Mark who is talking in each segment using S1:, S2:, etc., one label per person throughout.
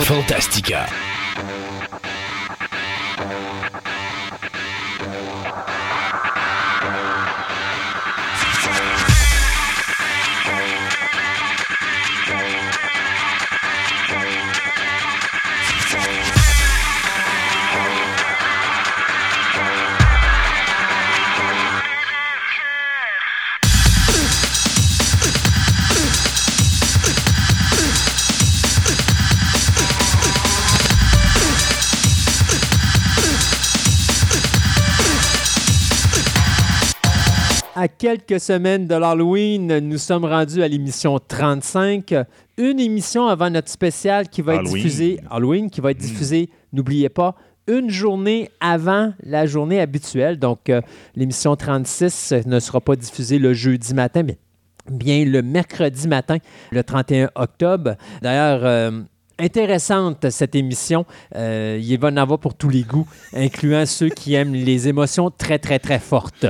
S1: Fantastica.
S2: Quelques semaines de l'Halloween, nous sommes rendus à l'émission 35. Une émission avant notre spécial qui va être diffusée, Halloween, qui va être diffusée, n'oubliez pas, une journée avant la journée habituelle. Donc, euh, l'émission 36 ne sera pas diffusée le jeudi matin, mais bien le mercredi matin, le 31 octobre. D'ailleurs, euh, intéressante cette émission. Euh, il va en avoir pour tous les goûts, incluant ceux qui aiment les émotions très, très, très fortes.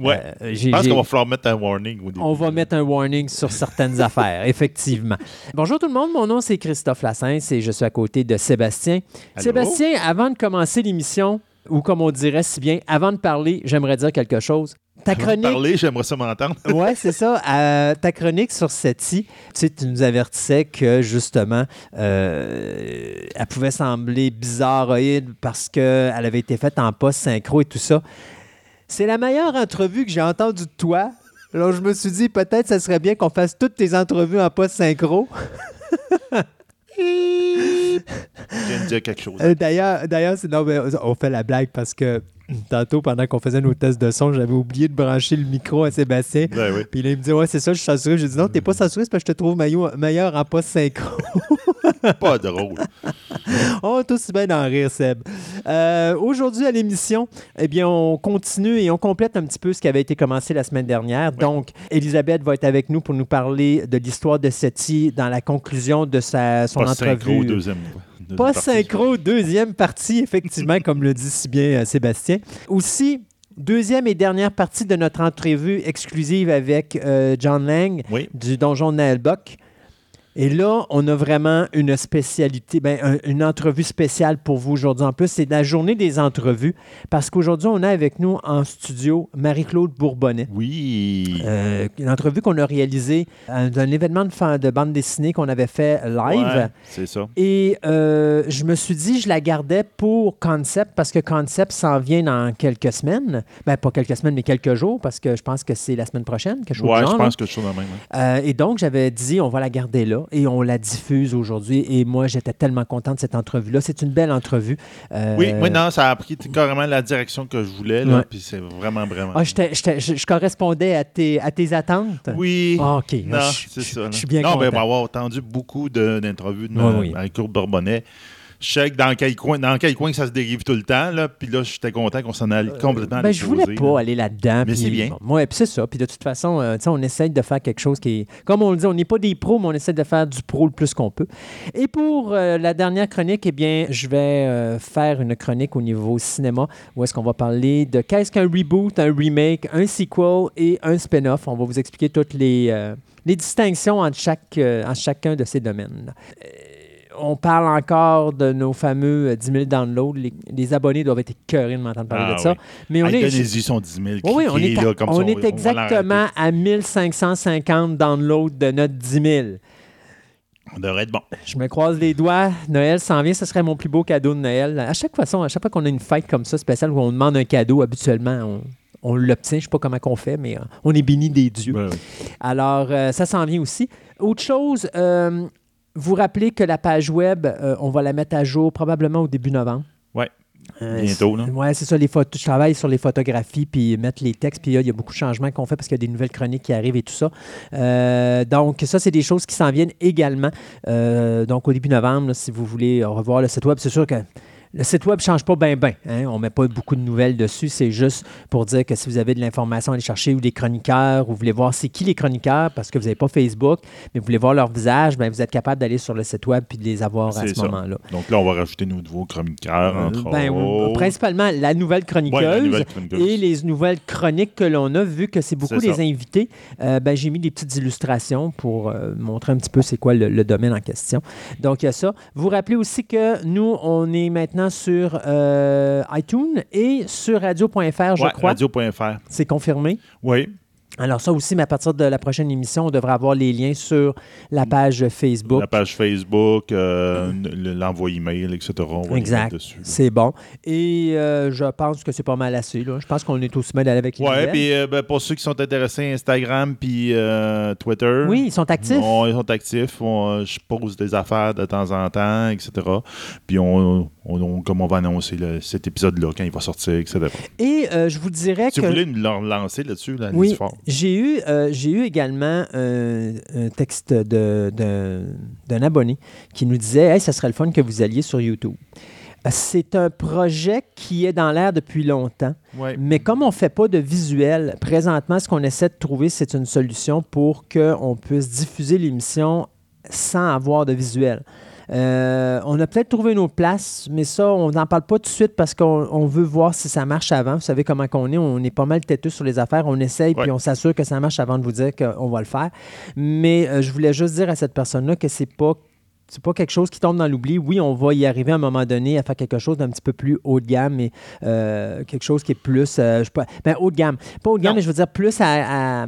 S3: Ouais.
S2: Euh,
S3: Je pense qu'on va falloir mettre un warning au début.
S2: on va mettre un warning sur certaines affaires, effectivement. Bonjour tout le monde, mon nom c'est Christophe Lassens et je suis à côté de Sébastien.
S3: Allô?
S2: Sébastien, avant de commencer l'émission, ou comme on dirait si bien, avant de parler, j'aimerais dire quelque chose. Ta chronique,
S3: parler, j'aimerais ça m'entendre.
S2: ouais, c'est ça. Euh, ta chronique sur SETI, tu sais, tu nous avertissais que justement, euh, elle pouvait sembler bizarroïde parce qu'elle avait été faite en post synchro et tout ça. C'est la meilleure entrevue que j'ai entendue de toi. Alors, je me suis dit, peut-être, ça serait bien qu'on fasse toutes tes entrevues en post synchro.
S3: Je viens de dire quelque chose.
S2: Euh, D'ailleurs, d'ailleurs, c'est- non, mais on fait la blague parce que tantôt, pendant qu'on faisait nos tests de son, j'avais oublié de brancher le micro à Sébastien.
S3: Ouais.
S2: Puis là, il me dit Ouais, c'est ça, je suis censuré. J'ai dit Non, t'es pas censuré, c'est parce que je te trouve meilleur, en post synchro.
S3: Pas drôle.
S2: On est aussi bien d'en rire, Seb. Euh, Aujourd'hui, à l'émission, eh bien, on continue et on complète un petit peu ce qui avait été commencé la semaine dernière. Donc, Elisabeth va être avec nous pour nous parler de l'histoire de Seti dans la conclusion de sa, son entrevue.
S3: deuxième
S2: Pas
S3: partie.
S2: synchro, deuxième partie, effectivement, comme le dit si bien euh, Sébastien. Aussi, deuxième et dernière partie de notre entrevue exclusive avec euh, John Lang
S3: Oui.
S2: du Donjon de Naelbach. Et là, on a vraiment une spécialité, ben, un- une entrevue spéciale pour vous aujourd'hui. En plus, c'est la journée des entrevues parce qu'aujourd'hui, on a avec nous en studio Marie-Claude Bourbonnais.
S3: Oui.
S2: Euh, une entrevue qu'on a réalisée à un événement de, fan- de bande dessinée qu'on avait fait live.
S3: Ouais, c'est ça.
S2: Et euh, je me suis dit, je la gardais pour Concept parce que Concept s'en vient dans quelques semaines. Ben, pas quelques semaines, mais quelques jours parce que je pense que c'est la semaine prochaine, quelque chose
S3: Ouais,
S2: du
S3: je
S2: genre,
S3: pense que je suis dans le même. hein.
S2: Euh, et donc, j'avais dit, on va la garder là et on la diffuse aujourd'hui. Et moi, j'étais tellement content de cette entrevue-là. C'est une belle entrevue. Euh,
S3: Oui, oui, non, ça a pris carrément la direction que je voulais, là,
S2: Ouais.
S3: puis c'est vraiment, vraiment.
S2: Ah, je, je correspondais à tes, à tes attentes?
S3: Oui.
S2: Ah, OK.
S3: Non,
S2: Je-
S3: c'est ça.
S2: Je suis bien
S3: non,
S2: content.
S3: ben, on va avoir entendu beaucoup de- d'interviews de,
S2: Oui, oui.
S3: Marie-Claude Bourbonnais. Dans quel coin, dans quel coin que ça se dérive tout le temps, là, puis là, j'étais content qu'on s'en allait complètement à
S2: Ben, je voulais pas
S3: là.
S2: aller là-dedans.
S3: Mais c'est bien.
S2: bon, ouais, puis c'est ça. Puis de toute façon, euh, on essaye de faire quelque chose qui est. Comme on le dit, on n'est pas des pros, mais on essaie de faire du pro le plus qu'on peut. Et pour euh, la dernière chronique, eh bien, je vais euh, faire une chronique au niveau cinéma où est-ce qu'on va parler de qu'est-ce qu'un reboot, un remake, un sequel et un spin-off. On va vous expliquer toutes les, euh, les distinctions entre, chaque, euh, entre chacun de ces domaines. Euh, on parle encore de nos fameux euh, 10 000 downloads. Les, les abonnés doivent être écœurés de m'entendre parler
S3: Ah
S2: de ça.
S3: oui.
S2: Mais on est,
S3: Donnez-y son 10 000.
S2: oui, oui, on est, à-
S3: là, comme
S2: on
S3: ça,
S2: est
S3: va l'arrêter.
S2: exactement à 1550 downloads de notre 10 000.
S3: On devrait être bon.
S2: Je me croise les doigts. Noël s'en vient. Ce serait mon plus beau cadeau de Noël. À chaque façon, à chaque fois qu'on a une fête comme ça spéciale où on demande un cadeau, habituellement, on, on l'obtient. Je ne sais pas comment on fait, mais euh, on est béni des dieux.
S3: Ouais.
S2: Alors, euh, ça s'en vient aussi. Autre chose, euh, vous rappelez que la page web, euh, on va la mettre à jour probablement au début novembre.
S3: Ouais.
S2: Euh,
S3: Bientôt, là.
S2: Oui, c'est ça. Les photos, je travaille sur les photographies, puis mettre les textes. Puis là, il y a beaucoup de changements qu'on fait parce qu'il y a des nouvelles chroniques qui arrivent et tout ça. Euh, donc, ça, c'est des choses qui s'en viennent également. Euh, donc, au début novembre, là, si vous voulez revoir le site web, c'est sûr que Le site web ne change pas bien, bien. Hein? On ne met pas beaucoup de nouvelles dessus. C'est juste pour dire que si vous avez de l'information à aller chercher ou des chroniqueurs, ou vous voulez voir c'est qui les chroniqueurs parce que vous n'avez pas Facebook, mais vous voulez voir leur visage, bien, vous êtes capable d'aller sur le site web et de les avoir à ce moment-là.
S3: Donc là, on va rajouter nos nouveaux chroniqueurs, entre
S2: Ben,
S3: autres.
S2: principalement la nouvelle chroniqueuse,
S3: Ouais, la nouvelle chroniqueuse.
S2: et les nouvelles chroniques que l'on a, vu que c'est beaucoup les invités. euh, ben, j'ai mis des petites illustrations pour euh, montrer un petit peu c'est quoi le, le domaine en question. Donc, il y a ça. Vous rappelez aussi que nous, on est maintenant sur euh, iTunes et sur radio.fr, je
S3: Ouais,
S2: crois.
S3: Radio.fr.
S2: C'est confirmé?
S3: Oui.
S2: Alors ça aussi, mais à partir de la prochaine émission, on devrait avoir les liens sur la page Facebook.
S3: La page Facebook, euh, le- l'envoi email, etc. On va
S2: Exact. C'est bon. Et euh, je pense que c'est pas mal assez. Là. Je pense qu'on est aussi mal d'aller avec les
S3: Ouais,
S2: nouvelles.
S3: puis euh, ben, pour ceux qui sont intéressés, Instagram puis Twitter.
S2: Oui, ils sont actifs.
S3: On- ils sont actifs. On, je pose des affaires de temps en temps, etc. Puis on, comme on va annoncer le- cet épisode-là quand il va sortir, etc.
S2: Et je vous dirais
S3: Si
S2: que...
S3: vous voulez nous le relancer là-dessus, là,
S2: Oui,
S3: fort.
S2: J'ai eu, euh, j'ai eu également un, un texte de- de- d'un abonné qui nous disait Hey, ça serait le fun que vous alliez sur YouTube. C'est un projet qui est dans l'air depuis longtemps,
S3: Ouais.
S2: mais comme on ne fait pas de visuel, présentement, ce qu'on essaie de trouver, c'est une solution pour qu'on puisse diffuser l'émission sans avoir de visuel. Euh, on a peut-être trouvé nos places, mais ça, on n'en parle pas tout de suite parce qu'on on veut voir si ça marche avant. Vous savez comment qu'on est, on est pas mal têteux sur les affaires. On essaye,
S3: Ouais.
S2: puis on s'assure que ça marche avant de vous dire qu'on va le faire. Mais euh, je voulais juste dire à cette personne-là que c'est pas c'est pas quelque chose qui tombe dans l'oubli. Oui, on va y arriver à un moment donné à faire quelque chose d'un petit peu plus haut de gamme, mais euh, quelque chose qui est plus, euh, je sais pas, ben, haut de gamme. Pas haut de gamme,
S3: Non.
S2: mais je veux dire plus à, à-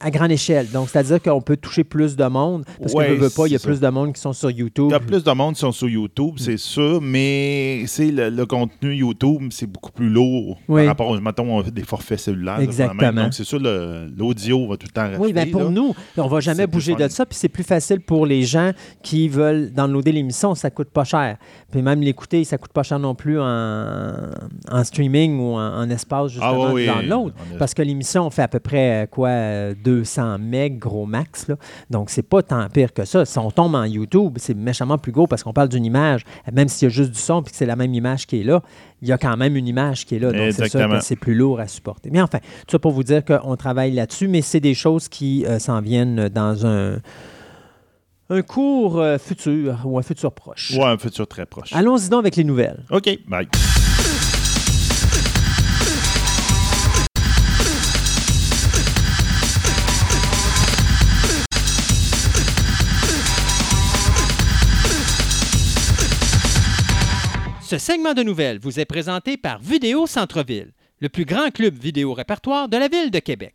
S2: à grande échelle. Donc, c'est-à-dire qu'on peut toucher plus de monde, parce
S3: Ouais,
S2: que veut, veut pas, il y a plus de monde qui sont sur YouTube.
S3: Il y a plus de monde qui sont sur YouTube, c'est sûr, mais c'est le, le contenu YouTube, c'est beaucoup plus lourd
S2: Oui.
S3: par rapport mettons, des forfaits cellulaires.
S2: Exactement.
S3: Donc, c'est sûr, l'audio va tout le temps rester.
S2: Oui, bien pour
S3: là.
S2: nous, on va jamais bouger de ça, puis c'est plus facile pour les gens qui veulent downloader l'émission, ça coûte pas cher. Puis même l'écouter, ça coûte pas cher non plus en, en streaming ou en, en espace justement
S3: Ah oui,
S2: de download. Parce que l'émission fait à peu près euh, quoi, euh, 200 meg gros max. Là. Donc c'est pas tant pire que ça. Si on tombe en YouTube, c'est méchamment plus gros parce qu'on parle d'une image, même s'il y a juste du son puis que c'est la même image qui est là, il y a quand même une image qui est là. Donc c'est sûr que c'est plus lourd à supporter. Mais enfin, tout ça pour vous dire qu'on travaille là-dessus, mais c'est des choses qui euh, s'en viennent dans un, un cours euh, futur ou un futur proche.
S3: Ouais, un futur très proche.
S2: Allons-y donc avec les nouvelles.
S3: OK, bye.
S1: Ce segment de nouvelles vous est présenté par Vidéo Centre-Ville, le plus grand club vidéo répertoire de la ville de Québec.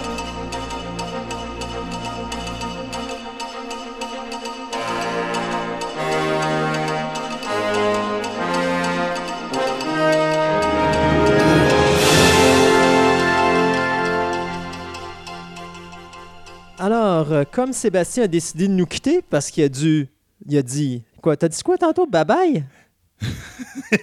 S2: Alors, euh, comme Sébastien a décidé de nous quitter parce qu'il a dû. Il a dit. Quoi, t'as dit quoi tantôt? Bye bye?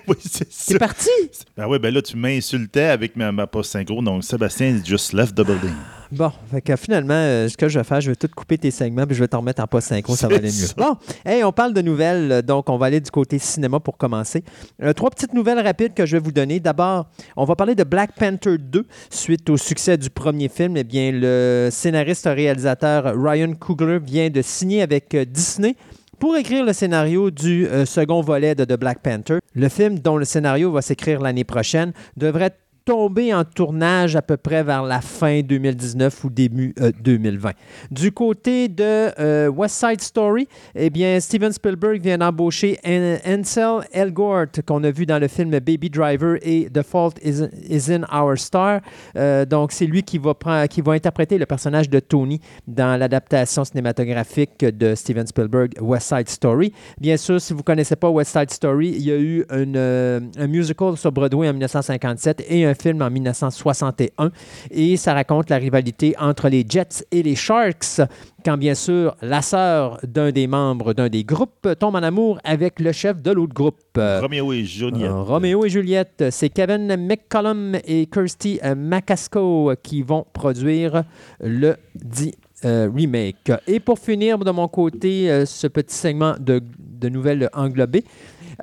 S3: oui, c'est ça.
S2: C'est parti!
S3: Ben oui, ben là, tu m'insultais avec ma, ma post synchro. Donc, Sébastien just left the building.
S2: Bon, fait que finalement, euh, ce que je vais faire, je vais tout couper tes segments puis je vais t'en remettre en post synchro, ça va aller mieux. Bon, hey, on parle de nouvelles, euh, donc on va aller du côté cinéma pour commencer. Euh, trois petites nouvelles rapides que je vais vous donner. D'abord, on va parler de Black Panther 2 suite au succès du premier film. Eh bien, le scénariste-réalisateur Ryan Coogler vient de signer avec Disney pour écrire le scénario du euh, second volet de The Black Panther. Le film, dont le scénario va s'écrire l'année prochaine, devrait tomber en tournage à peu près vers la fin 2019 ou début euh, 2020. Du côté de euh, West Side Story, eh bien, Steven Spielberg vient d'embaucher An- Ansel Elgort, qu'on a vu dans le film Baby Driver et The Fault is, in Our Star. Euh, donc, c'est lui qui va, prendre- qui va interpréter le personnage de Tony dans l'adaptation cinématographique de Steven Spielberg, West Side Story. Bien sûr, si vous ne connaissez pas West Side Story, il y a eu euh, un musical sur Broadway en 1957 et un film en 1961. Et ça raconte la rivalité entre les Jets et les Sharks, quand bien sûr la sœur d'un des membres d'un des groupes tombe en amour avec le chef de l'autre groupe.
S3: Roméo et Juliette.
S2: Euh, Roméo et Juliette, c'est Kevin McCollum et Kirsty Macasco qui vont produire le dit euh, remake. Et pour finir, de mon côté, euh, ce petit segment de, de nouvelles englobées.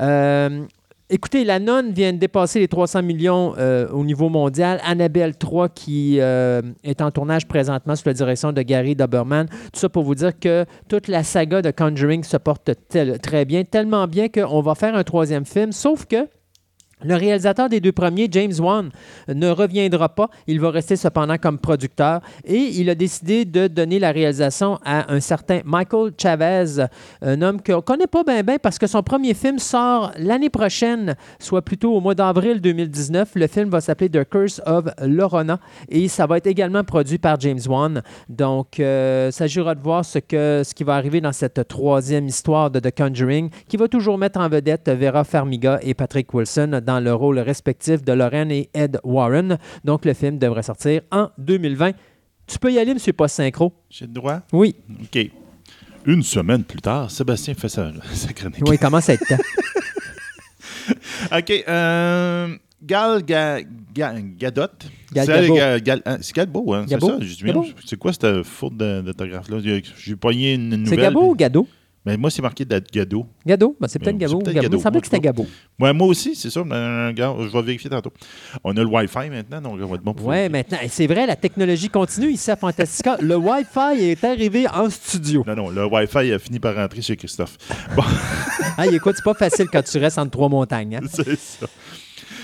S2: euh, Écoutez, la nonne vient de dépasser les 300 millions euh, au niveau mondial. Annabelle 3, qui euh, est en tournage présentement sous la direction de Gary Doberman. Tout ça pour vous dire que toute la saga de Conjuring se porte très bien, tellement bien qu'on va faire un troisième film, sauf que le réalisateur des deux premiers, James Wan, ne reviendra pas. Il va rester cependant comme producteur et il a décidé de donner la réalisation à un certain Michael Chavez, un homme qu'on ne connaît pas bien parce que son premier film sort l'année prochaine, soit plutôt au mois d'avril 2019. Le film va s'appeler The Curse of Lorona et ça va être également produit par James Wan. Donc, euh, ça s'agira de voir ce, que, ce qui va arriver dans cette troisième histoire de The Conjuring qui va toujours mettre en vedette Vera Farmiga et Patrick Wilson dans le rôle respectif de Lorraine et Ed Warren. Donc, le film devrait sortir en 2020. Tu peux y aller, monsieur Post Synchro?
S3: J'ai le droit?
S2: Oui.
S3: OK. Une semaine plus tard, Sébastien fait sa, sa chronique.
S2: Oui, comment ça être temps?
S3: OK. euh, Gal Ga- Ga- Gadot.
S2: Gal Gadot.
S3: Gal- hein, c'est Galbo, hein? C'est ça? C'est quoi cette faute d'autographe-là? J'ai- pogné une nouvelle.
S2: C'est Gabo ou Gado?
S3: Mais moi, c'est marqué d'être Gado.
S2: Gado? Ben, c'est peut-être Gabo.
S3: c'est peut-être
S2: Gabo.
S3: Gado.
S2: Il me semblait que c'était Gabo.
S3: Ouais, moi aussi, c'est ça. euh, je vais vérifier tantôt. On a le Wi-Fi maintenant, donc on va être bon pour
S2: Oui, maintenant, c'est vrai, la technologie continue ici à Fantastica. le Wi-Fi est arrivé en studio.
S3: Non, non, le Wi-Fi a fini par rentrer chez Christophe. Bon,
S2: Ah, écoute, c'est pas facile quand tu restes entre trois montagnes. hein.
S3: c'est ça.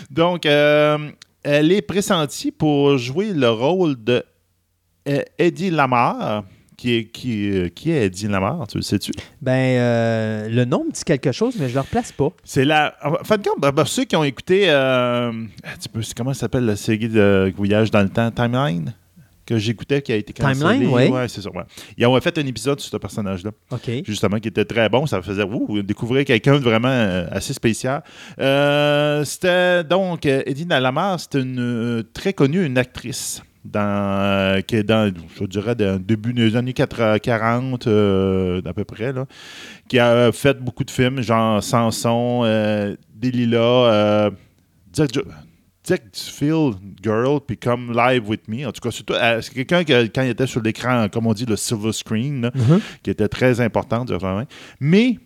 S3: Donc, euh, elle est pressentie pour jouer le rôle de euh, Eddie Lamar. Qui est, qui, euh, qui est Eddie Lamar, tu le sais-tu?
S2: Ben, euh, le nom me dit quelque chose, mais je le replace pas.
S3: C'est la. En fin de compte, ben, ben, ceux qui ont écouté. euh, comment ça s'appelle la série de voyage dans le temps Timeline Que j'écoutais, qui a été cancellée.
S2: Timeline, oui.
S3: Ouais, c'est ouais. Ils ont fait un épisode sur ce personnage-là.
S2: OK.
S3: justement, qui était très bon. Ça faisait ouh, découvrir quelqu'un de vraiment euh, assez spécial. Euh, c'était donc Eddie Lamar, c'est une euh, très connue, une actrice. Dans, euh, qui est dans, je dirais, dans début des années 80, 40, euh, à peu près, là, qui a fait beaucoup de films, genre Samson, euh, Delilah, euh, Jack, Jack Field Girl, puis comme Live With Me. En tout cas, euh, c'est quelqu'un qui, quand il était sur l'écran, comme on dit, le silver screen, là,
S2: Mhm.
S3: qui était très importante. vraiment. Mais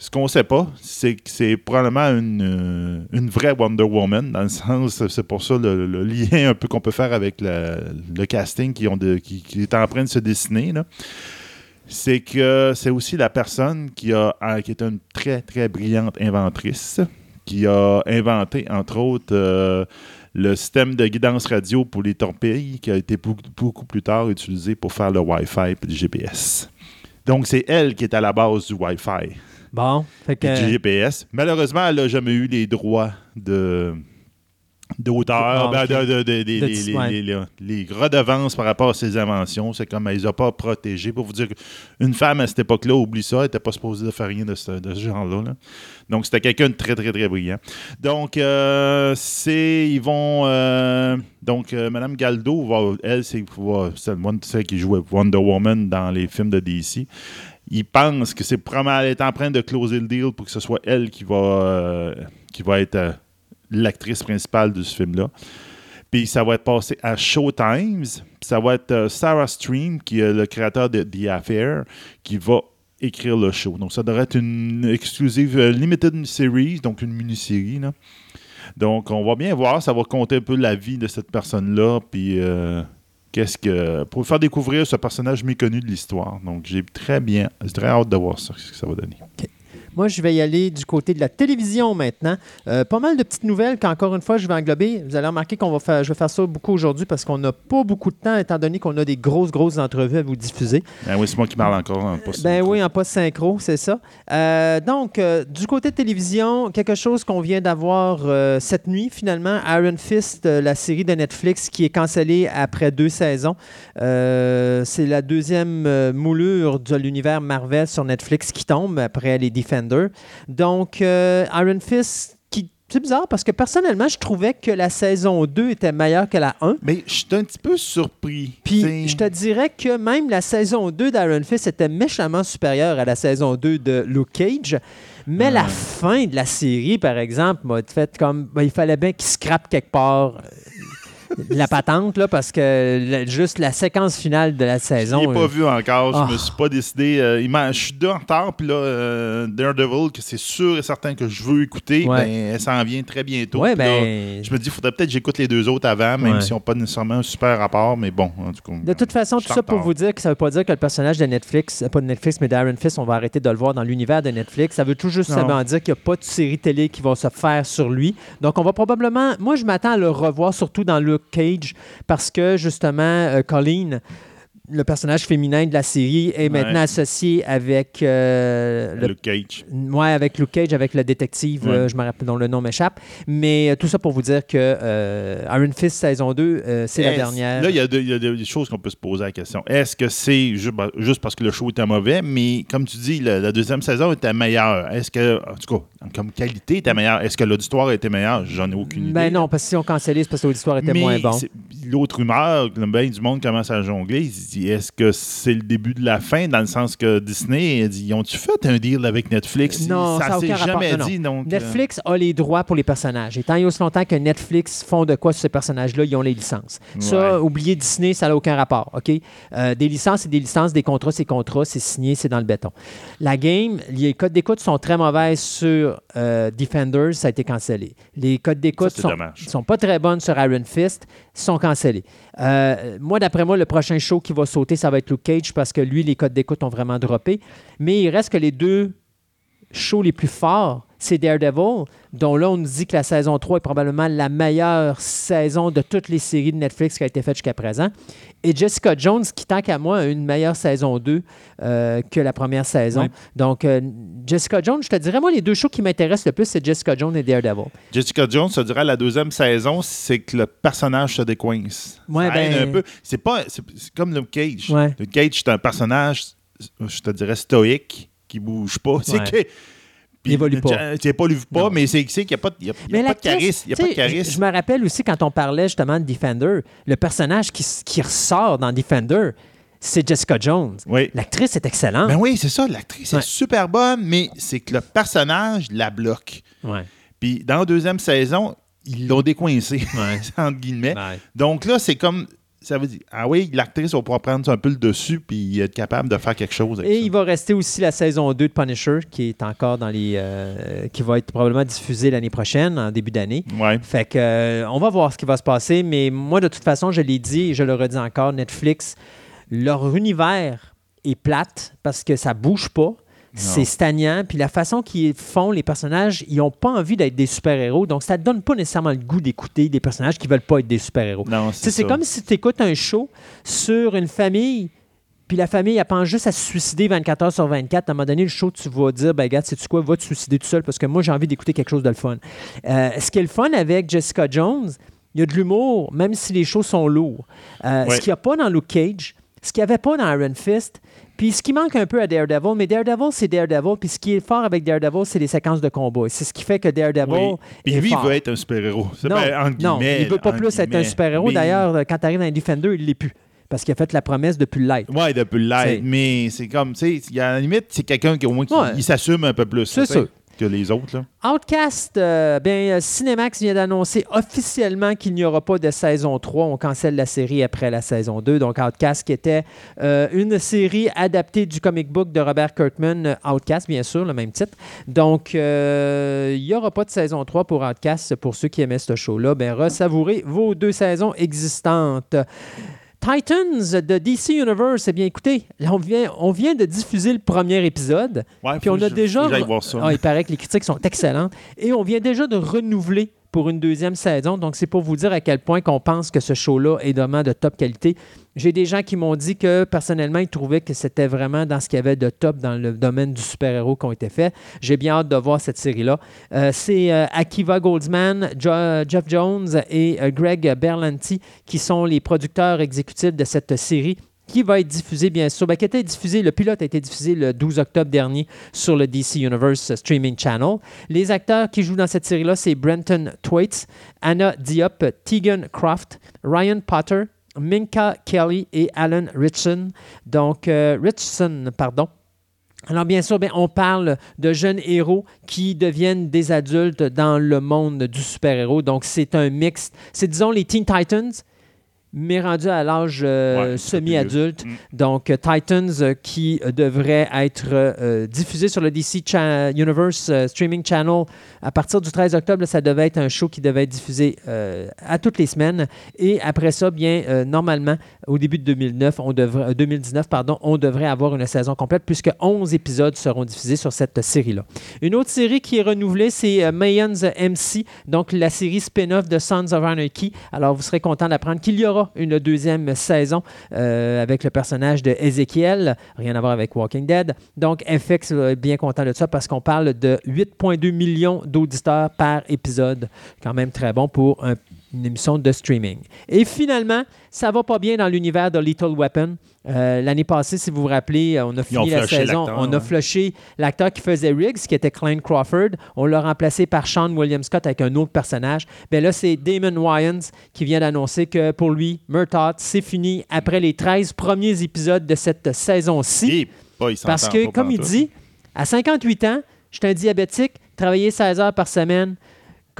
S3: ce qu'on ne sait pas, c'est que c'est probablement une, euh, une vraie Wonder Woman, dans le sens, c'est pour ça le, lien un peu qu'on peut faire avec le, casting qui, est en train de se dessiner. C'est que c'est aussi la personne qui, a, a- qui est une très, très brillante inventrice, qui a inventé, entre autres, euh, le système de guidance radio pour les torpilles, qui a été beaucoup, beaucoup plus tard utilisé pour faire le Wi-Fi et le GPS. Donc, c'est elle qui est à la base du Wi-Fi
S2: Bon, fait que...
S3: du GPS. Malheureusement, elle n'a jamais eu les droits de d'auteur,
S2: Ah,
S3: ben, de- de- les, les-
S2: ouais.
S3: les- les- les redevances par rapport à ses inventions. C'est comme elle les a pas protégées. Pour vous dire qu'une femme à cette époque-là, oublie ça, elle n'était pas supposée de faire rien de ce, genre-là. là. Donc, c'était quelqu'un de très, très, très brillant. Donc, euh, c'est. Ils vont. euh, donc, euh, Mme Galdo, va, elle, c'est celle qui jouait Wonder Woman dans les films de DC. Ils pensent que c'est probablement elle est en train de closer le deal pour que ce soit elle qui va, euh, qui va être euh, l'actrice principale de ce film-là. Puis ça va être passé à Showtimes. Ça va être euh, Sarah Stream, qui est le créateur de The Affair, qui va écrire le show. Donc ça devrait être une exclusive limited series, donc une mini-série. Donc on va bien voir, ça va compter un peu la vie de cette personne-là, puis qu'est-ce que pour faire découvrir ce personnage méconnu de l'histoire. Donc j'ai très bien, j'ai très hâte de voir ça, ce que ça va donner.
S2: Moi, je vais y aller du côté de la télévision maintenant. Euh, pas mal de petites nouvelles qu'encore une fois, je vais englober. Vous allez remarquer qu'on va faire, je vais faire ça beaucoup aujourd'hui parce qu'on n'a pas beaucoup de temps, étant donné qu'on a des grosses, grosses entrevues à vous diffuser.
S3: Ben oui, c'est moi qui parle encore. hein, pas
S2: Ben oui, en post synchro, c'est ça. Euh, donc, euh, du côté de télévision, quelque chose qu'on vient d'avoir cette nuit, finalement, Iron Fist, la série de Netflix qui est cancellée après deux saisons. C'est la deuxième moulure de l'univers Marvel sur Netflix qui tombe après les Donc, euh, Iron Fist qui c'est bizarre parce que personnellement, je trouvais que la saison 2 était meilleure que la 1.
S3: Mais je suis un petit peu surpris.
S2: Puis je te dirais que même la saison 2 d'Iron Fist était méchamment supérieure à la saison 2 de Luke Cage. Mais la
S3: Ouais.
S2: fin de la série, par exemple, m'a fait comme. ben, il fallait bien qu'il scrape quelque part euh, la patente, là, parce que la- juste la séquence finale de la
S3: Je
S2: saison.
S3: l'ai pas
S2: euh,
S3: vu encore,
S2: Ah.
S3: je me suis pas décidé. euh, il je suis deux en retard, puis là, euh, Daredevil, que c'est sûr et certain que je veux écouter,
S2: Ouais.
S3: ben, elle s'en vient très bientôt.
S2: ouais,
S3: Puis là,
S2: ben.
S3: je me dis, il faudrait peut-être que j'écoute les deux autres avant, même
S2: Ouais.
S3: s'ils n'ont pas nécessairement un super rapport, mais bon, en tout cas.
S2: De toute façon,
S3: je
S2: tout ça pour vous dire que ça veut pas dire que le personnage de Netflix, euh, pas de Netflix, mais d'Iron Fist, on va arrêter de le voir dans l'univers de Netflix. Ça veut tout juste simplement dire qu'il n'y a pas de série télé qui va se faire sur lui. Donc, on va probablement. Moi, je m'attends à le revoir, surtout dans Luke Cage, parce que justement, euh, Colleen. Le personnage féminin de la série est
S3: Ouais.
S2: maintenant associé avec euh, le
S3: Luke Cage.
S2: Ouais, avec Luke Cage, avec le détective,
S3: Ouais.
S2: euh, je me rappelle dont le nom m'échappe. Mais euh, tout ça pour vous dire que Iron Fist saison 2, euh, c'est la dernière.
S3: Là, il y, a y des choses qu'on peut se poser la question. Est-ce que c'est bah, juste parce que le show était mauvais, mais comme tu dis, la, la deuxième saison était meilleure? Est-ce que, en tout cas, comme qualité était meilleure. Est-ce que l'auditoire était meilleur? J'en ai aucune idée.
S2: Ben non, parce que si on cancellait, c'est parce que l'auditoire était
S3: Mais
S2: moins bon.
S3: L'autre rumeur, que le bien du monde commence à jongler, il se dit est-ce que c'est le début de la fin, dans le sens que Disney a dit ils ont-tu fait un deal avec Netflix?
S2: Non, ça
S3: ça s'est jamais
S2: Non, non.
S3: dit. Donc, euh,
S2: Netflix a les droits pour les personnages. Et tant et aussi longtemps que Netflix font de quoi sur ces personnages-là, ils ont les licences. Ça,
S3: Ouais.
S2: oubliez Disney, ça n'a aucun rapport. OK? Euh, des licences, c'est des licences, des contrats, c'est contrats, c'est signé, c'est dans le béton. La game, les codes d'écoute sont très mauvaises sur euh, Defenders, ça a été cancellé. Les codes d'écoute sont,
S3: dommage.
S2: sont pas très bonnes sur Iron Fist, sont cancellés. Euh, moi, d'après moi, le prochain show qui va sauter, ça va être Luke Cage parce que lui, les codes d'écoute ont vraiment droppé. Mais il reste que les deux shows les plus forts, c'est Daredevil, dont là, on nous dit que la saison 3 est probablement la meilleure saison de toutes les séries de Netflix qui a été faite jusqu'à présent. Et Jessica Jones, qui, tant qu'à moi, a une meilleure saison 2 euh, que la première saison.
S3: Ouais.
S2: Donc, euh, Jessica Jones, je te dirais, moi, les deux shows qui m'intéressent le plus, c'est Jessica Jones et Daredevil.
S3: Jessica Jones, ça dirait la deuxième saison, c'est que le personnage se décoince.
S2: Ouais, ben-
S3: un peu. C'est pas, c'est c'est comme Luke Cage.
S2: Ouais.
S3: Luke Cage, c'est un personnage, je te dirais stoïque, qui bouge pas. C'est
S2: Ouais.
S3: que
S2: Il évolue pas.
S3: Tu évolue pas,
S2: Non.
S3: mais c'est qu'il n'y a pas, de- il y a- il y a
S2: Mais
S3: pas de
S2: l'actrice,
S3: charisme. Il y a
S2: tu
S3: pas de
S2: sais, Je, me rappelle aussi quand on parlait justement de Defender, le personnage qui, ressort dans Defender, c'est Jessica Jones.
S3: Oui.
S2: L'actrice est excellente.
S3: Ben oui, c'est ça. L'actrice
S2: Ouais.
S3: est super bonne, mais c'est que le personnage la bloque.
S2: Ouais.
S3: Puis dans la deuxième saison, ils l'ont décoincé,
S2: Ouais.
S3: entre guillemets. Donc là, c'est comme. Ça veut dire, ah oui, l'actrice va pouvoir prendre un peu le dessus puis être capable de faire quelque chose avec
S2: Et
S3: ça.
S2: il va rester aussi la saison 2 de Punisher, qui est encore dans les. euh, qui va être probablement diffusée l'année prochaine, en début d'année.
S3: Ouais.
S2: Fait que, euh, on va voir ce qui va se passer, mais moi, de toute façon, je l'ai dit et je le redis encore, Netflix, leur univers est plate parce que ça bouge pas. C'est stagnant. Puis la façon qu'ils font les personnages, ils n'ont pas envie d'être des super-héros. Donc, ça ne donne pas nécessairement le goût d'écouter des personnages qui ne veulent pas être des super-héros.
S3: C'est
S2: comme si tu écoutes un show sur une famille, puis la famille, elle pense juste à se suicider 24 heures sur 24. À un moment donné, le show, tu vas dire, ben regarde, sais-tu quoi, va te suicider tout seul parce que moi, j'ai envie d'écouter quelque chose de le fun. Euh, ce qui est le fun avec Jessica Jones, il y a de l'humour, même si les shows sont lourds. Euh. Ce qu'il n'y a pas dans Luke Cage, ce qu'il n'y avait pas dans Iron Fist, puis ce qui manque un peu à Daredevil, mais Daredevil, c'est Daredevil, puis ce qui est fort avec Daredevil, c'est les séquences de combat. C'est ce qui fait que Daredevil
S3: Oui. Puis
S2: est
S3: lui,
S2: fort.
S3: il veut être un super-héros.
S2: Non,
S3: ben,
S2: non, il veut pas plus être un super-héros.
S3: Mais-
S2: D'ailleurs, quand tu arrives dans Defender, il l'est plus. Parce qu'il a fait la promesse depuis le light.
S3: Ouais, depuis live. Mais c'est comme, tu sais, à la limite, c'est quelqu'un qui au moins qui
S2: Ouais.
S3: il s'assume un peu plus.
S2: C'est sûr.
S3: Les autres.
S2: Outcast, euh, bien, euh, Cinemax vient d'annoncer officiellement qu'il n'y aura pas de saison 3. On cancelle la série après la saison 2. Donc, Outcast, qui était euh, une série adaptée du comic book de Robert Kirkman, euh, Outcast, bien sûr, le même titre. Donc, il n'y aura pas de saison 3 pour Outcast. Pour ceux qui aimaient ce show-là, bien, ressavourez vos deux saisons existantes. Titans de DC Universe, eh bien, écoutez, là, on vient, on vient de diffuser le premier épisode.
S3: Ouais,
S2: Puis on a
S3: je-
S2: déjà.
S3: voir ça.
S2: Ah, il paraît que les critiques sont excellentes. Et on vient déjà de renouveler pour une deuxième saison. Donc, c'est pour vous dire à quel point qu'on pense que ce show-là est vraiment de top qualité. J'ai des gens qui m'ont dit que personnellement, ils trouvaient que c'était vraiment dans ce qu'il y avait de top dans le domaine du super-héros qui ont été faits. J'ai bien hâte de voir cette série-là. Euh, c'est euh, Akiva Goldsman, Jeff Jones et euh, Greg Berlanti qui sont les producteurs exécutifs de cette série qui va être diffusé, bien sûr, ben, qui a été diffusé, le pilote a été diffusé le 12 octobre dernier sur le DC Universe Streaming Channel. Les acteurs qui jouent dans cette série-là, c'est Brenton Thwaites, Anna Diop, Tegan Croft, Ryan Potter, Minka Kelly et Alan Richson. Donc, euh, Richson, pardon. Alors, bien sûr, bien, on parle de jeunes héros qui deviennent des adultes dans le monde du super-héros. Donc, c'est un mix. C'est, disons, les Teen Titans, mais rendu à l'âge euh,
S3: Ouais,
S2: semi-adulte.
S3: Mm.
S2: Donc, euh, Titans euh, qui devrait être euh, diffusé sur le DC Cha- Universe Streaming Channel à partir du 13 octobre. là, ça devait être un show qui devait être diffusé à toutes les semaines. Et après ça, bien, normalement, au début de 2009, on devrait, euh, 2019, pardon, on devrait avoir une saison complète puisque 11 épisodes seront diffusés sur cette série-là. Une autre série qui est renouvelée, c'est Mayans MC, donc la série spin-off de Sons of Anarchy. Alors, vous serez content d'apprendre qu'il y aura une deuxième saison euh, avec le personnage de Ezekiel, rien à voir avec Walking Dead. Donc, FX va être bien content de ça parce qu'on parle de 8,2 millions d'auditeurs par épisode. Quand même très bon pour un- une émission de streaming. Et finalement, ça va pas bien dans l'univers de Little Weapon. Euh, L'année passée, si vous vous rappelez, on a fini la saison.
S3: l'acteur,
S2: On a
S3: ouais.
S2: flushé l'acteur qui faisait Riggs, qui était Klein Crawford. On l'a remplacé par Sean William Scott avec un autre personnage. Bien là, c'est Damon Wayans qui vient d'annoncer que pour lui, Murtaugh, c'est fini après les 13 premiers épisodes de cette saison-ci. Parce que, comme il dit, à 58 ans, je suis un diabétique, travailler 16 heures par semaine.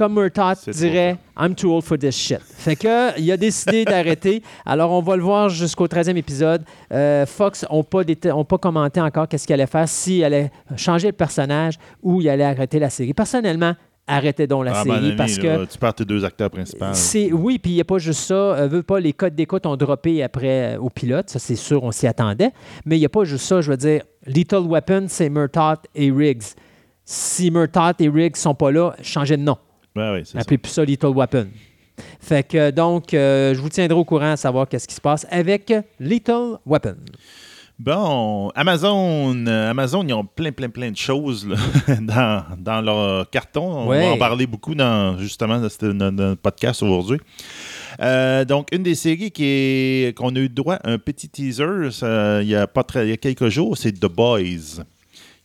S2: Comme Murtaugh dirait, I'm too old for this shit. Fait que, il a décidé d'arrêter. Alors, on va le voir jusqu'au 13e épisode. Euh, Fox n'ont pas, ont pas commenté encore qu'est-ce qu'il allait faire, s'il allait changer le personnage ou il allait arrêter la série. Personnellement, arrêtez donc la
S3: Ah,
S2: série parce que
S3: tu perds tes deux acteurs principaux.
S2: c'est oui, puis il n'y a pas juste ça. Euh, veut pas, les codes d'écoute ont droppé après euh, au pilote. Ça, c'est sûr, on s'y attendait. Mais il n'y a pas juste ça. Je veux dire, Little Weapon, c'est Murtaugh et Riggs. Si Murtaugh et Riggs sont pas là, changez de nom. Appelez plus ça Little Weapon. Fait que donc, euh, je vous tiendrai au courant à savoir qu'est-ce qui se passe avec Little Weapon.
S3: Bon, Amazon, euh, Amazon, ils ont plein, plein, plein de choses là, dans, dans leur carton. On
S2: Ouais.
S3: va en parler beaucoup dans justement dans le podcast aujourd'hui. Euh, donc, une des séries qui est- qu'on a eu droit à un petit teaser ça, il, y a pas très, il y a quelques jours, c'est The Boys.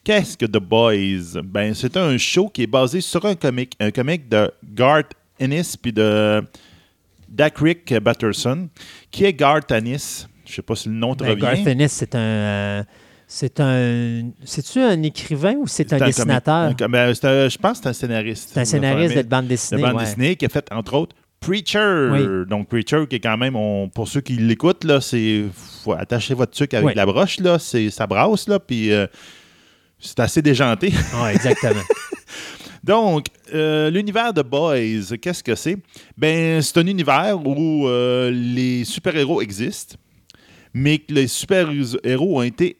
S3: Qu'est-ce que The Boys? Ben, c'est un show qui est basé sur un comic, un comic de Garth Ennis puis de Dakrick Batterson, qui est Garth Ennis? Je sais pas si le nom te
S2: Ben,
S3: revient.
S2: Garth Ennis, c'est un. euh, c'est un. C'est-tu un écrivain ou c'est un dessinateur?
S3: un- ben, un- je pense que c'est un scénariste.
S2: C'est un scénariste de bande
S3: de
S2: dessinée.
S3: bande
S2: ouais.
S3: dessinée qui a fait, entre autres, Preacher.
S2: Oui.
S3: Donc, Preacher, qui est quand même, on- pour ceux qui l'écoutent, là, c'est. faut attacher votre truc avec
S2: Oui.
S3: la broche, là. C'est, ça brasse, là, puis. euh, c'est assez déjanté.
S2: Ouais, exactement.
S3: Donc, euh, l'univers de Boys, qu'est-ce que c'est? Ben, c'est un univers où euh, les super-héros existent, mais que les super-héros ont été,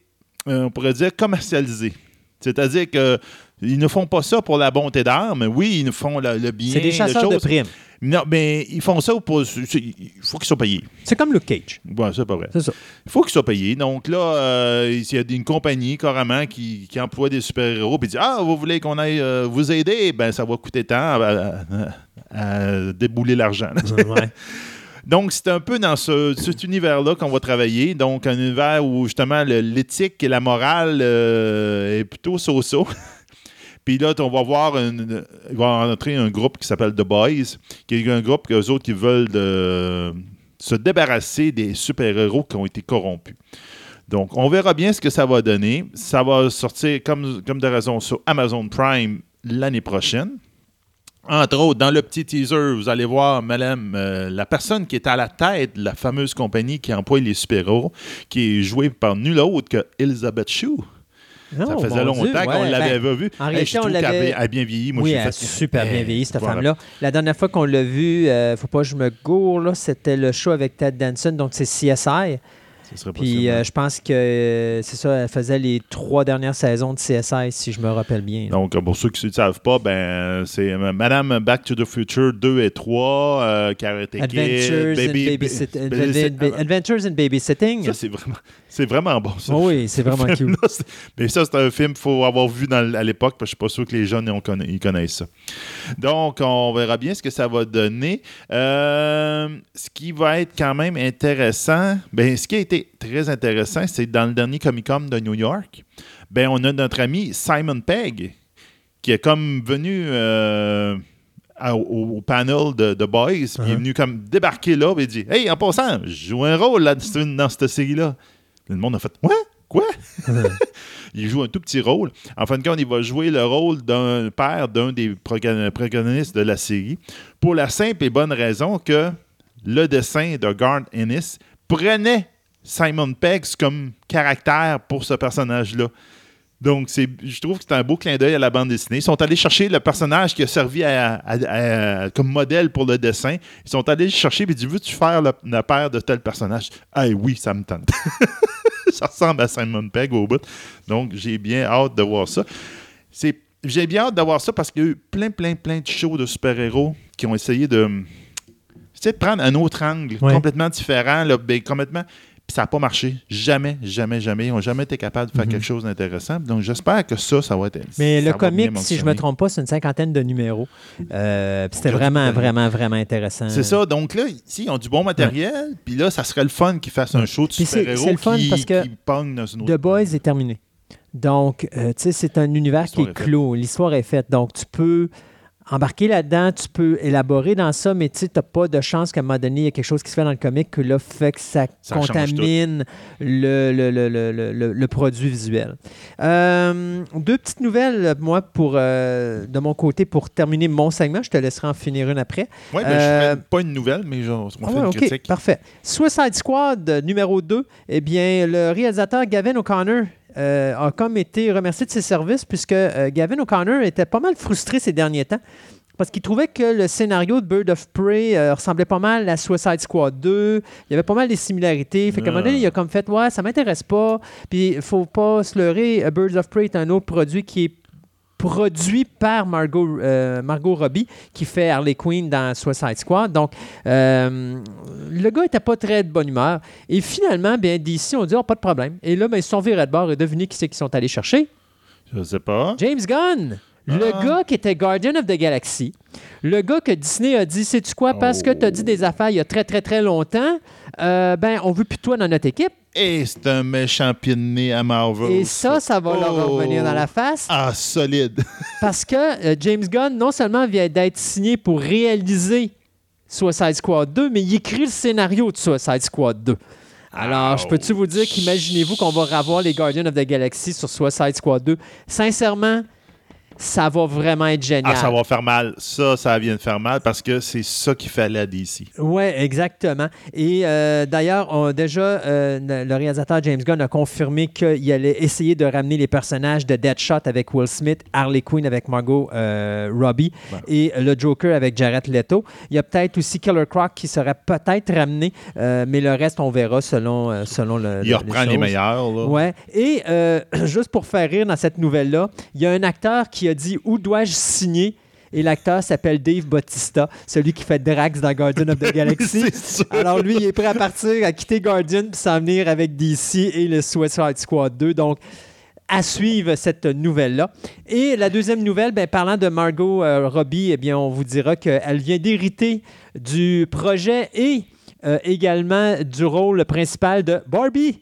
S3: euh, on pourrait dire, commercialisés. C'est-à-dire que ils ne font pas ça pour la bonté d'âme. Oui, ils ne font le, le bien.
S2: c'est des chasseurs de primes.
S3: Non, mais ils font ça pour. Il faut qu'ils soient payés.
S2: C'est comme Luke Cage.
S3: Bon, c'est pas vrai.
S2: C'est ça.
S3: Il faut qu'ils soient payés. Donc là, euh, il y a une compagnie carrément qui, qui emploie des super-héros puis dit Ah, vous voulez qu'on aille euh, vous aider? Ben, ça va coûter tant à, à- à débouler l'argent.
S2: Ouais.
S3: Donc, c'est un peu dans ce, cet univers-là qu'on va travailler. Donc, un univers où justement le- l'éthique et la morale euh, est plutôt so-so. Puis là, on va voir, une- il va entrer un groupe qui s'appelle The Boys, qui est un groupe qu'eux autres qui veulent de- se débarrasser des super-héros qui ont été corrompus. Donc, on verra bien ce que ça va donner. Ça va sortir, comme, comme de raison, sur Amazon Prime l'année prochaine. Entre autres, dans le petit teaser, vous allez voir, madame, euh, la personne qui est à la tête de la fameuse compagnie qui emploie les super-héros, qui est jouée par nul autre que Elizabeth Shue. Ça faisait longtemps qu'on
S2: ouais,
S3: l'avait
S2: ben,
S3: pas vue.
S2: en
S3: Hey,
S2: réalité, on
S3: a
S2: l'avait-
S3: bien- elle a bien vieilli. Moi,
S2: oui, elle a
S3: fait-
S2: super bien vieilli, cette
S3: voilà.
S2: femme-là. La dernière fois qu'on l'a vue, euh, faut pas que je me gourre, là, c'était le show avec Ted Danson, donc c'est CSI.
S3: Serait
S2: Puis euh, je pense que euh, c'est ça, elle faisait les trois dernières saisons de CSI, si je me rappelle bien.
S3: Donc, pour ceux qui ne savent pas, ben, c'est euh, Madame Back to the Future 2 et 3, euh, Karate Kid,
S2: Adventures,
S3: Baby-
S2: in Babysit-
S3: Baby-
S2: Adven-
S3: Baby-
S2: Adventures in Babysitting.
S3: Ça, c'est vraiment, c'est vraiment bon. Ça.
S2: Oh oui, c'est vraiment cute.
S3: Mais ça, c'est un film qu'il faut avoir vu dans- à l'époque, parce que je ne suis pas sûr que les jeunes conna- ils connaissent ça. Donc, on verra bien ce que ça va donner. Euh, ce qui va être quand même intéressant, ben, ce qui a été été très intéressant, c'est dans le dernier Comic-Con de New York, ben, on a notre ami Simon Pegg qui est comme venu euh, à- au, au panel de, de Boys, puis il est
S2: Uh-huh.
S3: venu comme débarquer là, puis il dit Hey, en passant, je joue un rôle là, dans, cette série-là. Le monde a fait Ouais, quoi? Il joue un tout petit rôle. En fin de compte, il va jouer le rôle d'un père d'un des protagonistes de la série pour la simple et bonne raison que le dessin de Garth Ennis prenait Simon Pegg comme caractère pour ce personnage-là. Donc, c'est, je trouve que c'est un beau clin d'œil à la bande dessinée. Ils sont allés chercher le personnage qui a servi à- à- à- comme modèle pour le dessin. Ils sont allés le chercher et dit Veux-tu faire le, le père de tel personnage? Ah oui, ça me tente. ça ressemble à Simon Pegg au bout. Donc, j'ai bien hâte de voir ça. C'est, j'ai bien hâte de voir ça parce qu'il y a eu plein, plein, plein de shows de super-héros qui ont essayé de, de prendre un autre angle
S2: Ouais.
S3: complètement différent, là, ben, complètement. Puis ça n'a pas marché. Jamais, jamais, jamais. Ils n'ont jamais été capables de faire
S2: Mhm.
S3: quelque chose d'intéressant. Donc, j'espère que ça, ça va être.
S2: Mais le comic, si je me
S3: fonctionner.
S2: trompe pas, c'est une cinquantaine de numéros. Euh, puis C'était vraiment, vraiment, vraiment intéressant.
S3: C'est ça. Donc là, ici, ils ont du bon matériel. Puis là, ça serait le fun qu'ils fassent un show de super-héros
S2: c'est le fun
S3: qui,
S2: parce que
S3: qui dans une autre.
S2: The Boys est terminé. Donc, euh, tu sais, c'est un univers qui est clos. L'histoire est faite. Donc, tu peux embarquer là-dedans, tu peux élaborer dans ça, mais tu n'as pas de chance qu'à un moment donné, il y a quelque chose qui se fait dans le comic que là fait que ça, contamine le, le, le, le, produit visuel. Euh, deux petites nouvelles, moi, pour, euh, de mon côté, pour terminer mon segment. Je te laisserai en finir une après.
S3: Oui, mais
S2: Euh,
S3: je ferai pas une nouvelle, mais genre, on
S2: Ah
S3: fait
S2: ouais,
S3: une critique.
S2: parfait. Suicide Squad euh, numéro 2, eh bien, le réalisateur Gavin O'Connor euh, a comme été remercié de ses services puisque euh, Gavin O'Connor était pas mal frustré ces derniers temps parce qu'il trouvait que le scénario de Bird of Prey euh, ressemblait pas mal à Suicide Squad 2. Il y avait pas mal des similarités. Fait qu'à un moment donné,
S3: Ah.
S2: il a comme fait « Ouais, ça m'intéresse pas. » Puis il faut pas se leurrer, euh, Birds of Prey est un autre produit qui est produit par Margot, euh, Margot Robbie, qui fait Harley Quinn dans Suicide Squad. Donc, euh, le gars était pas très de bonne humeur. Et finalement, bien, DC ont dit, oh, pas de problème. Et là, ben, ils se sont virés de bord et devinez qui c'est qu'ils sont allés chercher?
S3: Je sais pas.
S2: James Gunn! Le
S3: Ah.
S2: gars qui était Guardian of the Galaxy, le gars que Disney a dit, sais-tu quoi, parce que tu as dit des affaires il y a très, très, très longtemps, euh, ben, on veut plus de toi dans notre équipe.
S3: Et c'est un méchant pied de nez à Marvel.
S2: Et ça, ça va leur
S3: Oh.
S2: revenir dans la face.
S3: Ah, solide.
S2: Parce que euh, James Gunn, non seulement vient d'être signé pour réaliser Suicide Squad 2, mais il écrit le scénario de Suicide Squad 2. Alors, je peux-tu vous dire qu'imaginez-vous qu'on va revoir les Guardians of the Galaxy sur Suicide Squad 2? Sincèrement, ça va vraiment être génial.
S3: Ah, ça va faire mal. Ça, ça vient de faire mal parce que c'est ça qu'il fallait DC.
S2: Oui, exactement. Et euh, d'ailleurs, déjà, euh, le réalisateur James Gunn a confirmé qu'il allait essayer de ramener les personnages de Deadshot avec Will Smith, Harley Quinn avec Margot euh, Robbie
S3: Ouais.
S2: et le Joker avec Jared Leto. Il y a peut-être aussi Killer Croc qui serait peut-être ramené, mais le reste, on verra selon, selon le.
S3: Il
S2: le-
S3: reprend les
S2: choses.
S3: meilleurs. Là.
S2: Ouais. Et juste pour faire rire dans cette nouvelle-là, il y a un acteur qui a dit Où dois-je signer? Et l'acteur s'appelle Dave Bautista, celui qui fait Drax dans Guardian of the Galaxy. Alors lui, il est prêt à partir, à quitter Guardian puis s'en venir avec DC et le Suicide Squad 2. Donc, à suivre cette nouvelle-là. Et la deuxième nouvelle, ben, parlant de Margot euh, Robbie, eh bien, on vous dira qu'elle vient d'hériter du projet et euh, également du rôle principal de Barbie.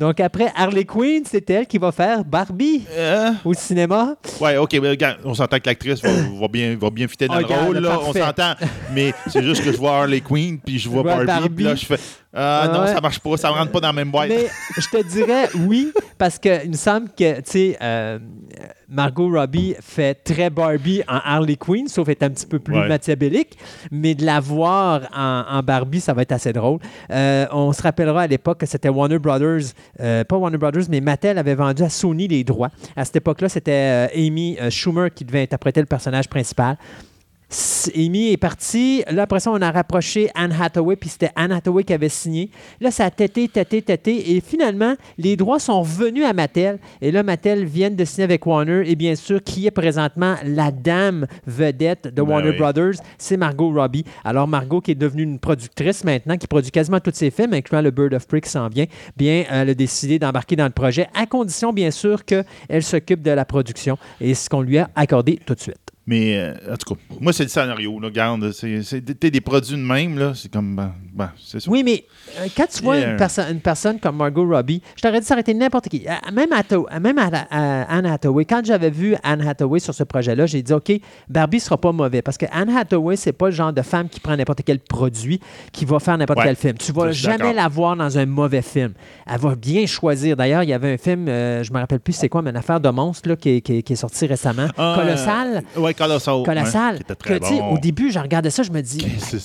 S2: Donc après Harley Quinn, c'est elle qui va faire Barbie
S3: Euh,
S2: au cinéma.
S3: ouais, ok, mais regarde, on s'entend que l'actrice va, va bien, va bien fitter dans
S2: Ah,
S3: le
S2: regarde,
S3: rôle. Là, on s'entend. Mais c'est juste que je vois Harley Quinn, puis je vois
S2: Je vois
S3: Barbie,
S2: Barbie.
S3: puis là, je fais Ah non, ça marche pas, ça rentre pas dans la même boîte.
S2: Mais je te dirais oui, parce qu'il me semble que, tu sais, euh, Margot Robbie fait très Barbie en Harley Quinn, sauf être un petit peu plus
S3: Ouais.
S2: machiavélique, mais de la voir en, en Barbie, ça va être assez drôle. Euh, on se rappellera à l'époque que c'était Warner Brothers, euh, pas Warner Brothers, mais Mattel avait vendu à Sony les droits. À cette époque-là, c'était euh, Amy euh, Schumer qui devait interpréter le personnage principal. Amy est partie. Là, après ça, on a rapproché Anne Hathaway, puis c'était Anne Hathaway qui avait signé. Là, ça a tété, tété, tété. Et finalement, les droits sont revenus à Mattel. Et là, Mattel vient de signer avec Warner. Et bien sûr, qui est présentement la dame vedette de
S3: Ben
S2: Warner
S3: oui.
S2: Brothers? C'est Margot Robbie. Alors, Margot, qui est devenue une productrice maintenant, qui produit quasiment tous ses films, incluant le Bird of Prey qui s'en vient, bien, elle a décidé d'embarquer dans le projet, à condition, bien sûr, qu'elle s'occupe de la production. Et c'est ce qu'on lui a accordé tout de suite.
S3: Mais euh, en tout cas, moi, c'est le scénario. Là, regarde, t'es des produits de même, là, c'est comme. Ben, ben, c'est ça.
S2: Oui, mais euh, quand tu vois
S3: Yeah.
S2: une, perso- une personne comme Margot Robbie, je t'aurais dit été n'importe qui. Euh, Même, Hatha- même à, à Anne Hathaway, quand j'avais vu Anne Hathaway sur ce projet-là, j'ai dit, OK, Barbie sera pas mauvais. Parce que Anne Hathaway, c'est pas le genre de femme qui prend n'importe quel produit, qui va faire n'importe
S3: Ouais.
S2: quel film. Tu vas jamais la voir dans un mauvais film. Elle va bien choisir. D'ailleurs, il y avait un film, euh, je me rappelle plus c'est quoi, mais une affaire de monstre là, qui, est- qui est- qui est sorti récemment.
S3: Ah,
S2: Colossal.
S3: Ouais, Colossal.
S2: Colossal.
S3: ouais,
S2: que,
S3: bon.
S2: Au début, je regardais ça, je me dis,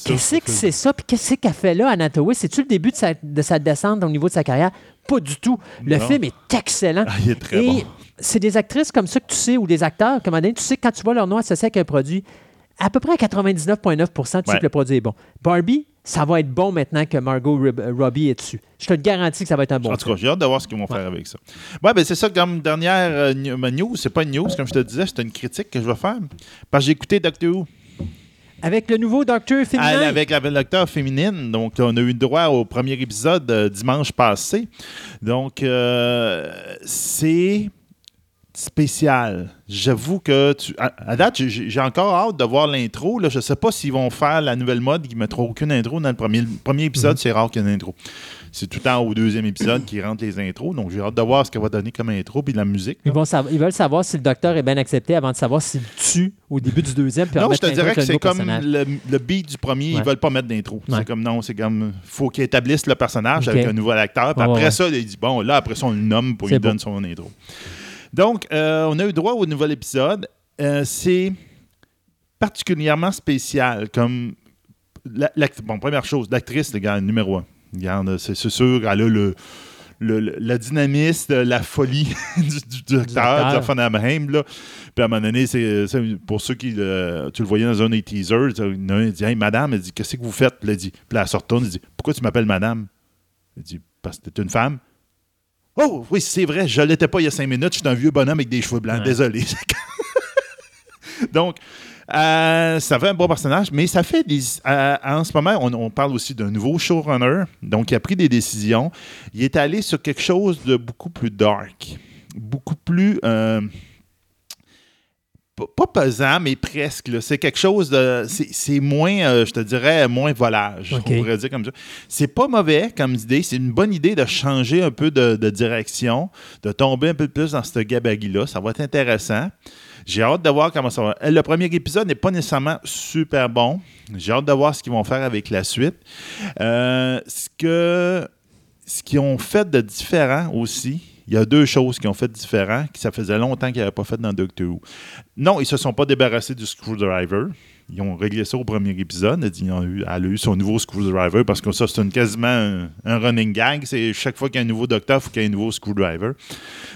S3: Qu'est-ce que c'est ça?
S2: Puis qu'est-ce qu'elle fait là, Hathaway? C'est-tu le début de sa, de sa descente au niveau de sa carrière? Pas du tout. Le
S3: Non.
S2: film est excellent.
S3: Ah, il est très
S2: Et
S3: bon.
S2: c'est des actrices comme ça que tu sais, ou des acteurs, comme donné, tu sais que quand tu vois leur nom associé avec un produit, à peu près à 99,9 tu sais que le produit est bon. Barbie, ça va être bon maintenant que Margot Robbie est dessus. Je te le garantis que ça va être un bon
S3: En tout cas, j'ai hâte de voir ce qu'ils vont faire avec ça. Ouais, ben c'est ça comme dernière euh, news. C'est pas une news, comme je te disais, c'est une critique que je vais faire. Parce que j'ai écouté Doctor Who.
S2: Avec le nouveau Docteur féminin.
S3: Elle, avec la docteur féminine. Donc, on a eu droit au premier épisode euh, dimanche passé. Donc, euh, c'est spécial. J'avoue que tu, à, à date, j'ai encore hâte de voir l'intro. Je sais pas s'ils vont faire la nouvelle mode, ils mettront aucune intro dans le premier, le premier épisode. C'est rare qu'il y ait une intro. C'est tout le temps au deuxième épisode qu'ils rentrent les intros. Donc, j'ai hâte de voir ce qu'elle va donner comme intro puis la musique.
S2: Ils, vont ils veulent savoir si le docteur est bien accepté avant de savoir s'il tue au début du deuxième. Puis
S3: Non, je te dirais que c'est comme le, le beat du premier,
S2: Ouais.
S3: ils veulent pas mettre d'intro.
S2: Ouais.
S3: C'est comme non, c'est comme faut qu'ils établissent le personnage avec un nouveau acteur. Puis après
S2: ouais,
S3: ça, il dit bon, là, après ça, on le nomme pour
S2: beau.
S3: donne son intro. Donc, euh, on a eu droit au nouvel épisode. Euh, c'est particulièrement spécial. Comme la- bon, première chose, l'actrice, le gars numéro un. Regarde, c'est sûr, elle a le, le, le- la dynamisme, la folie du, du, du acteur. de Von Amheim, là. Puis à un moment donné, c'est, pour ceux qui. euh, tu le voyais dans un des teasers, il y en a un, il dit Hey, madame, elle dit Qu'est-ce que vous faites? Puis elle dit Puis elle se retourne, elle dit Pourquoi tu m'appelles madame? Elle dit Parce que t'es une femme. Oh, oui, c'est vrai, je l'étais pas il y a cinq minutes, je suis un vieux bonhomme avec des cheveux blancs,
S2: Ouais.
S3: désolé. Donc, euh, ça fait un bon personnage, mais ça fait des. euh, en ce moment, on, on parle aussi d'un nouveau showrunner, donc il a pris des décisions. Il est allé sur quelque chose de beaucoup plus dark, beaucoup plus. euh, pas- pesant, mais presque. C'est quelque chose de. C'est moins, euh, je te dirais, moins volage. On pourrait dire comme ça. C'est pas mauvais comme idée. C'est une bonne idée de changer un peu de, de direction, de tomber un peu plus dans ce gabagie-là. Ça va être intéressant. J'ai hâte de voir comment ça va. Euh, Le premier épisode n'est pas nécessairement super bon. J'ai hâte de voir ce qu'ils vont faire avec la suite. Euh, ce que ce qu'ils ont fait de différent aussi, il y a deux choses qu'ils ont fait différent, que ça faisait longtemps qu'ils n'avaient pas fait dans Doctor Who. Non, ils ne se sont pas débarrassés du screwdriver. Ils ont réglé ça au premier épisode. Ils ont eu- elle a eu son nouveau screwdriver parce que ça, c'est une- quasiment un, un running gag. C'est chaque fois qu'il y a un nouveau docteur, il faut qu'il y ait un nouveau screwdriver.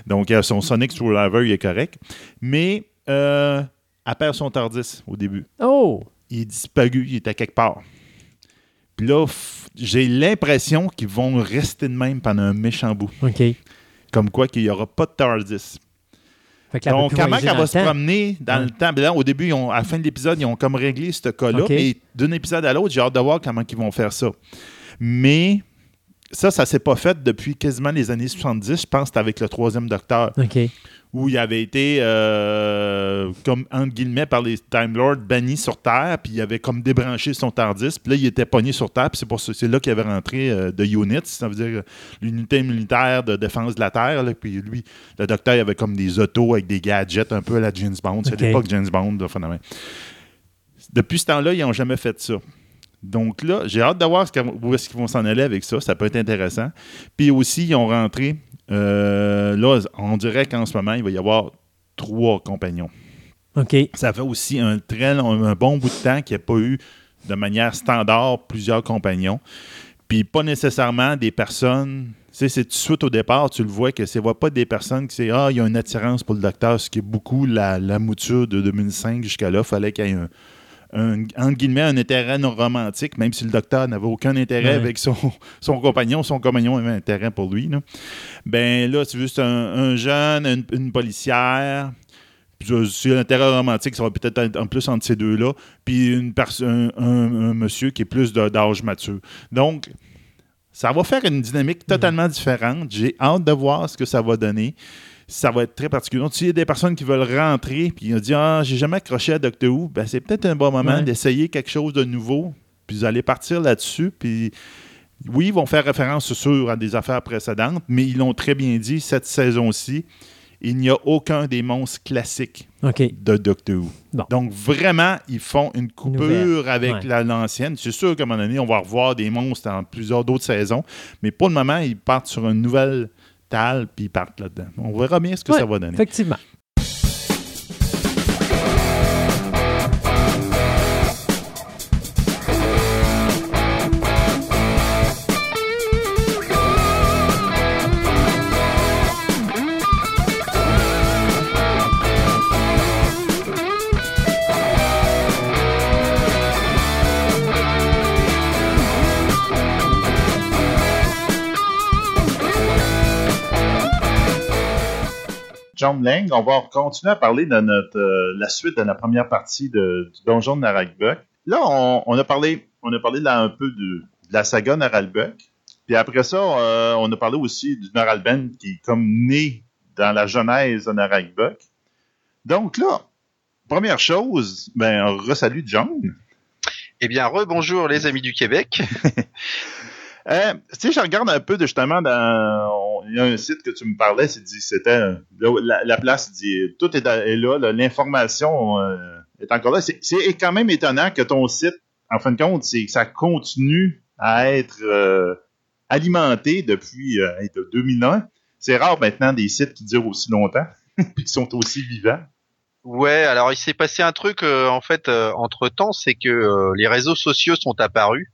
S3: Donc, euh, son Sonic Screwdriver, il est correct. Mais euh, elle perd son TARDIS au début
S2: Oh!
S3: il est disparu, il était quelque part. Puis là, j'ai l'impression qu'ils vont rester de même pendant un méchant bout.
S2: OK.
S3: Comme quoi qu'il n'y aura pas de TARDIS.
S2: Elle
S3: Donc, comment
S2: dans
S3: va se
S2: temps.
S3: promener dans
S2: Ouais.
S3: le temps? Ben là, au début, ils ont- à la fin de l'épisode, ils ont comme réglé ce cas-là.
S2: OK.
S3: Mais d'un épisode à l'autre, j'ai hâte de voir comment ils vont faire ça. Mais ça, ça s'est pas fait depuis quasiment les années 70. Je pense que c'était avec le troisième docteur
S2: OK.
S3: où il avait été, euh, comme, entre guillemets, par les Time Lords, banni sur Terre, puis il avait comme débranché son TARDIS, puis là, il était pogné sur Terre, puis c'est pour ça- c'est là qu'il avait rentré euh, de UNIT, ça veut dire euh, l'unité militaire de défense de la Terre, puis lui, le docteur, il avait comme des autos avec des gadgets, un peu à la James Bond, c'est
S2: Ok.
S3: l'époque James Bond, là, finalement. Depuis ce temps-là, ils n'ont jamais fait ça. Donc là, j'ai hâte de voir ce où est-ce qu'ils vont s'en aller avec ça. Ça peut être intéressant. Puis aussi, ils ont rentré. euh, là, on dirait qu'en ce moment, il va y avoir trois compagnons.
S2: OK.
S3: Ça fait aussi un très long- un bon bout de temps qu'il n'y a pas eu de manière standard plusieurs compagnons. Puis pas nécessairement des personnes. Tu sais, c'est tout de suite au départ, tu le vois que c'est pas des personnes qui c'est Ah, il y a une attirance pour le docteur, ce qui est beaucoup la, la mouture de 2005 jusqu'à là. Il fallait qu'il y ait un, un, entre guillemets, un intérêt non romantique, même si le docteur n'avait aucun intérêt
S2: Ouais.
S3: avec son, son compagnon, son compagnon avait un intérêt pour lui. Là. Ben là, tu veux, c'est un, un jeune, une, une policière. Puis, Si l'intérêt romantique, ça va peut-être être en plus entre ces deux-là. Puis une un, un- un monsieur qui est plus d'âge mature. Donc, ça va faire une dynamique totalement différente. J'ai hâte de voir ce que ça va donner. Ça va être très particulier. Donc, s'il y a des personnes qui veulent rentrer puis ils disent Ah, j'ai jamais accroché à Doctor Who, ben, c'est peut-être un bon moment
S2: Ouais.
S3: d'essayer quelque chose de nouveau. Puis vous allez partir là-dessus. Puis oui, ils vont faire référence, sûr, à des affaires précédentes, mais ils l'ont très bien dit, cette saison-ci, il n'y a aucun des monstres classiques de Doctor Who.
S2: Bon.
S3: Donc, vraiment, ils font une coupure
S2: Nouvelle.
S3: avec
S2: Ouais.
S3: la- l'ancienne. C'est sûr qu'à un moment donné, on va revoir des monstres dans plusieurs d'autres saisons, mais pour le moment, ils partent sur une nouvelle table, puis ils partent là-dedans. On verra bien ce que
S2: Ouais,
S3: ça va donner.
S2: Effectivement.
S3: John Lang, on va continuer à parler de notre, euh, la suite de la première partie de, du Donjon de Naragbuck. Là, on, on a parlé, on a parlé là un peu de, de la saga Naralbuck. Puis après ça, euh, on a parlé aussi du Naralben qui est comme né dans la genèse de Naragbuck. Donc là, première chose, ben, on resalue John.
S4: Eh bien, rebonjour les amis du Québec.
S3: Euh, tu sais, je regarde un peu de justement dans. Il y a un site que tu me parlais, c'est dit c'était euh, la, la place dit tout est, là, l'information euh, est encore là. C'est quand même étonnant que ton site, en fin de compte, c'est ça continue à être euh, alimenté depuis euh, hey, de 2001. C'est rare maintenant des sites qui durent aussi longtemps puis qui sont aussi vivants.
S4: Ouais, alors il s'est passé un truc en fait entre temps, c'est que les réseaux sociaux sont apparus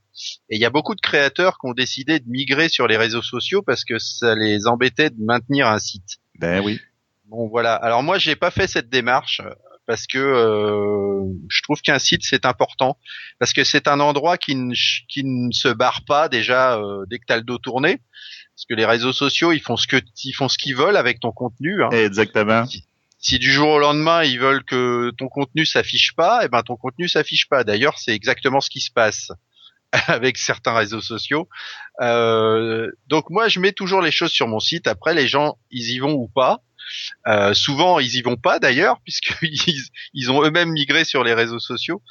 S4: et il y a beaucoup de créateurs qui ont décidé de migrer sur les réseaux sociaux parce que ça les embêtait de maintenir un site.
S3: Ben oui.
S4: Bon voilà. Alors moi j'ai pas fait cette démarche parce que euh, je trouve qu'un site c'est important parce que c'est un endroit qui ne, qui ne se barre pas déjà euh, dès que t'as le dos tourné parce que les réseaux sociaux ils font ce que ils font ce qu'ils veulent avec ton contenu. hein.
S3: Exactement.
S4: si du jour au lendemain ils veulent que ton contenu s'affiche pas, eh ben ton contenu s'affiche pas. D'ailleurs, c'est exactement ce qui se passe avec certains réseaux sociaux. Euh, donc moi, je mets toujours les choses sur mon site. Après, les gens, ils y vont ou pas. Euh, souvent, ils y vont pas d'ailleurs, puisqu'ils ils ont eux-mêmes migré sur les réseaux sociaux.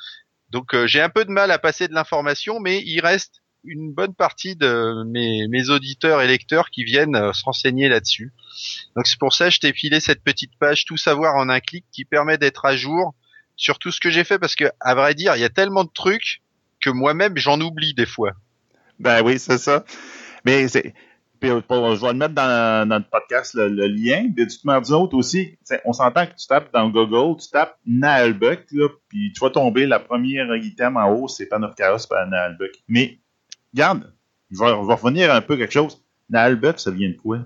S4: Donc euh, j'ai un peu de mal à passer de l'information, mais il reste une bonne partie de mes, auditeurs et lecteurs qui viennent se renseigner là-dessus. Donc c'est pour ça que je t'ai filé cette petite page tout savoir en un clic qui permet d'être à jour sur tout ce que j'ai fait parce que à vrai dire, il y a tellement de trucs que moi-même j'en oublie des fois.
S3: Ben oui, c'est ça. Mais c'est. Puis, euh, je vais le mettre dans, le podcast, le, le lien. De toute manière, d'une autre aussi, on s'entend que tu tapes dans Google, tu tapes Naalbuck, là, puis tu vas tomber, la première item en haut, c'est Pan of Chaos par Naalbuck. Mais, regarde, je vais, je vais revenir un peu à quelque chose. Naalbuck, ça vient de quoi?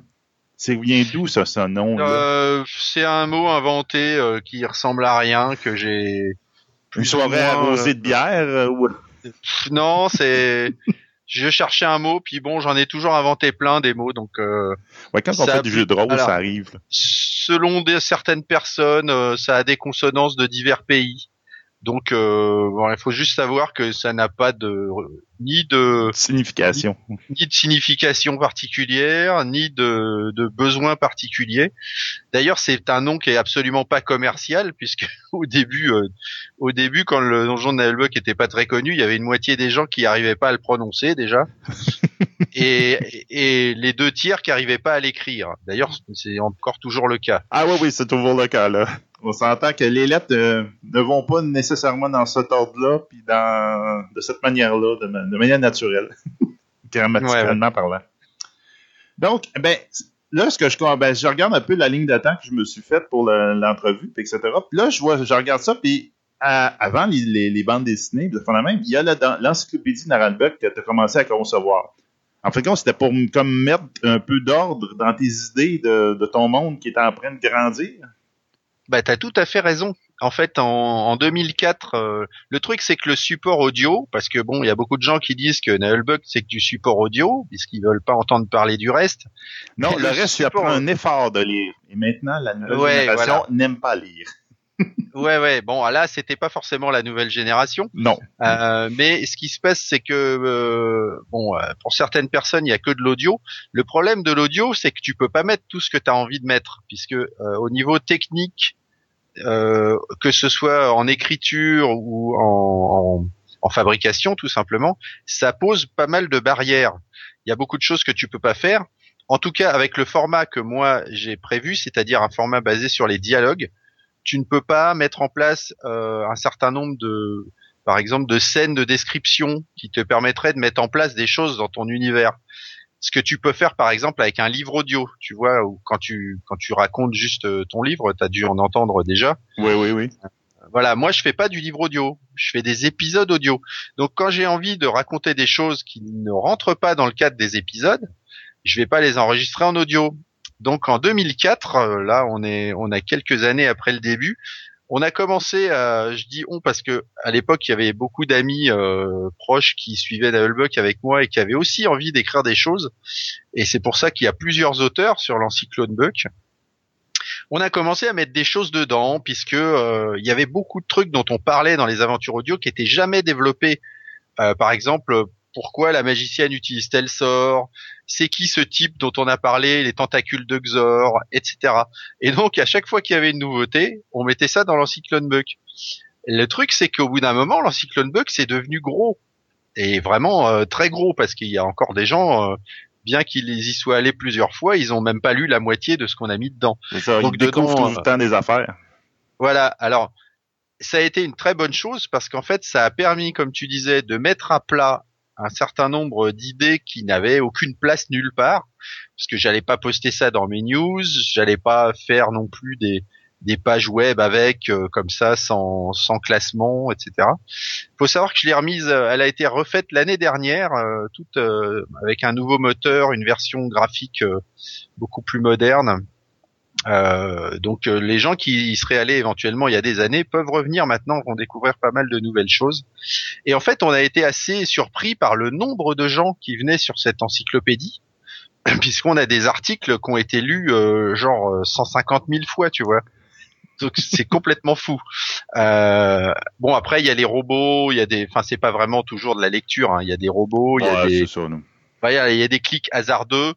S3: C'est vient d'où, ça, ce nom?
S4: Euh, c'est un mot inventé euh, qui ressemble à rien que j'ai
S3: Une soirée arrosée
S4: euh,
S3: de bière? ou...
S4: Non, c'est je cherchais un mot puis bon, j'en ai toujours inventé plein des mots donc euh,
S3: Ouais, quand on fait du jeu de rôle,
S4: alors,
S3: ça arrive. là.
S4: selon des, certaines personnes, euh, ça a des consonances de divers pays. Donc, euh, bon, il faut juste savoir que ça n'a pas de ni de
S3: Signification.
S4: ni de signification particulière, ni de, de besoin particulier. D'ailleurs, c'est un nom qui est absolument pas commercial, puisque au début, euh, au début, quand le donjon de Naelbuck était pas très connu, il y avait une moitié des gens qui arrivaient pas à le prononcer déjà, et, et les deux tiers qui arrivaient pas à l'écrire. D'ailleurs, c'est encore toujours le cas.
S3: Ah oui, oui, c'est toujours le cas, là. On s'entend que les lettres euh, ne vont pas nécessairement dans cet ordre-là, puis dans de cette manière-là, de, ma- de manière naturelle, grammaticalement parlant. Donc, ben, là, ce que je, ben, je regarde un peu la ligne d'attente que je me suis faite pour le- l'entrevue, puis etc. Puis là, je vois, je regarde ça, puis à- avant les, les- les bandes dessinées, même, il y a l'encyclopédie Naralbuck que tu as commencé à concevoir. En fait, c'était pour comme mettre un peu d'ordre dans tes idées de, de ton monde qui est en train de grandir.
S4: Bah, t'as tout à fait raison. En fait, en, en 2004, euh, le truc c'est que le support audio, parce que bon, il y a beaucoup de gens qui disent que Nailbug c'est que du support audio, puisqu'ils veulent pas entendre parler du reste.
S3: Non, le
S4: le
S3: reste, tu
S4: support-
S3: apprends un effort de lire. Et maintenant, la nouvelle
S4: Ouais,
S3: génération
S4: voilà.
S3: n'aime pas lire.
S4: Ouais, ouais. Bon, là, c'était pas forcément la nouvelle génération.
S3: Non.
S4: Euh, mais ce qui se passe, c'est que euh, bon, euh, pour certaines personnes, il y a que de l'audio. Le problème de l'audio, c'est que tu peux pas mettre tout ce que tu as envie de mettre, puisque euh, au niveau technique, euh, que ce soit en écriture ou en, en, en fabrication, tout simplement, ça pose pas mal de barrières. Il y a beaucoup de choses que tu peux pas faire. En tout cas, avec le format que moi j'ai prévu, c'est-à-dire un format basé sur les dialogues, tu ne peux pas mettre en place euh, un certain nombre de, par exemple, de scènes de description qui te permettraient de mettre en place des choses dans ton univers. Ce que tu peux faire, par exemple, avec un livre audio, tu vois, ou quand tu quand tu racontes juste euh, ton livre, tu as dû en entendre déjà.
S3: Oui, oui, oui.
S4: Voilà, moi je fais pas du livre audio, je fais des épisodes audio. Donc quand j'ai envie de raconter des choses qui ne rentrent pas dans le cadre des épisodes, je vais pas les enregistrer en audio. Donc en 2004, euh, là on est on a quelques années après le début, on a commencé à je dis on parce que à l'époque il y avait beaucoup d'amis euh, proches qui suivaient Doublebuck avec moi et qui avaient aussi envie d'écrire des choses et c'est pour ça qu'il y a plusieurs auteurs sur l'encyclone Buck. On a commencé à mettre des choses dedans puisque euh, il y avait beaucoup de trucs dont on parlait dans les aventures audio qui étaient jamais développés. Euh, par exemple, pourquoi la magicienne utilise tel sort, c'est qui ce type dont on a parlé, les tentacules de Xor, etc. Et donc à chaque fois qu'il y avait une nouveauté, on mettait ça dans l'encyclone Buck. Le truc c'est qu'au bout d'un moment, l'encyclone Buck c'est devenu gros et vraiment euh, très gros parce qu'il y a encore des gens, euh, bien qu'ils y soient allés plusieurs fois, ils ont même pas lu la moitié de ce qu'on a mis dedans.
S3: Ça,
S4: Donc, dedans,
S3: tout le temps des affaires.
S4: Voilà. Alors, ça a été une très bonne chose parce qu'en fait, ça a permis, comme tu disais, de mettre à plat un certain nombre d'idées qui n'avaient aucune place nulle part. Parce que j'allais pas poster ça dans mes news, j'allais pas faire non plus des, des pages web avec euh, comme ça sans, sans classement, etc. Faut savoir que je l'ai remise, euh, elle a été refaite l'année dernière, euh, toute euh, avec un nouveau moteur, une version graphique euh, beaucoup plus moderne. Euh, donc euh, les gens qui y seraient allés éventuellement il y a des années peuvent revenir maintenant, vont découvrir pas mal de nouvelles choses. Et en fait, on a été assez surpris par le nombre de gens qui venaient sur cette encyclopédie, puisqu'on a des articles qui ont été lus euh, genre euh, 150 000 fois, tu vois. Donc c'est complètement fou. Euh, bon après il y a les robots, il y a des, enfin c'est pas vraiment toujours de la lecture, hein. il y a des robots, il y a
S3: Ouais,
S4: des, y il y a des clics hasardeux,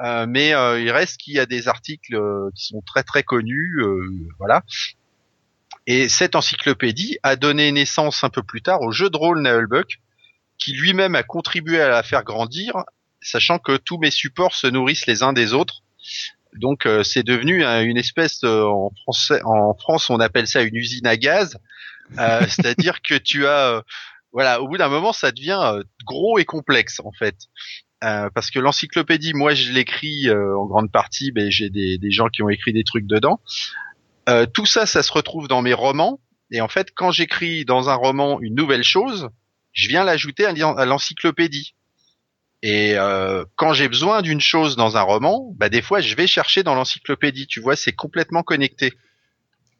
S4: euh, mais euh, il reste qu'il y a des articles euh, qui sont très très connus, euh, voilà. Et cette encyclopédie a donné naissance un peu plus tard au jeu de rôle Nailbuck, qui lui-même a contribué à la faire grandir, sachant que tous mes supports se nourrissent les uns des autres. Donc euh, c'est devenu une espèce en français, en France on appelle ça une usine à gaz, c'est-à-dire que tu as, voilà, au bout d'un moment ça devient gros et complexe en fait. Euh, parce que l'encyclopédie, moi, je l'écris euh, en grande partie, ben, j'ai des, des gens qui ont écrit des trucs dedans. Euh, tout ça, ça se retrouve dans mes romans. Et en fait, quand j'écris dans un roman une nouvelle chose, je viens l'ajouter à l'en- à l'encyclopédie. Et euh, quand j'ai besoin d'une chose dans un roman, bah, des fois, je vais chercher dans l'encyclopédie. Tu vois, c'est complètement connecté.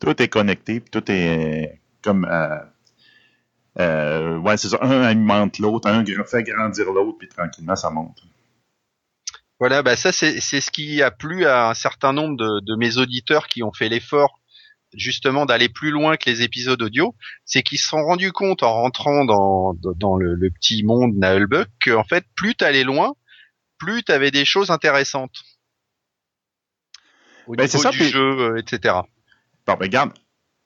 S3: Tout est connecté, tout est euh, comme. Euh, ouais, c'est ça. Un alimente l'autre, un fait grandir l'autre, puis tranquillement, ça monte.
S4: Voilà, bah ça c'est c'est ce qui a plu à un certain nombre de, de mes auditeurs qui ont fait l'effort justement d'aller plus loin que les épisodes audio, c'est qu'ils se sont rendus compte en rentrant dans dans, le, le petit monde Naelbuck qu'en fait plus t'allais loin, plus t'avais des choses intéressantes au
S3: Ben,
S4: niveau
S3: c'est ça,
S4: du
S3: puis-
S4: jeu, euh, etc.
S3: Ben, regarde,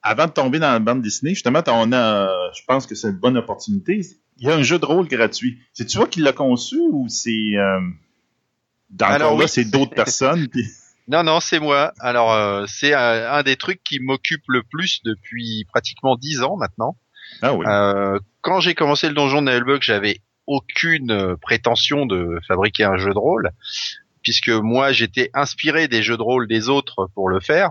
S3: avant de tomber dans la bande dessinée, justement, on a, euh, je pense que c'est une bonne opportunité. Il y a un jeu de rôle gratuit. C'est toi qui l'as conçu ou c'est. Euh, dans
S4: Alors,
S3: encore là, c'est d'autres personnes. puis-
S4: Non, non, c'est moi. Alors, euh, c'est un, un des trucs qui m'occupe le plus depuis pratiquement dix ans maintenant.
S3: Ah oui.
S4: Euh, quand j'ai commencé le donjon de Nailbug, j'avais aucune euh, prétention de fabriquer un jeu de rôle, puisque moi j'étais inspiré des jeux de rôle des autres pour le faire.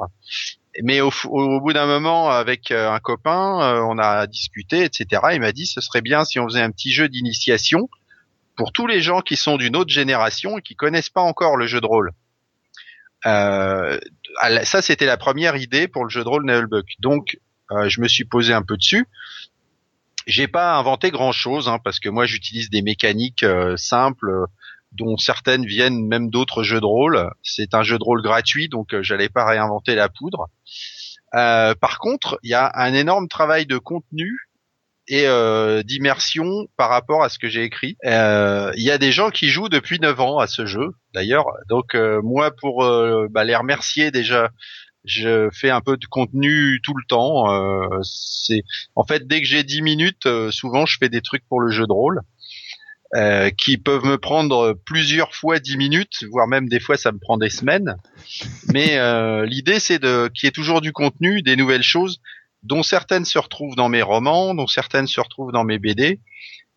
S4: Mais au, au bout d'un moment, avec euh, un copain, euh, on a discuté, etc. Il m'a dit ce serait bien si on faisait un petit jeu d'initiation pour tous les gens qui sont d'une autre génération et qui connaissent pas encore le jeu de rôle. Euh, ça, c'était la première idée pour le jeu de rôle Nailbuck. Donc, euh, je me suis posé un peu dessus. J'ai pas inventé grand chose hein, parce que moi j'utilise des mécaniques euh, simples dont certaines viennent même d'autres jeux de rôle. C'est un jeu de rôle gratuit donc euh, j'allais pas réinventer la poudre. Euh, par contre, il y a un énorme travail de contenu et euh, d'immersion par rapport à ce que j'ai écrit. Il y a des gens qui jouent depuis 9 ans à ce jeu, d'ailleurs. Donc moi, pour bah, les remercier déjà, je fais un peu de contenu tout le temps. C'est en fait dès que j'ai 10 minutes, souvent je fais des trucs pour le jeu de rôle. Euh, qui peuvent me prendre plusieurs fois 10 minutes, voire même des fois ça me prend des semaines. Mais euh, l'idée c'est de qu'il y ait toujours du contenu, des nouvelles choses, dont certaines se retrouvent dans mes romans, dont certaines se retrouvent dans mes BD,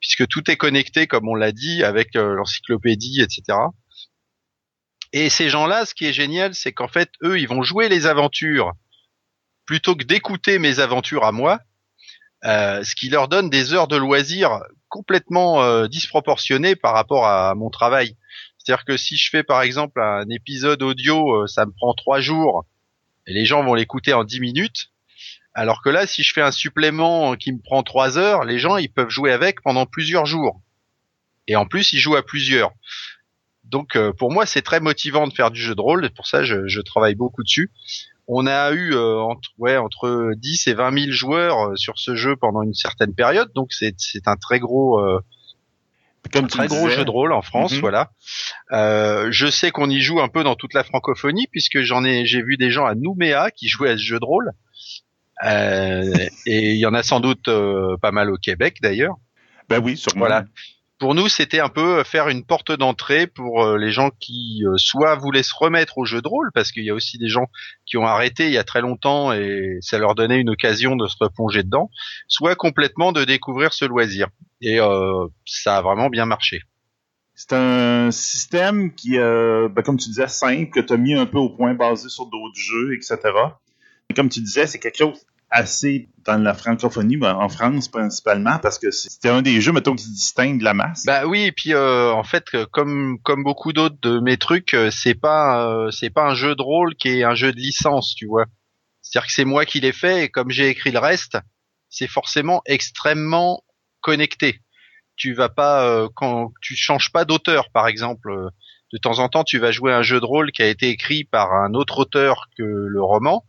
S4: puisque tout est connecté, comme on l'a dit, avec euh, l'encyclopédie, etc. Et ces gens-là, ce qui est génial, c'est qu'en fait, eux, ils vont jouer les aventures plutôt que d'écouter mes aventures à moi, euh, ce qui leur donne des heures de loisirs complètement euh, disproportionnées par rapport à mon travail. C'est-à-dire que si je fais par exemple un épisode audio, euh, ça me prend trois jours, et les gens vont l'écouter en dix minutes, alors que là, si je fais un supplément qui me prend trois heures, les gens ils peuvent jouer avec pendant plusieurs jours. Et en plus, ils jouent à plusieurs. Donc euh, pour moi, c'est très motivant de faire du jeu de rôle. Pour ça, je travaille beaucoup dessus. On a eu euh, entre, ouais, entre 10 et 20 000 joueurs euh, sur ce jeu pendant une certaine période. Donc c'est un très gros euh,
S3: Comme
S4: un
S3: tu
S4: très gros jeu de rôle en France,
S3: Mhm.
S4: voilà. Euh, je sais qu'on y joue un peu dans toute la francophonie puisque j'en ai, j'ai vu des gens à Nouméa qui jouaient à ce jeu de rôle. Euh, et il y en a sans doute euh, pas mal au Québec d'ailleurs.
S3: Ben oui, sûrement.
S4: Voilà. Pour nous, c'était un peu faire une porte d'entrée pour euh, les gens qui euh, soit voulaient se remettre au jeu de rôle parce qu'il y a aussi des gens qui ont arrêté il y a très longtemps et ça leur donnait une occasion de se replonger dedans, soit complètement de découvrir ce loisir. Et euh, ça a vraiment bien marché.
S3: C'est un système qui, euh, ben, comme tu disais, simple, que tu as mis un peu au point basé sur d'autres jeux, etc. Et comme tu disais, c'est quelque chose assez dans la francophonie, ben, en France principalement, parce que c'était un des jeux, mettons, qui se distingue de la masse.
S4: Bah oui, et puis euh, en fait, euh, comme comme beaucoup d'autres de mes trucs, euh, c'est pas euh, c'est pas un jeu de rôle qui est un jeu de licence, tu vois. C'est-à-dire que c'est moi qui l'ai fait et comme j'ai écrit le reste, c'est forcément extrêmement connecté. Tu vas pas euh, quand tu changes pas d'auteur, par exemple. euh, De temps en temps, tu vas jouer un jeu de rôle qui a été écrit par un autre auteur que le roman.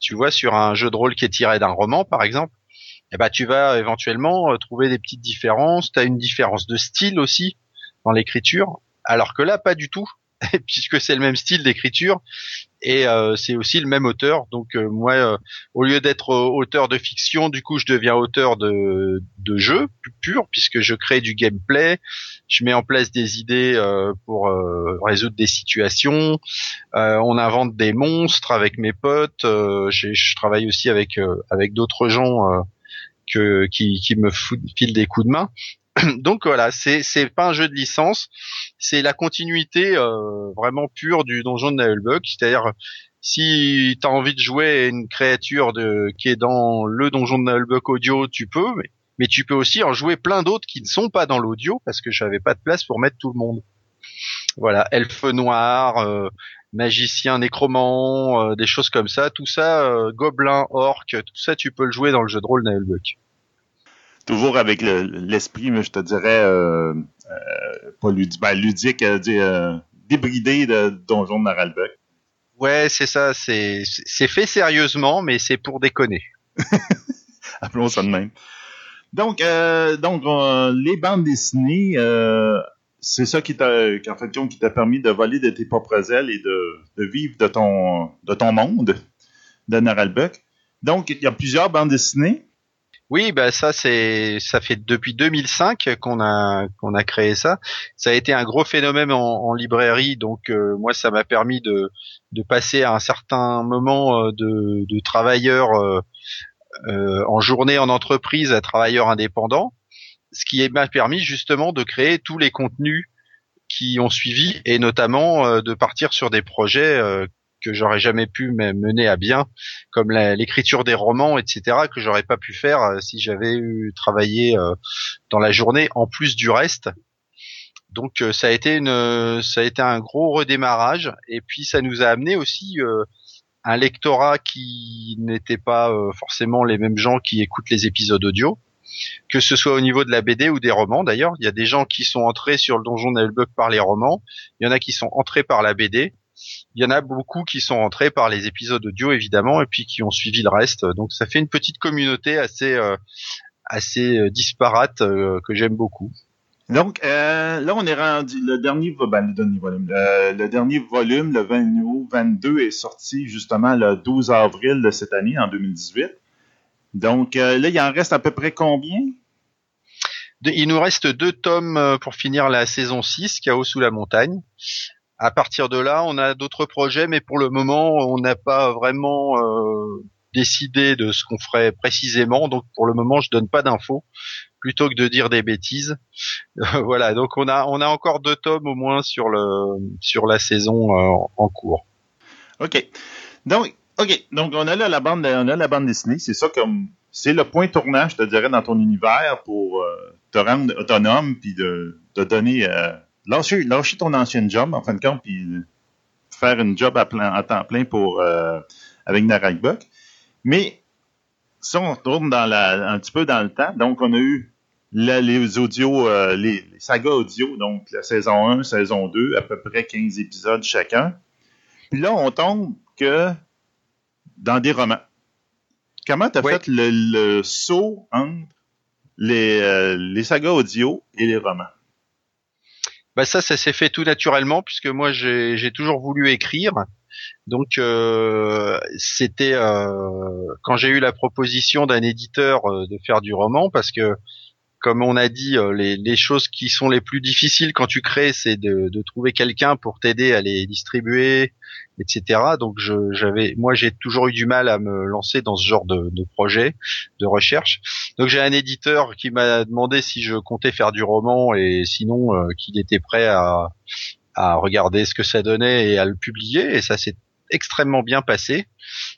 S4: Tu vois, sur un jeu de rôle qui est tiré d'un roman, par exemple eh ben tu vas éventuellement euh, trouver des petites différences. Tu as une différence de style aussi dans l'écriture, alors que là pas du tout, puisque c'est le même style d'écriture et euh, c'est aussi le même auteur. Donc euh, moi, euh, au lieu d'être euh, auteur de fiction, du coup je deviens auteur de de jeu pu- pur, puisque je crée du gameplay, je mets en place des idées euh, pour euh, résoudre des situations, on invente des monstres avec mes potes. je travaille aussi avec avec d'autres gens. que qui, qui me fou- file des coups de main. Donc voilà, c'est c'est pas un jeu de licence, c'est la continuité euh, vraiment pure du donjon de Naelbug, c'est-à-dire si tu as envie de jouer une créature de qui est dans le donjon de Naelbug audio, tu peux, mais, tu peux aussi en jouer plein d'autres qui ne sont pas dans l'audio parce que j'avais pas de place pour mettre tout le monde. Voilà, elfe noir, euh, magicien nécromant, euh, des choses comme ça, tout ça, euh, gobelin, orc, tout ça tu peux le jouer dans le jeu de rôle Naelbug.
S3: Toujours avec le- l'esprit, mais je te dirais, euh, euh, pas ludique, ben, ludique, euh, dire, euh, débridé de Donjon de Naralbuck.
S4: Ouais, c'est ça, c'est c'est fait sérieusement, mais c'est pour déconner.
S3: Appelons ça de même. Donc, donc les bandes dessinées, c'est ça qui t'a, en fait, qui t'a permis de voler de tes propres ailes et de, de vivre de ton, de ton monde de Naralbuck. Donc, il y a plusieurs bandes dessinées.
S4: Oui, bah ça c'est ça fait depuis 2005 qu'on a qu'on a créé ça. Ça a été un gros phénomène en, librairie, donc euh, moi ça m'a permis de de passer à un certain moment euh, de de travailleur euh, en journée en entreprise à travailleur indépendant, ce qui m'a permis justement de créer tous les contenus qui ont suivi et notamment de partir sur des projets que j'aurais jamais pu me- mener à bien comme l'écriture des romans, etc., que j'aurais pas pu faire euh, si j'avais eu travaillé euh, dans la journée en plus du reste. Donc euh, ça a été une, ça a été un gros redémarrage et puis ça nous a amené aussi un lectorat qui n'était pas forcément les mêmes gens qui écoutent les épisodes audio, que ce soit au niveau de la BD ou des romans d'ailleurs. Il y a des gens qui sont entrés sur le donjon Nailbug par les romans, il y en a qui sont entrés par la BD. Il y en a beaucoup qui sont rentrés par les épisodes audio évidemment et puis qui ont suivi le reste. Donc ça fait une petite communauté assez euh, assez euh, disparate euh, que j'aime beaucoup.
S3: Donc là, on est rendu le dernier, ben, le dernier volume. Le, dernier volume, le 22 est sorti justement le 12 avril de cette année, en 2018. Donc là, il en reste à peu près combien?
S4: Il nous reste deux tomes pour finir la saison 6, Chaos sous la montagne à partir de là, on a d'autres projets, mais pour le moment, on n'a pas vraiment euh, décidé de ce qu'on ferait précisément. Donc pour le moment, je donne pas d'infos plutôt que de dire des bêtises. voilà, donc on a on a encore deux tomes au moins sur le sur la saison euh, en cours.
S3: Ok, donc ok, donc on a là la bande on a la bande dessinée. C'est ça comme c'est le point tournant, je te dirais, dans ton univers pour euh, te rendre autonome puis de, de donner lâcher, lâcher ton ancien job, en fin de compte, puis faire une job à, plein, à temps plein pour euh, avec Buck. Mais si on retourne dans la, un petit peu dans le temps, donc on a eu les audios, euh, les, sagas audio, donc la saison 1, saison 2, à peu près 15 épisodes chacun. Puis là, on tombe que dans des romans. Comment tu as fait le, saut entre les, euh, les sagas audio et les romans?
S4: Bah ça, ça s'est fait tout naturellement puisque moi j'ai toujours voulu écrire. Donc euh, c'était euh, quand j'ai eu la proposition d'un éditeur euh, de faire du roman parce que comme on a dit, les, les, choses qui sont les plus difficiles quand tu crées, c'est de, de, trouver quelqu'un pour t'aider à les distribuer, etc. Donc j'avais, moi j'ai toujours eu du mal à me lancer dans ce genre de, de projet, de recherche. Donc j'ai un éditeur qui m'a demandé si je comptais faire du roman et sinon euh, qu'il était prêt à, à regarder ce que ça donnait et à le publier. Et ça s'est extrêmement bien passé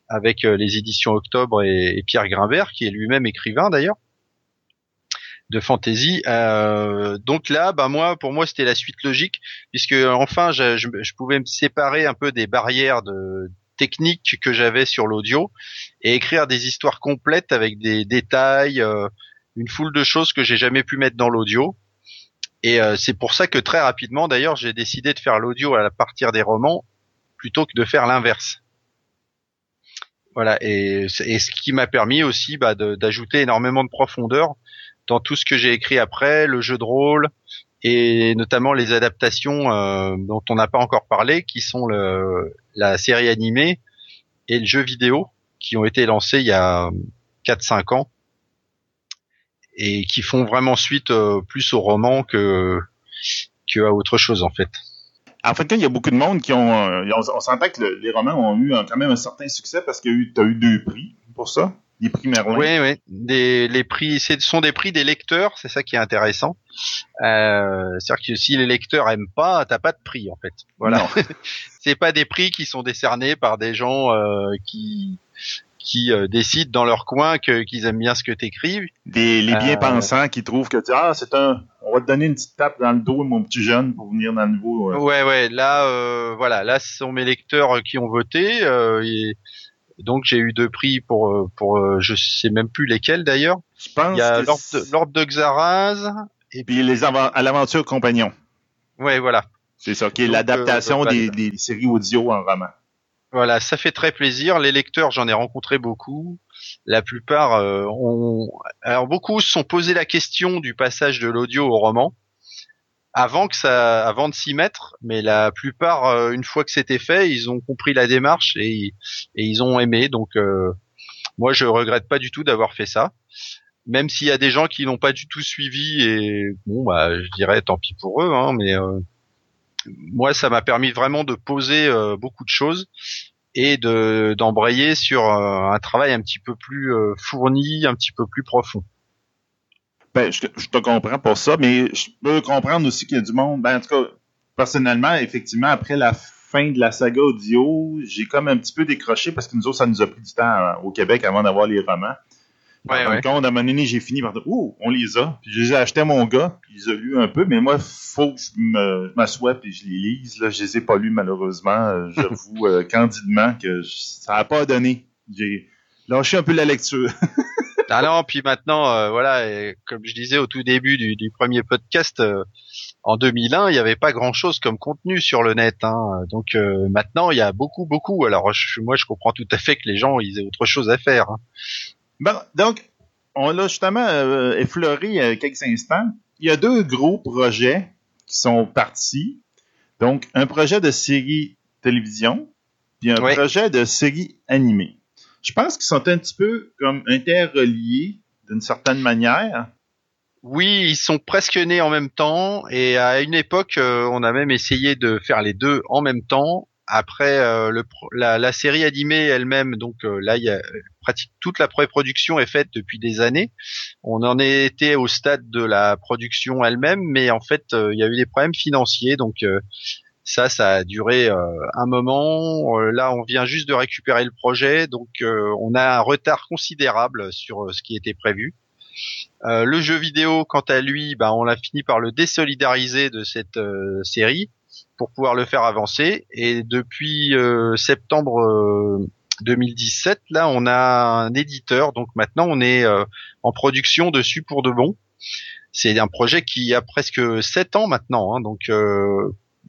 S4: avec euh, les éditions Octobre et, et Pierre Grimbert, qui est lui-même écrivain d'ailleurs de fantasy. Euh, donc là, bah moi, pour moi, c'était la suite logique, puisque enfin, je, je, pouvais me séparer un peu des barrières de techniques que j'avais sur l'audio et écrire des histoires complètes avec des détails, euh, une foule de choses que j'ai jamais pu mettre dans l'audio. Et euh, c'est pour ça que très rapidement, d'ailleurs, j'ai décidé de faire l'audio à partir des romans plutôt que de faire l'inverse. Voilà, et, et, ce qui m'a permis aussi bah, d'ajouter énormément de profondeur dans tout ce que j'ai écrit après, le jeu de rôle et notamment les adaptations euh, dont on n'a pas encore parlé, qui sont la série animée et le jeu vidéo, qui ont été lancés il y a 4-5 ans et qui font vraiment suite euh, plus au roman que que à autre chose en fait.
S3: En fait, il y a beaucoup de monde qui ont. Euh, on, s'entend que les romans ont eu quand même un certain succès parce que tu as eu deux prix pour ça. Prix Merlin.
S4: Oui, oui. Des, les prix, ce sont des prix des lecteurs, c'est ça qui est intéressant. Euh, C'est-à-dire que si les lecteurs aiment pas, t'as pas de prix en fait. Voilà. c'est pas des prix qui sont décernés par des gens euh, qui qui euh, décident dans leur coin que qu'ils aiment bien ce que t'écris.
S3: Des les bien pensants qui trouvent que ah c'est un on va te donner une petite tape dans le dos mon petit jeune pour venir dans le nouveau.
S4: Ouais ouais là voilà là ce sont mes lecteurs qui ont voté et donc j'ai eu deux prix pour euh, pour euh, je sais même plus lesquels d'ailleurs.
S3: Je pense.
S4: Il y a Lord de, Xaraz
S3: et puis les à l'aventure compagnon.
S4: Ouais voilà.
S3: C'est ça qui est l'adaptation euh, des, des séries audio en roman.
S4: Voilà, ça fait très plaisir. Les lecteurs, j'en ai rencontré beaucoup. La plupart ont, alors beaucoup se sont posé la question du passage de l'audio au roman avant que ça, avant de s'y mettre, mais la plupart, euh, une fois que c'était fait, ils ont compris la démarche et, et ils ont aimé. Donc, euh, moi, je regrette pas du tout d'avoir fait ça, même s'il y a des gens qui n'ont pas du tout suivi et bon, bah, je dirais tant pis pour eux, hein, mais euh, moi, ça m'a permis vraiment de poser beaucoup de choses et de d'embrayer sur un travail un petit peu plus fourni, un petit peu plus profond.
S3: Ben, je, te comprends pour ça, mais je peux comprendre aussi qu'il y a du monde. Ben, en tout cas, personnellement, effectivement, après la fin de la saga audio, j'ai comme un petit peu décroché parce que nous autres, ça nous a pris du temps euh, au Québec avant d'avoir les romans. Ouais, ouais. Quand à un moment donné, j'ai fini par dire Oh, on les a. Puis je les ai achetés à mon gars, puis il les a lus un peu, mais moi, faut que je m'assoie et je les lise. Là, je les ai pas lus malheureusement. Euh, j'avoue euh, candidement que ça n'a pas donné. J'ai lâché un peu la lecture.
S4: Ah non, puis maintenant, euh, voilà, et comme je disais au tout début du, du premier podcast, euh, en 2001, il n'y avait pas grand-chose comme contenu sur le net. Hein. Donc euh, maintenant, il y a beaucoup, beaucoup. Alors je- moi, je comprends tout à fait que les gens ils aient autre chose à faire. hein.
S3: Bon, donc, on l'a justement euh, effleuré a quelques instants. Il y a deux gros projets qui sont partis. Donc, un projet de série télévision, puis un
S4: Ouais.
S3: projet de série animée. Je pense qu'ils sont un petit peu comme interreliés d'une certaine manière.
S4: Oui, ils sont presque nés en même temps et à une époque, euh, on a même essayé de faire les deux en même temps. Après, euh, la, série animée elle-même, donc euh, là, y a pratique toute la pré-production est faite depuis des années. On en était au stade de la production elle-même, mais en fait, il y a eu des problèmes financiers, donc ça, ça a duré euh, un moment. Euh, là, on vient juste de récupérer le projet, donc euh, on a un retard considérable sur ce qui était prévu. Le jeu vidéo, quant à lui, bah, on a fini par le désolidariser de cette série pour pouvoir le faire avancer. Et depuis septembre euh, 2017, là, on a un éditeur. Donc maintenant, on est en production dessus pour de bon. C'est un projet qui a presque sept ans maintenant. hein. donc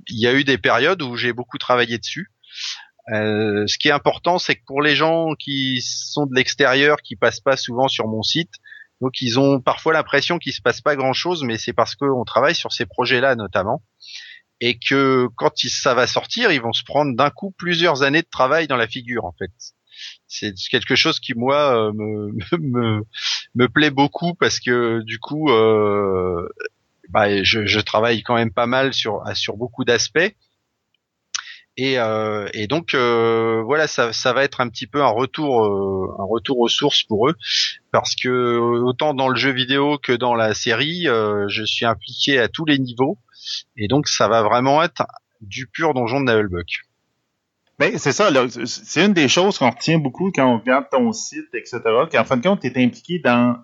S4: il y a eu des périodes où j'ai beaucoup travaillé dessus. Euh, ce qui est important, c'est que pour les gens qui sont de l'extérieur, qui passent pas souvent sur mon site, donc ils ont parfois l'impression qu'il se passe pas grand chose, mais c'est parce qu'on travaille sur ces projets-là notamment, et que quand ça va sortir, ils vont se prendre d'un coup plusieurs années de travail dans la figure en fait. C'est quelque chose qui moi euh, me, me me plaît beaucoup parce que du coup, euh, bah, je, je travaille quand même pas mal sur sur beaucoup d'aspects. Et, euh, et donc euh, voilà, ça, ça va être un petit peu un retour, euh, un retour aux sources pour eux, parce que autant dans le jeu vidéo que dans la série, euh, je suis impliqué à tous les niveaux, et donc ça va vraiment être du pur donjon de Navelbuck.
S3: Ben, c'est ça, c'est une des choses qu'on retient beaucoup quand on regarde ton site, etc., qu'en fin de compte, tu es impliqué dans...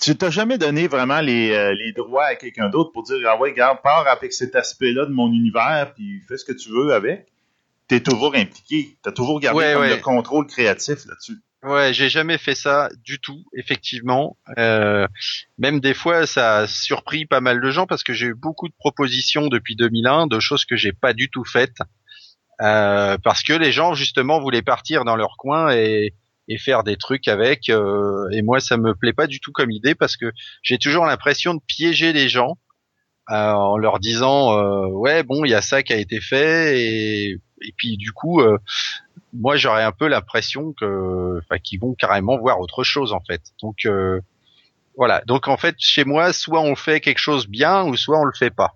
S3: Tu t'as jamais donné vraiment les, euh, les droits à quelqu'un d'autre pour dire, ah ouais, regarde, pars avec cet aspect-là de mon univers, puis fais ce que tu veux avec. Tu es toujours impliqué. Tu as toujours gardé
S4: Ouais,
S3: comme
S4: ouais.
S3: le contrôle créatif là-dessus.
S4: Ouais, j'ai jamais fait ça du tout, effectivement. Euh, même des fois, ça a surpris pas mal de gens parce que j'ai eu beaucoup de propositions depuis 2001 de choses que j'ai pas du tout faites. Euh, parce que les gens justement voulaient partir dans leur coin et, et faire des trucs avec. euh, et moi, ça me plaît pas du tout comme idée parce que j'ai toujours l'impression de piéger les gens euh, en leur disant euh, ouais bon il y a ça qui a été fait et, et puis du coup euh, moi j'aurais un peu l'impression que qu'ils vont carrément voir autre chose en fait. Donc euh, voilà. Donc en fait chez moi soit on fait quelque chose bien ou soit on le fait pas.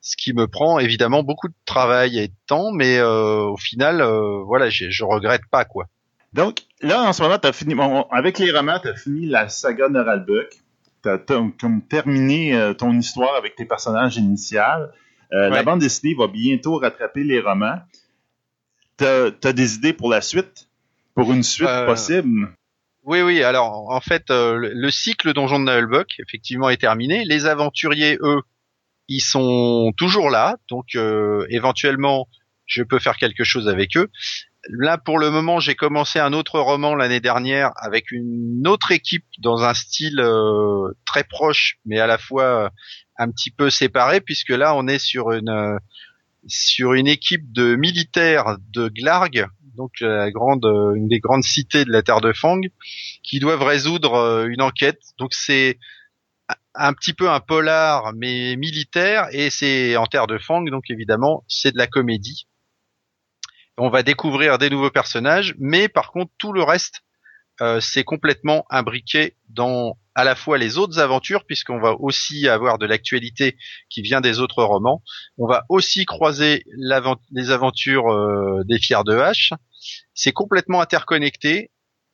S4: Ce qui me prend évidemment beaucoup de travail et de temps, mais euh, au final euh, voilà j'ai- je regrette pas quoi.
S3: Donc, là, en ce moment, t'as fini, bon, avec les romans, tu as fini la saga Noralbuck. Tu as comme terminé euh, ton histoire avec tes personnages initiales. Euh, La bande dessinée va bientôt rattraper les romans. Tu as, des idées pour la suite? Pour une suite
S4: Euh,
S3: possible?
S4: Oui, oui. Alors, en fait, euh, le, le cycle Donjon de Nullbuck, effectivement, est terminé. Les aventuriers, eux, ils sont toujours là. Donc, euh, éventuellement, je peux faire quelque chose avec eux. Là, pour le moment, j'ai commencé un autre roman l'année dernière avec une autre équipe dans un style euh, très proche, mais à la fois euh, un petit peu séparé, puisque là, on est sur une euh, sur une équipe de militaires de Glarg, donc la grande, une des grandes cités de la Terre de Fang, qui doivent résoudre une enquête. Donc c'est un petit peu un polar mais militaire et c'est en Terre de Fang, donc évidemment c'est de la comédie. On va découvrir des nouveaux personnages, mais par contre tout le reste euh, c'est complètement imbriqué dans à la fois les autres aventures, puisqu'on va aussi avoir de l'actualité qui vient des autres romans. On va aussi croiser les aventures euh, des Fiers de H. C'est complètement interconnecté,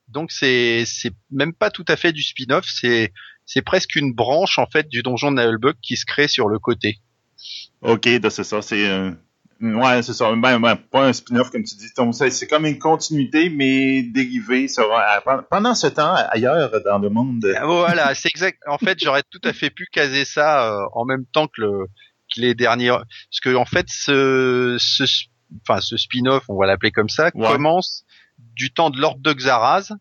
S4: donc c'est même pas tout à fait du spin-off, c'est presque une branche en fait du donjon de Nullbuck qui se crée sur le côté.
S3: OK, c'est ça. C'est ouais, c'est ça. Ben, ben, pas un spin-off, comme tu dis. C'est comme une continuité, mais dérivée sur, à- pendant ce temps, ailleurs dans le monde.
S4: Ah, Voilà, c'est exact. En fait, j'aurais tout à fait pu caser ça euh, en même temps que le que les derniers, parce que en fait, ce, ce enfin ce spin-off, on va l'appeler comme ça,
S3: Ouais.
S4: commence du temps de Lord de Xaraz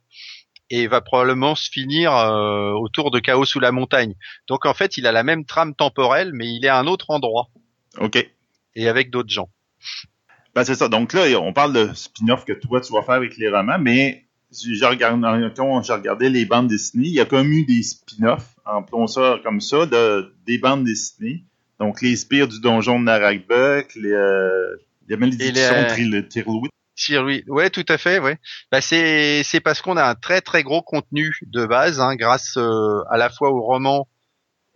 S4: et va probablement se finir euh, autour de Chaos sous la montagne. Donc en fait, il a la même trame temporelle, mais il est à un autre endroit
S3: OK.
S4: Et avec d'autres gens.
S3: Ben, c'est ça. Donc là, on parle de spin-off que toi, tu vas faire avec les romans, mais j'ai regardé, les bandes dessinées, il y a comme eu des spin-offs, appelons ça comme ça, de, des bandes dessinées. Donc, les spires du donjon de Narakbuck, les, euh, les malédictions
S4: les-
S3: de Tril- Tirlouit.
S4: Oui, ouais, tout à fait, ouais. Bah c'est c'est parce qu'on a un très très gros contenu de base, hein, grâce euh, à la fois au roman,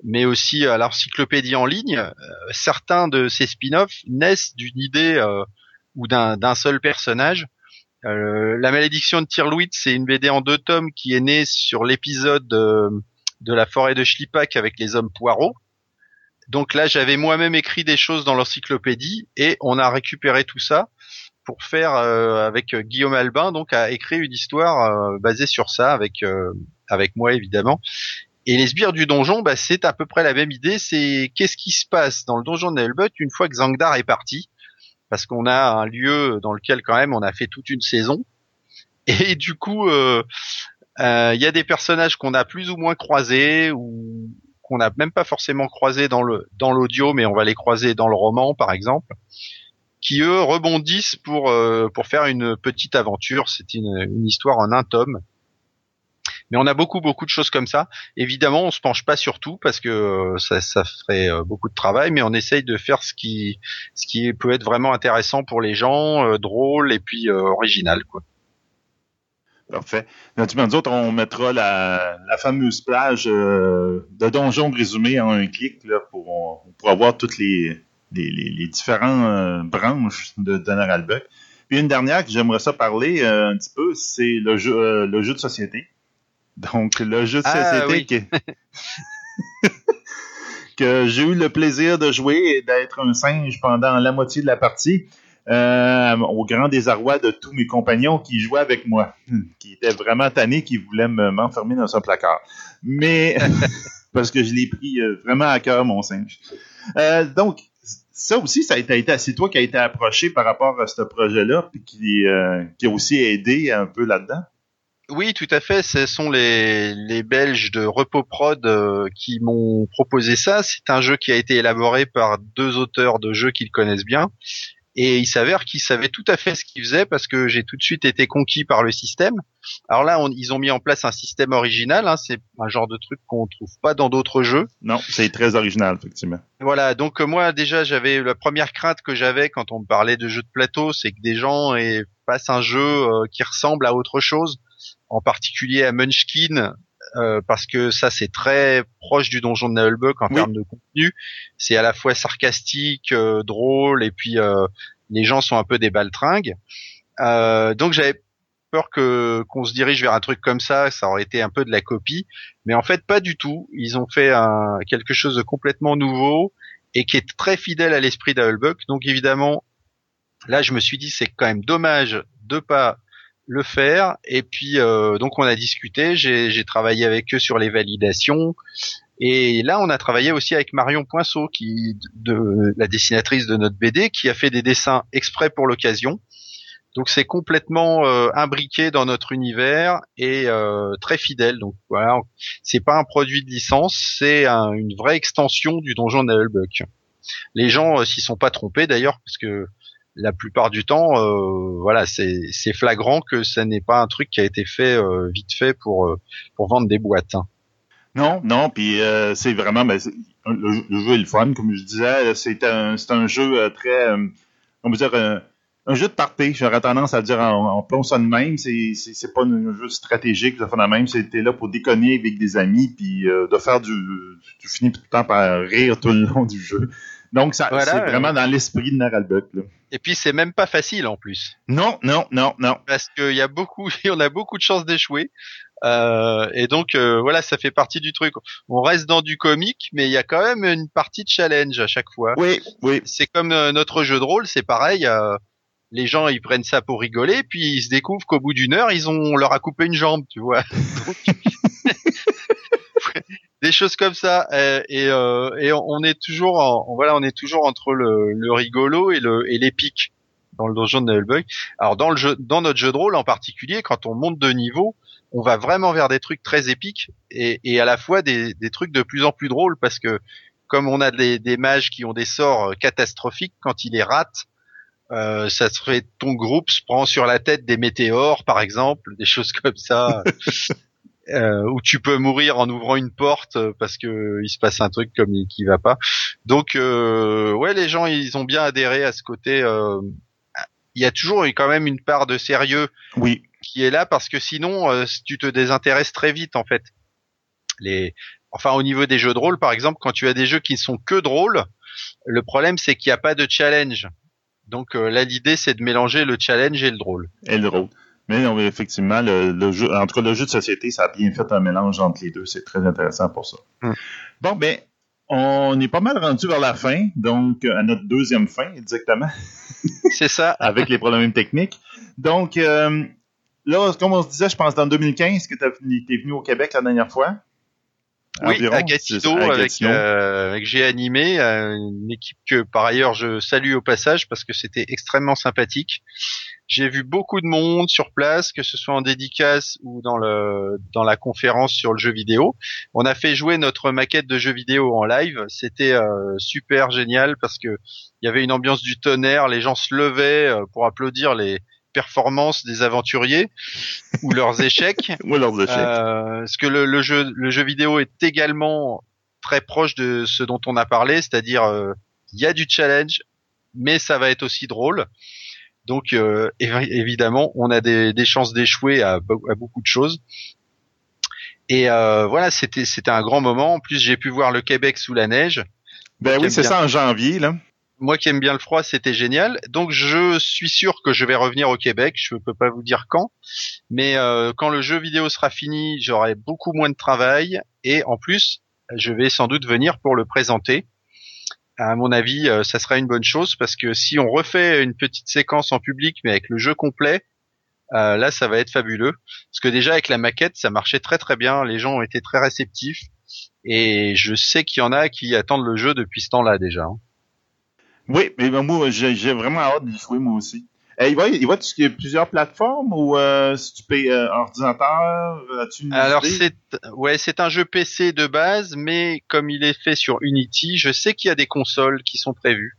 S4: mais aussi à l'encyclopédie en ligne. Euh, certains de ces spin-offs naissent d'une idée euh, ou d'un seul personnage. Euh, la malédiction de Tirlouit, c'est une BD en deux tomes qui est née sur l'épisode de la forêt de Schlippack avec les hommes poireaux. Donc là, j'avais moi-même écrit des choses dans l'encyclopédie et on a récupéré tout ça pour faire euh, avec Guillaume Albin donc a écrit une histoire euh, basée sur ça avec euh, avec moi évidemment. Et les sbires du donjon, bah, c'est à peu près la même idée. C'est qu'est-ce qui se passe dans le donjon de une fois que Zangdar est parti, parce qu'on a un lieu dans lequel quand même on a fait toute une saison. Et du coup, euh, euh, il y a des personnages qu'on a plus ou moins croisés ou qu'on n'a même pas forcément croisés dans le dans l'audio, mais on va les croiser dans le roman, par exemple qui eux rebondissent pour euh, pour faire une petite aventure. C'est une, une histoire en un tome. Mais on a beaucoup beaucoup de choses comme ça. Évidemment, on se penche pas sur tout parce que euh, ça, ça ferait euh, beaucoup de travail, mais on essaye de faire ce qui ce qui peut être vraiment intéressant pour les gens, euh, drôle et puis original quoi.
S3: Parfait. Naturellement, nous on mettra la, la fameuse plage euh, de donjon résumé en un clic là, pour, pour avoir toutes les, les, les, les différentes euh, branches de Donald Buck. Puis une dernière que j'aimerais ça parler euh, un petit peu, c'est le jeu, le jeu de société. Donc, le jeu de
S4: Ah,
S3: société que, que j'ai eu le plaisir de jouer et d'être un singe pendant la moitié de la partie. euh, au grand désarroi de tous mes compagnons qui jouaient avec moi, qui étaient vraiment tannés, qui voulaient me- m'enfermer dans un placard. Mais parce que je l'ai pris euh, vraiment à cœur, mon singe. Euh, donc, ça aussi, ça a été, c'est toi qui as été approché par rapport à ce projet-là, puis qui, euh, qui a aussi aidé un peu là-dedans.
S4: Oui, tout à fait. Ce sont les, les Belges de Repos Prod euh, qui m'ont proposé ça. C'est un jeu qui a été élaboré par deux auteurs de jeux qu'ils connaissent bien. Et il s'avère qu'ils savaient tout à fait ce qu'ils faisaient parce que j'ai tout de suite été conquis par le système. Alors là, on- ils ont mis en place un système original. hein. c'est un genre de truc qu'on trouve pas dans d'autres jeux.
S3: Non, c'est très original, effectivement.
S4: Voilà, donc euh, moi déjà j'avais la première crainte que j'avais quand on me parlait de jeux de plateau, c'est que des gens aient- fassent un jeu euh, qui ressemble à autre chose, en particulier à Munchkin, euh, parce que ça c'est très proche du donjon de Nullbuck en
S3: Oui.
S4: termes de contenu. C'est à la fois sarcastique, euh, drôle, et puis euh, les gens sont un peu des baltringues. Euh, donc j'avais peur que qu'on se dirige vers un truc comme ça, ça aurait été un peu de la copie, mais en fait pas du tout. Ils ont fait un, quelque chose de complètement nouveau et qui est très fidèle à l'esprit d'Hullbuck. Donc évidemment, là je me suis dit c'est quand même dommage de pas le faire. Et puis euh, donc on a discuté, j'ai travaillé avec eux sur les validations. Et là, on a travaillé aussi avec Marion Poinceau, qui de la dessinatrice de notre BD, qui a fait des dessins exprès pour l'occasion. Donc c'est complètement euh, imbriqué dans notre univers et euh, très fidèle. Donc voilà, c'est pas un produit de licence, c'est un- une vraie extension du donjon Nullbuck. Les gens euh, s'y sont pas trompés d'ailleurs parce que la plupart du temps, euh, voilà, c'est flagrant que ça n'est pas un truc qui a été fait euh, vite fait pour euh, pour vendre des boîtes. hein.
S3: Non, non, puis c'est vraiment, ben, le, jeu- est le fun, comme je disais, c'est un, un jeu très, on va dire, un jeu de party, j'aurais tendance à dire en, plomb ça de même, c'est c'est- pas un jeu stratégique, de faire de même, c'était là pour déconner avec des amis, puis de faire du, tu finis tout le temps par rire tout le long du jeu. Donc, ça,
S4: Voilà,
S3: c'est
S4: euh.
S3: vraiment dans l'esprit de Naralbuck, là.
S4: Et puis c'est même pas facile en plus.
S3: Non, non, non, non.
S4: parce qu'il y a beaucoup, on a beaucoup de chances d'échouer. Euh, et donc euh, voilà, ça fait partie du truc. On reste dans du comique, mais il y a quand même une partie de challenge à chaque fois.
S3: Oui, oui.
S4: C'est comme euh, notre jeu de rôle, c'est pareil. euh, les gens ils prennent ça pour rigoler, puis ils se découvrent qu'au bout d'une heure, ils ont on leur a coupé une jambe, tu vois. Donc, des choses comme ça. euh, et euh, et on est toujours, en, voilà, on est toujours entre le, le rigolo et le et l'épique. dans le donjon de Nullbug. Alors dans le jeu, dans notre jeu de rôle en particulier, quand on monte de niveau, on va vraiment vers des trucs très épiques et, et à la fois des, des trucs de plus en plus drôles parce que comme on a des, des mages qui ont des sorts euh, catastrophiques, quand ils les ratent, euh, ça serait ton groupe se prend sur la tête des météores, par exemple, des choses comme ça, euh, où tu peux mourir en ouvrant une porte euh, parce que il se passe un truc comme qui va pas. Donc euh, ouais, les gens ils ont bien adhéré à ce côté. euh, il y a toujours quand même une part de sérieux
S3: Oui.
S4: qui est là parce que sinon euh, tu te désintéresses très vite en fait. Les enfin au niveau des jeux de rôle par exemple quand tu as des jeux qui ne sont que drôles, le problème c'est qu'il n'y a pas de challenge. Donc euh, là l'idée c'est de mélanger le challenge et le drôle.
S3: Et le drôle. Mais non, effectivement, le, le jeu, en tout cas, le jeu de société, ça a bien fait un mélange entre les deux. C'est très intéressant pour ça.
S4: Mm.
S3: Bon, ben, on est pas mal rendu vers la fin, donc à notre deuxième fin, exactement,
S4: C'est ça.
S3: avec les problèmes techniques. Donc, euh, là, comme on se disait, je pense dans 2015 que tu es venu au Québec la dernière fois.
S4: Oui,
S3: Environ,
S4: à Gatineau, avec, euh, avec G Animé, euh, une équipe que par ailleurs je salue au passage parce que c'était extrêmement sympathique. J'ai vu beaucoup de monde sur place, que ce soit en dédicace ou dans le dans la conférence sur le jeu vidéo. On a fait jouer notre maquette de jeu vidéo en live. C'était euh, super génial parce que il y avait une ambiance du tonnerre. Les gens se levaient euh, pour applaudir les performances des aventuriers ou leurs échecs.
S3: Oui, leurs échecs.
S4: Euh, parce que le, le jeu, le jeu vidéo est également très proche de ce dont on a parlé, c'est-à-dire euh, il y a du challenge, mais ça va être aussi drôle. Donc euh, évi- évidemment, on a des, des chances d'échouer à, be- à beaucoup de choses. Et euh, voilà, c'était c'était un grand moment. En plus, j'ai pu voir le Québec sous la neige.
S3: ben oui, c'est
S4: bien.
S3: ça en janvier, là.
S4: Moi qui aime bien le froid, c'était génial. Donc je suis sûr que je vais revenir au Québec. Je peux pas vous dire quand, mais euh, quand le jeu vidéo sera fini, j'aurai beaucoup moins de travail et en plus, je vais sans doute venir pour le présenter. À mon avis, euh, ça sera une bonne chose parce que si on refait une petite séquence en public mais avec le jeu complet, euh, là ça va être fabuleux. Parce que déjà avec la maquette, ça marchait très très bien. Les gens ont été très réceptifs et je sais qu'il y en a qui attendent le jeu depuis ce temps-là déjà. hein.
S3: Oui, mais ben, moi, j'ai j'ai vraiment hâte d'y jouer, moi aussi. Eh, il va, il va a plusieurs plateformes ou euh, si tu payes euh, ordinateur, as-tu une
S4: Alors c'est ouais c'est un jeu PC de base, mais comme il est fait sur Unity, je sais qu'il y a des consoles qui sont prévues.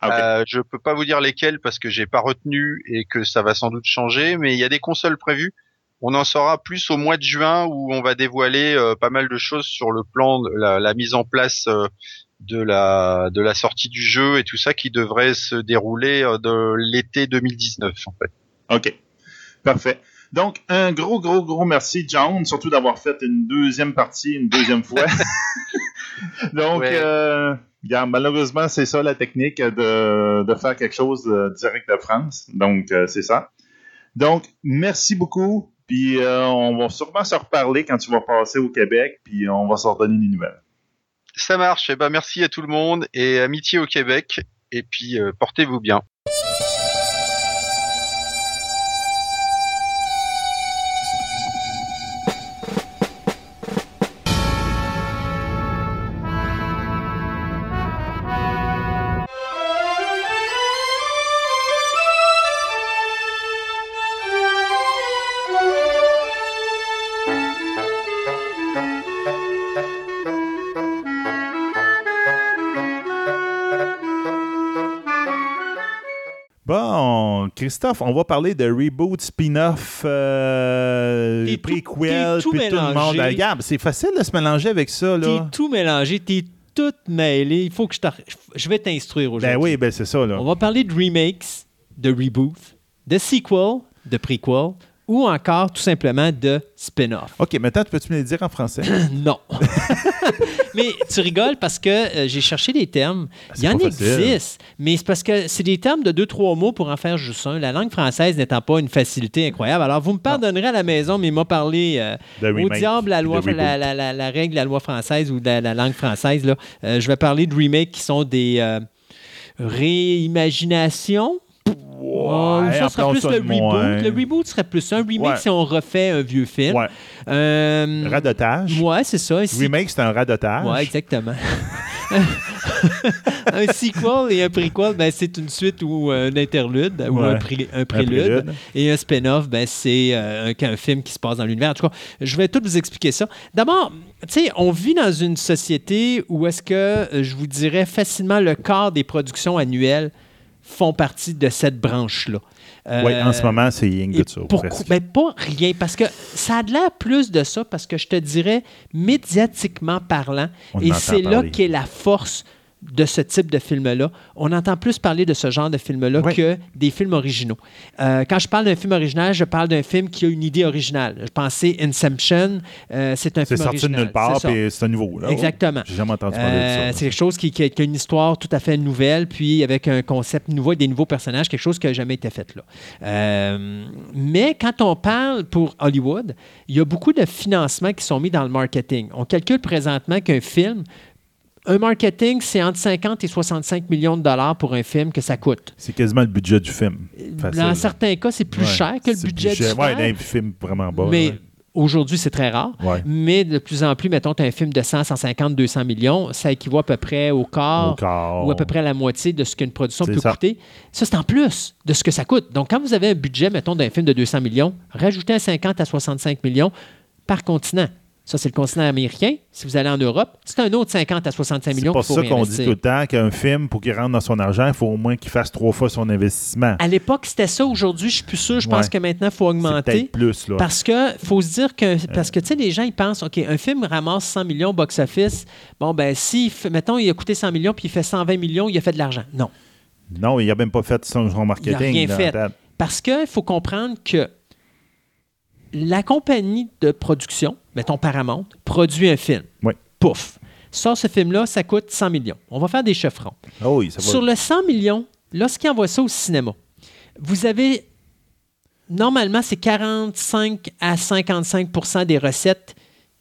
S3: Ah, ok.
S4: Euh, je peux pas vous dire lesquelles parce que j'ai pas retenu et que ça va sans doute changer, mais il y a des consoles prévues. On en saura plus au mois de juin où on va dévoiler euh, pas mal de choses sur le plan de la, la mise en place euh, de la de la sortie du jeu et tout ça qui devrait se dérouler euh, de l'été 2019 en fait.
S3: OK. Parfait. Donc, un gros, gros, gros merci, John, surtout d'avoir fait une deuxième partie une deuxième fois. Donc,
S4: Ouais.
S3: euh, malheureusement, c'est ça la technique de, de faire quelque chose euh, direct de France. Donc, euh, c'est ça. Donc, merci beaucoup. Puis, euh, on va sûrement se reparler quand tu vas passer au Québec. Puis, on va se redonner des nouvelles.
S4: Ça marche. Eh ben merci à tout le monde et amitié au Québec. Et puis euh, portez-vous bien.
S3: Christophe, on va parler de reboot, spin-off, euh, prequel,
S2: tout
S3: puis tout le monde. Regarde, c'est facile de se mélanger avec ça,
S2: T'es tout mélangé, t'es tout mêlé. Il faut que je Je vais t'instruire aujourd'hui.
S3: Ben oui, ben c'est ça, là.
S2: On va parler de remakes, de reboot, de sequel, de prequel ou encore tout simplement de spin-off.
S3: OK, maintenant, tu peux-tu me le dire en français?
S2: Non. mais tu rigoles parce que euh, j'ai cherché des termes. Il y en existe, mais c'est parce que c'est des termes de deux, trois mots pour en faire juste un. La langue française n'étant pas une facilité incroyable. Alors, vous me pardonnerez à la maison, mais il m'a parlé euh,
S3: De
S2: au diable la, loi,
S3: de
S2: la, la- la- la règle, la loi française ou de la, la langue française. Là. Euh, je vais parler de remakes qui sont des euh, ça serait plus
S3: ça
S2: le reboot.
S3: moins.
S2: Le reboot serait plus ça. Un remake,
S3: Ouais.
S2: si on refait un vieux film.
S3: Ouais.
S2: Euh,
S3: Radotage.
S2: ouais, c'est ça. Si-
S3: Remake, c'est un radotage.
S2: Ouais, exactement. un sequel et un prequel, ben, c'est une suite ou un interlude ou un,
S3: Ouais.
S2: pré- un
S3: Un
S2: prélude. Et un spin-off, ben, c'est euh, un, un film qui se passe dans l'univers. En tout cas, je vais tout vous expliquer ça. D'abord, on vit dans une société où est-ce que, euh, je vous dirais, facilement le quart des productions annuelles font partie de cette branche-là. Euh,
S3: Oui, en ce moment, c'est Ying de ça.
S2: ben, pas rien, parce que ça a de l'air plus de ça, parce que je te dirais, médiatiquement parlant,
S3: On
S2: et c'est là qu'est la force de ce type de film-là. On entend plus parler de ce genre de film-là
S3: Oui.
S2: que des films originaux. Euh, quand je parle d'un film original, je parle d'un film qui a une idée originale. Je pensais Inception, euh, c'est un
S3: C'est
S2: film
S3: sorti de
S2: original.
S3: nulle part,
S2: C'est
S3: puis c'est un nouveau. Là.
S2: Exactement.
S3: J'ai jamais entendu parler
S2: Euh,
S3: de
S2: c'est
S3: ça.
S2: quelque chose qui, qui a, une histoire tout à fait nouvelle, puis avec un concept nouveau et des nouveaux personnages, quelque chose qui n'a jamais été fait là. Euh, mais quand on parle pour Hollywood, il y a beaucoup de financements qui sont mis dans le marketing. On calcule présentement qu'un film, un marketing, c'est entre 50 et 65 millions de dollars pour un film que ça coûte.
S3: C'est quasiment le budget du film. Facile.
S2: Dans certains cas, c'est plus
S3: Ouais,
S2: cher que le budget du film.
S3: dans les films vraiment bas.
S2: mais
S3: ouais.
S2: aujourd'hui, c'est très rare.
S3: Ouais.
S2: Mais de plus en plus, mettons, tu as un film de 100, 150, 200 millions, ça équivaut à peu près au quart
S3: Au quart.
S2: ou à peu près la moitié de ce qu'une production peut
S3: ça.
S2: coûter. Ça, c'est en plus de ce que ça coûte. Donc, quand vous avez un budget, mettons, d'un film de 200 millions, rajoutez un 50 à 65 millions par continent. Ça, c'est le continent américain. Si vous allez en Europe, c'est un autre 50 à 65
S3: C'est
S2: millions
S3: pour
S2: qu'il faut
S3: ça qu'on dit tout le temps qu'un film, pour qu'il rentre dans son argent, il faut au moins qu'il fasse trois fois son investissement.
S2: À l'époque, c'était ça. Aujourd'hui, je suis plus sûr. Je pense que maintenant, il faut
S3: C'est
S2: augmenter.
S3: peut-être plus. Là.
S2: Parce que faut se dire que parce que tu sais les gens ils pensent OK un film ramasse 100 millions box office bon ben si mettons il a coûté 100 millions puis il fait 120 millions il a fait de l'argent non
S3: Non, il n'a même pas fait son, marketing.
S2: rien
S3: dans
S2: fait.
S3: la tête.
S2: parce que faut comprendre que la compagnie de production mettons Paramount produit un film
S3: Oui.
S2: pouf sort ce film là ça coûte 100 millions on va faire des chiffrons
S3: Ah oui, ça va.
S2: sur le 100 millions, lorsqu'il envoie ça au cinéma, vous avez normalement c'est 45 à 55% des recettes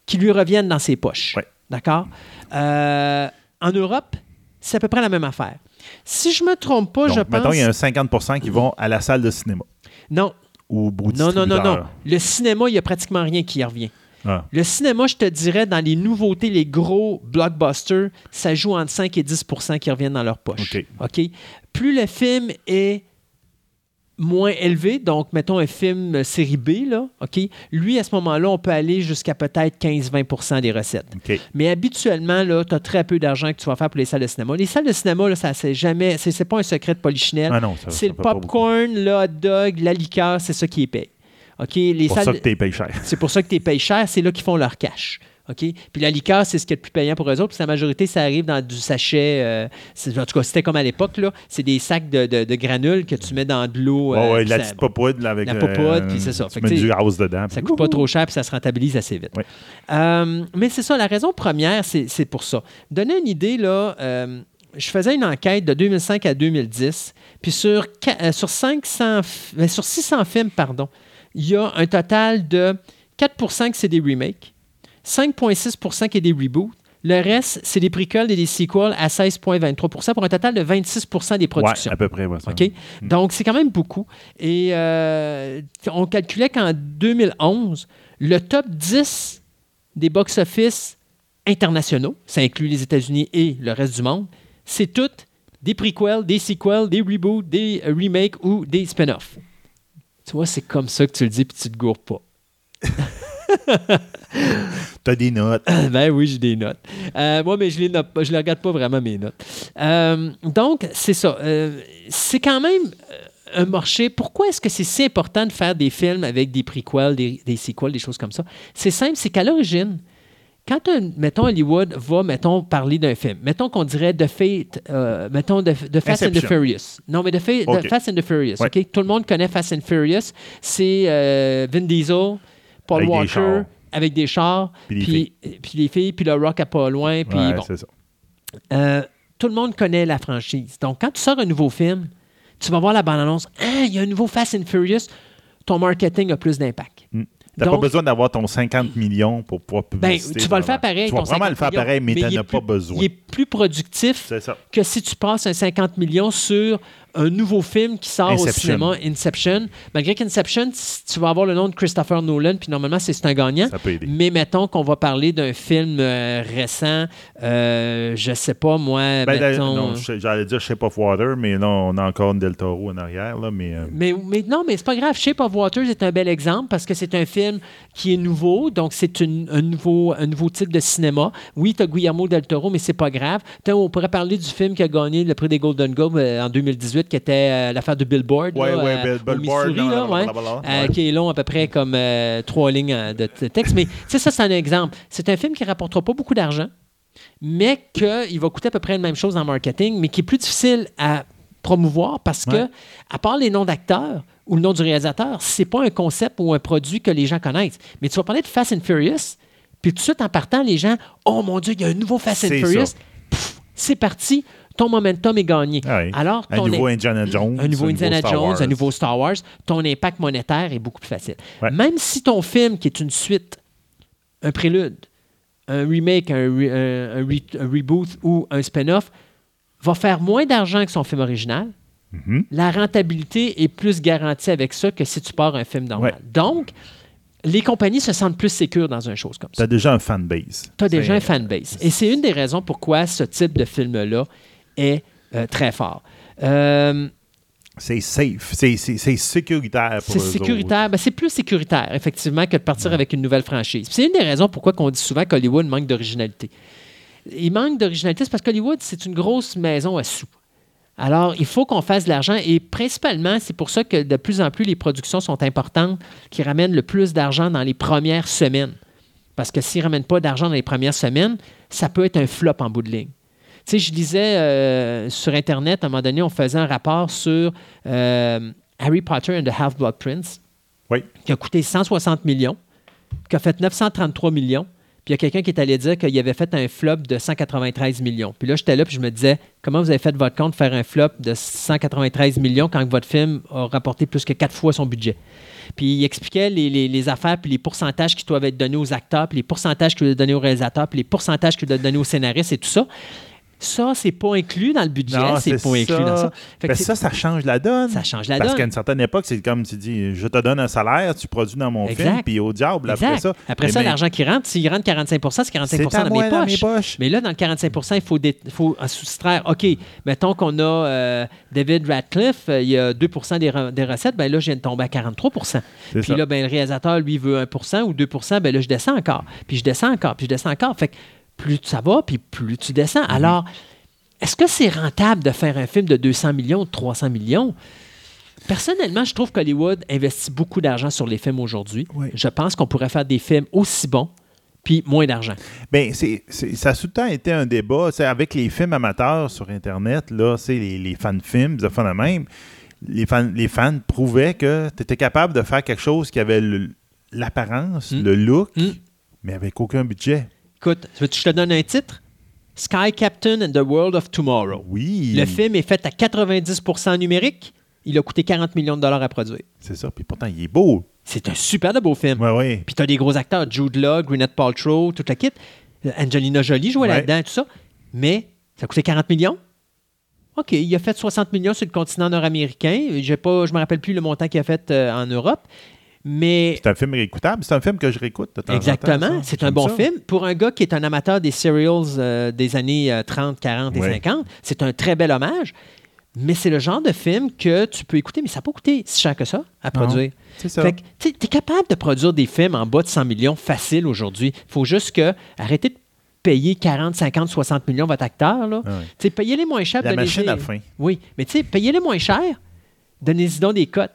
S2: qui lui reviennent dans ses poches.
S3: Ouais.
S2: D'accord? Euh, en Europe, c'est à peu près la même affaire. Si je me trompe pas,
S3: Donc,
S2: je pense.
S3: mettons, il y a un 50% qui vont à la salle de cinéma
S2: Non,
S3: ou
S2: non, non, non, non. Le cinéma, il n'y a pratiquement rien qui y revient.
S3: Ah.
S2: Le cinéma, je te dirais, dans les nouveautés, les gros blockbusters, ça joue entre 5 et 10% qui reviennent dans leur poche.
S3: OK.
S2: OK? Plus le film est moins élevé, donc mettons un film euh, série B, là, OK? Lui, à ce moment-là, on peut aller jusqu'à peut-être 15-20% des recettes. Mais habituellement, là, tu as très peu d'argent que tu vas faire pour les salles de cinéma. Les salles de cinéma, là, ça c'est jamais. C'est c'est pas un secret de polichinelle.
S3: Ah
S2: c'est le popcorn, le hot dog, la liqueur, c'est ça qui est payé. OK? Les
S3: C'est pour
S2: salles
S3: ça que tu payes cher.
S2: c'est pour ça que tu payes cher, c'est là qu'ils font leur cash. OK? Puis la liqueur, c'est ce qui est le plus payant pour eux autres. Puis la majorité, ça arrive dans du sachet. euh, en tout cas, c'était comme à l'époque, là. C'est des sacs de, de- de granules que tu mets dans de l'eau. Euh,
S3: ouais,
S2: puis
S3: la
S2: ça-
S3: petite popoudre là, avec.
S2: La popoudre, puis c'est ça.
S3: Tu
S2: Fait
S3: mets du gaz dedans.
S2: ça coûte pas trop cher puis ça se rentabilise assez vite.
S3: Oui.
S2: Euh, mais c'est ça, la raison première, c'est pour ça. Donner une idée, là, euh, je faisais une enquête de 2005 à 2010, puis sur, euh, sur, 500, f- euh, sur 600 films, pardon, il y a un total de 4% que c'est des remakes, 5,6% qui est des reboots, le reste, c'est des prequels et des sequels à 16,23% pour un total de 26% des
S3: Ouais,
S2: productions.
S3: à peu près. ouais, ça.
S2: OK? Donc, c'est quand même beaucoup. Et euh, on calculait qu'en 2011, le top 10 des box-office internationaux, ça inclut les États-Unis et le reste du monde, c'est toutes des prequels, des sequels, des reboots, des euh, remakes ou des spin-offs. Tu vois, c'est comme ça que tu le dis puis tu te gourres pas.
S3: Tu as des notes.
S2: ben oui, j'ai des notes. Euh, moi, mais je les note pas, je les regarde pas vraiment mes notes. Euh, donc, c'est ça. Euh, c'est quand même un marché. Pourquoi est-ce que c'est si important de faire des films avec des prequels, des, des sequels, des choses comme ça? C'est simple, c'est qu'à l'origine, quand, un- mettons, Hollywood va, mettons, parler d'un film, mettons qu'on dirait The Fate, euh, mettons, de, Fast and the. Furious. Non, mais de
S3: Ok.
S2: Fast and the Furious,
S3: Ouais.
S2: OK? Tout le monde connaît Fast and Furious. C'est euh, Vin Diesel, Paul
S3: Avec
S2: Walker. Avec des chars,
S3: Puis les
S2: filles, puis le rock à pas loin, puis
S3: Ouais,
S2: bon.
S3: c'est ça.
S2: Euh, tout le monde connaît la franchise. Donc, quand tu sors un nouveau film, tu vas voir la bande-annonce. Ah, il y a un nouveau Fast and Furious. Ton marketing a plus d'impact.
S3: Tu n'as pas besoin d'avoir ton 50 millions pour pouvoir
S2: Ben,
S3: publiciter.
S2: tu vas le faire pareil.
S3: Tu vas vraiment
S2: 50
S3: le faire
S2: millions,
S3: pareil, mais,
S2: il
S3: tu n'en as pas besoin.
S2: Il est plus productif que si tu passes un 50 millions sur un nouveau film qui sort au cinéma, Inception. Malgré qu'Inception, tu vas avoir le nom de Christopher Nolan, puis normalement, c'est c'est un gagnant.
S3: Ça peut aider.
S2: Mais mettons qu'on va parler d'un film euh, récent, euh, je sais pas, moi,
S3: Ben,
S2: mettons...
S3: non, j'allais dire Shape of Water, mais non, on a encore Del Toro en arrière. Là, mais, euh,
S2: Mais, mais non, mais c'est pas grave. Shape of Waters est un bel exemple parce que c'est un film qui est nouveau, donc c'est une- un, nouveau, un nouveau type de cinéma. Oui, tu as Guillermo del Toro, mais c'est pas grave. On pourrait parler du film qui a gagné le prix des Golden Globes euh, en 2018, qui était euh, l'affaire de Billboard.
S3: Ouais,
S2: euh,
S3: Bill- Billboard,
S2: Missouri,
S3: non,
S2: là,
S3: non,
S2: ouais,
S3: blablabla,
S2: euh,
S3: ouais.
S2: qui est long à peu près comme trois lignes de, texte. Mais tu sais, ça, c'est un exemple. C'est un film qui rapportera pas beaucoup d'argent, mais qu'il va coûter à peu près la même chose en marketing, mais qui est plus difficile à promouvoir parce que,
S3: Ouais.
S2: à part les noms d'acteurs ou le nom du réalisateur, c'est pas un concept ou un produit que les gens connaissent. Mais tu vas parler de Fast and Furious, puis tout de suite en partant, les gens, oh mon Dieu, il y a un nouveau Fast and Furious. C'est parti, ton momentum est gagné.
S3: Ah oui.
S2: Alors,
S3: un nouveau Indiana Jones.
S2: un nouveau Indiana Jones,
S3: Wars.
S2: un nouveau Star Wars, ton impact monétaire est beaucoup plus facile.
S3: Ouais.
S2: Même si ton film, qui est une suite, un prélude, un remake, un, re- un- un re- un reboot ou un spin-off, va faire moins d'argent que son film original,
S3: Mhm.
S2: la rentabilité est plus garantie avec ça que si tu pars un film normal.
S3: Ouais.
S2: Donc, les compagnies se sentent plus sécures dans une chose comme ça.
S3: T'as déjà un fanbase.
S2: Tu as déjà un fanbase. Et c'est une des raisons pourquoi ce type de film-là est euh, très fort. Euh,
S3: C'est safe. C'est sécuritaire pour
S2: C'est sécuritaire. Ben, c'est plus sécuritaire, effectivement, que de partir avec une nouvelle franchise. C'est une des raisons pourquoi on dit souvent qu'Hollywood manque d'originalité. Il manque d'originalité, c'est parce qu'Hollywood, c'est une grosse maison à sous. Alors, il faut qu'on fasse de l'argent et principalement, c'est pour ça que de plus en plus les productions sont importantes, qui ramènent le plus d'argent dans les premières semaines. Parce que s'ils ne ramènent pas d'argent dans les premières semaines, ça peut être un flop en bout de ligne. Tu sais, je lisais euh, sur Internet, à un moment donné, on faisait un rapport sur euh, Harry Potter and the Half-Blood Prince,
S3: Oui.
S2: qui a coûté 160 millions, qui a fait 933 millions. Puis il y a quelqu'un qui est allé dire qu'il avait fait un flop de 193 millions. Puis là, j'étais là, puis je me disais, comment vous avez fait votre compte faire un flop de 193 millions quand votre film a rapporté plus que quatre fois son budget? Puis il expliquait les, les- les affaires, puis les pourcentages qui doivent être donnés aux acteurs, puis les pourcentages qui doivent être donnés aux réalisateurs, puis les pourcentages qui doivent être donnés aux scénaristes et tout ça. Ça, c'est pas inclus dans le budget, c'est pas inclus dans ça. Fait que
S3: Ben, ça, ça change la donne.
S2: ça change la
S3: Parce qu'à
S2: donne.
S3: une certaine époque, c'est comme tu dis, je te donne un salaire, tu produis dans mon
S2: Exact.
S3: film, puis au diable après
S2: Exact.
S3: ça.
S2: Après
S3: Mais
S2: ça,
S3: mais
S2: l'argent qui rentre, s'il rentre 45 c'est 45
S3: c'est à
S2: dans,
S3: moi
S2: mes
S3: dans
S2: poches.
S3: mes poches.
S2: Mais là, dans le 45% il faut, dé- faut en soustraire. OK, mettons qu'on a euh, David Radcliffe, euh, il y a 2 des, re- des recettes, ben là, je viens de tomber à 43
S3: C'est
S2: Puis
S3: ça.
S2: là, ben, le réalisateur, lui, veut 1% ou 2% ben là, je descends encore. Puis je descends encore, puis je descends encore. Fait que plus ça va, puis plus tu descends.
S3: Mhm.
S2: Alors, est-ce que c'est rentable de faire un film de 200 millions ou de 300 millions? Personnellement, je trouve qu'Hollywood investit beaucoup d'argent sur les films aujourd'hui.
S3: Oui.
S2: Je pense qu'on pourrait faire des films aussi bons, puis moins d'argent.
S3: Ben, c'est, c'est- ça a tout le temps été un débat. C'est avec les films amateurs sur Internet, là, c'est les, les fan-films, de fun de même. Les fans, les fans prouvaient que tu étais capable de faire quelque chose qui avait le- l'apparence,
S2: Mm.
S3: le look,
S2: Mm.
S3: mais avec aucun budget.
S2: Écoute, je te donne un titre? Sky Captain and the World of Tomorrow.
S3: Oui.
S2: Le film est fait à 90% numérique. Il a coûté 40 millions de dollars à produire.
S3: C'est ça. Puis pourtant, il est beau.
S2: C'est un super de beau film.
S3: Ouais, ouais.
S2: Puis t'as des gros acteurs, Jude Law, Gwyneth Paltrow, toute la kit. Euh, Angelina Jolie jouait
S3: Ouais.
S2: là-dedans, tout ça. Mais ça a coûté 40 millions? OK, il a fait 60 millions sur le continent nord-américain. Je ne me rappelle plus le montant qu'il a fait euh, en Europe. Mais
S3: C'est un film réécoutable. C'est un film que je réécoute de temps
S2: exactement, c'est un bon
S3: ça.
S2: film. Pour un gars qui est un amateur des serials euh, des années euh, 30, 40 et
S3: Ouais.
S2: 50, c'est un très bel hommage. Mais c'est le genre de film que tu peux écouter, mais ça n'a pas coûté si cher que ça à produire.
S3: C'est ça.
S2: Fait que, tu es capable de produire des films en bas de 100 millions facile aujourd'hui. Il faut juste que arrêtez de payer 40, 50, 60 millions votre acteur. Là. Sais, Payez-les moins cher.
S3: La machine à fin.
S2: Oui, mais tu sais, payez-les moins cher, donnez-y donc des cotes.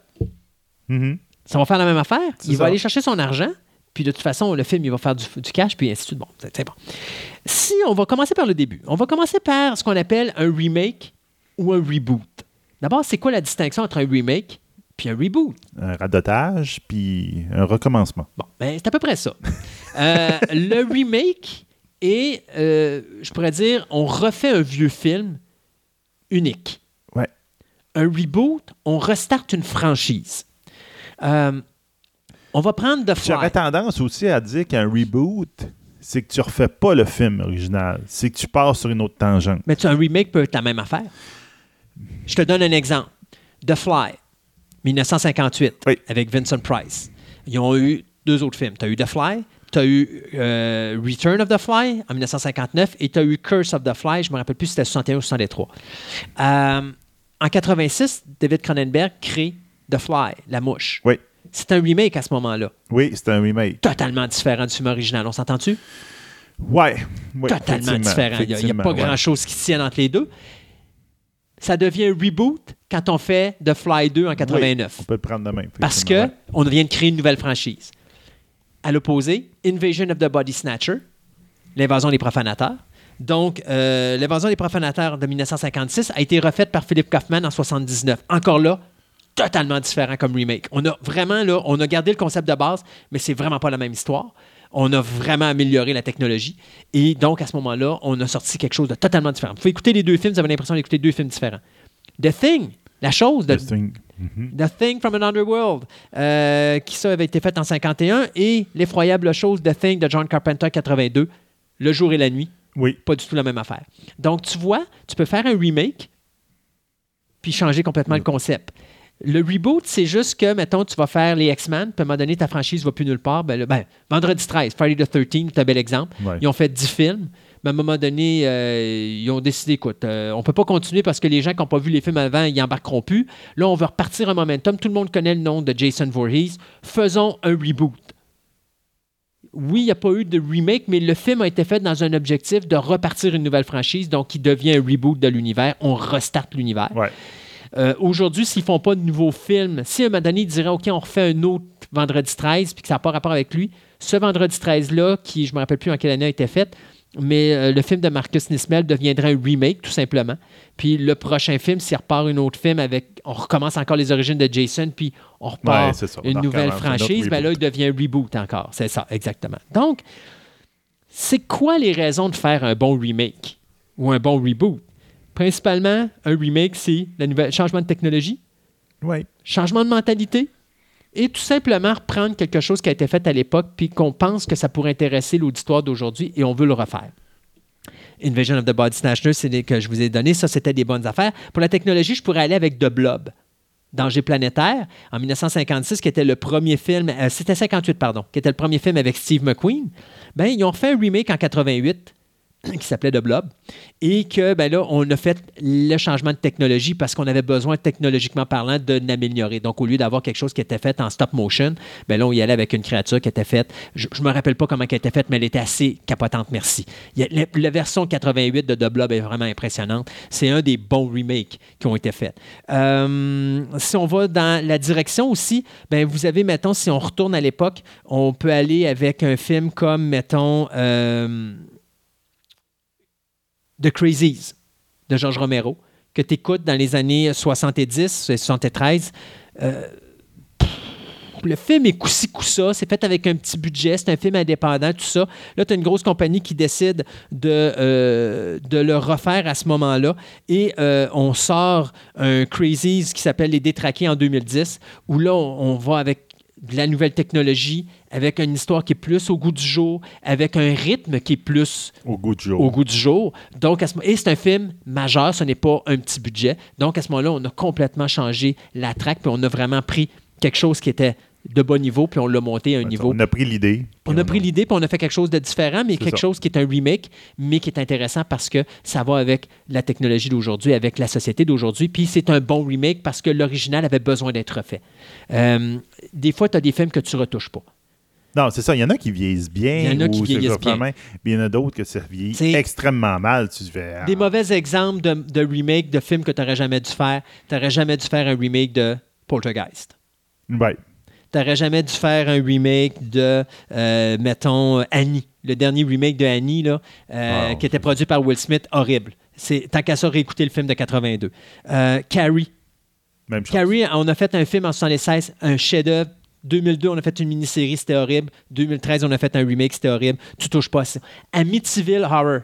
S3: Mhm.
S2: Ça va faire la même affaire. Il va aller chercher son argent, puis de toute façon, le film, il va faire du, du cash, puis ainsi de suite. Bon, c'est c'est bon. Si on va commencer par le début, on va commencer par ce qu'on appelle un remake ou un reboot. D'abord, c'est quoi la distinction entre un remake puis un reboot?
S3: Un radotage, puis un recommencement.
S2: Bon, ben, c'est à peu près ça. Euh, le remake est, euh, je pourrais dire, on refait un vieux film unique.
S3: Ouais.
S2: Un reboot, on restarte une franchise. Euh, on va prendre The Fly.
S3: J'aurais tendance aussi à dire qu'un reboot, c'est que tu refais pas le film original. C'est que tu pars sur une autre tangente.
S2: Mais tu- un remake peut être la même affaire. Je te donne un exemple. The Fly, 1958,
S3: Oui.
S2: avec Vincent Price. Ils ont eu deux autres films. Tu as eu The Fly, tu as eu euh, Return of the Fly en 1959 et tu as eu Curse of the Fly, je ne me rappelle plus si c'était 61 ou 63. Euh, en 86, David Cronenberg crée The Fly, La Mouche.
S3: Oui.
S2: C'est un remake à ce moment-là.
S3: Oui, c'est un remake.
S2: Totalement différent du film original. On s'entend-tu?
S3: Ouais. oui,
S2: Totalement différent. Il n'y a, pas
S3: ouais.
S2: grand-chose qui tienne entre les deux. Ça devient un reboot quand on fait The Fly 2 en 89.
S3: Oui, on peut le prendre de même.
S2: Parce que on vient de créer une nouvelle franchise. À l'opposé, Invasion of the Body Snatcher, l'invasion des profanateurs. Donc, euh, l'invasion des profanateurs de 1956 a été refaite par Philip Kaufman en 79. Encore là, totalement différent comme remake. On a vraiment là, on a gardé le concept de base, mais c'est vraiment pas la même histoire. On a vraiment amélioré la technologie. Et donc, à ce moment-là, on a sorti quelque chose de totalement différent. Vous pouvez écouter les deux films, vous avez l'impression d'écouter deux films différents. The Thing, la chose de.
S3: The Thing. Mhm.
S2: The Thing from Another World, euh, qui ça avait été fait en 51, et L'effroyable chose The Thing de John Carpenter 82, Le jour et la nuit,
S3: Oui.
S2: pas du tout la même affaire. Donc tu vois, tu peux faire un remake puis changer complètement le concept. Le reboot, c'est juste que, mettons, tu vas faire les X-Men, puis à un moment donné, ta franchise va plus nulle part. Ben, ben, Vendredi 13, Friday the 13, c'est un bel exemple.
S3: Ouais.
S2: Ils ont fait 10 films, mais à un moment donné, euh, ils ont décidé, écoute, euh, on peut pas continuer parce que les gens qui n'ont pas vu les films avant, ils embarqueront plus. Là, on veut repartir un momentum. Tout le monde connaît le nom de Jason Voorhees. Faisons un reboot. Oui, il n'y a pas eu de remake, mais le film a été fait dans un objectif de repartir une nouvelle franchise, donc il devient un reboot de l'univers. On restarte l'univers.
S3: Ouais.
S2: Euh, Aujourd'hui, s'ils font pas de nouveaux films, si à un moment donné, ils diraient, OK, on refait un autre Vendredi 13, puis que ça n'a pas rapport avec lui, ce Vendredi 13-là, qui, je ne me rappelle plus en quelle année a été fait, mais euh, le film de Marcus Nismel deviendrait un remake, tout simplement. Puis le prochain film, s'il repart un autre film avec, on recommence encore les origines de Jason, puis on repart
S3: c'est ça. On
S2: une nouvelle franchise, ben là, il devient un reboot encore. C'est ça, exactement. Donc, c'est quoi les raisons de faire un bon remake ou un bon reboot? Principalement, un remake, c'est le changement de technologie,
S3: Ouais.
S2: changement de mentalité et tout simplement reprendre quelque chose qui a été fait à l'époque puis qu'on pense que ça pourrait intéresser l'auditoire d'aujourd'hui et on veut le refaire. Invasion of the Body Snatcher, c'est les que je vous ai donné. Ça, c'était des bonnes affaires. Pour la technologie, je pourrais aller avec The Blob. Danger planétaire, en 1956, qui était le premier film, euh, c'était 58, pardon, qui était le premier film avec Steve McQueen. Ben, ils ont fait un remake en 88 qui s'appelait The Blob, et que ben là, on a fait le changement de technologie parce qu'on avait besoin, technologiquement parlant, de l'améliorer. Donc, au lieu d'avoir quelque chose qui était fait en stop motion, ben là, on y allait avec une créature qui était faite, je ne me rappelle pas comment elle était faite, mais elle était assez capotante, merci. La version 88 de The Blob est vraiment impressionnante. C'est un des bons remakes qui ont été faits. Euh, si on va dans la direction aussi, ben vous avez, mettons, si on retourne à l'époque, on peut aller avec un film comme, mettons, euh, The Crazies de George Romero, que tu écoutes dans les années 70, 73. Euh, le film est coup-ci, coup-ça. C'est fait avec un petit budget. C'est un film indépendant, tout ça. Là, tu as une grosse compagnie qui décide de, euh, de le refaire à ce moment-là. Et euh, on sort un Crazies qui s'appelle Les Détraqués en 2010, où là, on, on va avec de la nouvelle technologie, avec une histoire qui est plus au goût du jour, avec un rythme qui est plus
S3: Au goût du jour.
S2: au goût du jour. Donc, à ce, mo- et c'est un film majeur, ce n'est pas un petit budget. Donc, à ce moment-là, on a complètement changé la traque, puis on a vraiment pris quelque chose qui était de bon niveau, puis on l'a monté à un niveau.
S3: On a pris l'idée.
S2: On a pris l'idée, puis on a fait quelque chose de différent, mais quelque
S3: ça.
S2: chose qui est un remake, mais qui est intéressant parce que ça va avec la technologie d'aujourd'hui, avec la société d'aujourd'hui. Puis c'est un bon remake parce que l'original avait besoin d'être refait. Euh, des fois, tu as des films que tu retouches pas.
S3: Non, c'est ça. Il y en a qui vieillissent bien.
S2: Il y en a qui vieillissent bien.
S3: Puis il y en a d'autres que ça vieillit extrêmement mal. Tu fais. ah,
S2: Des mauvais exemples de, de remake de films que tu n'aurais jamais dû faire. Tu n'aurais jamais dû faire un remake de Poltergeist.
S3: Ouais.
S2: Tu n'aurais jamais dû faire un remake de, euh, mettons, Annie. Le dernier remake de Annie, là, euh, qui était produit par Will Smith, horrible. C'est, tant qu'à ça, réécouter le film de 82. Euh, Carrie.
S3: Même chose.
S2: Carrie, on a fait un film en 76, un chef-d'œuvre. 2002, on a fait une mini-série, c'était horrible. 2013, on a fait un remake, c'était horrible. Tu touches pas à ça. Amityville Horror.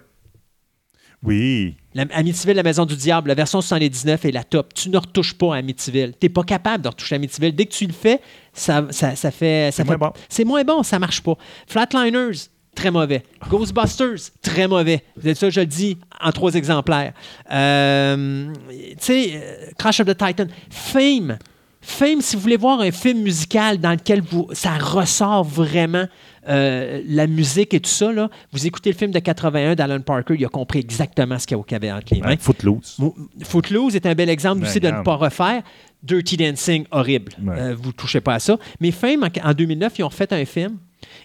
S3: Oui.
S2: La, Amityville, la maison du diable, la version 79 est la top. Tu ne retouches pas à Amityville. Tu n'es pas capable de retoucher à Amityville. Dès que tu le fais, ça, ça, ça fait. ça
S3: C'est moins bon.
S2: C'est moins bon, ça marche pas. Flatliners, très mauvais. Ghostbusters, très mauvais. Ça, je le dis en trois exemplaires. Euh, tu sais, euh, Crash of the Titan. Fame. Fame, si vous voulez voir un film musical dans lequel vous, ça ressort vraiment euh, la musique et tout ça, là, vous écoutez le film de 81 d'Alan Parker, il a compris exactement ce qu'il y avait entre les mains.
S3: Ouais, Footloose.
S2: Footloose est un bel exemple
S3: Ben,
S2: aussi de ne pas refaire. Dirty Dancing, horrible.
S3: Ouais.
S2: Euh, vous ne touchez pas à ça. Mais Fame, en, en 2009, ils ont refait un film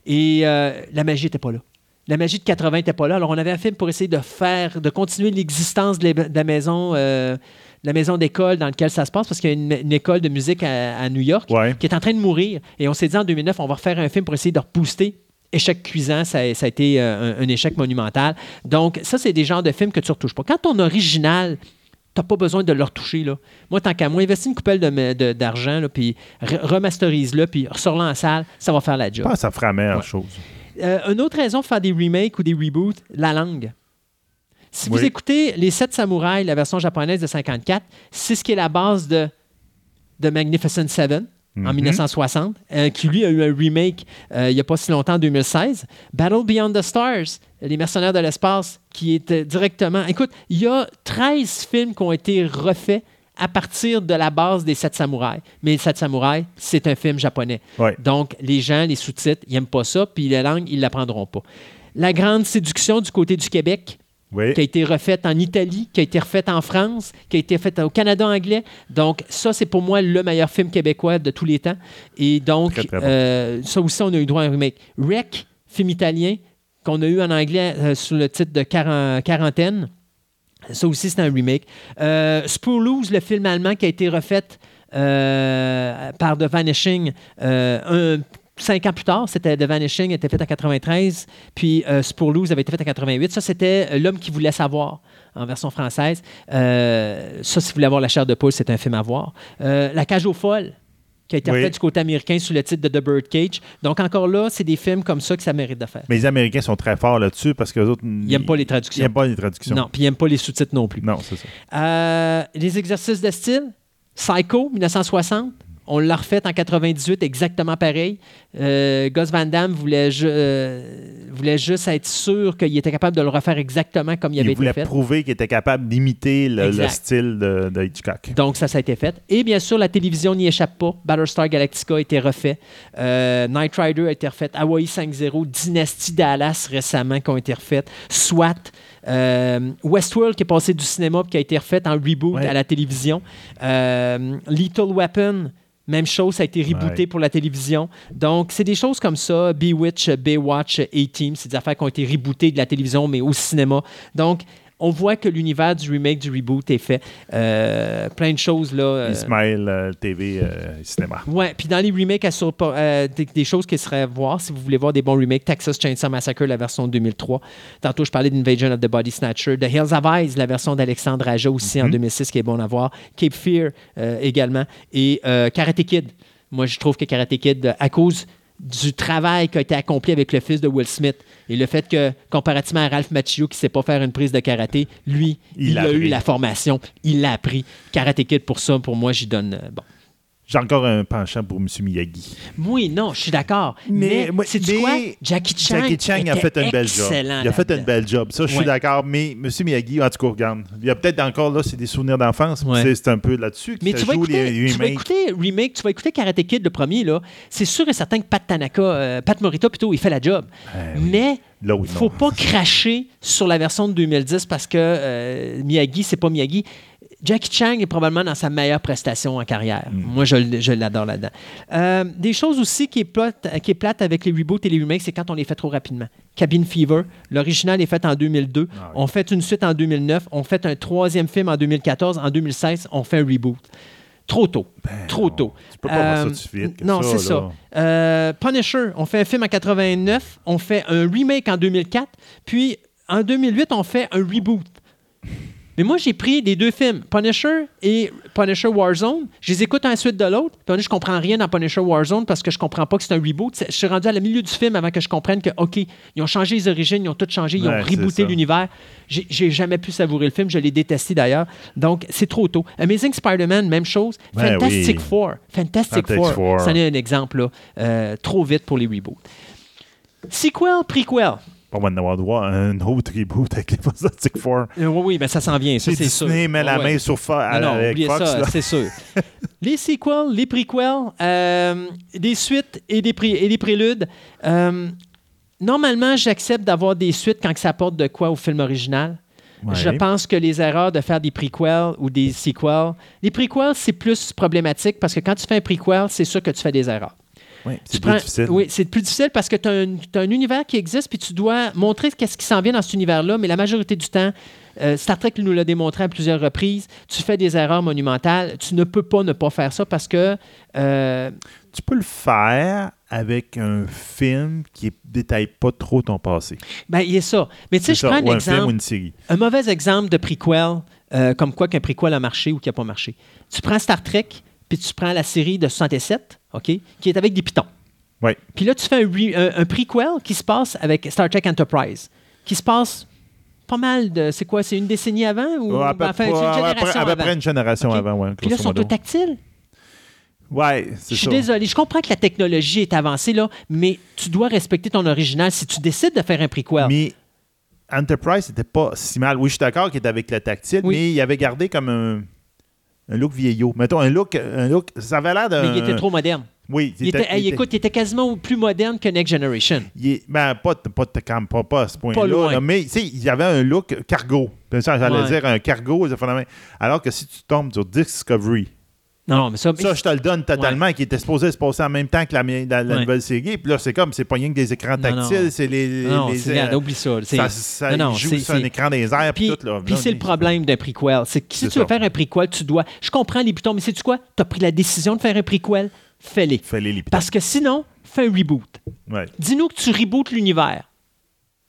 S2: et euh, la magie n'était pas là. La magie de 80 n'était pas là. Alors, on avait un film pour essayer de faire, de continuer l'existence de, la- de la maison, la maison d'école dans laquelle ça se passe, parce qu'il y a une, une école de musique à, à New York
S3: Ouais.
S2: qui est en train de mourir. Et on s'est dit en 2009, on va refaire un film pour essayer de rebooster. Échec cuisant, ça, a- ça a été euh, un, un échec monumental. Donc, ça, c'est des genres de films que tu ne retouches pas. Quand ton original, tu n'as pas besoin de le retoucher. Là. Moi, tant qu'à moi, investis une coupelle de de- d'argent, puis re- remasterise-le, puis ressors-le en salle, ça va faire la
S3: Je
S2: job.
S3: pense que ça fera la meilleure
S2: Ouais.
S3: chose.
S2: Euh, une autre raison pour faire des remakes ou des reboots, la langue. Si vous écoutez Les Sept Samouraïs, la version japonaise de 54, c'est ce qui est la base de, de Magnificent Seven en
S3: Mhm.
S2: 1960, euh, qui lui a eu un remake euh, il n'y a pas si longtemps, en 2016. Battle Beyond the Stars, Les Mercenaires de l'espace, qui est euh, directement... Écoute, il y a 13 films qui ont été refaits à partir de la base des Sept Samouraïs. Mais Les Sept Samouraïs, c'est un film japonais.
S3: Ouais.
S2: Donc, les gens, les sous-titres, ils n'aiment pas ça, puis la langue, ils ne l'apprendront pas. La Grande Séduction du côté du Québec,
S3: Oui.
S2: qui a été refaite en Italie, qui a été refaite en France, qui a été faite au Canada anglais. Donc, ça, c'est pour moi le meilleur film québécois de tous les temps. Et donc,
S3: Très, très bon.
S2: euh, ça aussi, on a eu droit à un remake. Rec, film italien, qu'on a eu en anglais euh, sous le titre de Quarantaine. Ça aussi, c'est un remake. Euh, Spurloose, le film allemand qui a été refait euh, par The Vanishing euh, un- cinq ans plus tard. C'était The Vanishing, était fait en 93. Puis euh, avait été fait en 88. Ça, c'était euh, L'homme qui voulait savoir en version française. Euh, ça, si vous voulez avoir la chair de poule, c'est un film à voir. Euh, la cage aux folles qui a été
S3: Oui.
S2: refait du côté américain sous le titre de The Birdcage. Donc, encore là, c'est des films comme ça que ça mérite de faire.
S3: Mais les Américains sont très forts là-dessus parce que les autres.
S2: Ils n'aiment pas les
S3: Ils
S2: traductions.
S3: n'aiment pas les traductions.
S2: Non, puis ils n'aiment pas les sous-titres non plus.
S3: Non, c'est ça.
S2: Les exercices de style, Psycho, 1960. On l'a refait en 98, exactement pareil. Euh, Gus Van Damme voulait, ju- euh, voulait juste être sûr qu'il était capable de le refaire exactement comme il avait
S3: Il
S2: été
S3: voulait
S2: fait.
S3: prouver qu'il était capable d'imiter le, style de, de Hitchcock.
S2: Donc, ça, ça a été fait. Et bien sûr, la télévision n'y échappe pas. Battlestar Galactica a été refait. Euh, Knight Rider a été refait. Hawaii 5-0. Dynasty Dallas récemment qui ont été refaites. SWAT. Euh, Westworld qui est passé du cinéma qui a été refait en reboot
S3: Ouais.
S2: à la télévision. Euh, Lethal Weapon. Même chose, ça a été rebooté
S3: Ouais.
S2: pour la télévision. Donc, c'est des choses comme ça. Bewitch, Baywatch, A-Team, c'est des affaires qui ont été rebootées de la télévision, mais au cinéma. Donc, on voit que l'univers du remake, du reboot est fait. Euh, plein de choses, là. euh,
S3: Ismaël euh, TV euh, Cinéma.
S2: Ouais, puis dans les remakes, des, des choses qui seraient à voir, si vous voulez voir des bons remakes, Texas Chainsaw Massacre, la version 2003. Tantôt, je parlais d'Invasion of the Body Snatcher. The Hills of Eyes, la version d'Alexandre Aja aussi en 2006, qui est bon à voir. Cape Fear également. Et Karate Kid. Moi, je trouve que Karate Kid, à cause du travail qui a été accompli avec le fils de Will Smith et le fait que, comparativement à Ralph Macchio qui ne sait pas faire une prise de karaté, lui,
S3: Il
S2: a eu la formation, il l'a appris. Karate Kid, pour ça, pour moi, j'y donne... euh, bon.
S3: J'ai encore un penchant pour M. Miyagi.
S2: Oui, non, je suis d'accord.
S3: Mais-
S2: c'est quoi? Jackie Chan,
S3: Jackie Chan a fait une belle job.
S2: excellent
S3: Il a fait une
S2: là-dedans.
S3: belle job. Ça, je suis
S2: Ouais.
S3: d'accord. Mais M. Miyagi, en tout cas, regarde. Il y a peut-être encore là, c'est des souvenirs d'enfance.
S2: Ouais.
S3: c'est- un peu là-dessus
S2: Mais tu vas, écouter,
S3: les
S2: tu vas écouter remake, tu vas écouter Karate Kid le premier là. C'est sûr et certain que Pat Tanaka, euh, Pat Morita plutôt, il fait la job.
S3: Oui.
S2: Mais
S3: Là, oui,
S2: faut
S3: non.
S2: pas cracher sur la version de 2010 parce que euh, Miyagi, c'est pas Miyagi. Jackie Chan est probablement dans sa meilleure prestation en carrière.
S3: Mm.
S2: Moi, je, l'adore là-dedans. Euh, des choses aussi qui est, plate, qui est plate avec les reboots et les remakes, c'est quand on les fait trop rapidement. Cabin Fever, l'original est fait en 2002.
S3: Ah oui.
S2: On fait une suite en 2009. On fait un troisième film en 2014. En 2016, on fait un reboot. Trop tôt. trop tôt.
S3: Ben Tu peux pas
S2: Euh,
S3: ça vite que
S2: non, c'est ça. Euh, Punisher, on fait un film en 89, on fait un remake en 2004, puis en 2008, on fait un reboot. Mais moi, j'ai pris les deux films, Punisher et Punisher Warzone. Je les écoute un suite de l'autre. Puis là, je comprends rien dans Punisher Warzone parce que je comprends pas que c'est un reboot. Je suis rendu à la milieu du film avant que je comprenne que, OK, ils ont changé les origines, ils ont tout changé, ils ont rebooté l'univers. J'ai jamais pu savourer le film. Je l'ai détesté d'ailleurs. Donc, c'est trop tôt. Amazing Spider-Man, même chose. Fantastic
S3: oui.
S2: Four. Fantastic
S3: Fantastic
S2: Four.
S3: Four.
S2: Ça en est un exemple. là. Euh, trop vite pour les reboots. Sequel, prequel.
S3: Pas moi d'avoir droit à un autre reboot avec les Fantastic Four.
S2: Euh, oui, oui, ben ça s'en vient, ça c'est sûr.
S3: Disney met la
S2: Ouais.
S3: main sur Fo-
S2: Non, non,
S3: avec Fox,
S2: ça, c'est sûr. les sequels, les prequels, euh, des suites et des, pré- et des préludes. euh, normalement, j'accepte d'avoir des suites quand ça apporte de quoi au film original.
S3: Ouais.
S2: Je pense que les erreurs de faire des prequels ou des sequels, les prequels, c'est plus problématique parce que quand tu fais un prequel, c'est sûr que tu fais des erreurs. Tu
S3: c'est plus
S2: prends-
S3: difficile.
S2: Oui, c'est plus difficile parce que tu as, un univers qui existe puis tu dois montrer qu'est-ce qui s'en vient dans cet univers-là, mais la majorité du temps, euh, Star Trek nous l'a démontré à plusieurs reprises, tu fais des erreurs monumentales. Tu ne peux pas ne pas faire ça parce que euh,
S3: Tu peux le faire avec un film qui ne détaille pas trop ton passé.
S2: ben, il y a ça. Mais tu sais, je
S3: ça,
S2: prends un
S3: ou un film ou
S2: exemple,
S3: une série.
S2: un mauvais exemple de prequel, euh, comme quoi qu'un prequel a marché ou qui n'a pas marché. Tu prends Star Trek puis tu prends la série de 67, OK, qui est avec des pitons.
S3: Oui.
S2: Puis là, tu fais un, re- un- un prequel qui se passe avec Star Trek Enterprise, qui se passe pas mal de. C'est quoi C'est une décennie avant ou
S3: à peu,
S2: enfin, c'est une
S3: à peu
S2: génération
S3: près- à peu
S2: avant?
S3: près une génération avant, ouais,
S2: Puis là, ils sont tous tactiles.
S3: Ouais,
S2: Je
S3: c'est
S2: suis
S3: ça.
S2: désolé. Je comprends que la technologie est avancée, là, mais tu dois respecter ton original si tu décides de faire un prequel.
S3: Mais Enterprise, c'était pas si mal. Oui, je suis d'accord qu'il était avec le tactile,
S2: Oui.
S3: mais il avait gardé comme un, un look vieillot. Mettons, un look, un look. Ça avait l'air d'un.
S2: mais il était trop moderne.
S3: Oui,
S2: Il était, écoute, il était quasiment plus moderne que Next Generation.
S3: il ben, pas, pas, pas, pas à ce point-là. mais tu sais, il y avait un look cargo. J'allais
S2: Ouais.
S3: dire un cargo. Alors que si tu tombes sur Discovery,
S2: Non, non, mais ça.
S3: ça, je te le donne totalement, qui était supposé se passer en même temps que la, la- la
S2: Ouais.
S3: nouvelle série. Puis là, c'est comme, c'est pas rien que des écrans tactiles, c'est les.
S2: non,
S3: les-
S2: c'est-
S3: euh,
S2: oublie ça.
S3: ça, ça
S2: non,
S3: joue
S2: c'est-
S3: sur un écran des airs, puis
S2: Puis,
S3: tout. Là,
S2: puis c'est le problème d'un prequel. C'est que si tu veux faire un prequel, tu dois. Je comprends les butons, mais sais-tu quoi? Tu as pris la décision de faire un prequel, fais-les.
S3: Fallait les pitons.
S2: Parce que sinon, fais un reboot.
S3: Ouais.
S2: Dis-nous que tu rebootes l'univers.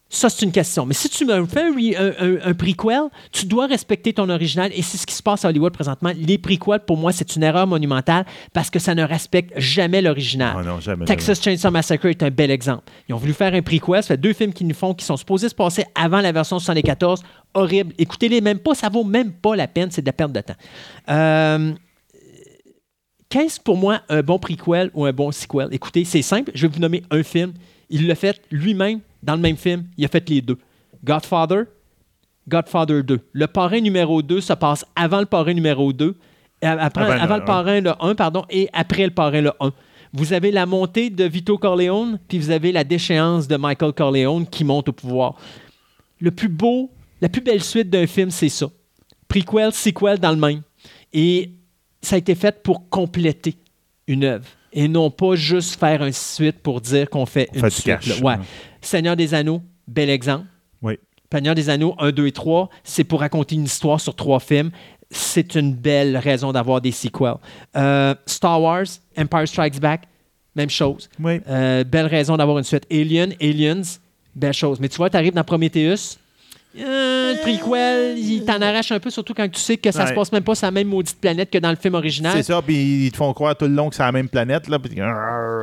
S2: Ça, c'est une question. Mais si tu me fais un, re- un- un- un prequel, tu dois respecter ton original. Et c'est ce qui se passe à Hollywood présentement. Les prequels, pour moi, c'est une erreur monumentale parce que ça ne respecte jamais l'original.
S3: Ah non, jamais.
S2: Texas Chainsaw Massacre est un bel exemple. Ils ont voulu faire un prequel, ça fait deux films qu'ils nous font, qui sont supposés se passer avant la version 74. Horrible. Écoutez-les même pas, ça vaut même pas la peine, c'est de la perte de temps. Euh, Qu'est-ce pour moi un bon prequel ou un bon sequel? Écoutez, c'est simple, je vais vous nommer un film. Il l'a fait lui-même dans le même film, il a fait les deux. Godfather, Godfather 2. Le parrain numéro 2 se passe avant le parrain numéro 2, euh, après-
S3: Avant le
S2: avant le
S3: un.
S2: parrain le 1, pardon, et après le parrain le 1. Vous avez la montée de Vito Corleone, puis vous avez la déchéance de Michael Corleone qui monte au pouvoir. Le plus beau, la plus belle suite d'un film, c'est ça. Prequel, sequel dans le même. Et ça a été fait pour compléter une œuvre et non pas juste faire une suite pour dire qu'on fait
S3: On
S2: une
S3: fait du
S2: suite.
S3: cash.
S2: là. Ouais.
S3: Ouais.
S2: Seigneur des Anneaux, bel exemple.
S3: Oui.
S2: Seigneur des Anneaux 1, 2 et 3, c'est pour raconter une histoire sur trois films. C'est une belle raison d'avoir des sequels. Euh, Star Wars, Empire Strikes Back, même chose.
S3: Oui.
S2: Euh, belle raison d'avoir une suite. Alien, Aliens, belle chose. Mais tu vois, tu arrives dans Prometheus, euh, le prequel, il t'en arrache un peu, surtout quand tu sais que ça
S3: Ouais.
S2: se passe même pas sur la même maudite planète que dans le film original.
S3: C'est ça, puis ils te font croire tout le long que c'est la même planète. Là,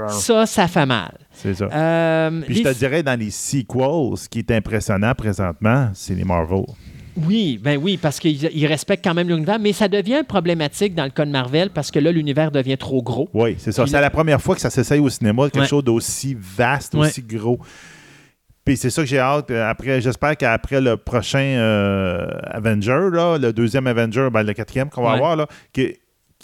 S2: Ça, ça fait mal.
S3: C'est ça.
S2: Euh,
S3: Puis je te dirais, dans les sequels, ce qui est impressionnant présentement, c'est les Marvel.
S2: Oui, ben oui, parce qu'ils ils respectent quand même l'univers, mais ça devient problématique dans le cas de Marvel parce que là, l'univers devient trop gros.
S3: Oui, c'est ça. C'est la première fois que ça s'essaye au cinéma, quelque
S2: Ouais.
S3: chose d'aussi vaste,
S2: Ouais.
S3: aussi gros. Puis c'est ça que j'ai hâte. euh, Après, j'espère qu'après le prochain euh, Avenger, là, le deuxième Avenger, ben, le quatrième qu'on va
S2: Ouais.
S3: avoir, là, que-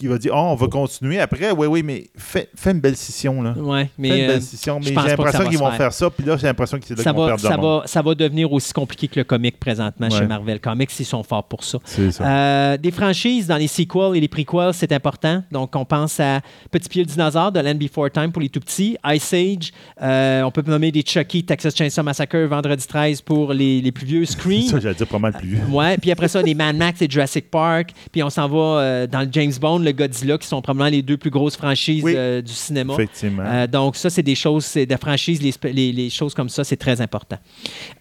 S3: qui va dire, oh, on va continuer. Après, oui, oui, mais fais, fais une belle scission. Là.
S2: Ouais,
S3: fais
S2: mais
S3: une
S2: euh,
S3: belle scission.
S2: je
S3: Mais j'ai l'impression qu'ils vont
S2: faire.
S3: ça. Puis là, j'ai l'impression que c'est là
S2: ça
S3: qu'ils vont
S2: va,
S3: perdre
S2: ça,
S3: monde.
S2: va, ça va devenir aussi compliqué que le comic présentement chez. Marvel Comics. Ils sont forts pour ça.
S3: C'est ça.
S2: Euh, des franchises dans les sequels et les prequels, c'est important. Donc, on pense à Petit Pied le dinosaure de Land Before Time pour les tout petits, Ice Age, euh, on peut nommer des Chucky, Texas Chainsaw Massacre, Vendredi 13 pour les, les plus vieux, Scream.
S3: ça, j'allais dire pas mal plus vieux.
S2: Ouais, puis après ça, des Mad Max et Jurassic Park. Puis on s'en va euh, dans le James Bond, le Godzilla, qui sont probablement les deux plus grosses franchises
S3: Oui.
S2: euh, du cinéma.
S3: Effectivement.
S2: Euh, donc, ça, c'est des choses, c'est des franchises, les, sp- les- les choses comme ça, c'est très important.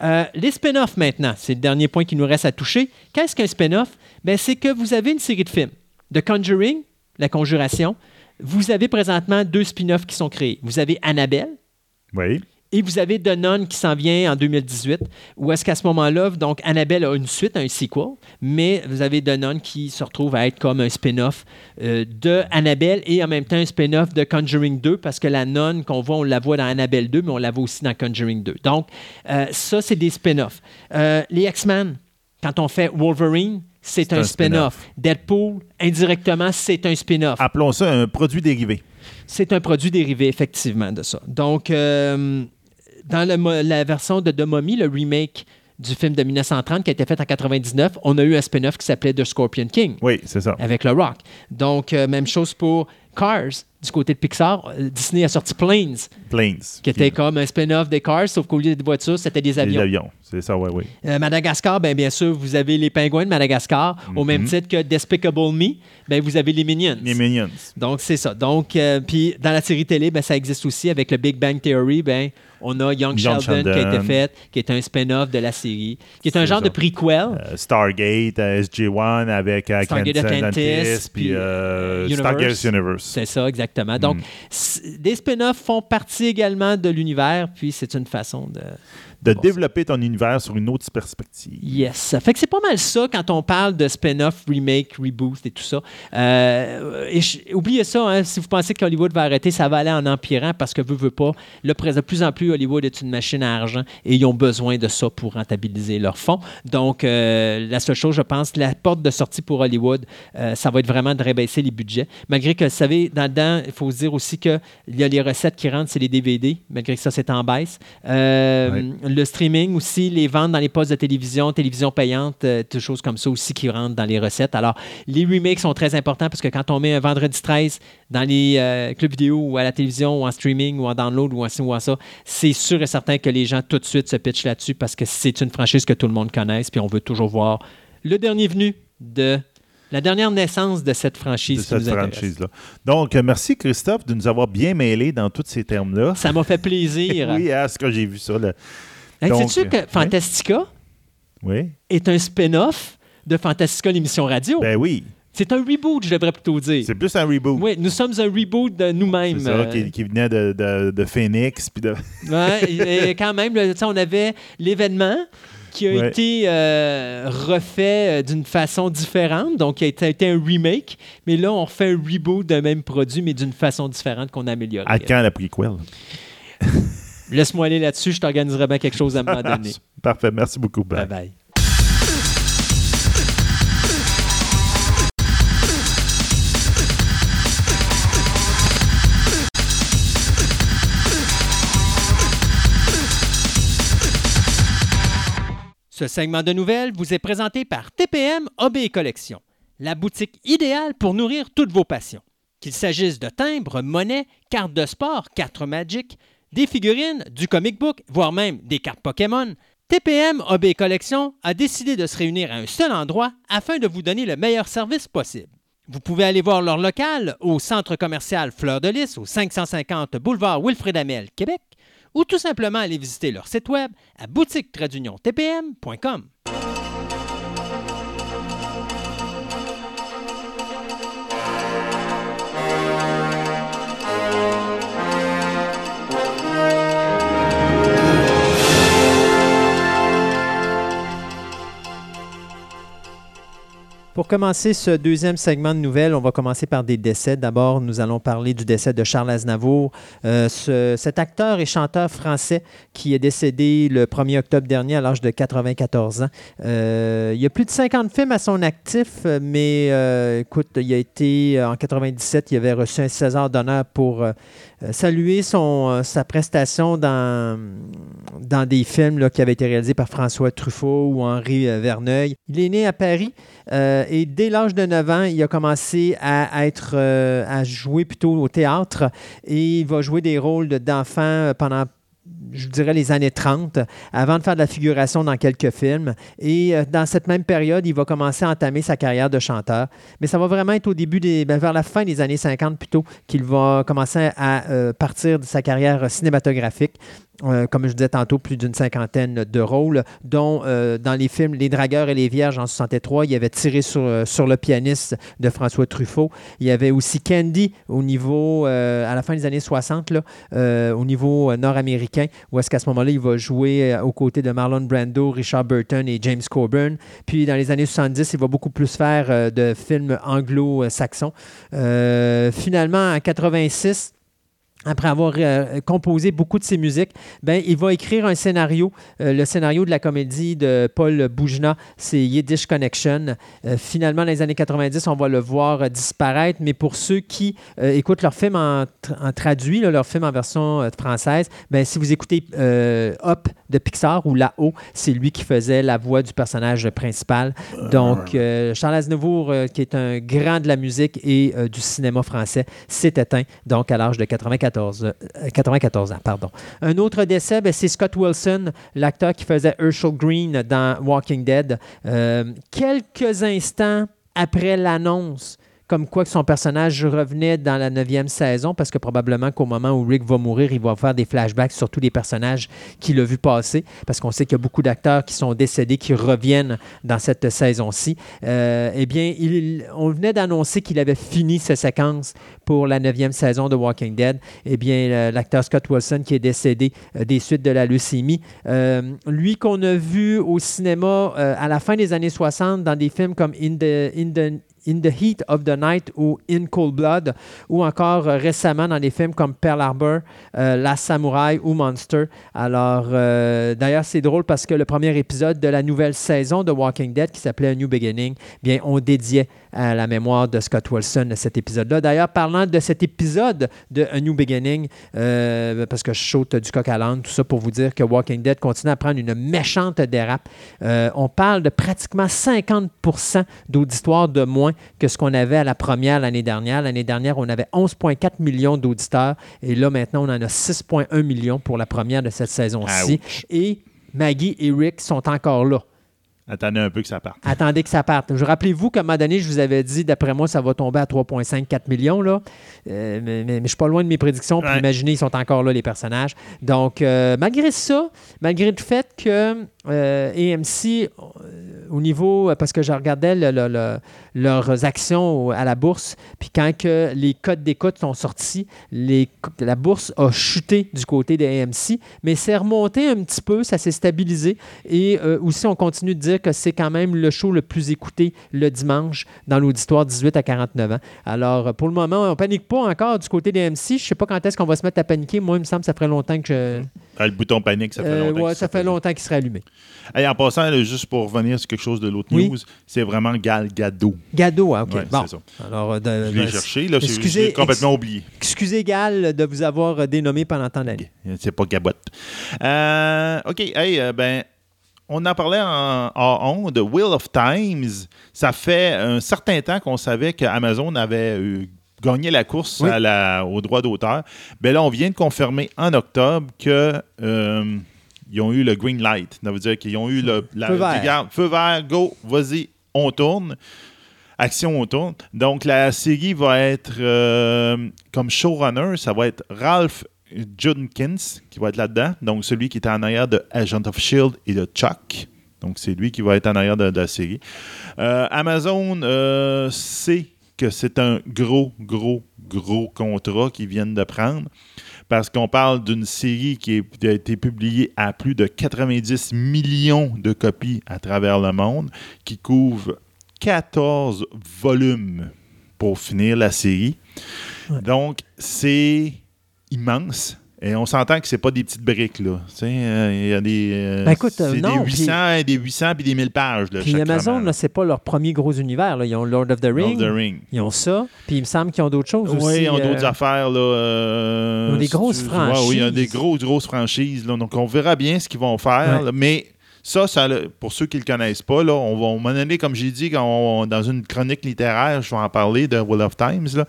S2: Euh, les spin-offs maintenant, c'est le dernier point qui nous reste à toucher. Qu'est-ce qu'un spin-off? Ben, c'est que vous avez une série de films. The Conjuring, La Conjuration. Vous avez présentement deux spin-offs qui sont créés. Vous avez Annabelle
S3: oui.
S2: Et vous avez The Nun qui s'en vient en 2018, où est-ce qu'à ce, moment-là, donc Annabelle a une suite, un sequel, mais vous avez The Nun qui se retrouve à être comme un spin-off euh, de Annabelle et en même temps un spin-off de Conjuring 2, parce que la nonne qu'on voit, on la voit dans Annabelle 2, mais on la voit aussi dans Conjuring 2. Donc, euh, ça, c'est des spin-offs. Euh, les X-Men, quand on fait Wolverine, c'est un,
S3: un
S2: spin-off. Deadpool, indirectement, c'est un spin-off.
S3: Appelons ça un produit dérivé.
S2: C'est un produit dérivé, effectivement, de ça. Donc, dans le la version de The Mummy, le remake du film de 1930 qui a été fait en 99, on a eu un spin-off qui s'appelait The Scorpion King
S3: Oui, c'est ça.
S2: avec le Rock. Donc, euh, même chose pour Cars du côté de Pixar. Euh, Disney a sorti Planes,
S3: Planes.
S2: qui était comme un spin-off des Cars, sauf qu'au lieu des voitures, c'était des
S3: Des
S2: avions.
S3: avions. C'est ça, oui, oui.
S2: Euh, Madagascar, ben, bien sûr, vous avez les pingouins de Madagascar, au même titre que Despicable Me, ben, vous avez les Minions.
S3: Les Minions.
S2: Donc, c'est ça. Donc, euh, puis dans la série télé, ben, ça existe aussi avec le Big Bang Theory. Ben, on a Young,
S3: Young
S2: Sheldon, qui a été fait, qui est un spin-off de la série, qui est un genre
S3: ça.
S2: de prequel.
S3: Euh, Stargate, euh, SG-1 avec euh,
S2: Stargate
S3: Atlantis,
S2: Atlantis,
S3: puis euh,
S2: Universe.
S3: Stargate Universe.
S2: C'est ça, exactement. Donc,
S3: Mm.
S2: des spin-offs font partie également de l'univers, puis c'est une façon de.
S3: De
S2: Bon,
S3: développer ton univers sur une autre perspective.
S2: Yes. Ça fait que c'est pas mal ça quand on parle de spin-off, remake, reboot et tout ça. Euh, et je- oubliez ça, hein, si vous pensez que Hollywood va arrêter, ça va aller en empirant parce que veut, veut pas. Là, de plus en plus, Hollywood est une machine à argent et ils ont besoin de ça pour rentabiliser leurs fonds. Donc, euh, la seule chose, je pense, la porte de sortie pour Hollywood, euh, ça va être vraiment de rébaisser les budgets. Malgré que, vous savez, dans il faut se dire aussi qu'il y a les recettes qui rentrent, c'est les DVD, malgré que ça, c'est en baisse. Euh,
S3: Ouais.
S2: Le streaming aussi, les ventes dans les postes de télévision, télévision payante, euh, des choses comme ça aussi qui rentrent dans les recettes. Alors, les remakes sont très importants parce que quand on met un vendredi 13 dans les euh, clubs vidéo ou à la télévision ou en streaming ou en download ou en ci ou en ça, c'est sûr et certain que les gens tout de suite se pitchent là-dessus parce que c'est une franchise que tout le monde connaisse puis on veut toujours voir le dernier venu de la dernière naissance de cette franchise
S3: de cette franchise-là. Donc, euh, merci Christophe de nous avoir bien mêlés dans tous ces termes-là.
S2: Ça m'a fait plaisir.
S3: oui, à ce que j'ai vu ça. Là.
S2: Sais-tu que
S3: euh,
S2: Fantastica
S3: Oui.
S2: est un spin-off de Fantastica, l'émission radio?
S3: Ben oui.
S2: C'est un reboot, je devrais plutôt dire.
S3: C'est plus un reboot.
S2: Oui, nous sommes un reboot de nous-mêmes.
S3: C'est ça,
S2: euh,
S3: qui, qui venait de, de, de Phoenix. Puis de...
S2: ouais, et, quand même, on avait l'événement qui a
S3: Ouais.
S2: été euh, refait euh, d'une façon différente, donc qui a été, un remake, mais là, on refait un reboot d'un même produit, mais d'une façon différente qu'on a amélioré.
S3: À quand la prequel?
S2: Laisse-moi aller là-dessus, je t'organiserai bien quelque chose à un moment donné.
S3: Parfait. Merci beaucoup.
S2: Bye
S3: Ben.
S2: bye. Ce segment de nouvelles vous est présenté par TPM et Collection, la boutique idéale pour nourrir toutes vos passions. Qu'il s'agisse de timbres, monnaies, cartes de sport, cartes Magic, des figurines, du comic book, voire même des cartes Pokémon, TPM et Collection a décidé de se réunir à un seul endroit afin de vous donner le meilleur service possible. Vous pouvez aller voir leur local au centre commercial Fleur de Lys au 550 boulevard Wilfrid Amel, Québec, ou tout simplement aller visiter leur site web à boutique-tpm.com.
S5: Pour commencer ce deuxième segment de nouvelles, on va commencer par des décès. D'abord, nous allons parler du décès de Charles Aznavour, euh, ce- cet acteur et chanteur français qui est décédé le 1er octobre dernier à l'âge de 94 ans. Euh, il y a plus de 50 films à son actif, mais euh, écoute, il a été en 97, il avait reçu un César d'honneur pour saluer son, euh, sa prestation dans, dans des films qui avaient été réalisés par François Truffaut ou Henri euh, Verneuil. Il est né à Paris. Euh, et dès l'âge de 9 ans, il a commencé à être euh, à jouer plutôt au théâtre et il va jouer des rôles de- d'enfants euh, pendant je dirais les années 30, avant de faire de la figuration dans quelques films. Et euh, dans cette même période, il va commencer à entamer sa carrière de chanteur. Mais ça va vraiment être au début, des, ben, vers la fin des années 50 plutôt, qu'il va commencer à euh, partir de sa carrière cinématographique.
S2: Euh, comme je disais tantôt, plus d'une cinquantaine de rôles, dont euh, dans les films Les Dragueurs et les Vierges en 63, il y avait tiré sur, euh, sur le pianiste de François Truffaut. Il y avait aussi Candy au niveau, à la fin des années 60, là, euh, au niveau nord-américain, où est-ce qu'à ce moment-là, il va jouer aux côtés de Marlon Brando, Richard Burton et James Coburn. Puis dans les années 70, il va beaucoup plus faire de films anglo-saxons. Finalement, en 86, après avoir euh, composé beaucoup de ses musiques, ben, il va écrire un scénario, euh, le scénario de la comédie de Paul Boujna, c'est Yiddish Connection. Euh, finalement, dans les années 90, on va le voir disparaître, mais pour ceux qui écoutent leur film en, tra- en traduit, là, leur film en version française, ben, si vous écoutez Up de Pixar ou Là-haut, c'est lui qui faisait la voix du personnage principal. Donc, Charles Aznavour, qui est un grand de la musique et du cinéma français, s'est éteint donc à l'âge de 94, euh, 94 ans. Pardon. Un autre décès, ben, c'est Scott Wilson, l'acteur qui faisait Herschel Green dans Walking Dead. Euh, quelques instants après l'annonce comme quoi que son personnage revenait dans la neuvième saison, parce que probablement qu'au moment où Rick va mourir, il va faire des flashbacks sur tous les personnages qu'il a vu passer, parce qu'on sait qu'il y a beaucoup d'acteurs qui sont décédés, qui reviennent dans cette saison-ci. Euh, eh bien, on venait d'annoncer qu'il avait fini sa séquence pour la neuvième saison de Walking Dead. Eh bien, l'acteur Scott Wilson qui est décédé euh, des suites de la leucémie. Euh, lui qu'on a vu au cinéma à la fin des années 60 dans des films comme In the, In the In the Heat of the Night ou In Cold Blood, ou encore euh, récemment dans des films comme Pearl Harbor, euh, La Samouraï ou Monster. Alors, euh, d'ailleurs, c'est drôle parce que le premier épisode de la nouvelle saison de Walking Dead, qui s'appelait New Beginning, bien, on dédiait à la mémoire de Scott Wilson cet épisode-là. D'ailleurs, parlant de cet épisode de A New Beginning, euh, parce que je saute du coq à l'âne, tout ça pour vous dire que Walking Dead continue à prendre une méchante dérape. Euh, on parle de pratiquement 50% d'auditoire de moins que ce qu'on avait à la première l'année dernière. L'année dernière, on avait 11,4 millions d'auditeurs et là, maintenant, on en a 6,1 millions pour la première de cette saison-ci. Et Maggie et Rick sont encore là.
S3: Attendez un peu que ça parte.
S2: Attendez que ça parte. Je rappelez-vous qu'à un moment donné, je vous avais dit, d'après moi, ça va tomber à 3,5-4 millions. Là. Euh, mais, mais- mais je suis pas loin de mes prédictions. Puis
S3: Ouais.
S2: imaginez, ils sont encore là, les personnages. Donc, euh, malgré ça, malgré le fait que euh, AMC, au niveau, parce que je regardais le- le- le- leurs actions à la bourse, puis quand que les codes d'écoute sont sortis, les, la bourse a chuté du côté de AMC, mais c'est remonté un petit peu, ça s'est stabilisé. Et aussi, on continue de dire que c'est quand même le show le plus écouté le dimanche dans l'auditoire 18 à 49 ans. Alors, pour le moment, on panique pas encore du côté des MC. Je sais pas quand est-ce qu'on va se mettre à paniquer. Moi, il me semble que ça ferait longtemps que je...
S3: Ah, le bouton panique, ça fait
S2: Euh,
S3: longtemps.
S2: ouais, ça fait longtemps qu'il serait allumé.
S3: En passant, là, juste pour revenir sur quelque chose de l'autre
S2: Oui.
S3: news, c'est vraiment Gal Gadot.
S2: Gado, ah, OK.
S3: Ouais,
S2: bon.
S3: c'est ça.
S2: Alors, euh, de-
S3: Je l'ai cherché, là,
S2: excusez-
S3: je l'ai complètement oublié.
S2: excusez Gal de vous avoir euh, dénommé pendant tant d'années.
S3: C'est pas Gabotte. Euh, OK, hey, euh, ben, on en parlait en, en ondes, Wheel of Times. Ça fait un certain temps qu'on savait qu'Amazon avait euh, gagné la course
S2: Oui.
S3: à la- au droit d'auteur. Ben là, on vient de confirmer en octobre que euh, ils ont eu le green light. Ça veut dire qu'ils ont eu le la-
S2: Feu vert.
S3: feu vert, go, vas-y, on tourne. Action, on tourne. Donc, la série va être euh, comme showrunner, ça va être Ralph Judkins qui va être là-dedans. Donc, celui qui était en arrière de Agent of Shield et de Chuck. Donc, c'est lui qui va être en arrière de, de la série. Euh, Amazon euh, sait que c'est un gros, gros, gros contrat qu'ils viennent de prendre parce qu'on parle d'une série qui est- qui a été publiée à plus de 90 millions de copies à travers le monde, qui couvre 14 volumes pour finir la série.
S2: Ouais.
S3: Donc, c'est immense. Et on s'entend que c'est pas des petites briques, là. Tu sais, euh, il y a des... euh,
S2: Ben écoute, euh, non,
S3: des 800, des 800 puis des 1000 pages, là,
S2: Puis Amazon, là, c'est pas leur premier gros univers. là. Ils ont Lord of the
S3: Lord
S2: Ring.
S3: of the Ring.
S2: Ils ont ça. Puis il me semble qu'ils ont d'autres choses aussi.
S3: Oui, ils ont d'autres
S2: euh,
S3: affaires. Là, euh,
S2: Ils ont des grosses
S3: ouais, oui, il y a des
S2: franchises.
S3: grosses, grosses franchises. Là, donc, on verra bien ce qu'ils vont faire.
S2: Ouais.
S3: là, mais ça, ça, pour ceux qui ne le connaissent pas, là, on va, à un moment donné, comme j'ai dit, quand on- dans une chronique littéraire, je vais en parler de Will of Times. Là,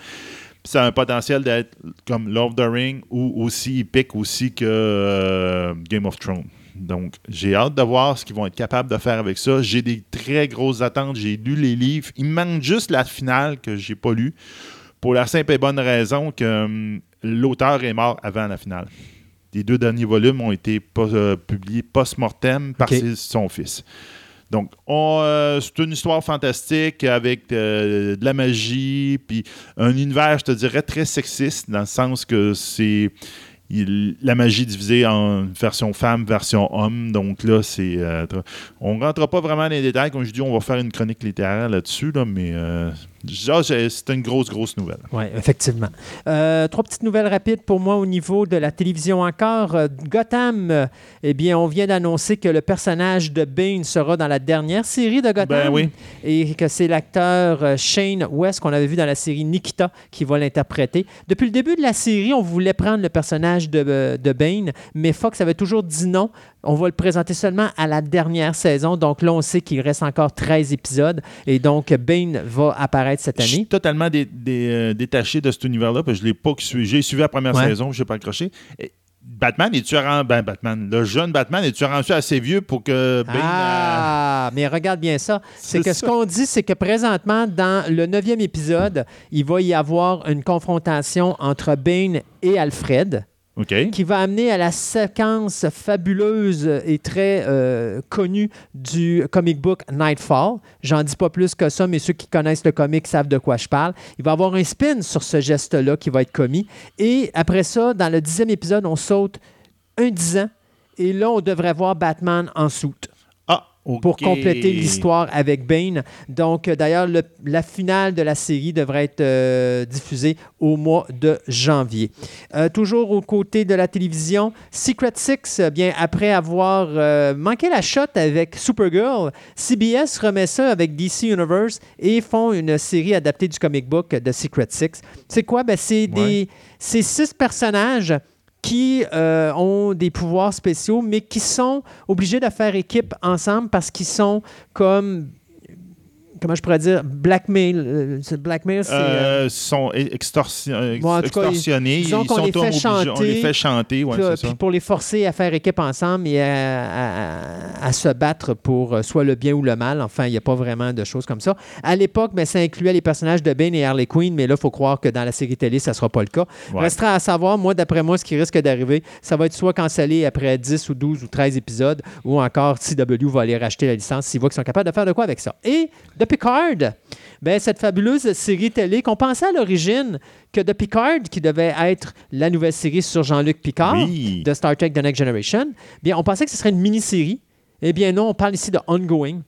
S3: ça a un potentiel d'être comme Lord of the Ring ou aussi épique aussi que euh, Game of Thrones. Donc, j'ai hâte de voir ce qu'ils vont être capables de faire avec ça. J'ai des très grosses attentes. J'ai lu les livres. Il me manque juste la finale que j'ai pas lue pour la simple et bonne raison que hum, l'auteur est mort avant la finale. les deux derniers volumes ont été euh, publiés post-mortem par ses- son fils. Donc, on, euh, c'est une histoire fantastique avec euh, de la magie, puis un univers, je te dirais, très sexiste, dans le sens que c'est la magie divisée en version femme, version homme. Donc là, c'est. euh, on ne rentrera pas vraiment dans les détails. Comme je dis, on va faire une chronique littéraire là-dessus, là, mais c'est c'est une grosse, grosse nouvelle.
S2: Oui, effectivement. Euh, trois petites nouvelles rapides pour moi au niveau de la télévision encore. Euh, Gotham, euh, eh bien, on vient d'annoncer que le personnage de Bane sera dans la dernière série de Gotham.
S3: Ben oui.
S2: Et que c'est l'acteur Shane West qu'on avait vu dans la série Nikita qui va l'interpréter. Depuis le début de la série, on voulait prendre le personnage de, de Bane, mais Fox avait toujours dit non. On va le présenter seulement à la dernière saison. Donc là, on sait qu'il reste encore 13 épisodes. Et donc, Bane va apparaître cette
S3: Je suis
S2: année.
S3: totalement dé- dé- euh, détaché de cet univers-là, parce que je l'ai pas suivi. J'ai suivi la première
S2: Ouais.
S3: saison, je n'ai pas accroché. Et Batman, est-tu rendu. Ben, Batman, le jeune Batman, est-tu rendu assez vieux pour que Bane. euh,
S2: Ah, mais regarde bien ça. C'est que ce
S3: ça.
S2: qu'on dit, c'est que présentement, dans le neuvième épisode, il va y avoir une confrontation entre Bane et Alfred Qui va amener à la séquence fabuleuse et très euh, connue du comic book Nightfall. J'en dis pas plus que ça, mais ceux qui connaissent le comic savent de quoi je parle. Il va y avoir un spin sur ce geste-là qui va être commis. Et après ça, dans le dixième épisode, on saute un dix ans. Et là, on devrait voir Batman en soute Pour compléter l'histoire avec Bane. Donc, euh, d'ailleurs, le- la finale de la série devrait être euh, diffusée au mois de janvier. Euh, toujours aux côtés de la télévision, Secret Six, bien après avoir euh, manqué la shot avec Supergirl, CBS remet ça avec DC Universe et font une série adaptée du comic book de Secret Six. C'est quoi? Ben, c'est des c'est six personnages qui euh, ont des pouvoirs spéciaux, mais qui sont obligés de faire équipe ensemble parce qu'ils sont comme. Comment je pourrais dire Blackmail. euh, blackmail, c'est. euh,
S3: Euh, sont extorsi- euh,
S2: Bon, en tout cas,
S3: extorsionnés.
S2: ils-
S3: sont
S2: les fait
S3: obligés- On les
S2: chanter,
S3: fait chanter, ouais,
S2: puis,
S3: ça.
S2: pour les forcer à faire équipe ensemble et à, à- à se battre pour euh, soit le bien ou le mal. Enfin, il n'y a pas vraiment de choses comme ça. À l'époque, ben, ça incluait les personnages de Bane et Harley Quinn, mais là, il faut croire que dans la série télé, ça ne sera pas le cas.
S3: Ouais.
S2: Restera à savoir, moi, d'après moi, ce qui risque d'arriver, ça va être soit cancellé après 10 ou 12 ou 13 épisodes, ou encore CW va aller racheter la licence s'ils voient qu'ils sont capables de faire de quoi avec ça. Et The Picard, ben, cette fabuleuse série télé qu'on pensait à l'origine que The Picard, qui devait être la nouvelle série sur Jean-Luc Picard
S3: Oui.
S2: de Star Trek The Next Generation, bien, on pensait que ce serait une mini-série. Eh bien non, on parle ici de ongoing.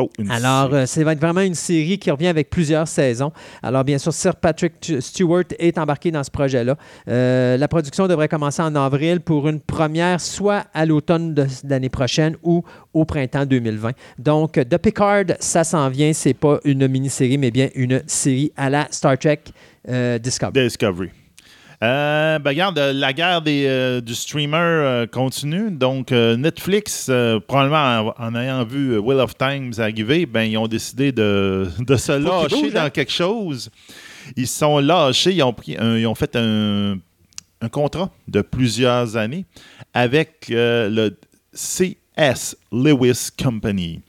S3: Oh, une
S2: Alors,
S3: série.
S2: euh, ça va être vraiment une série qui revient avec plusieurs saisons. Alors, bien sûr, Sir Patrick Stewart est embarqué dans ce projet-là. Euh, la production devrait commencer en avril pour une première soit à l'automne de de l'année prochaine ou au printemps 2020. Donc, The Picard, ça s'en vient. C'est pas une mini-série, mais bien une série à la Star Trek euh, Discovery.
S3: Discovery. Euh, ben, regarde, euh, la guerre des, euh, du streamer euh, continue. Donc, Netflix, probablement en, en ayant vu Wheel of Times arriver, ben, ils ont décidé de, de se lâcher
S2: bouge, hein?
S3: dans quelque chose. Ils se sont lâchés, ils ont, pris un- ils ont fait un, un contrat de plusieurs années avec le C.S. Lewis Company.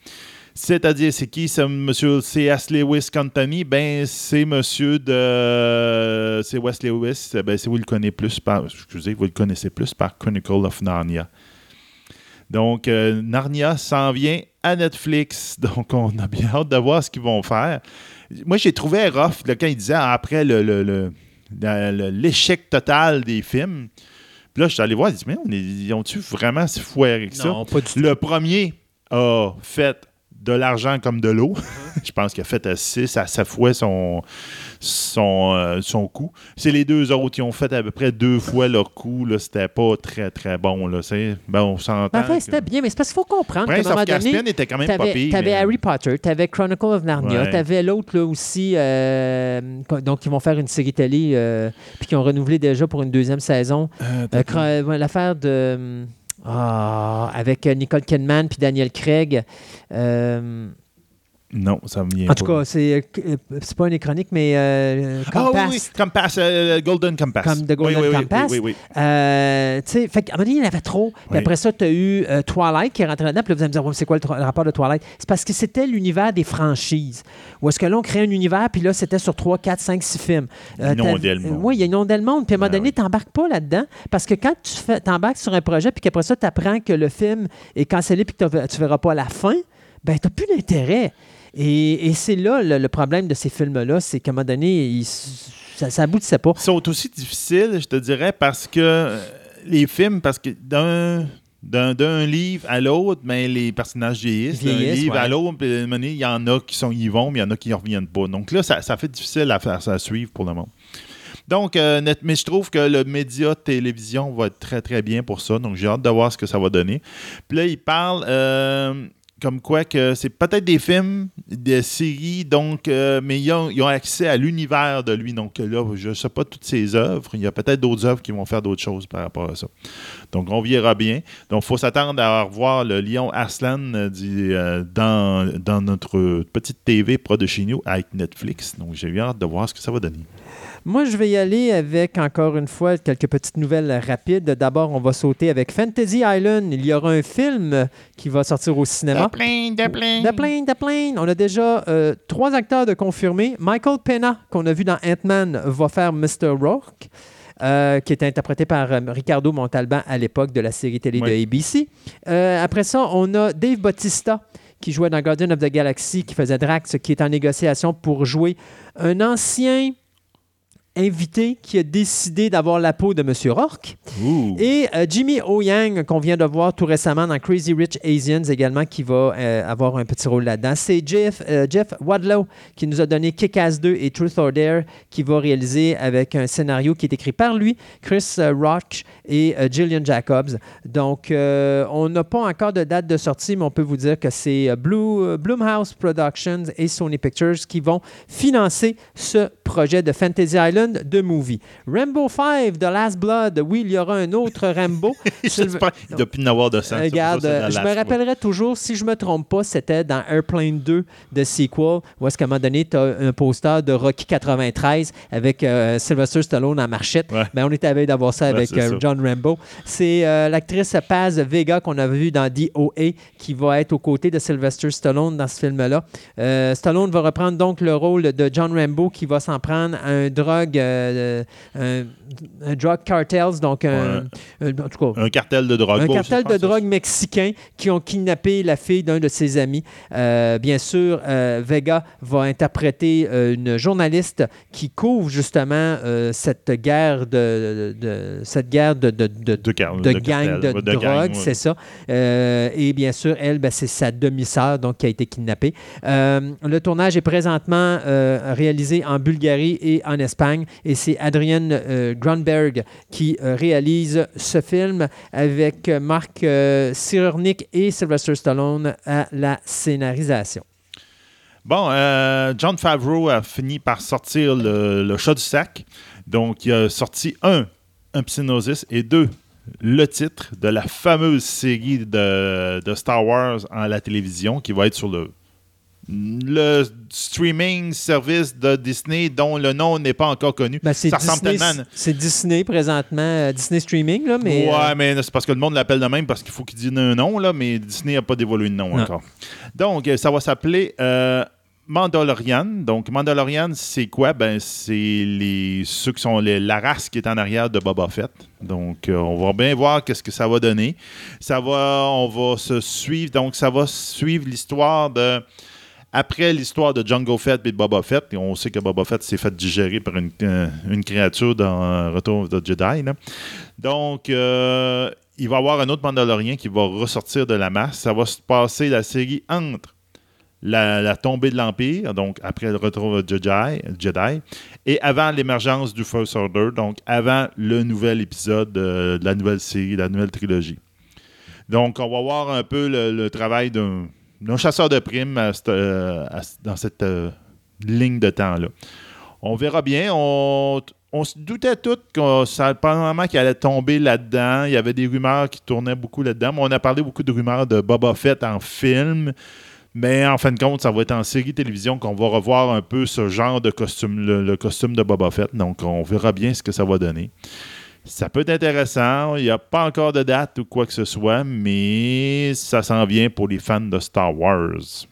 S3: C'est-à-dire, c'est qui ce monsieur C.S. Lewis Company? Ben, c'est monsieur de. C'est Wes Lewis. Ben, c'est vous le connaissez plus par. Excusez, vous le connaissez plus par Chronicle of Narnia. Donc, euh, Narnia s'en vient à Netflix. Donc, on a bien hâte de voir ce qu'ils vont faire. Moi, j'ai trouvé rough là, quand il disait après le- l'échec total des films. Puis là, je suis allé voir, je dis, mais on est- ils ont-tu vraiment si foiré que ça?
S2: Non, pas du tout.
S3: Le premier a fait de l'argent comme de l'eau. Je pense qu'il a fait à 6 à 7 fois son, son, euh, son coût. C'est les deux autres qui ont fait à peu près deux fois leur coût. là. C'était pas très, très bon. Là. C'est- Ben, on s'entend.
S2: Ben,
S3: que-
S2: c'était bien, mais c'est parce qu'il faut comprendre
S3: Prince
S2: un moment
S3: of
S2: donné,
S3: Caspian était quand même pas
S2: T'avais
S3: pire.
S2: t'avais
S3: mais-
S2: Harry Potter, t'avais Chronicle of Narnia,
S3: Ouais.
S2: t'avais l'autre là aussi, euh, donc ils vont faire une série télé, euh, puis qui ont renouvelé déjà pour une deuxième saison.
S3: Euh,
S2: Euh, L'affaire de ah, avec euh, Nicole Kidman puis Daniel Craig. Euh,
S3: Non, ça me vient
S2: En tout
S3: pas.
S2: cas, c'est euh, c'est pas une chronique, mais euh,
S3: Ah
S2: Compass.
S3: oui, oui, Compass, euh, Golden Compass.
S2: Comme The Golden
S3: Oui, oui,
S2: Compass.
S3: Oui, oui, oui.
S2: Euh, tu sais, fait qu'à un moment donné, il y en avait trop. Puis après ça, tu as eu euh, Twilight qui est rentré là-dedans. Puis là, vous allez me dire, c'est quoi le, rapport de Twilight? C'est parce que c'était l'univers des franchises. Où est-ce que là, on crée un univers, puis là, c'était sur 3, 4, 5, 6 films. T'as-
S3: le monde.
S2: Oui, il inondait le monde. Puis à un moment
S3: Ben
S2: donné, tu n'embarques pas là-dedans. Parce que quand tu fais, embarques sur un projet, puis qu'après ça, tu apprends que le film est cancellé, puis que tu ne verras pas la fin, ben, tu n'as plus d'intérêt. Et, et c'est là le, le problème de ces films-là, c'est qu'à un moment donné, ils- ça n'aboutissait pas.
S3: Ils sont aussi difficiles, je te dirais, parce que euh, les films, parce que d'un. D'un, d'un livre à l'autre, mais les personnages vieillissent. D'un livre
S2: ouais.
S3: à l'autre, puis à un moment donné, il y en a qui sont, y vont, mais il y en a qui ne reviennent pas. Donc là, ça, ça fait difficile à, faire, à suivre pour le monde. Donc, euh, net- mais je trouve que le média télévision va être très, très bien pour ça. Donc, j'ai hâte de voir ce que ça va donner. Puis là, il parle euh, comme quoi que c'est peut-être des films, des séries, donc, euh, mais ils ont, accès à l'univers de lui. Donc là, je ne sais pas toutes ses œuvres. Il y a peut-être d'autres œuvres qui vont faire d'autres choses par rapport à ça. Donc, on verra bien. Donc, il faut s'attendre à revoir le lion Aslan euh, euh, dans, dans notre petite TV près de chez nous avec Netflix. Donc, j'ai hâte de voir ce que ça va donner.
S2: Moi, je vais y aller avec, encore une fois, quelques petites nouvelles rapides. D'abord, on va sauter avec Fantasy Island. Il y aura un film qui va sortir au cinéma.
S3: plein, de plein.
S2: De plein, de plein. On a déjà euh, trois acteurs de confirmés. Michael Pena, qu'on a vu dans Ant-Man, va faire Mr. Rourke. euh, qui était interprété par euh, Ricardo Montalban à l'époque de la série télé
S3: Oui.
S2: de ABC. Euh, après ça, on a Dave Bautista qui jouait dans Guardian of the Galaxy, qui faisait Drax, qui est en négociation pour jouer un ancien invité qui a décidé d'avoir la peau de M. Rourke. Et euh, Jimmy O. Yang, qu'on vient de voir tout récemment dans Crazy Rich Asians également, qui va euh, avoir un petit rôle là-dedans. C'est Jeff, euh, Jeff Wadlow qui nous a donné Kick-Ass 2 et Truth or Dare, qui va réaliser avec un scénario qui est écrit par lui, Chris Roach et Gillian Jacobs. Donc, on n'a pas encore de date de sortie, mais on peut vous dire que c'est Blue, Blumhouse Productions et Sony Pictures qui vont financer ce projet de Fantasy Island de movie. Rambo 5, The Last Blood, oui, il y aura un autre Rambo.
S3: J'espère qu'il doit plus en avoir de sang.
S2: Euh, Regarde, euh, je me rappellerai toujours, si je me trompe pas, c'était dans Airplane 2 de sequel, où est-ce qu'à un moment donné, tu as un poster de Rocky 93 avec euh, Sylvester Stallone en marchette.
S3: Ouais.
S2: Ben, on était à veille d'avoir ça
S3: Ouais,
S2: avec euh. John Rambo. C'est euh, l'actrice Paz Vega qu'on avait vue dans DOA qui va être aux côtés de Sylvester Stallone dans ce film-là. Stallone va reprendre donc le rôle de John Rambo qui va s'en prendre à un drogue, euh, un, un drug cartels, donc un, un- en tout cas,
S3: Un cartel de drogue.
S2: un
S3: Bon,
S2: cartel
S3: je
S2: de
S3: pense que
S2: drogue mexicain qui ont kidnappé la fille d'un de ses amis. Euh, bien sûr, euh, Vega va interpréter euh, une journaliste qui couvre justement euh, cette guerre de, de- cette guerre de, de, de-
S3: De, car-
S2: de
S3: de
S2: gang
S3: cartel,
S2: de,
S3: de
S2: drogue,
S3: gang, ouais.
S2: c'est ça. Euh, et bien sûr, elle, ben, c'est sa demi-sœur donc, qui a été kidnappée. Euh, le tournage est présentement euh, réalisé en Bulgarie et en Espagne et c'est Adrian euh, Grunberg qui euh, réalise ce film avec Mark euh, Cyrulnik et Sylvester Stallone à la scénarisation.
S3: Bon, euh, John Favreau a fini par sortir le, chat du sac. Donc, il a sorti un, un Psygnosis et deux, le titre de la fameuse série de, de Star Wars à la télévision qui va être sur le, le streaming service de Disney dont le nom n'est pas encore connu.
S2: Ben, c'est
S3: Ça ressemble
S2: Disney,
S3: tellement.
S2: c'est Disney présentement, euh, Disney Streaming, là, mais...
S3: ouais,
S2: euh,
S3: mais c'est parce que le monde l'appelle de même parce qu'il faut qu'il dise un nom, là, mais Disney n'a pas dévoilé le nom
S2: Non.
S3: encore. Donc, euh, ça va s'appeler euh, Mandalorian. Donc, Mandalorian, c'est quoi? Ben, c'est les ceux qui sont les- la race qui est en arrière de Boba Fett. Donc, euh, on va bien voir qu'est-ce que ça va donner. Ça va, on va se suivre. Donc, ça va suivre l'histoire de après l'histoire de Jungle Fett et de Boba Fett, et on sait que Boba Fett s'est fait digérer par une, euh, créature dans euh, Retour de Jedi. Donc, euh, il va y avoir un autre Mandalorien qui va ressortir de la masse. Ça va se passer la série entre la, tombée de l'Empire, donc après le retour de Jedi, Jedi, et avant l'émergence du First Order, donc avant le nouvel épisode de, de la nouvelle série, de la nouvelle trilogie. Donc, on va voir un peu le, le travail d'un d'un chasseur de primes euh, ce- dans cette euh, ligne de temps-là. On verra bien. On, se doutait tous que ça qu'il allait tomber là-dedans. Il y avait des rumeurs qui tournaient beaucoup là-dedans. On a parlé beaucoup de rumeurs de Boba Fett en film. Mais en fin de compte, ça va être en série télévision qu'on va revoir un peu ce genre de costume, le, le costume de Boba Fett. Donc, on verra bien ce que ça va donner. Ça peut être intéressant. Il n'y a pas encore de date ou quoi que ce soit, mais ça s'en vient pour les fans de Star Wars.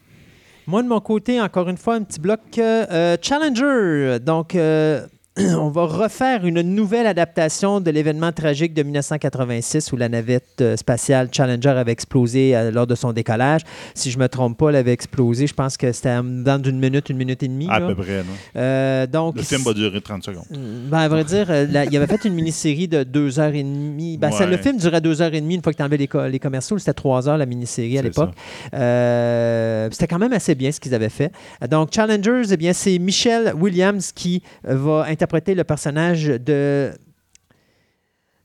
S2: Moi, de mon côté, encore une fois, un petit bloc euh, Challenger. Donc, euh, on va refaire une nouvelle adaptation de l'événement tragique de 1986 où la navette euh, spatiale Challenger avait explosé euh, lors de son décollage. Si je ne me trompe pas, elle avait explosé, je pense que c'était dans d'une minute, une minute et demie.
S3: À
S2: là.
S3: peu près, non?
S2: Euh, donc,
S3: Le film va durer 30 secondes.
S2: Ben, à vrai dire, la- il avait fait une mini-série de deux heures et demie. Ben, ça, le film durait deux heures et demie une fois que tu enlevais les, co- les commerciaux. C'était trois heures la mini-série à l'époque. Euh, C'était quand même assez bien ce qu'ils avaient fait. Donc, Challengers, eh bien, c'est Michelle Williams qui va interpréter le personnage de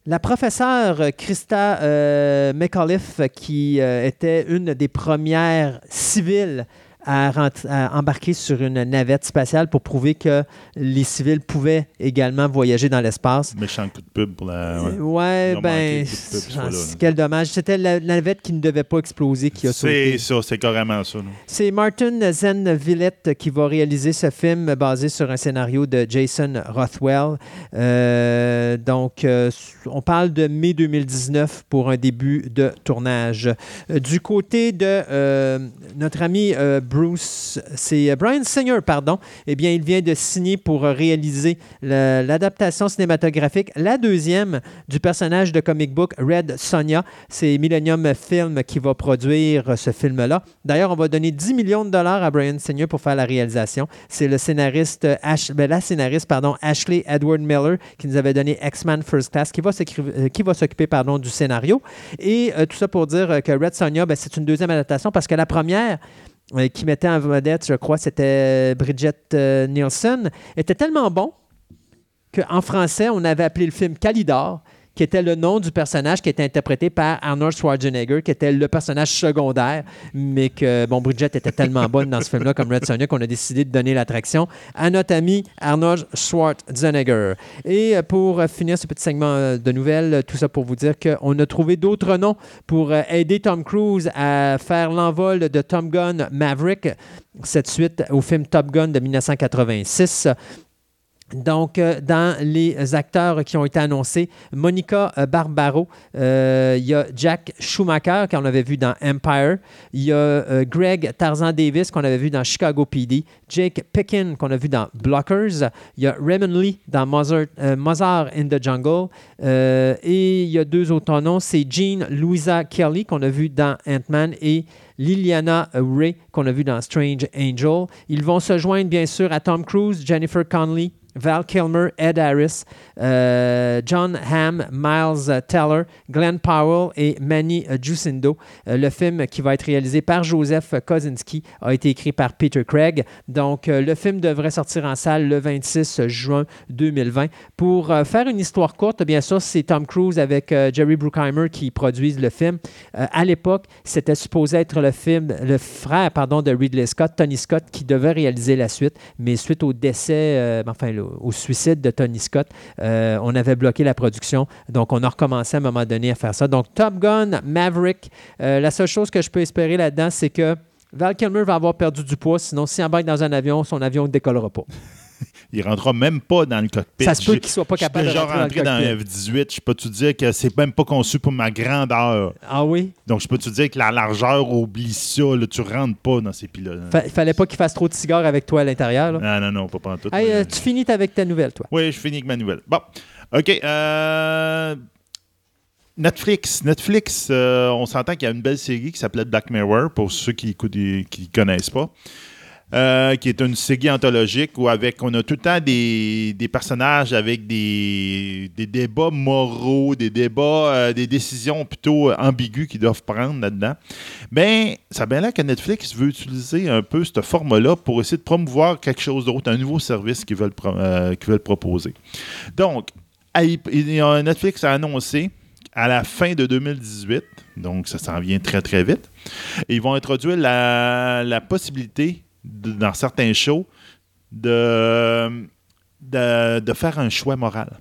S2: la professeure Krista euh, McAuliffe, qui euh, était une des premières civiles à, embarquer sur une navette spatiale pour prouver que les civils pouvaient également voyager dans l'espace.
S3: Méchant coup de pub pour la. ouais.
S2: Euh, Ouais, ben,
S3: pub, là.
S2: quel dommage. C'était la la navette qui ne devait pas exploser qui a sauté.
S3: C'est ça, c'est carrément ça.
S2: C'est Martin Zen Villette qui va réaliser ce film basé sur un scénario de Jason Rothwell. Euh, donc, euh, on parle de mai 2019 pour un début de tournage. Du côté de euh, notre ami Bruce, c'est euh, Brian Singer, pardon. Eh bien, il vient de signer pour euh, réaliser l'adaptation cinématographique, la deuxième du personnage de comic book Red Sonja. C'est Millennium Film qui va produire euh, ce film-là. D'ailleurs, on va donner 10 millions de dollars à Brian Singer pour faire la réalisation. C'est le scénariste, Ash- ben, la scénariste pardon, Ashley Edward Miller qui nous avait donné X-Men First Class, qui va s'occuper pardon, du scénario. Et tout ça pour dire que Red Sonja, ben, c'est une deuxième adaptation parce que la première, qui mettait en vedette, je crois, c'était Bridget euh, Nielsen, était tellement bon qu'en français, on avait appelé le film Calidor, qui était le nom du personnage qui était interprété par Arnold Schwarzenegger, qui était le personnage secondaire, mais que, bon, Bridget était tellement bonne dans ce film-là comme Red Sonja qu'on a décidé de donner l'attraction à notre ami Arnold Schwarzenegger. Et euh, pour euh, finir ce petit segment euh, de nouvelles, tout ça pour vous dire qu'on a trouvé d'autres noms pour aider Tom Cruise à faire l'envol de Tom Gun Maverick, cette suite au film Top Gun de 1986. Donc, euh, dans les acteurs qui ont été annoncés, Monica euh, Barbaro, euh, il y a Jack Schumacher qu'on avait vu dans Empire, il y a Greg Tarzan Davis qu'on avait vu dans Chicago PD, Jake Pickin qu'on a vu dans Blockers, il y a Raymond Lee dans Mozart, in the Jungle, et il y a deux autres noms, c'est Jean Louisa Kelly qu'on a vu dans Ant-Man et Liliana Ray qu'on a vu dans Strange Angel. Ils vont se joindre bien sûr à Tom Cruise, Jennifer Connelly, Val Kilmer, Ed Harris, euh, John Hamm, Miles Teller, Glenn Powell et Manny. Euh, le film qui va être réalisé par Joseph Kosinski a été écrit par Peter Craig. Donc, euh, le film devrait sortir en salle le 26 juin 2020. Pour euh, faire une histoire courte, bien sûr, c'est Tom Cruise avec euh, Jerry Bruckheimer qui produisent le film. Euh, à l'époque, c'était supposé être le film, le frère pardon, de Ridley Scott, Tony Scott, qui devait réaliser la suite, mais suite au décès, euh, enfin le- au suicide de Tony Scott, euh, on avait bloqué la production. Donc, on a recommencé à un moment donné à faire ça. Donc, Top Gun, Maverick, euh, la seule chose que je peux espérer là-dedans, c'est que Val Kilmer va avoir perdu du poids, sinon s'il embarque dans un avion, son avion ne décollera pas.
S3: Il rentrera même pas dans le cockpit.
S2: Ça se peut qu'il soit pas capable de rentrer dans le
S3: rentré dans, un
S2: cockpit.
S3: F-18. Je peux te dire que c'est même pas conçu pour ma grandeur.
S2: Ah oui?
S3: Donc, je peux te dire que la largeur, oublie ça. là, tu rentres pas dans ces pilotes.
S2: Il fallait pas qu'il fasse trop de cigares avec toi à l'intérieur.
S3: Non, non, non, pas tout.
S2: Hey, euh, tu finis avec ta nouvelle, toi.
S3: Oui, je finis avec ma nouvelle. Bon, OK. euh, Netflix. Netflix, euh, on s'entend qu'il y a une belle série qui s'appelait Black Mirror, pour ceux qui ne connaissent pas. Euh, qui est une série anthologique où avec, on a tout le temps des, des personnages avec des, des débats moraux, des débats, euh, des décisions plutôt ambiguës qu'ils doivent prendre là-dedans. Ben, ça bien l'air que Netflix veut utiliser un peu ce format-là pour essayer de promouvoir quelque chose d'autre, un nouveau service qu'ils veulent, euh, qu'ils veulent proposer. Donc, Netflix a annoncé à la fin de 2018, donc ça s'en vient très très vite, ils vont introduire la, la possibilité, de- dans certains shows, de, de, de faire un choix moral.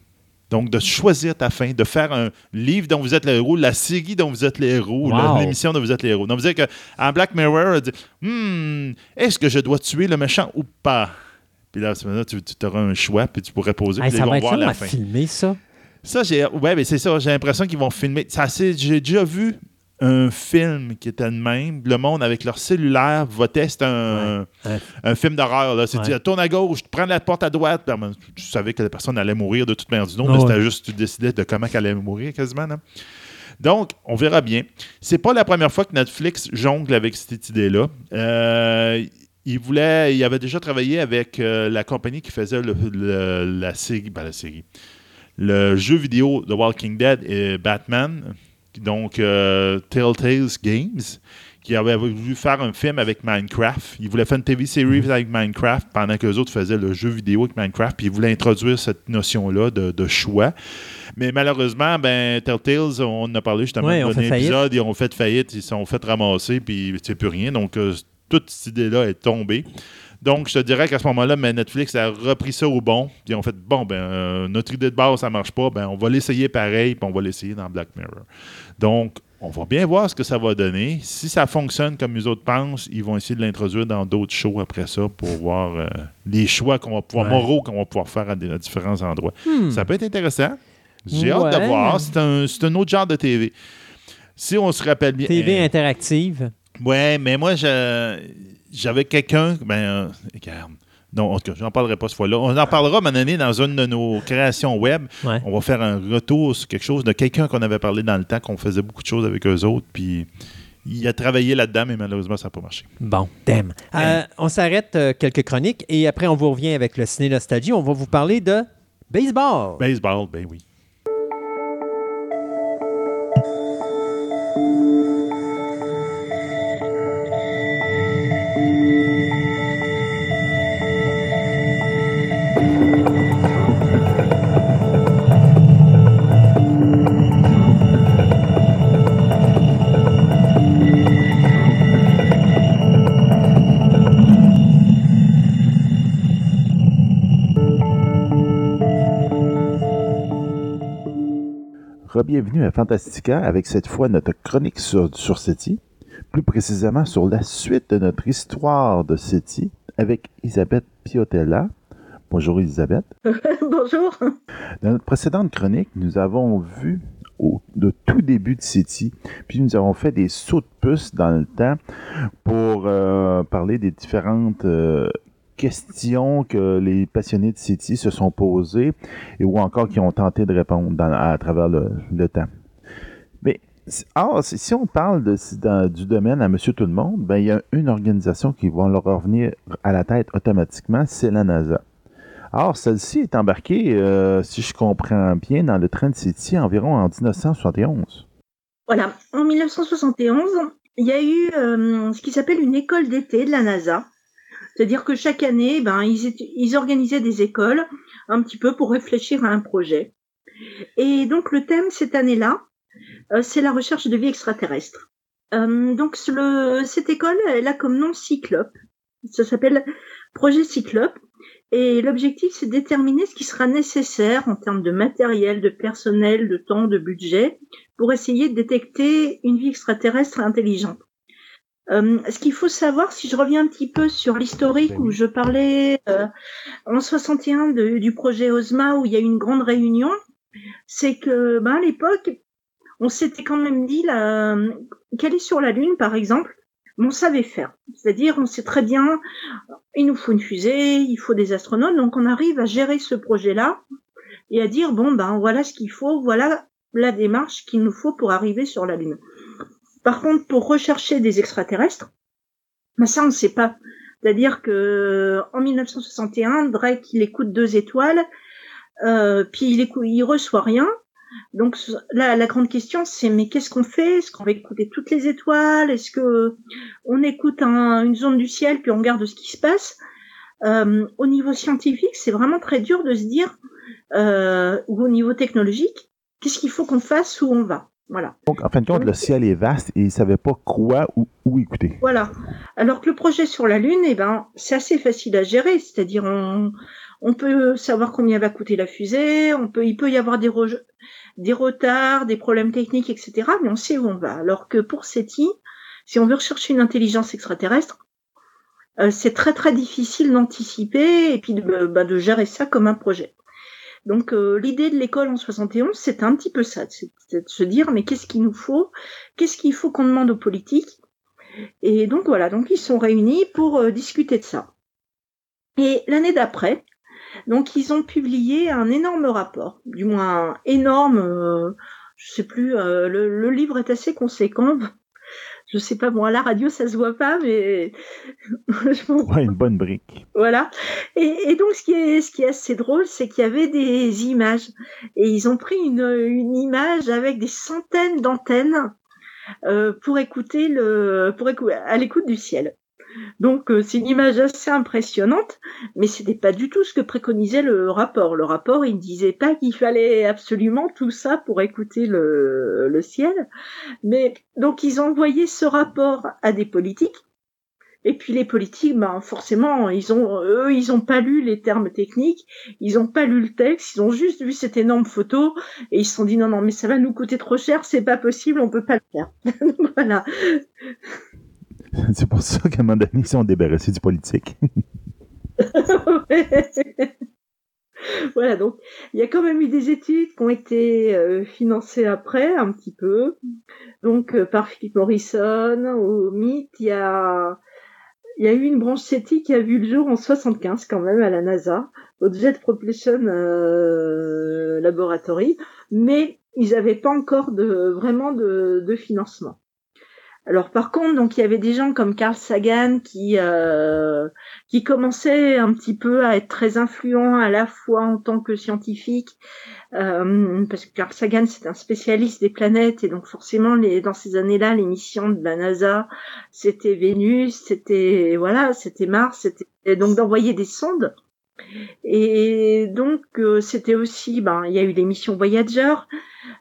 S3: Donc, de choisir ta fin, de faire un livre dont vous êtes le héros, la série dont vous êtes les héros,
S2: Wow.
S3: l'émission dont vous êtes les héros. Donc, vous dire qu'en Black Mirror, dit Hmm, est-ce que je dois tuer le méchant ou pas Puis là, à ce moment-là, tu, tu auras un choix, puis tu pourrais poser,
S2: Hey,
S3: puis
S2: ça
S3: ils vont
S2: être
S3: voir la
S2: à
S3: fin.
S2: filmer, ça?
S3: Ça, j'ai. Ouais, mais c'est ça. J'ai l'impression qu'ils vont filmer. Ça, c'est- j'ai déjà vu un film qui était de même. Le monde avec leur cellulaire votait. C'était un,
S2: Ouais.
S3: un film d'horreur. C'est
S2: Ouais.
S3: dit, tourne à gauche, prends la porte à droite. Ben, tu savais que la personne allait mourir de toute manière du nom.
S2: Ah
S3: mais
S2: ouais.
S3: C'était juste tu décidais de comment elle allait mourir quasiment. Donc, on verra bien. C'est pas la première fois que Netflix jongle avec cette idée-là. Euh, il voulait, il avait déjà travaillé avec euh, la compagnie qui faisait le- le- la série, ben, la série, le jeu vidéo The Walking Dead et Batman, donc euh, Telltale Games, qui avait voulu faire un film avec Minecraft. Il voulait faire une TV series avec Minecraft pendant que les autres faisaient le jeu vidéo avec Minecraft, puis il voulait introduire cette notion-là de, de choix. Mais malheureusement, ben, Telltales, on en a parlé justement
S2: Ouais,
S3: dans un épisode, ils ont fait faillite, ils se sont fait ramasser, puis c'est plus rien. Donc, euh, toute cette idée-là est tombée. Donc, je te dirais qu'à ce moment-là, mais Netflix a repris ça au bon. Puis ont fait bon, ben, euh, notre idée de base, ça marche pas. Ben, on va l'essayer pareil, puis on va l'essayer dans Black Mirror. Donc, on va bien voir ce que ça va donner. Si ça fonctionne comme les autres pensent, ils vont essayer de l'introduire dans d'autres shows après ça pour voir euh, les choix qu'on va pouvoir,
S2: Ouais.
S3: moraux qu'on va pouvoir faire à, des- à différents endroits.
S2: Hmm.
S3: Ça peut être intéressant. J'ai hâte de voir. C'est un, un autre genre de TV. Si on se rappelle bien.
S2: TV
S3: euh,
S2: interactive.
S3: Ouais, mais moi, je- j'avais quelqu'un. Ben, euh, regarde. Non, en tout cas, j'en parlerai pas cette fois-là. On en parlera, à année, dans une de nos créations web.
S2: Ouais.
S3: On va faire un retour sur quelque chose de quelqu'un qu'on avait parlé dans le temps, qu'on faisait beaucoup de choses avec eux autres. Puis il a travaillé là-dedans, mais malheureusement, ça n'a pas marché.
S2: Bon, damn. Euh, on s'arrête euh, quelques chroniques et après, on vous revient avec le ciné nostalgie. On va vous parler de baseball.
S3: Baseball, ben oui.
S6: Bienvenue à Fantastica avec cette fois notre chronique sur, sur SETI, plus précisément sur la suite de notre histoire de SETI avec Elisabeth Piotella. Bonjour Elisabeth.
S7: Bonjour.
S6: Dans notre précédente chronique, nous avons vu au de tout début de SETI, puis nous avons fait des sauts de puce dans le temps pour euh, parler des différentes euh, questions que les passionnés de SETI se sont posées et ou encore qui ont tenté de répondre à travers le, temps. Mais or, si on parle du domaine à Monsieur Tout le Monde, ben, il y a une organisation qui va leur revenir à la tête automatiquement, c'est la NASA. Or, celle-ci est embarquée, euh, si je comprends bien, dans le train de SETI environ en 1971.
S7: Voilà, en 1971, il y a eu euh, ce qui s'appelle une école d'été de la NASA. C'est-à-dire que chaque année, ben, ils, ils organisaient des écoles un petit peu pour réfléchir à un projet. Et donc le thème cette année-là, euh, c'est la recherche de vie extraterrestre. Euh, donc cette école, elle a comme nom Cyclope. Ça s'appelle Projet Cyclope. Et l'objectif, c'est de déterminer ce qui sera nécessaire en termes de matériel, de personnel, de temps, de budget, pour essayer de détecter une vie extraterrestre intelligente. Euh, ce qu'il faut savoir, si je reviens un petit peu sur l'historique où je parlais euh, en 61 de- du projet OSMA où il y a eu une grande réunion, c'est que ben, à l'époque, on s'était quand même dit qu'aller sur la Lune, par exemple, on savait faire. C'est-à-dire, on sait très bien, il nous faut une fusée, il faut des astronautes, donc on arrive à gérer ce projet-là et à dire bon ben voilà ce qu'il faut, voilà la démarche qu'il nous faut pour arriver sur la Lune. Par contre, pour rechercher des extraterrestres, ben ça on ne sait pas. C'est-à-dire que en 1961, Drake il écoute deux étoiles, euh, puis il écoute, il reçoit rien. Donc là, la grande question c'est mais qu'est-ce qu'on fait? Est-ce qu'on va écouter toutes les étoiles? Est-ce que on écoute un- une zone du ciel puis on regarde ce qui se passe? Euh, Au niveau scientifique, c'est vraiment très dur de se dire euh, ou au niveau technologique, qu'est-ce qu'il faut qu'on fasse où on va? Voilà.
S6: Donc, en fin de compte, le ciel est vaste et ils ne savaient pas quoi ou où écouter.
S7: Voilà. Alors que le projet sur la Lune, eh ben, c'est assez facile à gérer. C'est-à-dire, on, On peut savoir combien va coûter la fusée, on peut, il peut y avoir des, des retards, des problèmes techniques, etc. Mais on sait où on va. Alors que pour SETI, si on veut rechercher une intelligence extraterrestre, euh, c'est très très difficile d'anticiper et puis de, bah, de, gérer ça comme un projet. Donc euh, l'idée de l'école en 71, c'est un petit peu ça, c'est de se dire mais qu'est-ce qu'il nous faut, qu'est-ce qu'il faut qu'on demande aux politiques? Et donc voilà, donc ils sont réunis pour euh, discuter de ça. Et l'année d'après, donc ils ont publié un énorme rapport, du moins énorme, euh, je sais plus, le, le, livre est assez conséquent, je sais pas, bon, à la radio, ça se voit pas, mais.
S6: ouais, une bonne brique.
S7: Voilà. Et, donc, ce qui est, ce qui est assez drôle, c'est qu'il y avait des images. Et ils ont pris une, une image avec des centaines d'antennes euh, pour écouter le, pour écouter, à l'écoute du ciel. Donc euh, c'est une image assez impressionnante, mais ce n'était pas du tout ce que préconisait le rapport. Le rapport, il ne disait pas qu'il fallait absolument tout ça pour écouter le, ciel. Mais donc ils ont envoyé ce rapport à des politiques. Et puis les politiques, ben forcément, ils ont eux, ils ont pas lu les termes techniques, ils ont pas lu le texte, ils ont juste vu cette énorme photo et ils se sont dit non non mais ça va nous coûter trop cher, c'est pas possible, on peut pas le faire. voilà.
S6: C'est pour ça qu'à un moment donné, ils sont débarrassés du politique.
S7: voilà, donc il y a quand même eu des études qui ont été euh, financées après, un petit peu. Donc euh, par Philip Morrison, au MIT, il y a, a eu une branche SETI qui a vu le jour en 75 quand même à la NASA, au Jet Propulsion euh, Laboratory, mais ils n'avaient pas encore vraiment de financement. Alors par contre, donc il y avait des gens comme Carl Sagan qui euh, qui commençaient un petit peu à être très influents à la fois en tant que scientifique, euh, parce que Carl Sagan c'est un spécialiste des planètes et donc forcément dans ces années-là, les missions de la NASA c'était Vénus, c'était voilà, c'était Mars, c'était donc d'envoyer des sondes. Et donc euh, c'était aussi, ben il y a eu les missions Voyager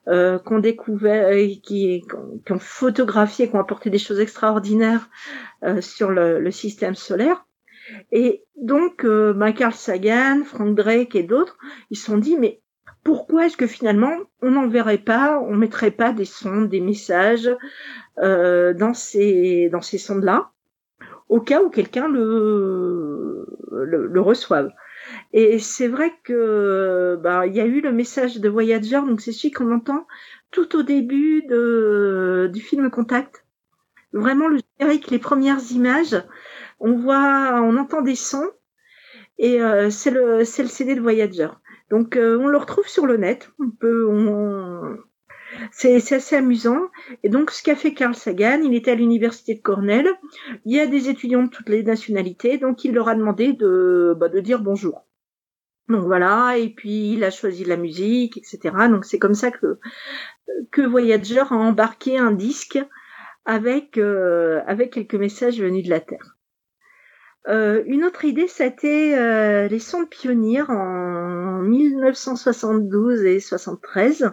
S7: euh, qu'on découvert, euh, qui, qui ont photographié, qui ont apporté des choses extraordinaires euh, sur le, le, système solaire. Et donc, euh, Michael Sagan, Frank Drake et d'autres, ils se sont dit, mais pourquoi est-ce que finalement on n'enverrait pas, on mettrait pas des sondes, des messages euh, dans ces dans ces sondes-là, au cas où quelqu'un le, le, le reçoive? Et c'est vrai que bah il y a eu le message de Voyager, donc c'est celui qu'on entend tout au début de, du film Contact. Vraiment le générique, les premières images, on voit, on entend des sons et euh, c'est le c'est le CD de Voyager. Donc euh, on le retrouve sur le net. On peut on, c'est assez amusant. Et donc, ce qu'a fait Carl Sagan, il était à l'université de Cornell. Il y a des étudiants de toutes les nationalités, donc il leur a demandé de, bah, de dire bonjour. Donc voilà, et puis il a choisi la musique, etc. Donc c'est comme ça que, que Voyager a embarqué un disque avec, euh, avec quelques messages venus de la Terre. Euh, une autre idée, c'était euh, les sondes pionnières en 1972 et 73.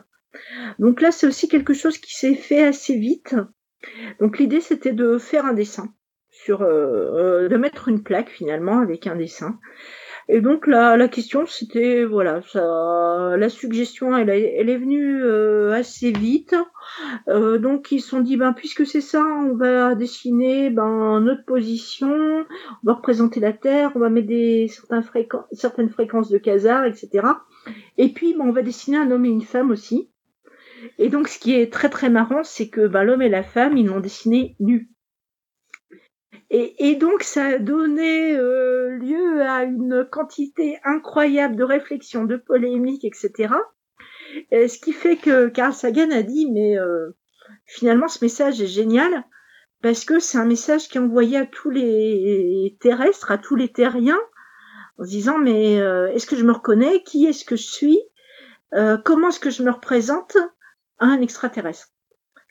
S7: Donc là, c'est aussi quelque chose qui s'est fait assez vite. Donc l'idée, c'était de faire un dessin, sur, euh, de mettre une plaque finalement avec un dessin. Et donc la, la question c'était voilà ça, la suggestion elle, elle est venue euh, assez vite. Euh, donc ils se sont dit ben puisque c'est ça on va dessiner ben notre position on va représenter la Terre on va mettre des certaines fréquences certaines fréquences de quasar etc et puis ben, on va dessiner un homme et une femme aussi. Et donc ce qui est très très marrant c'est que ben, l'homme et la femme ils l'ont dessiné nus et, donc, ça a donné euh, lieu à une quantité incroyable de réflexions, de polémiques, etc. Et ce qui fait que Carl Sagan a dit, mais euh, finalement, ce message est génial parce que c'est un message qui est envoyé à tous les terrestres, à tous les terriens, en se disant, mais euh, est-ce que je me reconnais? Qui est-ce que je suis? Comment est-ce que je me représente à un extraterrestre?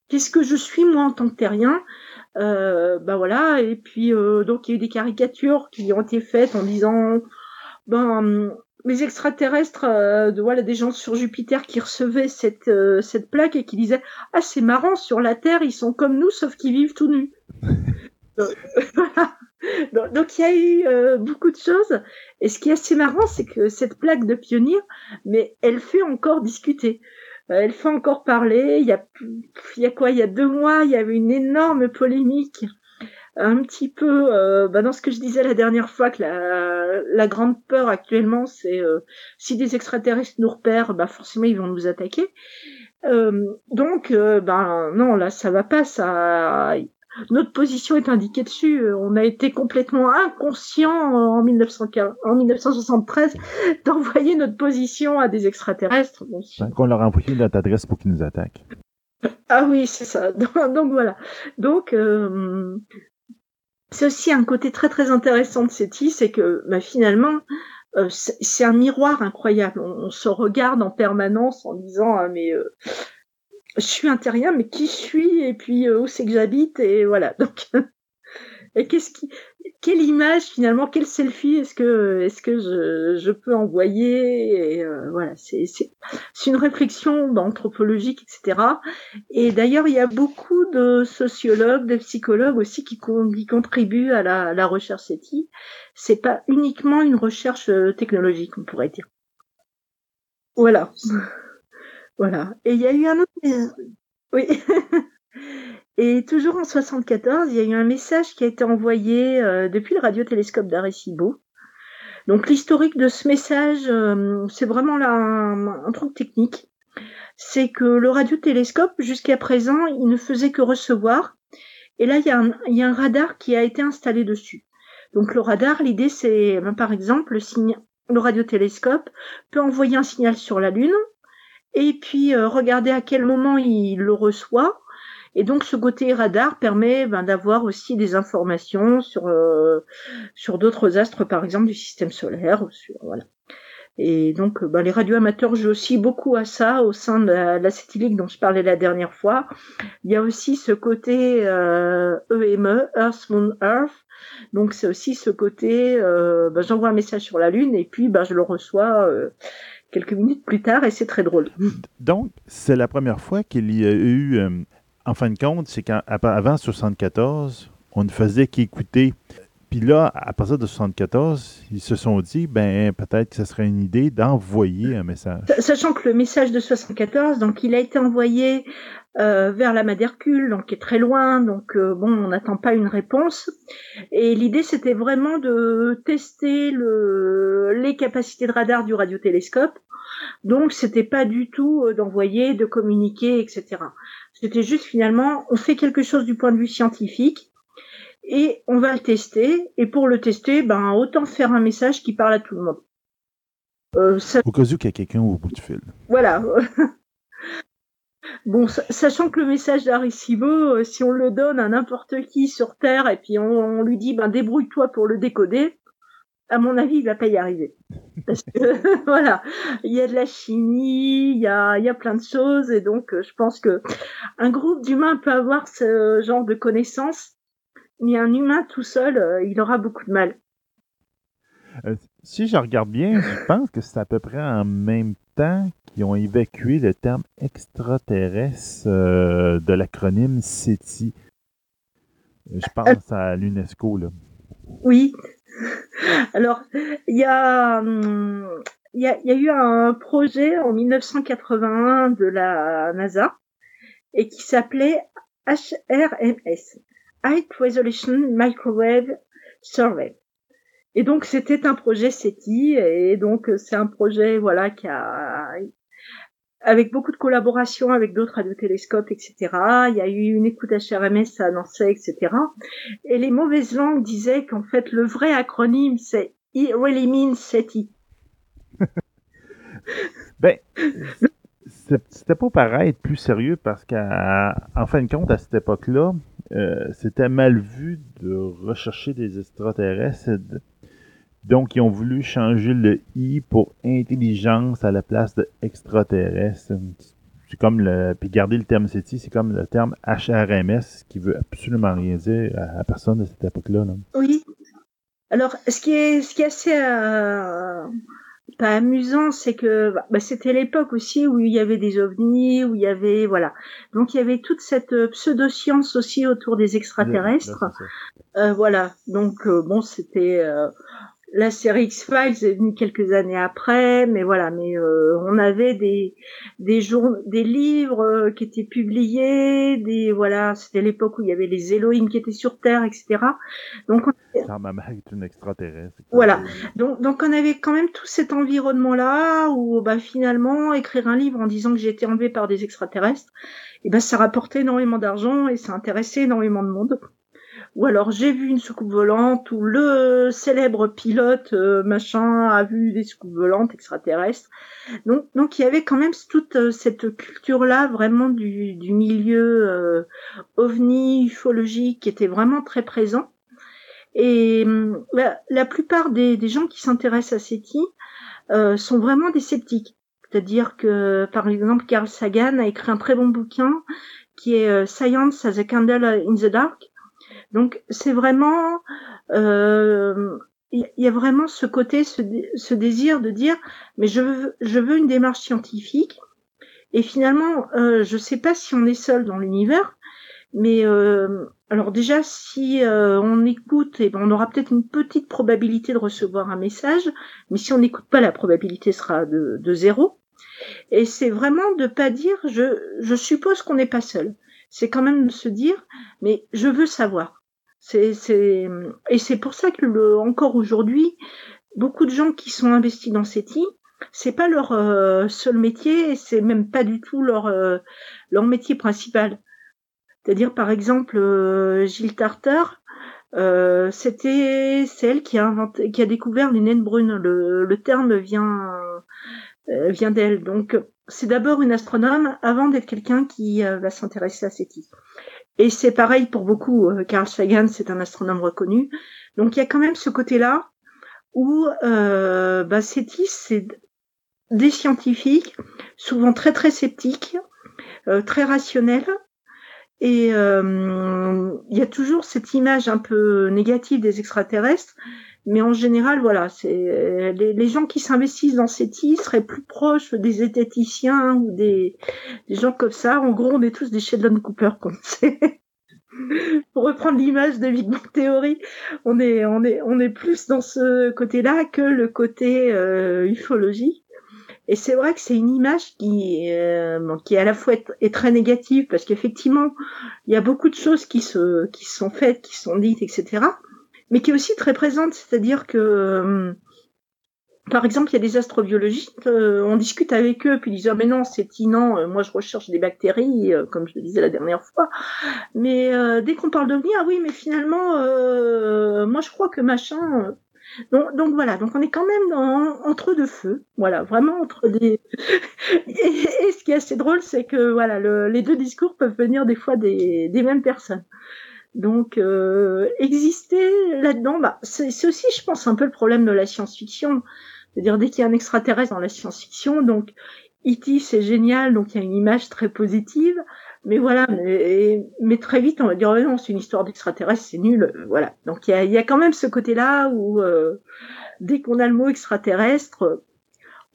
S7: Qu'est-ce que je suis moi en tant que terrien? Euh, bah voilà, et puis euh, donc il y a eu des caricatures qui ont été faites en disant ben les extraterrestres, euh, voilà, des gens sur Jupiter qui recevaient cette, euh, cette plaque et qui disaient Ah, c'est marrant, sur la Terre, ils sont comme nous, sauf qu'ils vivent tout nus. donc, il y a eu euh, beaucoup de choses. Et ce qui est assez marrant, c'est que cette plaque de pionnier, mais elle fait encore discuter. Euh, elle fait encore parler. Il y a, il y a quoi? Il y a deux mois, il y avait une énorme polémique. Un petit peu euh, bah dans ce que je disais la dernière fois que la, la grande peur actuellement c'est euh, si des extraterrestres nous repèrent bah forcément ils vont nous attaquer. Euh, donc euh, ben non là ça va pas ça notre position est indiquée dessus on a été complètement inconscient en, 1915, en 1973 d'envoyer notre position à des extraterrestres bon,
S3: qu'on leur a envoyé notre adresse pour qu'ils nous attaquent
S7: ah oui, c'est ça. Donc, donc, voilà. Donc, euh, c'est aussi un côté très très intéressant de SETI, c'est que bah, finalement, euh, c'est un miroir incroyable. On, se regarde en permanence en disant ah, mais euh, je suis un terrien, mais qui je suis et puis euh, où c'est que j'habite et voilà. Donc qu'est-ce qui quelle image finalement, quel selfie est-ce que est-ce que je, je peux envoyer et euh, voilà, c'est c'est une réflexion bah, anthropologique, etc. Et d'ailleurs, il y a beaucoup de sociologues, de psychologues aussi qui, contribuent à la, la recherche SETI. C'est pas uniquement une recherche euh, technologique, on pourrait dire. Voilà, voilà. Et il y a eu un autre, oui. Et toujours en 74, il y a eu un message qui a été envoyé euh, depuis le radiotélescope d'Arecibo. Donc l'historique de ce message, euh, c'est vraiment là un, truc technique. C'est que le radiotélescope, jusqu'à présent, il ne faisait que recevoir. Et là, il y, a un, il y a un radar qui a été installé dessus. Donc le radar, l'idée, c'est, ben, par exemple, le, le radiotélescope peut envoyer un signal sur la Lune et puis euh, regarder à quel moment il le reçoit et donc ce côté radar permet ben, d'avoir aussi des informations sur euh, sur d'autres astres, par exemple du système solaire. Sur, voilà. Et donc ben, les radioamateurs jouent aussi beaucoup à ça au sein de la, la dont je parlais la dernière fois. Il y a aussi ce côté euh, EME, Earth Moon Earth. Donc c'est aussi ce côté, euh, ben, j'envoie un message sur la Lune et puis ben, je le reçois euh, quelques minutes plus tard et c'est très drôle.
S3: Donc, c'est la première fois qu'il y a eu euh, en fin de compte, c'est qu'avant 74, on ne faisait qu'écouter. Puis là, à partir de 74, ils se sont dit, ben peut-être que ce serait une idée d'envoyer un message.
S7: Sachant que le message de 74, donc il a été envoyé euh, vers la Madercule, donc qui est très loin, donc euh, bon, on n'attend pas une réponse. Et l'idée, c'était vraiment de tester le, les capacités de radar du radiotélescope. Donc, c'était pas du tout euh, d'envoyer, de communiquer, etc. C'était juste finalement, on fait quelque chose du point de vue scientifique et on va le tester. Et pour le tester, ben autant faire un message qui parle à tout le monde.
S3: Euh, Au cas où il y a quelqu'un au bout du fil.
S7: Voilà. Bon, sachant que le message d'Arecibo, euh, si on le donne à n'importe qui sur Terre et puis on, lui dit ben débrouille-toi pour le décoder, à mon avis, il va pas y arriver. Parce que voilà, il y a de la chimie, il y a, il y a plein de choses, et donc euh, je pense que un groupe d'humains peut avoir ce genre de connaissances, mais un humain tout seul, euh, il aura beaucoup de mal.
S3: Euh, si je regarde bien, je pense que c'est à peu près en même temps qu'ils ont évacué le terme extraterrestre de l'acronyme CETI. Je pense à l'UNESCO, là.
S7: Oui, alors, il y a, hum, il y, a, y a eu un projet en 1981 de la NASA et qui s'appelait HRMS, High Resolution Microwave Survey. Et donc c'était un projet SETI et donc c'est un projet voilà qui a avec beaucoup de collaboration avec d'autres radiotélescopes, etc. Il y a eu une écoute HRMS à Nancy, etc. Et les mauvaises langues disaient qu'en fait, le vrai acronyme, c'est It really means SETI.
S3: ben, c'était pareil être plus sérieux parce qu'en fin de compte, à cette époque-là, euh, c'était mal vu de rechercher des extraterrestres. Donc, ils ont voulu changer le I pour intelligence à la place de extraterrestre. C'est comme le. Puis garder le terme CETI, c'est comme le terme HRMS qui veut absolument rien dire à, personne de cette époque-là.
S7: Oui. Alors, ce qui est, ce qui est assez euh, pas amusant, c'est que bah, c'était l'époque aussi où il y avait des ovnis, où il y avait voilà. Donc il y avait toute cette euh, pseudo-science aussi autour des extraterrestres. Euh, voilà. Donc euh, bon, c'était euh, la série X-Files est venue quelques années après, mais voilà, mais euh, on avait des des jour des livres euh, qui étaient publiés, des voilà, c'était l'époque où il y avait les Elohim qui étaient sur Terre, etc. Donc on,
S6: Genre, ma mère est une extraterrestre.
S7: Voilà. donc donc on avait quand même tout cet environnement là où bah finalement écrire un livre en disant que j'ai été enlevé par des extraterrestres, et ben ça rapportait énormément d'argent et ça intéressait énormément de monde ou alors j'ai vu une soucoupe volante, ou le célèbre pilote euh, machin a vu des soucoupes volantes extraterrestres. Donc, donc il y avait quand même toute euh, cette culture-là vraiment du, du milieu euh, ovni, ufologique, qui était vraiment très présent. Et hum, la, la plupart des, des, gens qui s'intéressent à SETI euh, sont vraiment des sceptiques. C'est-à-dire que, par exemple, Carl Sagan a écrit un très bon bouquin qui est Science as a Candle in the Dark, donc c'est vraiment, il euh, y, a vraiment ce côté, ce, désir de dire, mais je veux, je veux une démarche scientifique. Et finalement, euh, je sais pas si on est seul dans l'univers, mais euh, alors déjà, si on écoute, eh ben, on aura peut-être une petite probabilité de recevoir un message, mais si on n'écoute pas, la probabilité sera de, de zéro. Et c'est vraiment de pas dire, je, je suppose qu'on n'est pas seul. C'est quand même de se dire, mais je veux savoir. C'est, c'est, et c'est pour ça que le, encore aujourd'hui, beaucoup de gens qui sont investis dans CETI, c'est pas leur euh, seul métier, c'est même pas du tout leur euh, leur métier principal. C'est-à-dire par exemple euh, Gilles Tarter, euh, c'était c'est elle qui a inventé, qui a découvert les naines brunes. Le, le terme vient vient d'elle. Donc c'est d'abord une astronome avant d'être quelqu'un qui va s'intéresser à CETI. Et c'est pareil pour beaucoup. Euh, Carl Sagan, c'est un astronome reconnu. Donc il y a quand même ce côté-là où euh, bah, c'est des scientifiques, souvent très très sceptiques, euh, très rationnels. Et euh, il y a toujours cette image un peu négative des extraterrestres mais en général, voilà, c'est les, les, gens qui s'investissent dans CETI seraient plus proches des zététiciens ou des, des, gens comme ça. En gros, on est tous des Sheldon Cooper, comme c'est. Pour reprendre l'image de Big Bang Theory, on est, on est, on est plus dans ce côté-là que le côté euh, ufologie. Et c'est vrai que c'est une image qui, euh, qui à la fois est, est très négative parce qu'effectivement, il y a beaucoup de choses qui se, qui sont faites, qui sont dites, etc mais qui est aussi très présente, c'est-à-dire que euh, par exemple, il y a des astrobiologistes, euh, on discute avec eux, puis ils disent ah, mais non, c'est inant, euh, moi je recherche des bactéries, comme je le disais la dernière fois. Mais dès qu'on parle d'OVNI, ah oui, mais finalement, moi je crois que machin. Donc, voilà, donc on est quand même entre deux feux, voilà, vraiment entre des. et, ce qui est assez drôle, c'est que voilà, le, les deux discours peuvent venir des fois des mêmes personnes. Donc, euh, exister là-dedans, bah, c'est aussi, je pense, un peu le problème de la science-fiction. C'est-à-dire, dès qu'il y a un extraterrestre dans la science-fiction, donc, E.T., c'est génial, donc il y a une image très positive. Mais voilà, mais, mais très vite, on va dire, non, c'est une histoire d'extraterrestre, c'est nul. Voilà. Donc, il y a, y a, quand même ce côté-là où, euh, dès qu'on a le mot extraterrestre,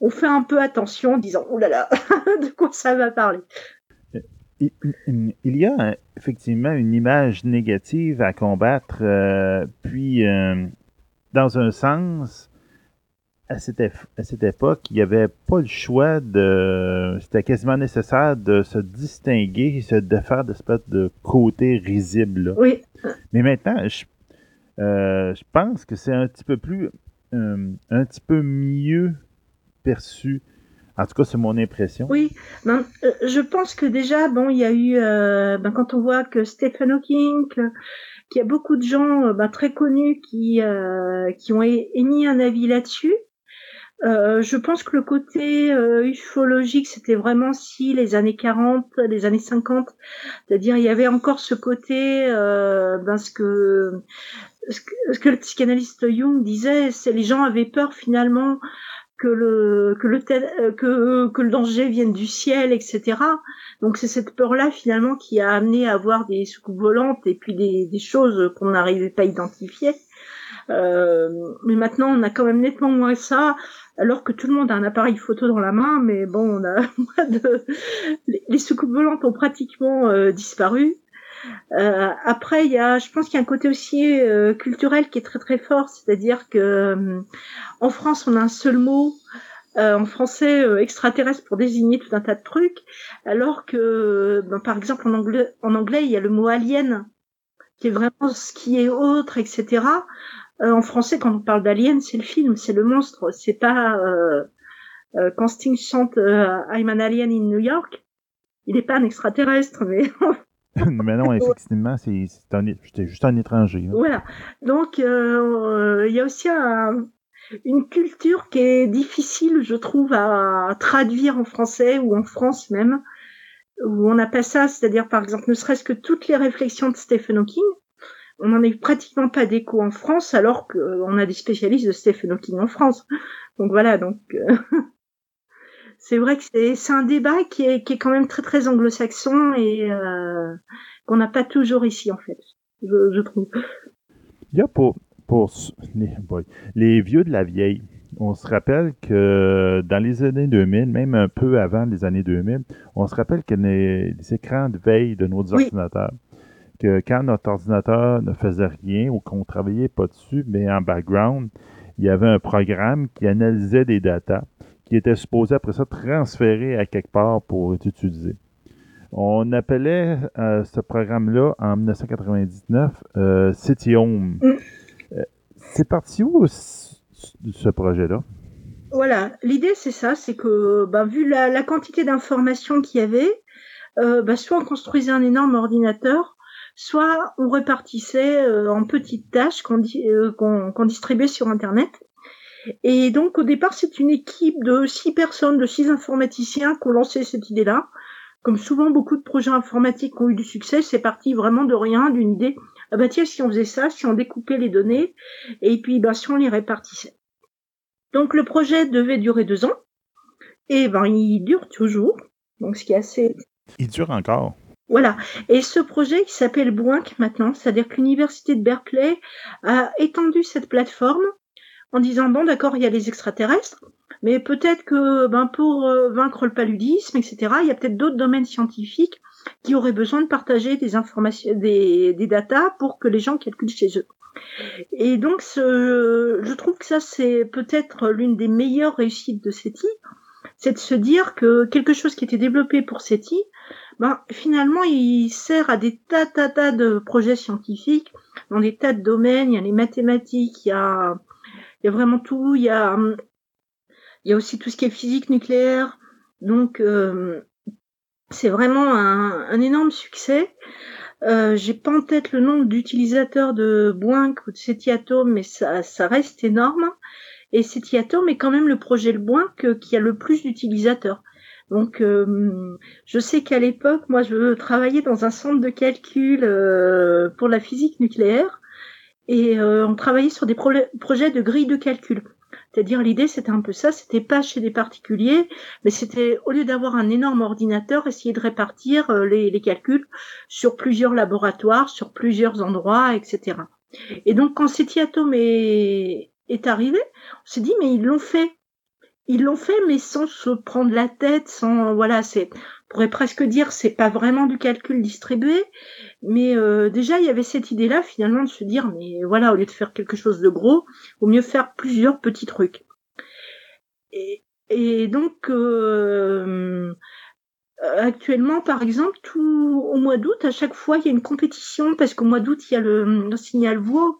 S7: on fait un peu attention en disant, oh là là, de quoi ça va parler?
S6: Il y a effectivement une image négative à combattre, euh, puis euh, dans un sens, à cette, à cette époque, il n'y avait pas le choix de. C'était quasiment nécessaire de se distinguer et de faire d'espèce de côté risible.
S7: Oui.
S6: Mais maintenant, je, euh, je pense que c'est un petit peu plus. Euh, un petit peu mieux perçu en tout cas, c'est mon impression.
S7: Oui, euh, je pense que déjà, bon, il y a eu, euh, ben, quand on voit que Stephen Hawking, qu'il y a beaucoup de gens euh, ben, très connus qui, euh, qui ont émis un avis là-dessus. Je pense que le côté ufologique, c'était vraiment si les années 40, les années 50, c'est-à-dire il y avait encore ce côté, ben, ce que ce que, ce que le psychanalyste Jung disait, c'est les gens avaient peur finalement que le que le euh, que que le danger vienne du ciel, etc. Donc c'est cette peur-là finalement qui a amené à avoir des soucoupes volantes et puis des, des choses qu'on n'arrivait pas à identifier. Euh, mais maintenant, on a quand même nettement moins ça, alors que tout le monde a un appareil photo dans la main. Mais bon, on a de... les soucoupes volantes ont pratiquement euh, disparu. Euh, après, il y a, je pense qu'il y a un côté aussi euh, culturel qui est très très fort, c'est-à-dire que euh, en France, on a un seul mot euh, en français euh, extraterrestre pour désigner tout un tas de trucs, alors que, ben, par exemple, en anglais, en anglais, il y a le mot alien, qui est vraiment ce qui est autre, etc. Euh, en français, quand on parle d'alien, c'est le film, c'est le monstre, c'est pas euh, euh, quand Sting chante I'm an alien in New York, il n'est pas un extraterrestre, mais
S6: mais non, effectivement, c'est juste un étranger. là.
S7: voilà. Donc, euh, il y a aussi un- une culture qui est difficile, je trouve, à traduire en français ou en France même, où on n'a pas ça, c'est-à-dire, par exemple, ne serait-ce que toutes les réflexions de Stephen Hawking, on n'en est pratiquement pas d'écho en France, alors qu'on a des spécialistes de Stephen Hawking en France. Donc voilà, donc euh, c'est vrai que c'est un débat qui est, qui est quand même très très anglo-saxon et euh, qu'on n'a pas toujours ici en fait, je, je trouve.
S6: Il y a pour, pour les, vieux de la vieille, on se rappelle que dans les années 2000, même un peu avant les années 2000, on se rappelle que les, les écrans de veille de nos
S7: Oui.
S6: ordinateurs, que quand notre ordinateur ne faisait rien ou qu'on travaillait pas dessus, mais en background, il y avait un programme qui analysait des datas qui était supposé après ça transférer à quelque part pour être utilisé. On appelait euh, ce programme-là en 1999 euh, City Home.
S7: Mm.
S6: Euh, c'est parti où ce, projet-là?
S7: Voilà, l'idée c'est ça, c'est que ben, vu la, la quantité d'informations qu'il y avait, euh, ben, soit on construisait un énorme ordinateur, soit on répartissait en petites tâches qu'on di- qu'on qu'on distribuait sur Internet. Et donc au départ c'est une équipe de six personnes, de six informaticiens qui ont lancé cette idée-là. Comme souvent beaucoup de projets informatiques ont eu du succès, c'est parti vraiment de rien, d'une idée. Ah bah tiens, si on faisait ça, si on découpait les données, et puis ben, si on les répartissait. Donc le projet devait durer deux ans, et ben il dure toujours. Donc ce qui est assez
S6: Il dure encore.
S7: voilà. Et ce projet qui s'appelle Boinc maintenant, c'est-à-dire que l'université de Berkeley a étendu cette plateforme en disant bon d'accord il y a les extraterrestres, mais peut-être que ben pour euh, vaincre le paludisme etc. Il y a peut-être d'autres domaines scientifiques qui auraient besoin de partager des informations, des, des datas pour que les gens calculent chez eux. Et donc ce, je trouve que ça c'est peut-être l'une des meilleures réussites de SETI, c'est de se dire que quelque chose qui était développé pour SETI ben, finalement, il sert à des tas, tas, tas de projets scientifiques dans des tas de domaines. Il y a les mathématiques, il y a, il y a vraiment tout. Il y a, hum, il y a aussi tout ce qui est physique nucléaire. Donc, euh, c'est vraiment un, un énorme succès. Euh, J'ai pas en tête le nombre d'utilisateurs de Boinc ou de SETI Atom, mais ça, ça reste énorme. Et SETI Atom est quand même le projet le Boinc euh, qui a le plus d'utilisateurs. Donc, euh, je sais qu'à l'époque, moi, je travaillais dans un centre de calcul euh, pour la physique nucléaire et euh, on travaillait sur des pro- projets de grille de calcul. C'est-à-dire, l'idée, c'était un peu ça, c'était pas chez des particuliers, mais c'était, au lieu d'avoir un énorme ordinateur, essayer de répartir euh, les, calculs sur plusieurs laboratoires, sur plusieurs endroits, etc. Et donc, quand SETI Atom est, est arrivé, on s'est dit, mais ils l'ont fait ils l'ont fait, mais sans se prendre la tête, sans voilà, c'est, pourrait presque dire, c'est pas vraiment du calcul distribué, mais euh, déjà il y avait cette idée-là finalement de se dire, mais voilà, au lieu de faire quelque chose de gros, vaut mieux faire plusieurs petits trucs. Et, et donc euh, actuellement, par exemple, tout au mois d'août, à chaque fois il y a une compétition parce qu'au mois d'août il y a le, le signal VO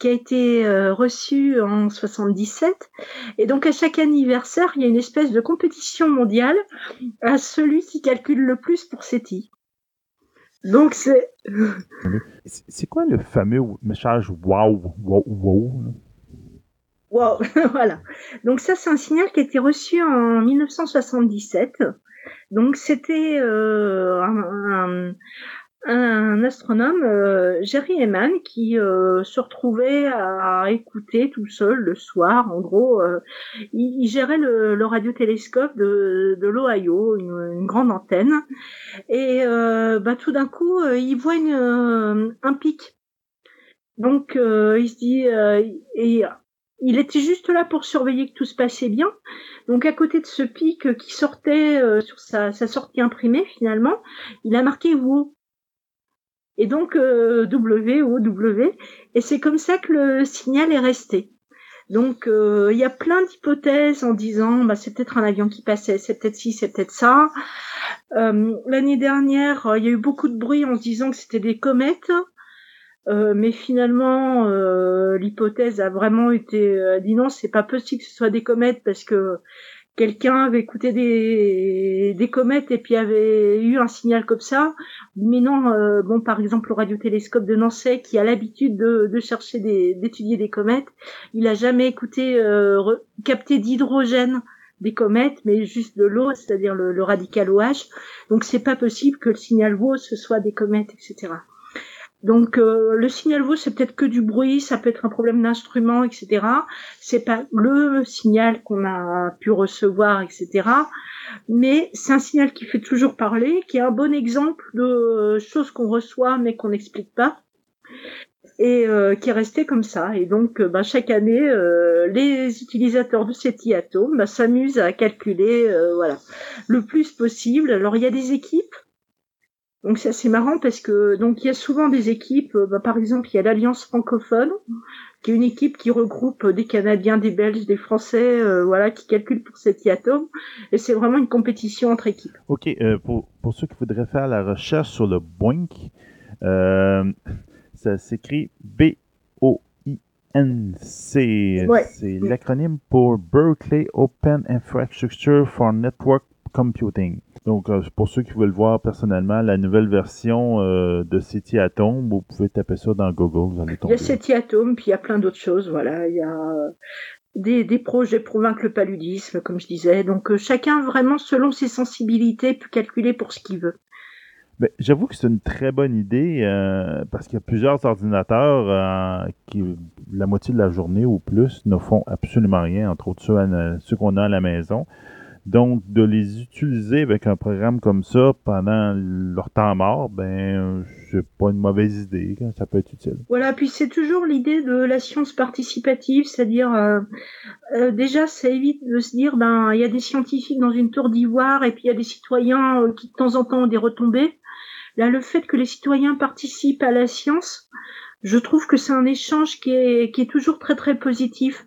S7: qui a été euh, reçu en 77. Et donc à chaque anniversaire, il y a une espèce de compétition mondiale à celui qui calcule le plus pour SETI. Donc c'est
S6: C'est quoi le fameux message wow, wow, wow?
S7: wow, voilà. Donc ça c'est un signal qui a été reçu en 1977. Donc c'était euh, un, un- un astronome, euh, Jerry Eman, qui euh, se retrouvait à écouter tout seul le soir. En gros, euh, il, il gérait le, le radiotélescope de, de l'Ohio, une, une grande antenne, et euh, bah, tout d'un coup, euh, il voit une, euh, un pic. Donc il se dit et il était juste là pour surveiller que tout se passait bien. Donc à côté de ce pic qui sortait sur sa, sa, sortie imprimée finalement, il a marqué WO. Et donc euh, W O W. Et c'est comme ça que le signal est resté. Donc il y a plein d'hypothèses en disant bah, c'est peut-être un avion qui passait, c'est peut-être ci, c'est peut-être ça. L'année dernière, il y a eu beaucoup de bruit en se disant que c'était des comètes. Euh, mais finalement, euh, l'hypothèse a vraiment été euh, dit non, c'est pas possible que ce soit des comètes parce que quelqu'un avait écouté des, comètes et puis avait eu un signal comme ça. Mais non, euh, bon, par exemple, le radiotélescope de Nancy qui a l'habitude de, de, chercher d'étudier des, comètes, il a jamais écouté capté d'hydrogène des comètes, mais juste de l'eau, c'est-à-dire le, le, radical OH. Donc c'est pas possible que le signal WO ce soit des comètes, etc. Donc euh, le signal vaut c'est peut-être que du bruit, ça peut être un problème d'instrument, etc. C'est pas le signal qu'on a pu recevoir, etc. Mais c'est un signal qui fait toujours parler, qui est un bon exemple de choses qu'on reçoit mais qu'on n'explique pas et euh, qui est resté comme ça. Et donc, euh, bah, chaque année, les utilisateurs de SETI Atom bah, s'amusent à calculer, voilà, le plus possible. Alors, il y a des équipes donc c'est assez marrant parce que donc il y a souvent des équipes, euh, bah, par exemple il y a l'Alliance francophone, qui est une équipe qui regroupe des Canadiens, des Belges, des Français, euh, voilà, qui calculent pour cet IATOM, et c'est vraiment une compétition entre équipes.
S3: Ok, euh, pour, pour, ceux qui voudraient faire la recherche sur le BOINC, euh, ça s'écrit B-O-I-N-C. C'est l'acronyme pour Berkeley Open Infrastructure for Network Computing. Donc, euh, pour ceux qui veulent voir personnellement la nouvelle version euh, de City Atom, vous pouvez taper ça dans Google. Vous allez
S7: tomber. Il y a City Atom, puis il y a plein d'autres choses. Voilà, il y a euh, des, des, projets pour vaincre le paludisme, comme je disais. Donc, chacun vraiment selon ses sensibilités peut calculer pour ce qu'il veut.
S3: Ben, J'avoue que c'est une très bonne idée parce qu'il y a plusieurs ordinateurs qui, la moitié de la journée ou plus, ne font absolument rien, entre autres ceux, ceux qu'on a à la maison. Donc, de les utiliser avec un programme comme ça pendant leur temps mort, ben, c'est pas une mauvaise idée. Ça peut être utile.
S7: Voilà, puis c'est toujours l'idée de la science participative, c'est-à-dire, euh, euh, déjà, ça évite de se dire, ben, il y a des scientifiques dans une tour d'ivoire et puis il y a des citoyens euh, qui de temps en temps ont des retombées. Là, le fait que les citoyens participent à la science, je trouve que c'est un échange qui est, qui est toujours très très positif.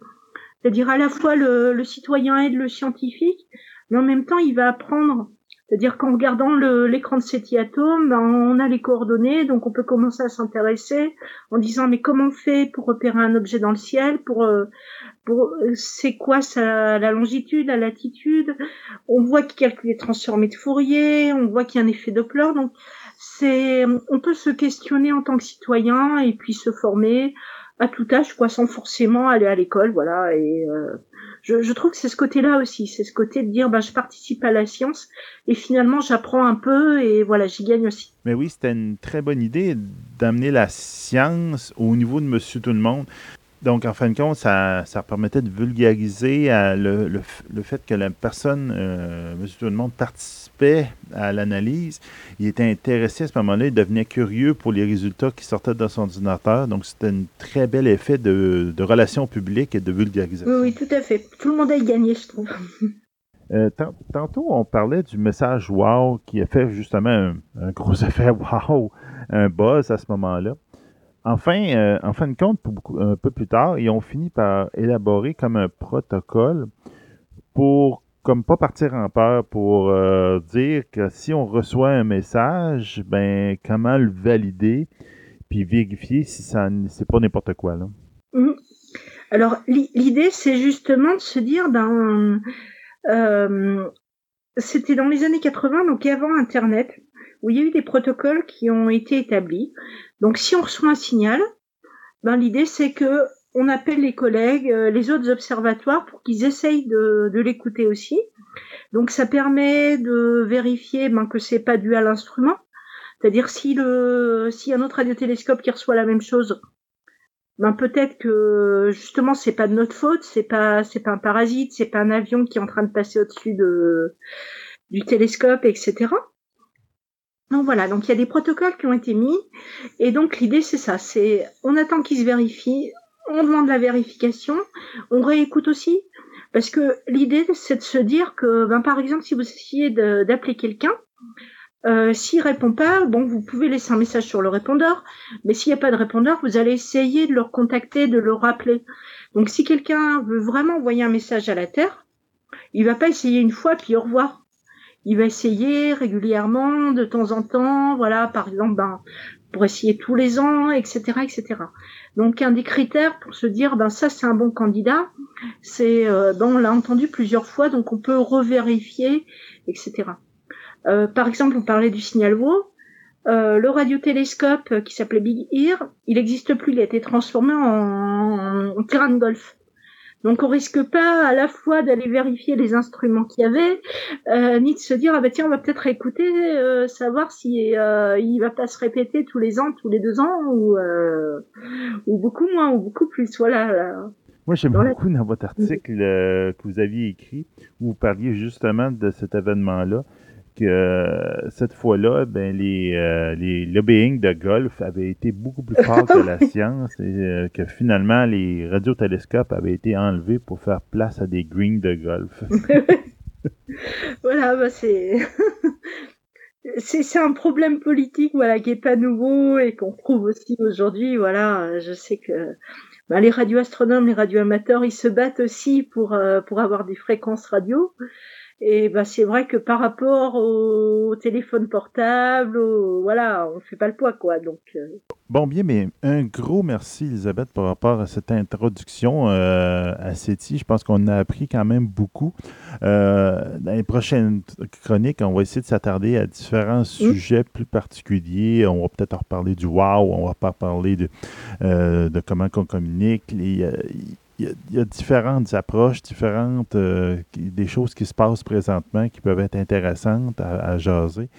S7: C'est-à-dire à la fois le, le, citoyen aide le scientifique, mais en même temps il va apprendre. C'est-à-dire qu'en regardant l'écran de SETI Atom, ben, on a les coordonnées, donc on peut commencer à s'intéresser en disant mais comment on fait pour repérer un objet dans le ciel, pour, euh, pour c'est quoi la longitude, la latitude? On voit qu'il calcule les transformés de Fourier, on voit qu'il y a un effet Doppler, donc c'est on peut se questionner en tant que citoyen et puis se former à tout âge, quoi, sans forcément aller à l'école, voilà. Et euh, je, je, trouve que c'est ce côté-là aussi, c'est ce côté de dire, bah, je participe à la science et finalement j'apprends un peu et voilà, j'y gagne aussi.
S3: Mais oui, c'était une très bonne idée d'amener la science au niveau de Monsieur Tout le Monde. Donc, en fin de compte, ça, ça permettait de vulgariser euh, le, le, le, fait que la personne, euh, Monsieur Tout le Monde, participait à l'analyse. Il était intéressé à ce moment-là, il devenait curieux pour les résultats qui sortaient de son ordinateur. Donc, c'était un très bel effet de, de relations publiques et de vulgarisation.
S7: Oui, oui, tout à fait. Tout le monde a gagné, je trouve.
S3: Euh, tantôt, on parlait du message wow qui a fait justement un, un gros effet wow, un buzz à ce moment-là. Enfin, euh, en fin de compte, un peu plus tard, ils ont fini par élaborer comme un protocole pour, comme pas partir en peur, pour euh, dire que si on reçoit un message, ben comment le valider, puis vérifier si ça c'est pas n'importe quoi là?
S7: Mmh. Alors l'idée, c'est justement de se dire, ben, euh, c'était dans les années 80, donc avant Internet où il y a eu des protocoles qui ont été établis. Donc si on reçoit un signal, ben, l'idée c'est que on appelle les collègues, euh, les autres observatoires pour qu'ils essayent de, de l'écouter aussi. Donc ça permet de vérifier ben, que c'est pas dû à l'instrument. C'est-à-dire si le a un autre radiotélescope qui reçoit la même chose, ben peut-être que justement c'est pas de notre faute, c'est pas c'est pas un parasite, c'est pas un avion qui est en train de passer au-dessus de du télescope, etc. Donc voilà, donc il y a des protocoles qui ont été mis, et donc l'idée c'est ça, c'est on attend qu'ils se vérifient, on demande la vérification, on réécoute aussi, parce que l'idée c'est de se dire que, ben, par exemple, si vous essayez d'appeler quelqu'un, euh, s'il répond pas, bon, vous pouvez laisser un message sur le répondeur, mais s'il n'y a pas de répondeur, vous allez essayer de le recontacter, de le rappeler. Donc si quelqu'un veut vraiment envoyer un message à la Terre, il va pas essayer une fois puis au revoir. Il va essayer régulièrement, de temps en temps, voilà, par exemple, ben, pour essayer tous les ans, etc., etc. Donc un des critères pour se dire, ben ça c'est un bon candidat, c'est, euh, ben, on l'a entendu plusieurs fois, donc on peut revérifier, etc. Euh, par exemple, on parlait du signal WO. Euh, le radiotélescope qui s'appelait Big Ear, il n'existe plus, il a été transformé en, terrain de golf. Donc on risque pas à la fois d'aller vérifier les instruments qu'il y avait, euh, ni de se dire ah bah tiens on va peut-être écouter, euh, savoir si euh, il va pas se répéter tous les ans, tous les deux ans ou ou beaucoup moins ou beaucoup plus. Voilà.
S3: Moi j'aime beaucoup dans votre article que vous aviez écrit où vous parliez justement de cet événement-là que euh, cette fois-là, ben, les, euh, les lobbying de golf avaient été beaucoup plus forts que la science et euh, que finalement les radiotélescopes avaient été enlevés pour faire place à des greens de golf.
S7: voilà, bah, c'est. c'est un problème politique voilà qui est pas nouveau et qu'on trouve aussi aujourd'hui voilà je sais que bah, les radioastronomes les radioamateurs ils se battent aussi pour pour avoir des fréquences radio et bah, c'est vrai que par rapport au téléphone portable, voilà, on fait pas le poids, quoi. Donc, euh.
S3: Bon, bien, mais un gros merci, Elisabeth, par rapport à cette introduction euh, à SETI. Je pense qu'on a appris quand même beaucoup. Euh, dans les prochaines chroniques, on va essayer de s'attarder à différents mmh. sujets plus particuliers. On va peut-être reparler du wow, on va pas parler de, de comment on communique. Les, il y, a, différentes approches, différentes euh, des choses qui se passent présentement qui peuvent être intéressantes à, jaser.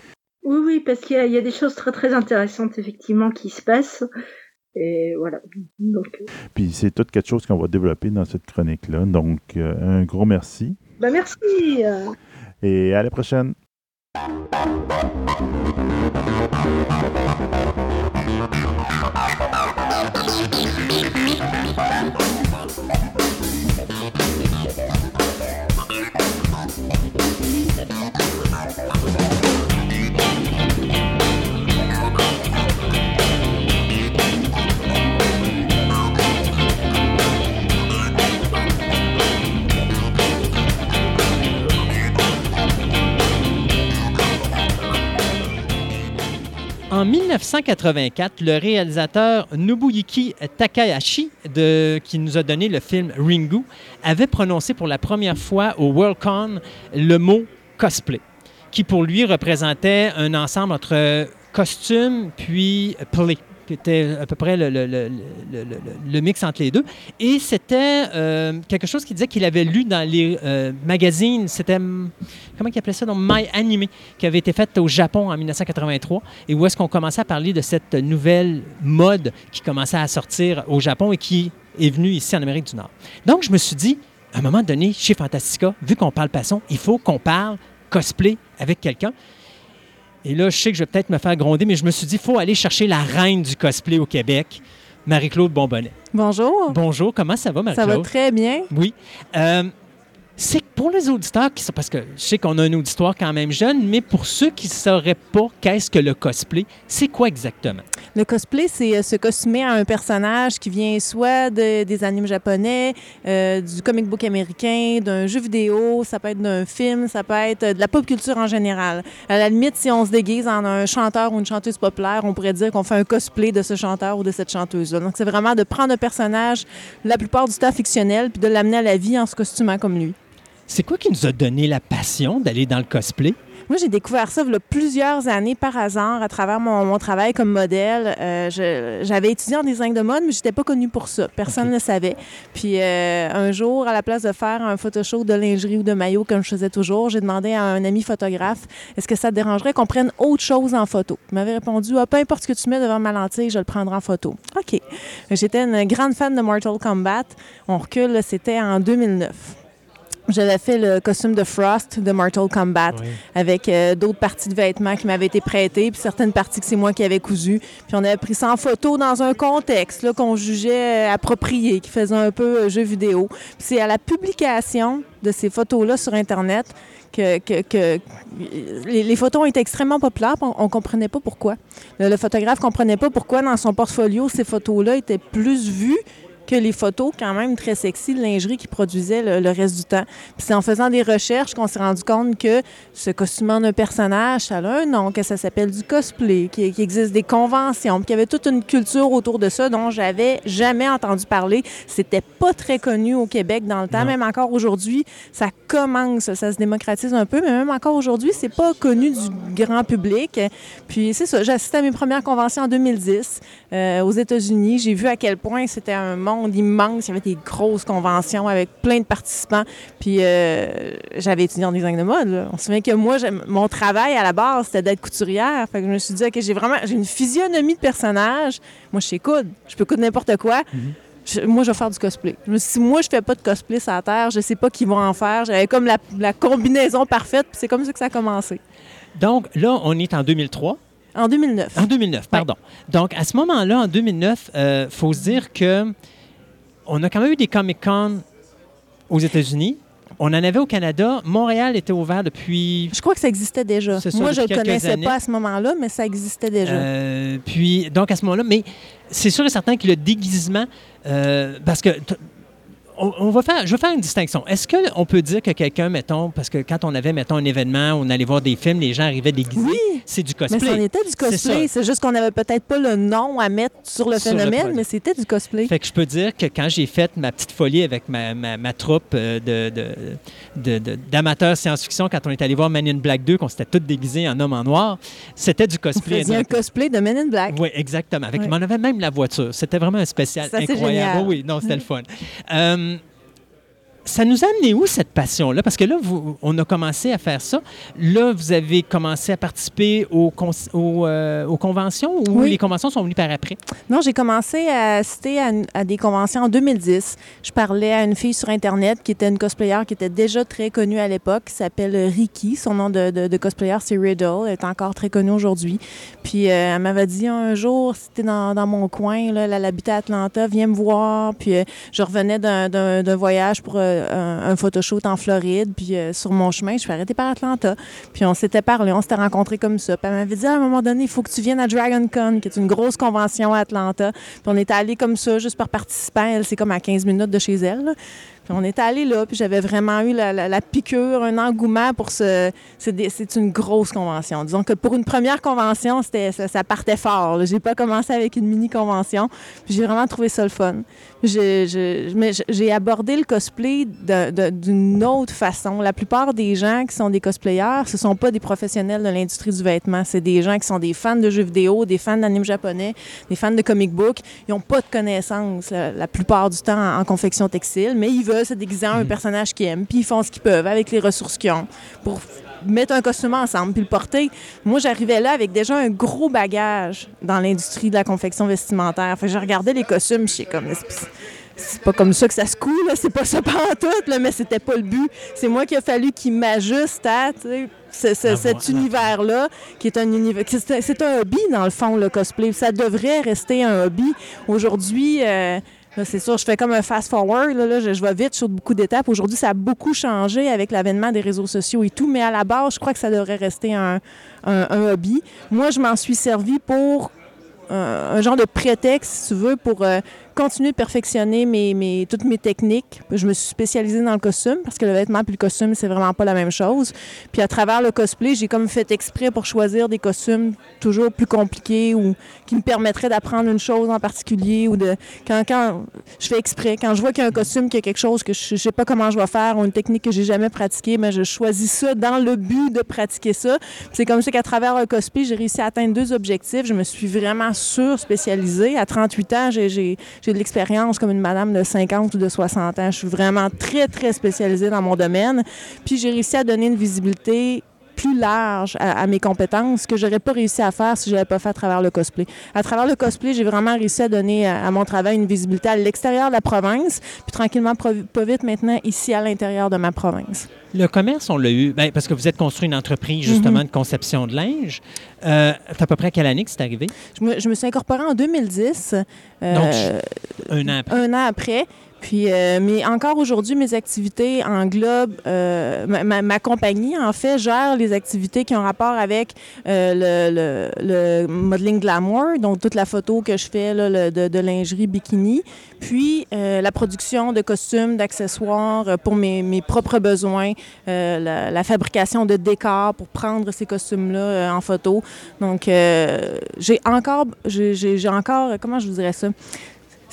S7: Oui, oui, parce qu'il y, a des choses très très intéressantes effectivement qui se passent. Et voilà. Donc... Euh,
S3: Puis c'est tout quelque chose qu'on va développer dans cette chronique-là. Donc euh, un gros merci.
S7: Ben, merci.
S3: Et à la prochaine.
S2: En 1984, le réalisateur Nobuyuki Takahashi, de, qui nous a donné le film Ringu, avait prononcé pour la première fois au Worldcon le mot cosplay, qui pour lui représentait un ensemble entre costume puis play qui était à peu près le, mix entre les deux. Et c'était euh, quelque chose qu'il disait qu'il avait lu dans les euh, magazines. C'était, comment il appelait ça? Donc, My Anime, qui avait été fait au Japon en 1983. Et où est-ce qu'on commençait à parler de cette nouvelle mode qui commençait à sortir au Japon et qui est venue ici en Amérique du Nord. Donc, je me suis dit, à un moment donné, chez Fantastica, vu qu'on parle passion, il faut qu'on parle cosplay avec quelqu'un. Et là, je sais que je vais peut-être me faire gronder, mais je me suis dit, il faut aller chercher la reine du cosplay au Québec, Marie-Claude Bonbonnet.
S8: Bonjour.
S2: Bonjour, comment ça va, Marie-Claude?
S8: Ça va très bien.
S2: Oui. Euh, c'est pour les auditeurs qui parce que je sais qu'on a un auditoire quand même jeune, mais pour ceux qui ne sauraient pas qu'est-ce que le cosplay, c'est quoi exactement?
S8: Le cosplay, c'est euh, se costumer à un personnage qui vient soit des animes japonais, euh, du comic book américain, d'un jeu vidéo, ça peut être d'un film, ça peut être de la pop culture en général. À la limite, si on se déguise en un chanteur ou une chanteuse populaire, on pourrait dire qu'on fait un cosplay de ce chanteur ou de cette chanteuse-là. Donc, c'est vraiment de prendre un personnage, la plupart du temps fictionnel, puis de l'amener à la vie en se costumant comme lui.
S2: C'est quoi qui nous a donné la passion d'aller dans le cosplay?
S8: Moi, j'ai découvert ça il plusieurs années par hasard à travers mon, travail comme modèle. Euh, j'avais étudié en design de mode, mais je n'étais pas connue pour ça. Personne ne le savait. Puis euh, un jour, à la place de faire un photoshow de lingerie ou de maillot comme je faisais toujours, j'ai demandé à un ami photographe est-ce que ça te dérangerait qu'on prenne autre chose en photo? Il m'avait répondu ah, peu importe ce que tu mets devant ma lentille, je le prendrai en photo. OK. J'étais une grande fan de Mortal Kombat. On recule, c'était en 2009. J'avais fait le costume de Frost de Mortal Kombat
S9: Oui.
S8: avec euh, d'autres parties de vêtements qui m'avaient été prêtées, puis certaines parties que c'est moi qui avais cousues. Puis on avait pris ça en photo dans un contexte qu'on jugeait euh, approprié, qui faisait un peu euh, jeu vidéo. Puis c'est à la publication de ces photos-là sur Internet que, que- que- les, les photos ont été extrêmement populaires. puis On ne comprenait pas pourquoi. Le, le photographe comprenait pas pourquoi dans son portfolio, ces photos-là étaient plus vues que les photos quand même très sexy de lingerie qu'il produisait le, le reste du temps. Puis c'est en faisant des recherches qu'on s'est rendu compte que ce costumant d'un personnage, ça a un nom, que ça s'appelle du cosplay, qu'il existe des conventions, puis qu'il y avait toute une culture autour de ça dont j'avais jamais entendu parler. C'était pas très connu au Québec dans le temps,
S9: Non.
S8: même encore aujourd'hui, ça commence, ça se démocratise un peu, mais même encore aujourd'hui, c'est pas connu du grand public. Puis c'est ça, j'ai assisté à mes premières conventions en 2010 euh, aux États-Unis. J'ai vu à quel point c'était un monde immense. Il y avait des grosses conventions avec plein de participants. Puis euh, j'avais étudié en design de mode. là. On se souvient que moi, mon travail à la base, c'était d'être couturière. Fait que je me suis dit, OK, j'ai vraiment j'ai une physionomie de personnage. Moi, je sais coudre. Je peux coudre n'importe quoi. Je- moi, je vais faire du cosplay. Je me suis dit, moi, je fais pas de cosplay sur la Terre. Je sais pas qui vont en faire. J'avais comme la, la combinaison parfaite. Puis c'est comme ça que ça a commencé.
S2: Donc là, on est en 2003.
S8: En 2009.
S2: En 2009, pardon. Donc, à ce moment-là, en 2009, il faut se dire que on a quand même eu des Comic-Con aux États-Unis. On en avait au Canada. Montréal était ouvert depuis...
S8: Je crois que ça existait déjà.
S2: Ça,
S8: Moi, je ne le connaissais
S2: années.
S8: pas à ce moment-là, mais ça existait déjà.
S2: Euh, puis, donc, à ce moment-là, mais c'est sûr et certain que le déguisement, euh, parce que on, on va faire, je vais faire une distinction. Est-ce qu'on peut dire que quelqu'un, mettons, parce que quand on avait, mettons, un événement, on allait voir des films, les gens arrivaient déguisés,
S8: Oui,
S2: c'est du
S8: mais
S2: cosplay.
S8: c'en était du cosplay. C'est juste qu'on n'avait peut-être pas le nom à mettre sur le
S2: Sur
S8: phénomène, mais c'était du cosplay.
S2: Fait que je peux dire que quand j'ai fait ma petite folie avec ma, ma- ma troupe euh, de, de- de- d'amateurs science-fiction, quand on est allé voir Man in Black 2, qu'on s'était tous déguisés en homme en noir, c'était du cosplay.
S8: faisiez un cosplay de Men in Black.
S2: Oui, exactement. Avec,
S8: Ouais.
S2: On avait même la voiture. C'était vraiment un spécial
S8: Ça,
S2: incroyable.
S8: génial.
S2: Oui, oui, non, c'était le fun. Euh, ça nous a amené où cette passion-là? Parce que là, vous- on a commencé à faire ça. Là, vous avez commencé à participer aux, euh, aux conventions ou
S8: Oui.
S2: les conventions sont venues par après?
S8: Non, j'ai commencé à assister à, des conventions en 2010. Je parlais à une fille sur Internet qui était une cosplayer qui était déjà très connue à l'époque, qui s'appelle Ricky. Son nom de, de, de cosplayer, c'est Riddle. Elle est encore très connue aujourd'hui. Puis euh, elle m'avait dit un jour, si t'es dans, dans mon coin, là, elle habitait à Atlanta, viens me voir. Puis euh, je revenais d'un- voyage pour un, un photoshoot en Floride. Puis euh, sur mon chemin, je suis arrêtée par Atlanta. Puis on s'était parlé, on s'était rencontrés comme ça. Puis elle m'avait dit à un moment donné, il faut que tu viennes à Dragon Con, qui est une grosse convention à Atlanta. Puis on était allés comme ça, juste par participant. Elle, c'est comme à 15 minutes de chez elle. Puis on était allés là, puis j'avais vraiment eu la, piqûre, un engouement pour ce. C'est une grosse convention. Disons que pour une première convention, ça, ça partait fort. J'ai pas commencé avec une mini convention, puis j'ai vraiment trouvé ça le fun. J'ai- j'ai- mais j'ai abordé le cosplay d'une autre façon. La plupart des gens qui sont des cosplayers, ce sont pas des professionnels de l'industrie du vêtement. C'est des gens qui sont des fans de jeux vidéo, des fans d'anime japonais, des fans de comic book. Ils n'ont pas de connaissances la, la plupart du temps en, en confection textile, mais ils veulent se déguiser en un personnage qu'ils aiment, puis ils font ce qu'ils peuvent avec les ressources qu'ils ont pour mettre un costume ensemble puis le porter. Moi, j'arrivais là avec déjà un gros bagage dans l'industrie de la confection vestimentaire. Fait que je regardais les costumes, je sais comme c'est- pas comme ça que ça se coule, c'est pas ça pantoute, là, mais c'était pas le but. C'est moi qui a fallu qu'il m'ajuste à ce- ce-
S2: Ah,
S8: cet
S2: voilà.
S8: univers-là, qui est un univers. C'est un- c'est un hobby, dans le fond, le cosplay. Ça devrait rester un hobby. Aujourd'hui, euh, c'est sûr, je fais comme un fast-forward. Là, là, je, vais vite sur beaucoup d'étapes. Aujourd'hui, ça a beaucoup changé avec l'avènement des réseaux sociaux et tout, mais à la base, je crois que ça devrait rester un, hobby. Moi, je m'en suis servi pour un, un genre de prétexte, si tu veux, pour euh, continuer de perfectionner toutes mes techniques. Je me suis spécialisée dans le costume parce que le vêtement puis le costume, c'est vraiment pas la même chose. Puis à travers le cosplay, j'ai comme fait exprès pour choisir des costumes toujours plus compliqués ou qui me permettraient d'apprendre une chose en particulier ou de quand, quand je fais exprès quand je vois qu'il y a un costume qui a quelque chose que je, je sais pas comment je vais faire ou une technique que j'ai jamais pratiquée, mais je choisis ça dans le but de pratiquer ça. C'est comme ça qu'à travers le cosplay, j'ai réussi à atteindre deux objectifs. Je me suis vraiment sur-spécialisée. À 38 ans, j'ai- j'ai de l'expérience comme une madame de 50 ou de 60 ans. Je suis vraiment très, très spécialisée dans mon domaine. Puis j'ai réussi à donner une visibilité plus large à, à mes compétences que j'aurais pas réussi à faire si je l'avais pas fait à travers le cosplay. À travers le cosplay, j'ai vraiment réussi à donner à, à mon travail une visibilité à l'extérieur de la province, puis tranquillement, pas vite maintenant, ici à l'intérieur de ma province.
S1: Le commerce, on l'a eu, ben, parce que vous êtes construit une entreprise justement de conception de linge. Euh, c'est à peu près à quelle année que c'est arrivé?
S8: Je me, je me suis incorporée en 2010. euh,
S1: Donc, Un an après.
S8: un an après. Puis, euh, mais encore aujourd'hui, mes activités englobent euh, ma, compagnie, en fait, gère les activités qui ont rapport avec euh, le, le- le modeling glamour, donc toute la photo que je fais là, de, de lingerie bikini, puis euh, la production de costumes, d'accessoires euh, pour mes, mes propres besoins, euh, la, la fabrication de décors pour prendre ces costumes-là en photo. Donc, j'ai encore, j'ai encore, comment je vous dirais ça?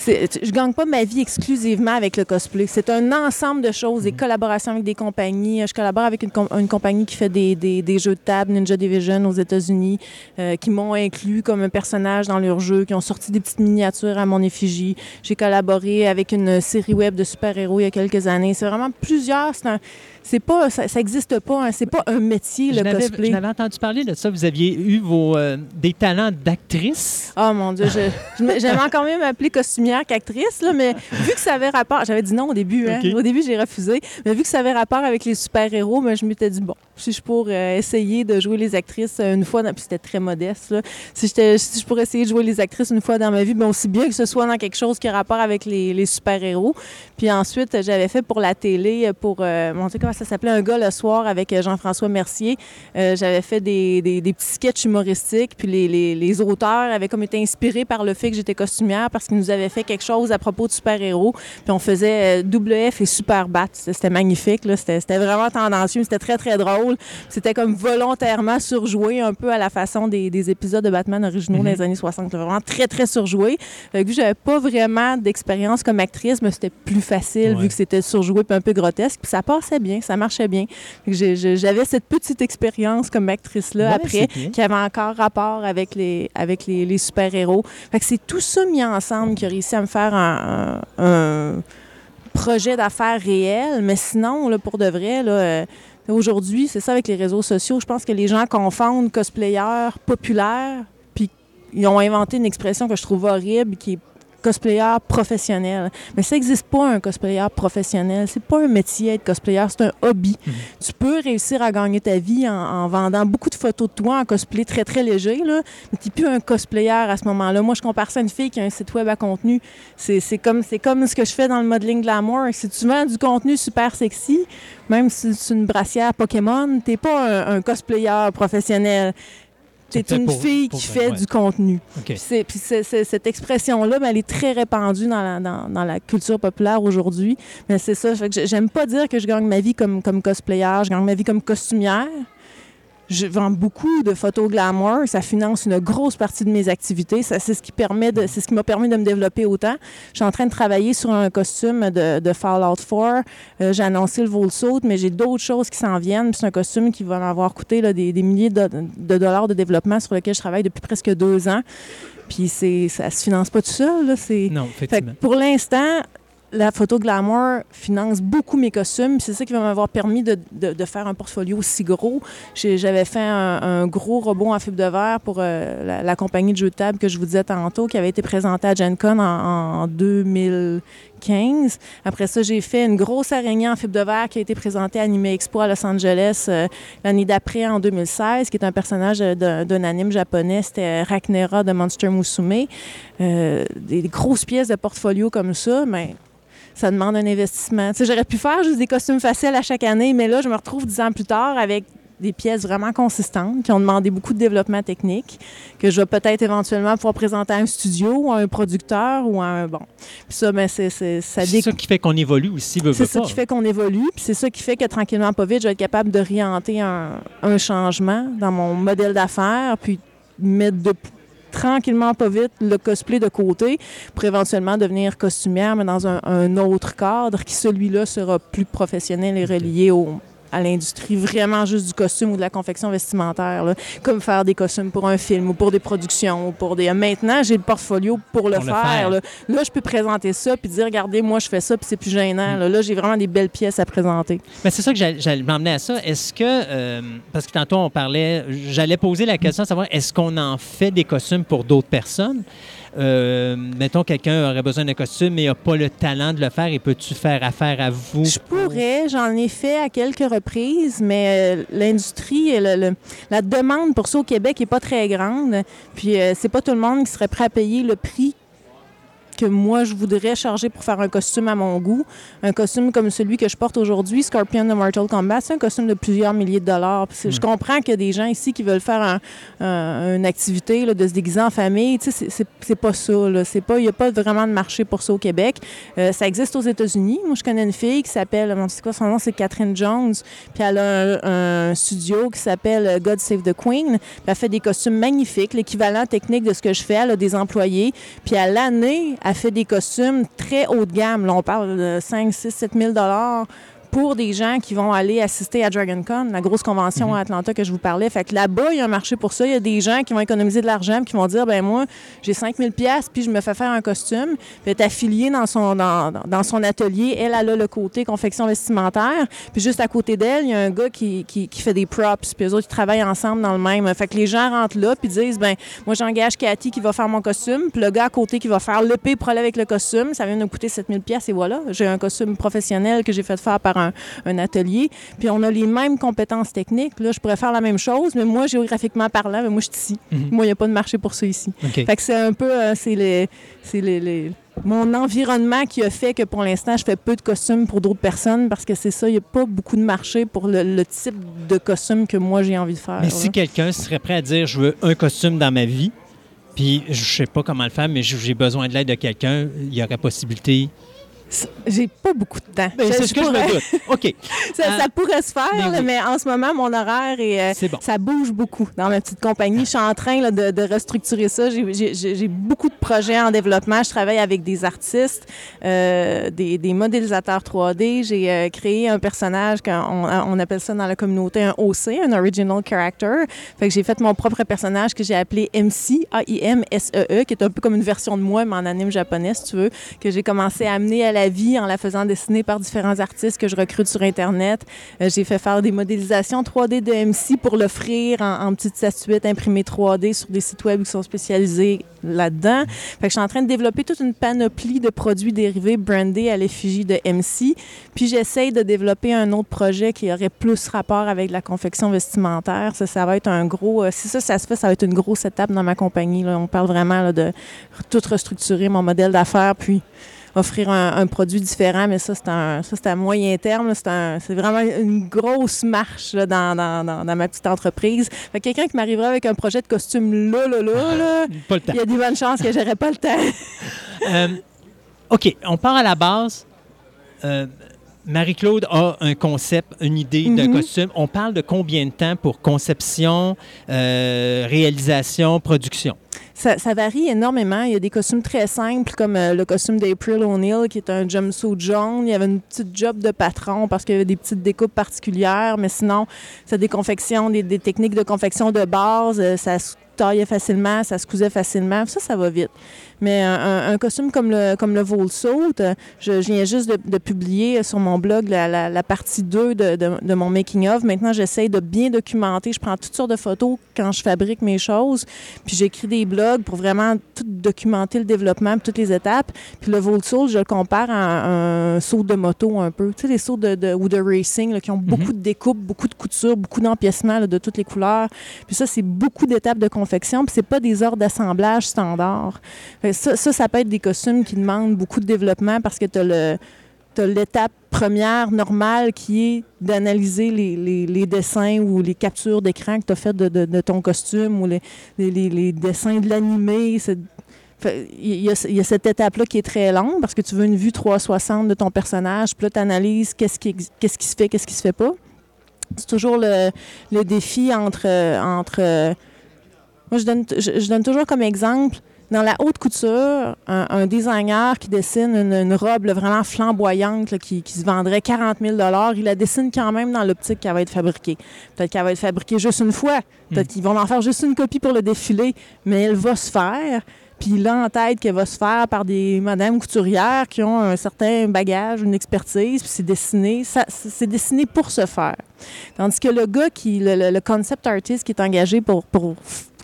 S8: Je gagne pas ma vie exclusivement avec le cosplay. C'est un ensemble de choses, des collaborations avec des compagnies. Je collabore avec une, com- une compagnie qui fait des, des- des jeux de table, Ninja Division aux États-Unis, euh, qui m'ont inclus comme un personnage dans leur jeu, qui ont sorti des petites miniatures à mon effigie. J'ai collaboré avec une série web de super-héros il y a quelques années. C'est vraiment plusieurs. C'est un- c'est pas, ça, ça existe pas. hein. C'est pas un métier
S1: Je
S8: le cosplay.
S1: Je n'avais entendu parler de ça. Vous aviez eu vos, euh, des talents d'actrice?
S8: Oh mon Dieu, je- je me- j'aimais encore mieux m'appeler costumière qu'actrice, là, mais vu que ça avait rapport, j'avais dit non au début, hein. Au début j'ai refusé, mais vu que ça avait rapport avec les super-héros, ben, je m'étais dit, bon, si je pourrais essayer de jouer les actrices une fois, dans- puis c'était très modeste, là. si, je pourrais essayer de jouer les actrices une fois dans ma vie, ben, aussi bien que ce soit dans quelque chose qui a rapport avec les, les super-héros. Puis ensuite, j'avais fait pour la télé, pour, euh, mon Dieu, comment ça s'appelait, Un gars le soir avec euh, Jean-François Mercier. Euh, j'avais fait des, des- des petits sketchs humoristiques, puis les, les- les auteurs avaient comme été inspirés par le fait que j'étais costumière parce qu'ils nous avaient fait quelque chose à propos de super-héros. Puis on faisait euh, WF et Super Bat. C'était magnifique. C'était vraiment tendancieux, c'était très, très drôle. C'était comme volontairement surjoué un peu à la façon des, des épisodes de Batman originaux dans les années 60. là. Vraiment très, très surjoué. Fait que j'avais pas vraiment d'expérience comme actrice, mais c'était plus facile
S1: Ouais.
S8: vu que c'était surjoué puis un peu grotesque. Puis ça passait bien, ça marchait bien. J'avais cette petite expérience comme actrice-là
S1: Ouais,
S8: après, qui avait encore rapport avec les, avec les, les super-héros. Fait que c'est tout ça mis ensemble qui a réussi à me faire un, projet d'affaires réel. Mais sinon, là, pour de vrai, là, euh, aujourd'hui, c'est ça avec les réseaux sociaux. Je pense que les gens confondent cosplayer populaire, puis ils ont inventé une expression que je trouve horrible, qui est cosplayer professionnel. Mais ça n'existe pas un cosplayer professionnel. C'est pas un métier être cosplayer, c'est un hobby. Tu peux réussir à gagner ta vie en, en vendant beaucoup de photos de toi en cosplay très très léger, là, mais tu n'es plus un cosplayer à ce moment-là. Moi, je compare ça à une fille qui a un site web à contenu. C'est comme, comme ce que je fais dans le modeling glamour. Si tu vends du contenu super sexy, même si c'est une brassière Pokémon, t'es pas un, un cosplayer professionnel.
S1: Fait
S8: une
S1: pour-
S8: fille
S1: pour-
S8: qui fait
S1: ouais.
S8: du contenu.
S1: OK.
S8: Puis, c'est- puis c'est- c'est- cette expression-là, ben, elle est très répandue dans la, dans, dans la culture populaire aujourd'hui. Mais c'est ça, fait que j'ai- j'aime pas dire que je gagne ma vie comme, comme cosplayer, je gagne ma vie comme costumière. Je vends beaucoup de photos glamour, ça finance une grosse partie de mes activités. Ça, c'est ce qui permet de, c'est ce qui m'a permis de me développer autant. Je suis en train de travailler sur un costume de, de Fallout 4. Euh, j'ai annoncé le Volsaut, mais j'ai d'autres choses qui s'en viennent. C'est un costume qui va m'avoir coûté là, des, des milliers de, de dollars de développement sur lequel je travaille depuis presque deux ans. Puis c'est, ça se finance pas tout seul. Là. C'est,
S1: Non,
S8: fait que
S1: effectivement.
S8: pour l'instant, la photo glamour finance beaucoup mes costumes. C'est ça qui va m'avoir permis de, faire un portfolio aussi gros. J'avais fait un, gros robot en fibre de verre pour euh, la, compagnie de jeux de table que je vous disais tantôt, qui avait été présentée à Gen Con en, en 2015. Après ça, j'ai fait une grosse araignée en fibre de verre qui a été présentée à Anime Expo à Los Angeles euh, l'année d'après, en 2016, qui est un personnage d'un anime japonais. C'était Raknera de Monster Musume. Euh, des, des grosses pièces de portfolio comme ça, mais ça demande un investissement. J'aurais pu faire juste des costumes faciles à chaque année, mais là, je me retrouve dix ans plus tard avec des pièces vraiment consistantes qui ont demandé beaucoup de développement technique, que je vais peut-être éventuellement pouvoir présenter à un studio ou à un producteur ou à un... Bon. Puis ça, ben, c'est, c'est- ça
S1: C'est
S8: dé-
S1: ça qui fait qu'on évolue aussi, veut,
S8: c'est
S1: veut
S8: ça
S1: pas.
S8: qui fait qu'on évolue, puis c'est ça qui fait que tranquillement, pas vite, je vais être capable d'orienter un, un changement dans mon modèle d'affaires, puis mettre de tranquillement, pas vite, le cosplay de côté pour éventuellement devenir costumière, mais dans un, un autre cadre qui, celui-là, sera plus professionnel et relié au, à l'industrie vraiment juste du costume ou de la confection vestimentaire, là. comme faire des costumes pour un film ou pour des productions ou pour des... Maintenant, j'ai le portfolio pour le
S1: Pour le
S8: faire. là. Là, je peux présenter ça puis dire, regardez, moi, je fais ça puis c'est plus gênant. Là, Là, j'ai vraiment des belles pièces à présenter.
S1: Ben, c'est ça que j'allais- m'emmener à ça. Est-ce que, euh, parce que tantôt on parlait, j'allais poser la question de savoir est-ce qu'on en fait des costumes pour d'autres personnes? Euh, mettons, quelqu'un aurait besoin d'un costume mais n'a pas le talent de le faire et peux-tu faire affaire à vous?
S8: Je pourrais, j'en ai fait à quelques reprises, mais euh, l'industrie, la demande pour ça au Québec n'est pas très grande. Puis euh, c'est pas tout le monde qui serait prêt à payer le prix que moi je voudrais charger pour faire un costume à mon goût. Un costume comme celui que je porte aujourd'hui, Scorpion de Mortal Kombat, c'est un costume de plusieurs milliers de dollars. Je comprends qu'il y a des gens ici qui veulent faire un- un- une activité là, de se déguiser en famille. Tu sais, c'est- pas ça. il n'y a pas vraiment de marché pour ça au Québec. Euh, ça existe aux États-Unis. Moi, je connais une fille qui s'appelle, c'est quoi son nom, c'est Catherine Jones. Puis elle a un, un studio qui s'appelle euh, God Save the Queen. Puis elle fait des costumes magnifiques, l'équivalent technique de ce que je fais. Elle a des employés. Puis à l'année, elle fait des costumes très haut de gamme. Là, on parle de 5, 6, 7 000 pour des gens qui vont aller assister à DragonCon, la grosse convention à Atlanta que je vous parlais. Fait que là-bas, il y a un marché pour ça. Il y a des gens qui vont économiser de l'argent puis qui vont dire, ben moi, j'ai 5000 pièces puis je me fais faire un costume. Puis est affiliée dans son, dans, dans son atelier. Elle, elle a le côté confection vestimentaire. Puis juste à côté d'elle, il y a un gars qui, qui, qui fait des props. Puis eux autres, ils travaillent ensemble dans le même. Fait que les gens rentrent là puis disent, ben moi, j'engage Cathy qui va faire mon costume. Puis le gars à côté qui va faire l'épée pour aller avec le costume. Ça vient de me coûter 7000 pièces et voilà. J'ai un costume professionnel que j'ai fait faire par un, un atelier. Puis on a les mêmes compétences techniques. Là, je pourrais faire la même chose, mais moi, géographiquement parlant, moi, je suis ici. Moi, il n'y a pas de marché pour ça ici. Fait que c'est un peu, euh, c'est les, les, les- mon environnement qui a fait que pour l'instant, je fais peu de costumes pour d'autres personnes parce que c'est ça, il n'y a pas beaucoup de marché pour le, le type de costume que moi j'ai envie de faire.
S1: Mais
S8: là.
S1: si quelqu'un serait prêt à dire je veux un costume dans ma vie, puis je sais pas comment le faire, mais j'ai besoin de l'aide de quelqu'un, il y aurait possibilité.
S8: J'ai pas beaucoup de temps.
S1: Ben, c'est ce que je me doute. OK.
S8: ça,
S1: Ah.
S8: ça pourrait se faire,
S1: Mais
S8: là,
S1: oui.
S8: mais en ce moment, mon horaire est, euh,
S1: C'est bon.
S8: ça bouge beaucoup dans ma petite compagnie. Je suis en train là, de, de restructurer ça. J'ai- beaucoup de projets en développement. Je travaille avec des artistes, euh, des, des modélisateurs 3D. J'ai euh, créé un personnage qu'on on appelle ça dans la communauté un OC, un Original Character. Fait que j'ai fait mon propre personnage que j'ai appelé MC, A-I-M-S-E-E, E qui est un peu comme une version de moi, mais en anime japonais, si tu veux, que j'ai commencé à amener à la vie en la faisant dessiner par différents artistes que je recrute sur Internet. Euh, j'ai fait faire des modélisations 3D de MC pour l'offrir en, en petites statuettes imprimées 3D sur des sites web qui sont spécialisés là-dedans. Fait que je suis en train de développer toute une panoplie de produits dérivés brandés à l'effigie de MC. Puis j'essaye de développer un autre projet qui aurait plus rapport avec la confection vestimentaire. Ça, va être un gros... euh, si ça, se fait, ça va être une grosse étape dans ma compagnie. On parle vraiment de tout restructurer mon modèle d'affaires, puis offrir un, un produit différent, mais ça, c'est à moyen terme. C'est, vraiment une grosse marche là, dans, dans, dans, dans ma petite entreprise. Fait que quelqu'un qui m'arriverait avec un projet de costume là, là, là, là,
S1: Pas le temps.
S8: il y a des bonnes chances que j'aurais pas le temps.
S1: Euh, OK, on part à la base. Euh, Marie-Claude a un concept, une idée de
S8: Mhm.
S1: costume. On parle de combien de temps pour conception, euh, réalisation, production?
S8: Ça, varie énormément. Il y a des costumes très simples, comme euh, le costume d'April O'Neil, qui est un jumpsuit jaune. Il y avait une petite job de patron parce qu'il y avait des petites découpes particulières, mais sinon, c'est des confections, des, techniques de confection de base. Euh, ça se taillait facilement, ça se cousait facilement. Ça, ça va vite. Mais un, costume comme le, comme le euh, je, je viens juste de, publier sur mon blog la partie 2 de, de- de mon making-of. Maintenant, j'essaie de bien documenter. Je prends toutes sortes de photos quand je fabrique mes choses. Puis j'écris des blogs pour vraiment tout documenter le développement, toutes les étapes. Puis le Volsoul, je le compare à un, un saut de moto un peu. Tu sais, les sauts de, de- ou de racing là, qui ont beaucoup de découpes, beaucoup de coutures, beaucoup d'empiècements de toutes les couleurs. Puis ça, c'est beaucoup d'étapes de confection. Puis c'est pas des ordres d'assemblage que Ça, ça, ça peut être des costumes qui demandent beaucoup de développement parce que tu as le tu l'étape première normale qui est d'analyser les, les- dessins ou les captures d'écran que tu as faites de, de- ton costume ou les, les- dessins de l'animé. Il y, a, il y a cette étape-là qui est très longue parce que tu veux une vue 360 de ton personnage, puis là, tu analyses qu'est-ce qui, qu'est-ce qui se fait, qu'est-ce qui se fait pas. C'est toujours le, le défi entre. entre moi, je donne, je donne toujours comme exemple dans la haute couture, un, un designer qui dessine une, une robe là, vraiment flamboyante là, qui, qui se vendrait 40 000 il la dessine quand même dans l'optique qu'elle va être fabriquée. Peut-être qu'elle va être fabriquée juste une fois. Peut-être qu'ils vont en faire juste une copie pour le défilé, mais elle va se faire. Puis a en tête qu'elle va se faire par des madames couturières qui ont un certain bagage, une expertise, puis c'est dessiné, ça- c'est dessiné pour se faire. Tandis que le gars qui, le, concept artist qui est engagé pour, pour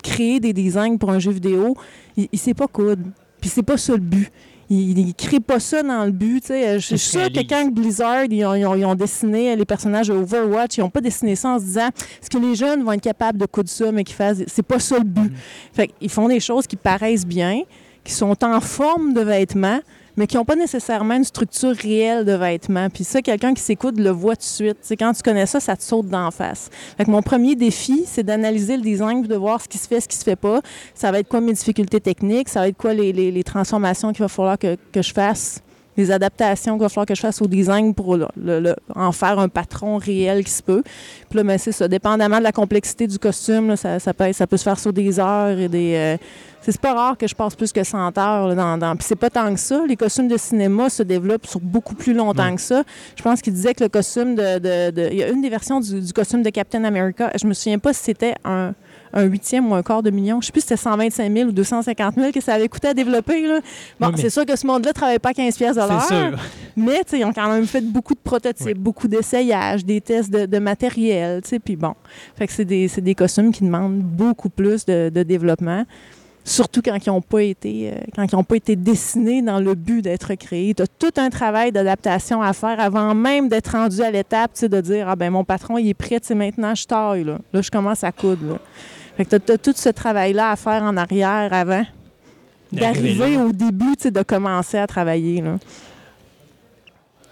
S8: créer des designs pour un jeu vidéo, il, il sait pas coudre. Puis c'est pas ça le but. Il, il crée pas ça dans le but. Je suis sûre que quand Blizzard, ils ont, ils ont- ils ont dessiné les personnages de Overwatch, ils ont pas dessiné ça en se disant est-ce que les jeunes vont être capables de coudre ça, mais qu'ils fassent. C'est pas ça le but. Fait qu'ils font des choses qui paraissent bien, qui sont en forme de vêtements, mais qui n'ont pas nécessairement une structure réelle de vêtements. Puis ça, quelqu'un qui s'écoute le voit tout de suite. C'est quand tu connais ça, ça te saute d'en face. Fait que mon premier défi, c'est d'analyser le design, de voir ce qui se fait, ce qui se fait pas. Ça va être quoi mes difficultés techniques, ça va être quoi les, les- les transformations qu'il va falloir que, que je fasse, les adaptations qu'il va falloir que je fasse au design pour le- le- le- en faire un patron réel qui se peut. Puis là, ben, c'est ça. Dépendamment de la complexité du costume, là, ça, ça, peut, ça peut se faire sur des heures et des. euh, c'est pas rare que je passe plus que 100 heures là, dans, dans... Puis c'est pas tant que ça. Les costumes de cinéma se développent sur beaucoup plus longtemps que ça. Je pense qu'il disait que le costume de, de- de- Il y a une des versions du, du costume de Captain America. Je me souviens pas si c'était un, un huitième ou un quart de million. Je sais plus si c'était 125 000 ou 250 000 que ça avait coûté à développer. Là. Bon,
S1: Oui, mais-
S8: c'est sûr que ce monde-là travaille pas 15 pièces de l'heure.
S1: C'est sûr.
S8: Mais ils ont quand même fait beaucoup de prototypes,
S1: Oui.
S8: beaucoup d'essayages, des tests de, de matériel. Puis bon, fait que c'est des, costumes qui demandent beaucoup plus de, de développement. Surtout quand ils n'ont pas été euh, quand ils ont pas été dessinés dans le but d'être créés. Tu as tout un travail d'adaptation à faire avant même d'être rendu à l'étape de dire Ah ben mon patron il est prêt, maintenant je taille. Là, là je commence à coudre. Là. Fait que tu as, tout ce travail-là à faire en arrière avant
S1: D'arriver
S8: au début, tu sais, de commencer à travailler. Là.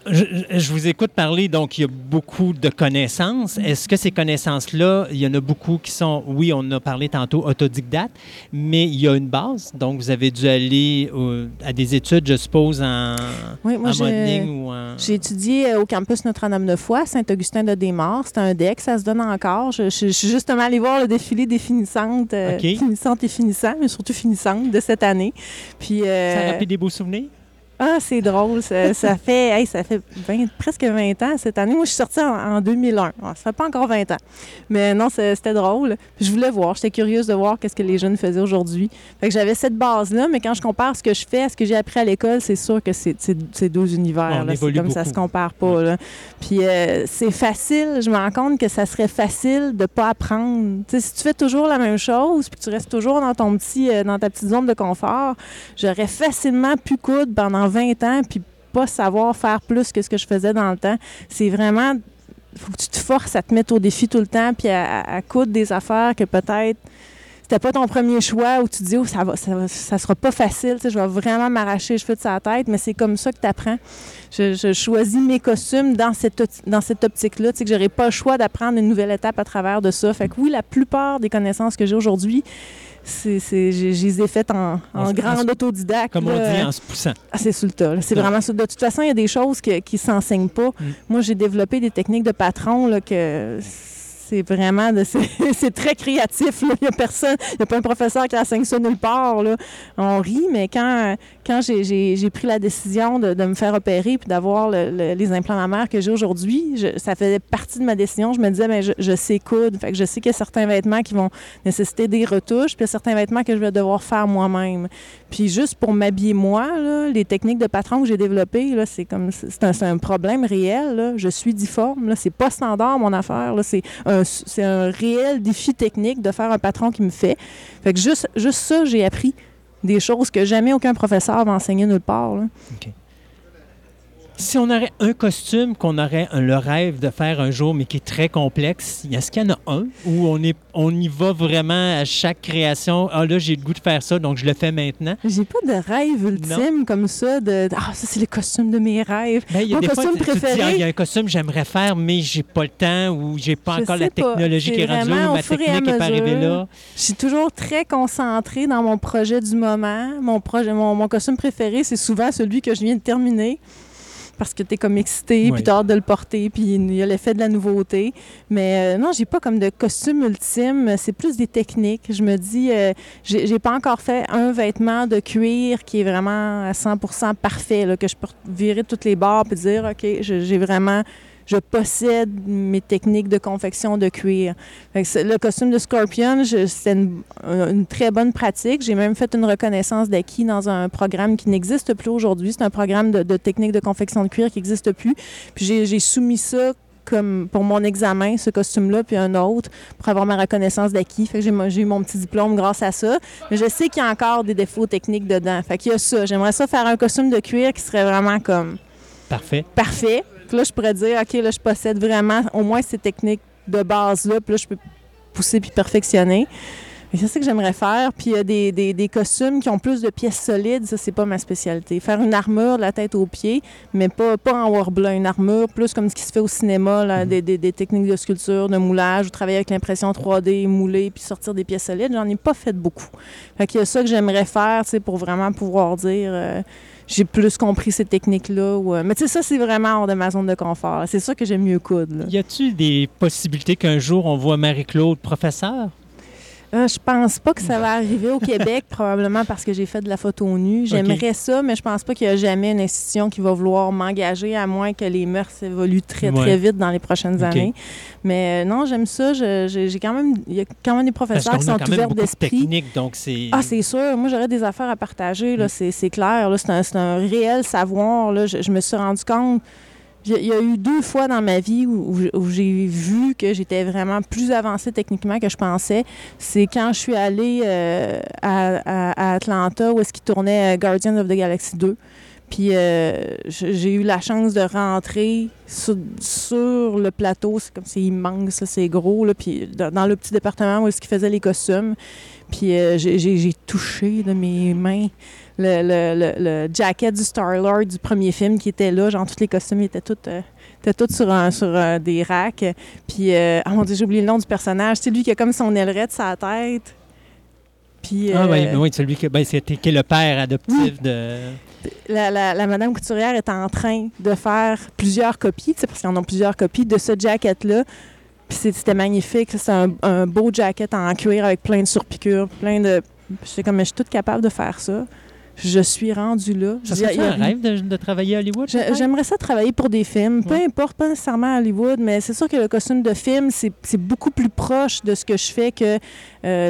S1: Je, vous écoute parler, donc il y a beaucoup de connaissances. Est-ce que ces connaissances-là, il y en a beaucoup qui sont, oui, on en a parlé tantôt, autodidactes, mais il y a une base. Donc, vous avez dû aller euh, à des études, je suppose, en,
S8: Oui, moi,
S1: en
S8: j'ai-
S1: modeling ou en...
S8: J'ai étudié euh, au campus Notre-Dame-de-Foy, Saint-Augustin-de-Desmaures. C'était un DEC, ça se donne encore. Je, je- je suis justement allée voir le défilé des finissantes, euh, finissantes et finissants, mais surtout finissantes de cette année. Puis, euh,
S1: Ça a rappelé des beaux souvenirs?
S8: Ah, c'est drôle. Ça, ça fait, hey, ça fait 20 presque 20 ans cette année. Moi, je suis sortie en, en 2001. Ah, ça fait pas encore 20 ans. Mais non, c'était drôle. Puis je voulais voir. J'étais curieuse de voir qu'est-ce que les jeunes faisaient aujourd'hui. Fait que j'avais cette base-là, mais quand je compare ce que je fais à ce que j'ai appris à l'école, c'est sûr que c'est deux univers. C'est comme ça
S1: beaucoup.
S8: se compare pas. là. Puis euh, c'est facile. Je me rends compte que ça serait facile de pas apprendre. Tu sais, si tu fais toujours la même chose, puis que tu restes toujours dans ton petit, euh, dans ta petite zone de confort, j'aurais facilement pu coudre pendant 20 ans, puis pas savoir faire plus que ce que je faisais dans le temps. C'est vraiment. faut que tu te forces à te mettre au défi tout le temps, puis à, à- coudre des affaires que peut-être. C'était pas ton premier choix où tu te dis, oh, ça, va, ça, ça sera pas facile, tu sais, je vais vraiment m'arracher les cheveux de sa tête, mais c'est comme ça que tu apprends. Je, choisis mes costumes dans cette, dans cette optique-là, tu sais, que j'aurais pas le choix d'apprendre une nouvelle étape à travers de ça. Fait que oui, la plupart des connaissances que j'ai aujourd'hui, c'est, je les ai faites en,
S1: En se-
S8: autodidacte.
S1: Comme on dit, en se poussant.
S8: Ah, c'est sur le tas. là. C'est vraiment ça. De toute façon, il y a des choses que- qui ne s'enseignent pas.
S1: Mm.
S8: Moi, j'ai développé des techniques de patron là, que c'est vraiment de- c'est très créatif. là. Il n'y a personne, pas un professeur qui enseigne ça nulle part. là. On rit, mais quand, j'ai- pris la décision de, me faire opérer puis d'avoir le- le- les implants mammaires que j'ai aujourd'hui, ça faisait partie de ma décision. Je me disais, ben, je, sais coudre. Je sais qu'il y a certains vêtements qui vont nécessiter des retouches, puis il y a certains vêtements que je vais devoir faire moi-même. Puis juste pour m'habiller moi, les techniques de patron que j'ai développées, c'est comme c'est un, problème réel. Je suis difforme. Là. C'est pas standard mon affaire. C'est un, réel défi technique de faire un patron qui me fait. Fait que juste, juste ça, j'ai appris des choses que jamais aucun professeur va enseigner nulle part.
S1: Si on aurait un costume qu'on aurait un- le rêve de faire un jour, mais qui est très complexe, est-ce qu'il y en a un où on, est, on y va vraiment à chaque création? Ah là, j'ai le goût de faire ça, donc je le fais maintenant.
S8: J'ai pas de rêve ultime comme ça de ah ça c'est le costume de mes rêves.
S1: Ben, il y a
S8: Mon
S1: des
S8: costume
S1: dis,
S8: préféré?
S1: Ah, il y a un costume que j'aimerais faire, mais j'ai pas le temps ou j'ai pas
S8: Je
S1: encore la technologie qui est rendue,
S8: vraiment
S1: ou ma technique n'est pas arrivée là.
S8: Je suis toujours très concentrée dans mon projet du moment. Mon projet, mon, mon costume préféré, c'est souvent celui que je viens de terminer. Parce que tu es comme excité,
S2: Oui.
S8: puis tu as hâte de le porter, puis il y a l'effet de la nouveauté. Mais euh, non, j'ai pas comme de costume ultime, c'est plus des techniques. Je me dis, euh, j'ai pas encore fait un vêtement de cuir qui est vraiment à 100% parfait, là, que je peux virer toutes les barres puis dire, OK, j'ai vraiment je possède mes techniques de confection de cuir. Fait que c'est- le costume de Scorpion, c'était une, une très bonne pratique. J'ai même fait une reconnaissance d'acquis dans un programme qui n'existe plus aujourd'hui. C'est un programme de, de techniques de confection de cuir qui n'existe plus. Puis j'ai soumis ça comme pour mon examen, ce costume-là, puis un autre, pour avoir ma reconnaissance d'acquis. Fait que j'ai eu mon petit diplôme grâce à ça. Mais je sais qu'il y a encore des défauts techniques dedans. Fait qu'il y a ça. J'aimerais ça faire un costume de cuir qui serait vraiment comme
S1: Parfait.
S8: parfait. Puis là, je pourrais dire, OK, là, je possède vraiment au moins ces techniques de base-là. Puis là, je peux pousser puis perfectionner. Et c'est ça que j'aimerais faire. Puis il y a des, des- des costumes qui ont plus de pièces solides. Ça, c'est pas ma spécialité. Faire une armure de la tête aux pieds, mais pas, pas en warbler. Une armure plus comme ce qui se fait au cinéma, là, des, des- des techniques de sculpture, de moulage, ou travailler avec l'impression 3D, mouler, puis sortir des pièces solides. J'en ai pas fait beaucoup. Fait qu'il y a ça que j'aimerais faire, tu sais, pour vraiment pouvoir dire... euh, j'ai plus compris ces techniques-là. euh, Mais tu sais, ça, c'est vraiment hors de ma zone de confort. C'est ça que j'aime mieux coudre. là.
S1: Y a-tu des possibilités qu'un jour on voit Marie-Claude professeur?
S8: Euh, je pense pas que ça va arriver au Québec, probablement parce que j'ai fait de la photo nue. J'aimerais ça, mais je pense pas qu'il y a jamais une institution qui va vouloir m'engager, à moins que les mœurs évoluent très,
S1: Ouais.
S8: très vite dans les prochaines années. Mais euh, non, j'aime ça. J'ai quand même... Il y a quand même des professeurs qui sont ouverts d'esprit.
S1: donc c'est...
S8: Ah, c'est sûr. Moi, j'aurais des affaires à partager, là, c'est c'est clair. là. C'est un, réel savoir. Là. Je, je me suis rendu compte. Il y a- eu deux fois dans ma vie où, j'ai vu que j'étais vraiment plus avancée techniquement que je pensais. C'est quand je suis allée euh, à, Atlanta où est-ce qu'ils tournaient euh, Guardians of the Galaxy 2. Puis euh, j'ai eu la chance de rentrer sur, le plateau. C'est comme c'est immense, c'est gros. Puis dans, le petit département où est-ce qu'ils faisaient les costumes. Puis j'ai touché de mes mains le, le- le- le jacket du Star-Lord du premier film qui était là. Genre, tous les costumes étaient tous, euh, étaient tous sur, un- sur euh, des racks. Puis, euh, oh mon Dieu, j'ai oublié le nom du personnage. C'est lui qui a comme son ailerette sur la tête. Puis,
S1: Ah
S8: euh,
S1: oui, celui qui, ben, c'était- qui est le père adoptif de...
S8: la, la- la madame couturière est en train de faire plusieurs copies, sais, parce qu'ils en ont plusieurs copies de ce jacket-là. Puis c'était magnifique. C'est un, un beau jacket en cuir avec plein de surpiqûres, plein de... J'étais comme, mais je suis toute capable de faire ça. Je suis rendue là.
S1: Ça
S8: Je
S1: un rêve de, de travailler à Hollywood?
S8: J'aimerais ça travailler pour des films, peu
S1: Ouais.
S8: importe, pas nécessairement à Hollywood, mais c'est sûr que le costume de film, c'est c'est beaucoup plus proche de ce que je fais que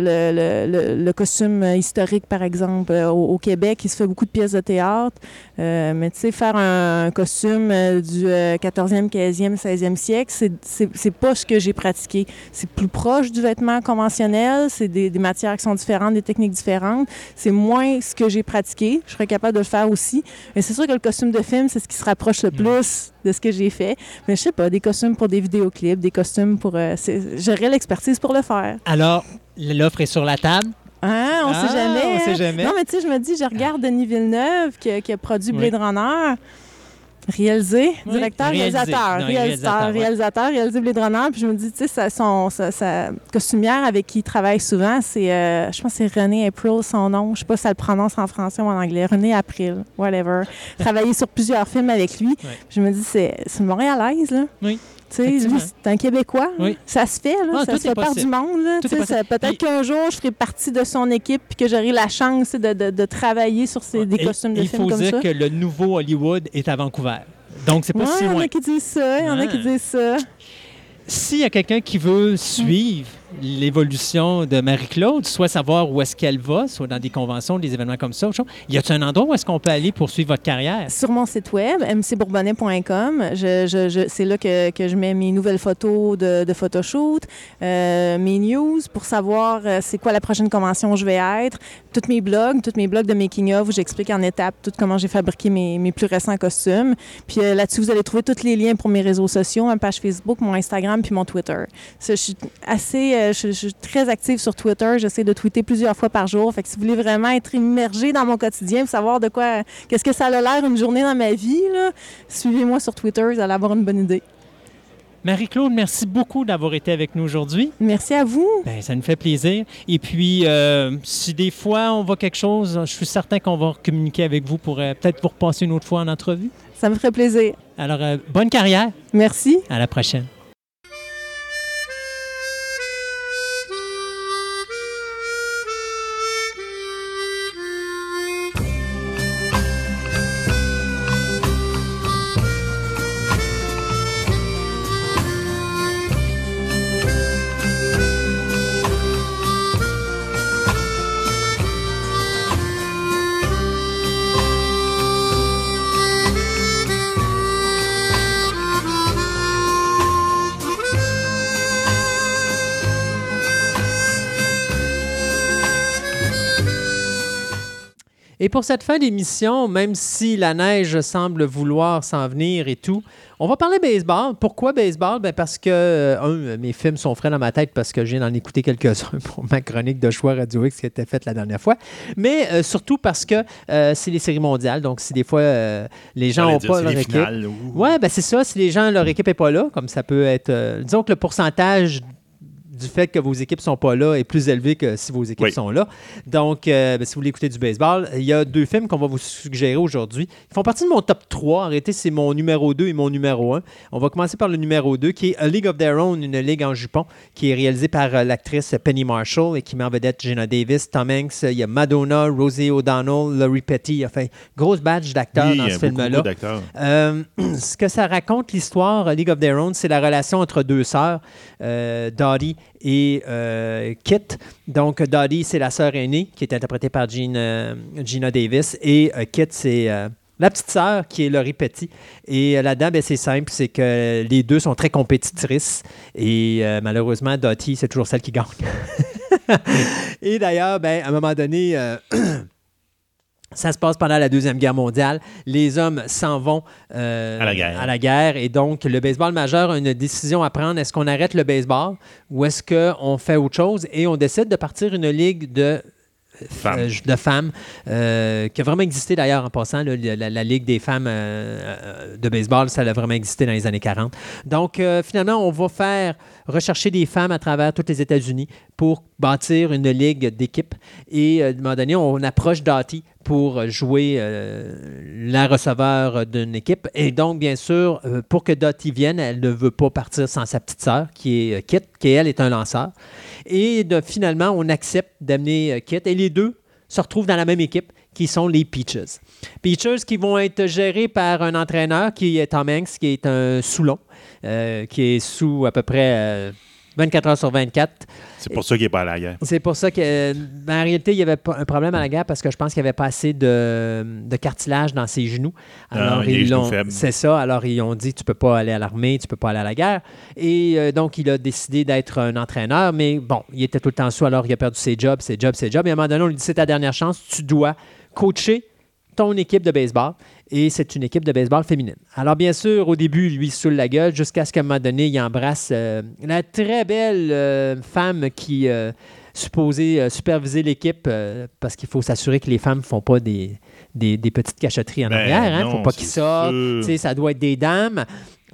S8: le, le- le- le costume historique, par exemple. Euh, Au, au Québec, il se fait beaucoup de pièces de théâtre, euh, mais tu sais, faire un, un costume euh, du euh, 14e, 15e, 16e siècle, c'est- pas ce que j'ai pratiqué. C'est plus proche du vêtement conventionnel, c'est des, des matières qui sont différentes, des techniques différentes. C'est moins ce que j'ai pratiqué. Je serais capable de le faire aussi. Mais c'est sûr que le costume de film, c'est ce qui se rapproche le plus de ce que j'ai fait. Mais je sais pas, des costumes pour des vidéoclips, des costumes pour... euh, J'aurais l'expertise pour le faire.
S1: Alors, l'offre est sur la table.
S8: Hein? On
S1: Ah,
S8: sait jamais.
S1: on sait jamais.
S8: Non, mais tu sais, je me dis, je regarde Denis Villeneuve qui, a- qui a produit
S1: Oui.
S8: Blade Runner. Réalisé,
S1: Oui,
S8: directeur,
S1: réalisé.
S8: réalisateur,
S1: Non,
S8: réalisateur,
S1: réalisateur, ouais.
S8: réalisateur, réalisé Blade Runner. Puis je me dis, tu sais, sa, son, sa, sa costumière avec qui il travaille souvent, c'est, euh, je pense que c'est René April, son nom. Je sais pas si ça le prononce en français ou en anglais. René April, whatever. Travaillé sur plusieurs films avec lui.
S1: Ouais.
S8: Je me dis, c'est, c'est une Montréalaise, là.
S1: Oui.
S8: Lui, c'est un Québécois.
S1: Oui.
S8: Ça se fait, là.
S1: Ah,
S8: ça se fait par du monde. Peut-être qu'un jour, je ferai partie de son équipe puis que j'aurai la chance de, de, de travailler sur ces, des
S1: Et-
S8: costumes de
S1: Il
S8: films
S1: faut
S8: comme
S1: dire
S8: ça.
S1: que le nouveau Hollywood est à Vancouver. Donc, c'est pas
S8: Ouais,
S1: si
S8: il y en
S1: loin.
S8: a qui disent ça, il y en a qui disent ça.
S1: S'il y a quelqu'un qui veut suivre l'évolution de Marie-Claude, soit savoir où est-ce qu'elle va, soit dans des conventions, des événements comme ça, y a-t-il un endroit où est-ce qu'on peut aller pour suivre votre carrière?
S8: Sur mon site web, mcbourbonnais.com, je, je- je- c'est là que, que je mets mes nouvelles photos de, de photoshoot, euh, mes news pour savoir euh, c'est quoi la prochaine convention où je vais être, tous mes blogs, tous mes blogs de making of où j'explique en étapes tout comment j'ai fabriqué mes, mes plus récents costumes. Puis euh, là-dessus, vous allez trouver tous les liens pour mes réseaux sociaux, ma page Facebook, mon Instagram puis mon Twitter. Je suis assez, je, je suis très active sur Twitter. J'essaie de tweeter plusieurs fois par jour. Fait que si vous voulez vraiment être immergé dans mon quotidien, pour savoir de quoi, qu'est-ce que ça a l'air une journée dans ma vie, suivez-moi sur Twitter, vous allez avoir une bonne idée.
S1: Marie-Claude, merci beaucoup d'avoir été avec nous aujourd'hui.
S8: Merci à vous.
S1: Ben, ça nous fait plaisir. Et puis, euh, si des fois on voit quelque chose, je suis certain qu'on va communiquer avec vous pour euh, peut-être vous repasser une autre fois en entrevue.
S2: Ça me ferait plaisir.
S8: Alors, euh, bonne carrière.
S2: Merci.
S8: À la prochaine. Pour cette fin d'émission, même si la neige semble vouloir s'en venir et tout, on va parler baseball. Pourquoi baseball? Ben parce que, euh, un, mes films sont frais dans ma tête parce que je viens d'en écouter quelques-uns pour ma chronique de choix Radio X qui a été faite la dernière fois. Mais euh, surtout parce que euh, c'est les séries mondiales. Donc, si des fois euh, les gens
S2: n'ont pas leur
S3: les
S2: équipe.
S3: finales, ou-
S2: Ouais, ben c'est ça. Si les gens, leur équipe n'est pas là, comme ça peut être. disons que le pourcentage du fait que vos équipes sont pas là est plus élevé que si vos équipes
S3: Oui.
S2: sont là. Donc, euh, ben, si vous voulez écouter du baseball, il y a deux films qu'on va vous suggérer aujourd'hui. Ils font partie de mon top 3. En réalité, c'est mon numéro 2 et mon numéro 1. On va commencer par le numéro 2, qui est A League of Their Own, une ligue en jupon, qui est réalisée par euh, l'actrice Penny Marshall et qui met en vedette Gina Davis, Tom Hanks, il y a Madonna, Rosie O'Donnell, Laurie Petty. Enfin, grosse badge d'acteurs
S3: Oui,
S2: dans ce film-là. Euh, ce que ça raconte, l'histoire, League of Their Own, c'est la relation entre deux sœurs, euh, Dottie et euh, Kit. Donc, Dottie, c'est la sœur aînée, qui est interprétée par Gina Davis, et euh, Kit, c'est euh, la petite sœur, qui est Laurie Petty. Et là-dedans, ben, c'est simple, c'est que les deux sont très compétitrices, et malheureusement, Dottie, c'est toujours celle qui gagne. et d'ailleurs, ben, à un moment donné... Ça se passe pendant la Deuxième Guerre mondiale. Les hommes s'en vont euh,
S3: À la guerre.
S2: à la guerre. Et donc, le baseball majeur a une décision à prendre. Est-ce qu'on arrête le baseball ou est-ce qu'on fait autre chose? Et on décide de partir une ligue de
S3: Femmes.
S2: euh, de femmes, euh, qui a vraiment existé d'ailleurs en passant. là, la, la- la Ligue des femmes euh, de baseball, ça a vraiment existé dans les années 40. Donc, finalement, on va faire rechercher des femmes à travers tous les États-Unis pour bâtir une ligue d'équipes. Et euh, à un moment donné, on approche Dottie pour jouer euh, la receveur d'une équipe. Et donc, bien sûr, euh, pour que Dottie vienne, elle ne veut pas partir sans sa petite sœur, qui est Kit, qui elle est un lanceur. Et finalement, on accepte d'amener Kit. Et les deux se retrouvent dans la même équipe, qui sont les Peaches. Peaches qui vont être gérés par un entraîneur qui est Tom Hanks, qui est un sous-long, euh, qui est sous à peu près euh, 24 heures sur 24.
S3: C'est pour ça qu'il n'est pas à la guerre.
S2: C'est pour ça que, euh, en réalité, il y avait un problème à la guerre parce que je pense qu'il n'y avait pas assez de, de cartilage dans ses genoux.
S3: Ah, il a les
S2: ils l'ont- c'est ça. Alors, ils ont dit tu peux pas aller à l'armée, tu peux pas aller à la guerre. Et euh, donc, il a décidé d'être un entraîneur, mais bon, il était tout le temps sous, alors il a perdu ses jobs, ses jobs, ses jobs. Et à un moment donné, on lui dit c'est ta dernière chance, tu dois coacher ton équipe de baseball. Et c'est une équipe de baseball féminine. Alors, bien sûr, au début, lui, saoule la gueule jusqu'à ce qu'à un moment donné, il embrasse euh, la très belle euh, femme qui euh, supposée euh, superviser l'équipe parce qu'il faut s'assurer que les femmes ne font pas des, des, des petites cachotteries en
S3: Ben
S2: arrière. Il ne faut pas qu'ils sortent. ça doit être des dames.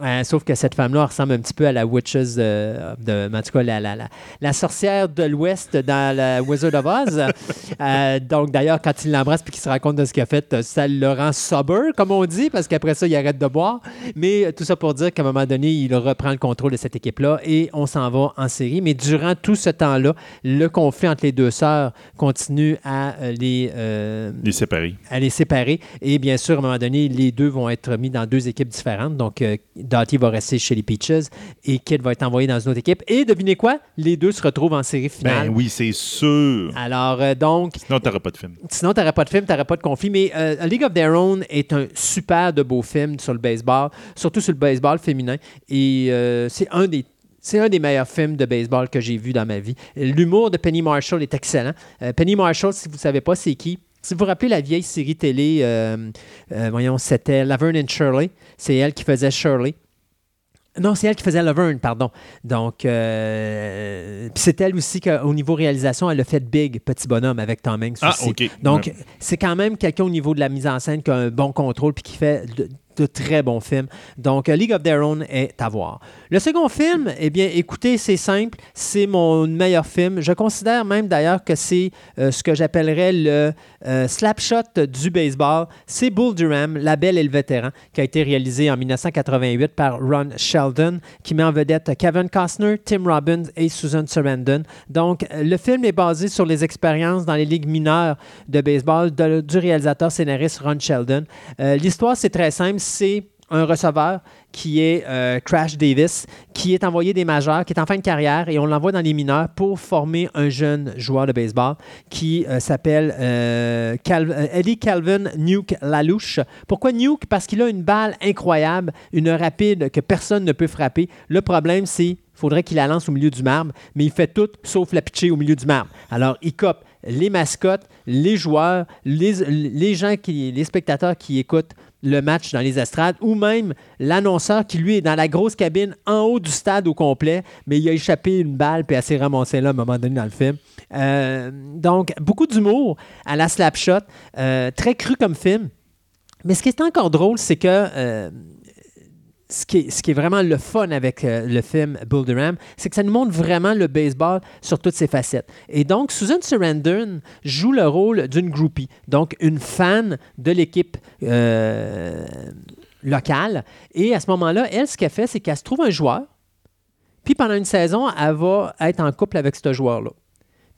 S2: Euh, sauf que cette femme-là ressemble un petit peu à la Witches euh, de, en tout cas, la, la, la, la sorcière de l'Ouest dans la Wizard of Oz. Euh, donc, d'ailleurs, quand il l'embrasse et qu'il se rend compte de ce qu'il a fait, euh, ça le rend sober, comme on dit, parce qu'après ça, il arrête de boire. Mais euh, tout ça pour dire qu'à un moment donné, il reprend le contrôle de cette équipe-là et on s'en va en série. Mais durant tout ce temps-là, le conflit entre les deux sœurs continue à les,
S3: Les séparés.
S2: à les séparer. Et bien sûr, à un moment donné, les deux vont être mis dans deux équipes différentes. Donc, euh, Dottie va rester chez les Peaches et Kid va être envoyé dans une autre équipe. Et devinez quoi? Les deux se retrouvent en série finale.
S3: Ben oui, c'est sûr.
S2: Alors, euh, donc,
S3: Sinon, tu n'auras pas de film.
S2: Sinon, tu n'aurais pas de film, tu n'aurais pas de conflit. Mais euh, A League of Their Own est un super de beau film sur le baseball, surtout sur le baseball féminin. Et euh, c'est un des. C'est un des meilleurs films de baseball que j'ai vu dans ma vie. L'humour de Penny Marshall est excellent. Euh, Penny Marshall, si vous ne savez pas c'est qui, si vous vous rappelez la vieille série télé, euh, euh, voyons, c'était Laverne and Shirley. C'est elle qui faisait Shirley. Non, c'est elle qui faisait Laverne, pardon. Donc, euh, c'est elle aussi qu'au niveau réalisation, elle a fait Big, Petit Bonhomme, avec Tom Hanks
S3: Ah,
S2: aussi.
S3: OK.
S2: Donc, c'est quand même quelqu'un au niveau de la mise en scène qui a un bon contrôle puis qui fait de- de très bons films. Donc, euh, League of Their Own est à voir. Le second film, eh bien, écoutez, c'est simple, c'est mon meilleur film. Je considère même d'ailleurs que c'est euh, ce que j'appellerais le euh, slapshot du baseball. C'est Bull Durham, La Belle et le Vétéran, qui a été réalisé en 1988 par Ron Sheldon, qui met en vedette Kevin Costner, Tim Robbins et Susan Sarandon. Donc, le film est basé sur les expériences dans les ligues mineures de baseball du réalisateur scénariste Ron Sheldon. L'histoire, c'est très simple, c'est un receveur qui est euh, Crash Davis, qui est envoyé des majeurs, qui est en fin de carrière, et on l'envoie dans les mineurs pour former un jeune joueur de baseball qui euh, s'appelle euh, Eddie Calvin Nuke Lalouche. Pourquoi Nuke? Parce qu'il a une balle incroyable, une rapide que personne ne peut frapper. Le problème, c'est faudrait qu'il la lance au milieu du marbre, mais il fait tout sauf la pitcher au milieu du marbre. Alors, il cope les mascottes, les joueurs, les, les gens, qui, les spectateurs qui écoutent le match dans les estrades, ou même l'annonceur qui, lui, est dans la grosse cabine en haut du stade au complet, mais il a échappé une balle puis elle s'est ramassée là à un moment donné dans le film. Euh, donc, beaucoup d'humour à la slapshot, euh, très cru comme film. Mais ce qui est encore drôle, c'est que euh, ce qui, est, vraiment le fun avec euh, le film Bull Durham, c'est que ça nous montre vraiment le baseball sur toutes ses facettes. Et donc, Susan Sarandon joue le rôle d'une groupie, donc une fan de l'équipe euh, locale. Et à ce moment-là, elle, ce qu'elle fait, c'est qu'elle se trouve un joueur, puis pendant une saison, elle va être en couple avec ce joueur-là.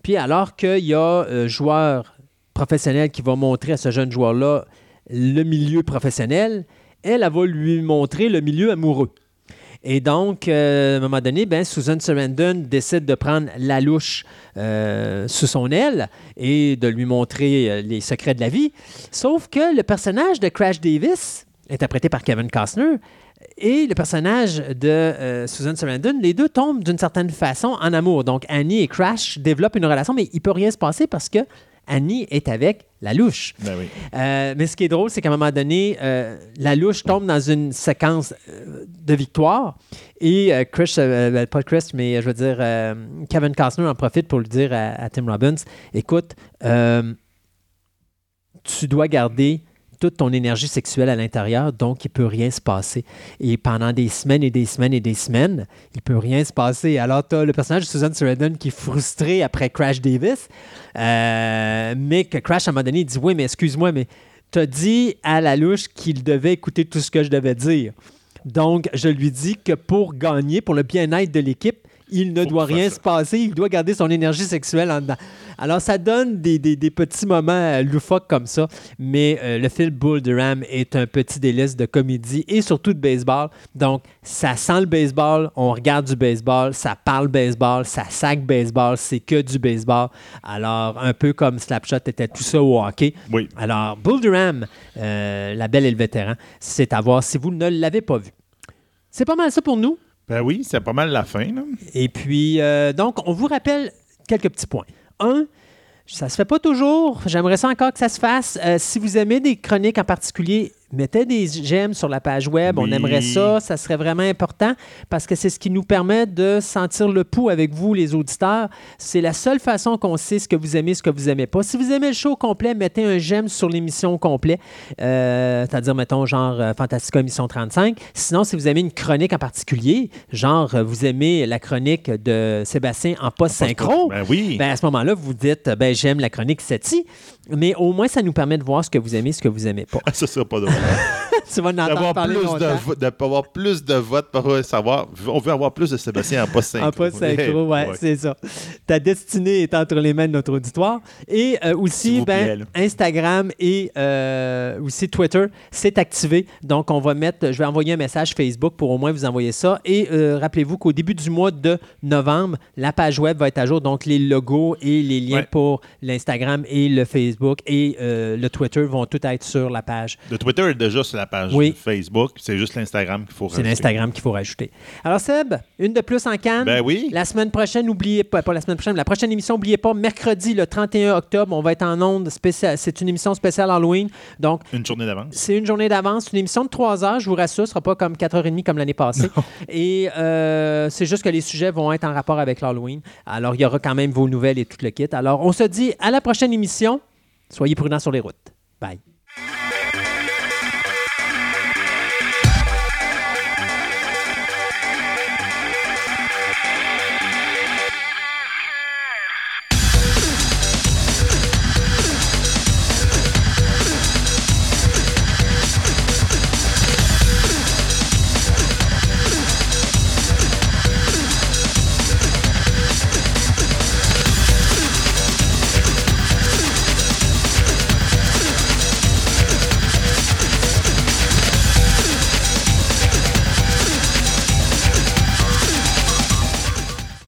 S2: Puis alors qu'il y a un joueur professionnel qui va montrer à ce jeune joueur-là le milieu professionnel, elle, elle va lui montrer le milieu amoureux. Et donc, euh, à un moment donné, ben, Susan Sarandon décide de prendre la louche euh, sous son aile et de lui montrer euh, les secrets de la vie. Sauf que le personnage de Crash Davis, interprété par Kevin Costner, et le personnage de Susan Sarandon, les deux tombent d'une certaine façon en amour. Donc, Annie et Crash développent une relation, mais il peut rien se passer parce que Annie est avec la louche.
S3: Ben oui.
S2: Euh, mais ce qui est drôle, c'est qu'à un moment donné, euh, la louche tombe dans une séquence euh, de victoire et euh, Chris, ben, pas Chris, mais je veux dire, Kevin Costner en profite pour lui dire à, à Tim Robbins écoute, tu dois garder toute ton énergie sexuelle à l'intérieur, donc il ne peut rien se passer. Et pendant des semaines et des semaines et des semaines, il ne peut rien se passer. Alors, tu as le personnage de Susan Sarandon qui est frustré après Crash Davis, euh, mais que Crash, à un moment donné, dit Oui, mais excuse-moi, mais tu as dit à la louche qu'il devait écouter tout ce que je devais dire. Donc, je lui dis que pour gagner, pour le bien-être de l'équipe, il ne
S3: Faut
S2: doit rien se passer, il doit garder son énergie sexuelle en dedans. Alors, ça donne des, des- des petits moments euh, loufoques comme ça, mais euh, le film Bull Durham est un petit délice de comédie et surtout de baseball. Donc, ça sent le baseball, on regarde du baseball, ça parle baseball, ça sac baseball, c'est que du baseball. Alors, un peu comme Slapshot était tout ça au hockey.
S3: Oui.
S2: Alors, Bull Durham, euh, la belle et le vétéran, c'est à voir si vous ne l'avez pas vu. C'est pas mal ça pour nous.
S3: Ben oui, c'est pas mal la fin.
S2: Et puis, euh, donc, on vous rappelle quelques petits points. Un, ça se fait pas toujours. J'aimerais ça encore que ça se fasse. Euh, si vous aimez des chroniques en particulier, mettez des j'aime sur la page web. On aimerait ça. Ça serait vraiment important parce que c'est ce qui nous permet de sentir le pouls avec vous, les auditeurs. C'est la seule façon qu'on sait ce que vous aimez, ce que vous aimez pas. Si vous aimez le show complet, mettez un j'aime sur l'émission complet. Euh, C'est-à-dire, mettons, genre euh, Fantastica émission 35. Sinon, si vous aimez une chronique en particulier, genre euh, vous aimez la chronique de Sébastien en post-synchro,
S3: Ben oui.
S2: ben, à ce moment-là, vous dites, ben, j'aime la chronique SETI, mais au moins, ça nous permet de voir ce que vous aimez, ce que vous aimez pas.
S3: ça serait pas drôle.
S2: tu vas en entendre parler
S3: plus de,
S2: longtemps.
S3: vo- de- avoir plus de votes pour savoir. On veut avoir plus de Sébastien en post synchro.
S2: En post-synchro, ouais, c'est ça. Ta destinée est entre les mains de notre auditoire. Et euh, aussi,
S3: plaît,
S2: ben. Instagram et euh, aussi Twitter, c'est activé. Donc, on va mettre, je vais envoyer un message Facebook pour au moins vous envoyer ça. Et euh, rappelez-vous qu'au début du mois de novembre, la page web va être à jour. Donc, les logos et les liens
S3: Ouais.
S2: pour l'Instagram et le Facebook et euh, le Twitter vont tout être sur la page.
S3: Le Twitter est déjà sur la page
S2: Oui.
S3: Facebook. C'est juste l'Instagram qu'il faut
S2: C'est
S3: rajouter.
S2: l'Instagram qu'il faut rajouter. Alors, Seb, une de plus en Cannes.
S3: Ben oui.
S2: La semaine prochaine, n'oubliez pas, pas la semaine prochaine, la prochaine émission, n'oubliez pas, mercredi, le 31 octobre, on va être en onde spéciale. C'est une émission spéciale Halloween. Donc,
S3: Une journée d'avance.
S2: c'est une journée d'avance, une émission de 3 heures, je vous rassure, ce sera pas comme 4h30 comme l'année passée. Et euh, c'est juste que les sujets vont être en rapport avec l'Halloween. Alors, il y aura quand même vos nouvelles et tout le kit. Alors, on se dit à la prochaine émission. Soyez prudents sur les routes. Bye.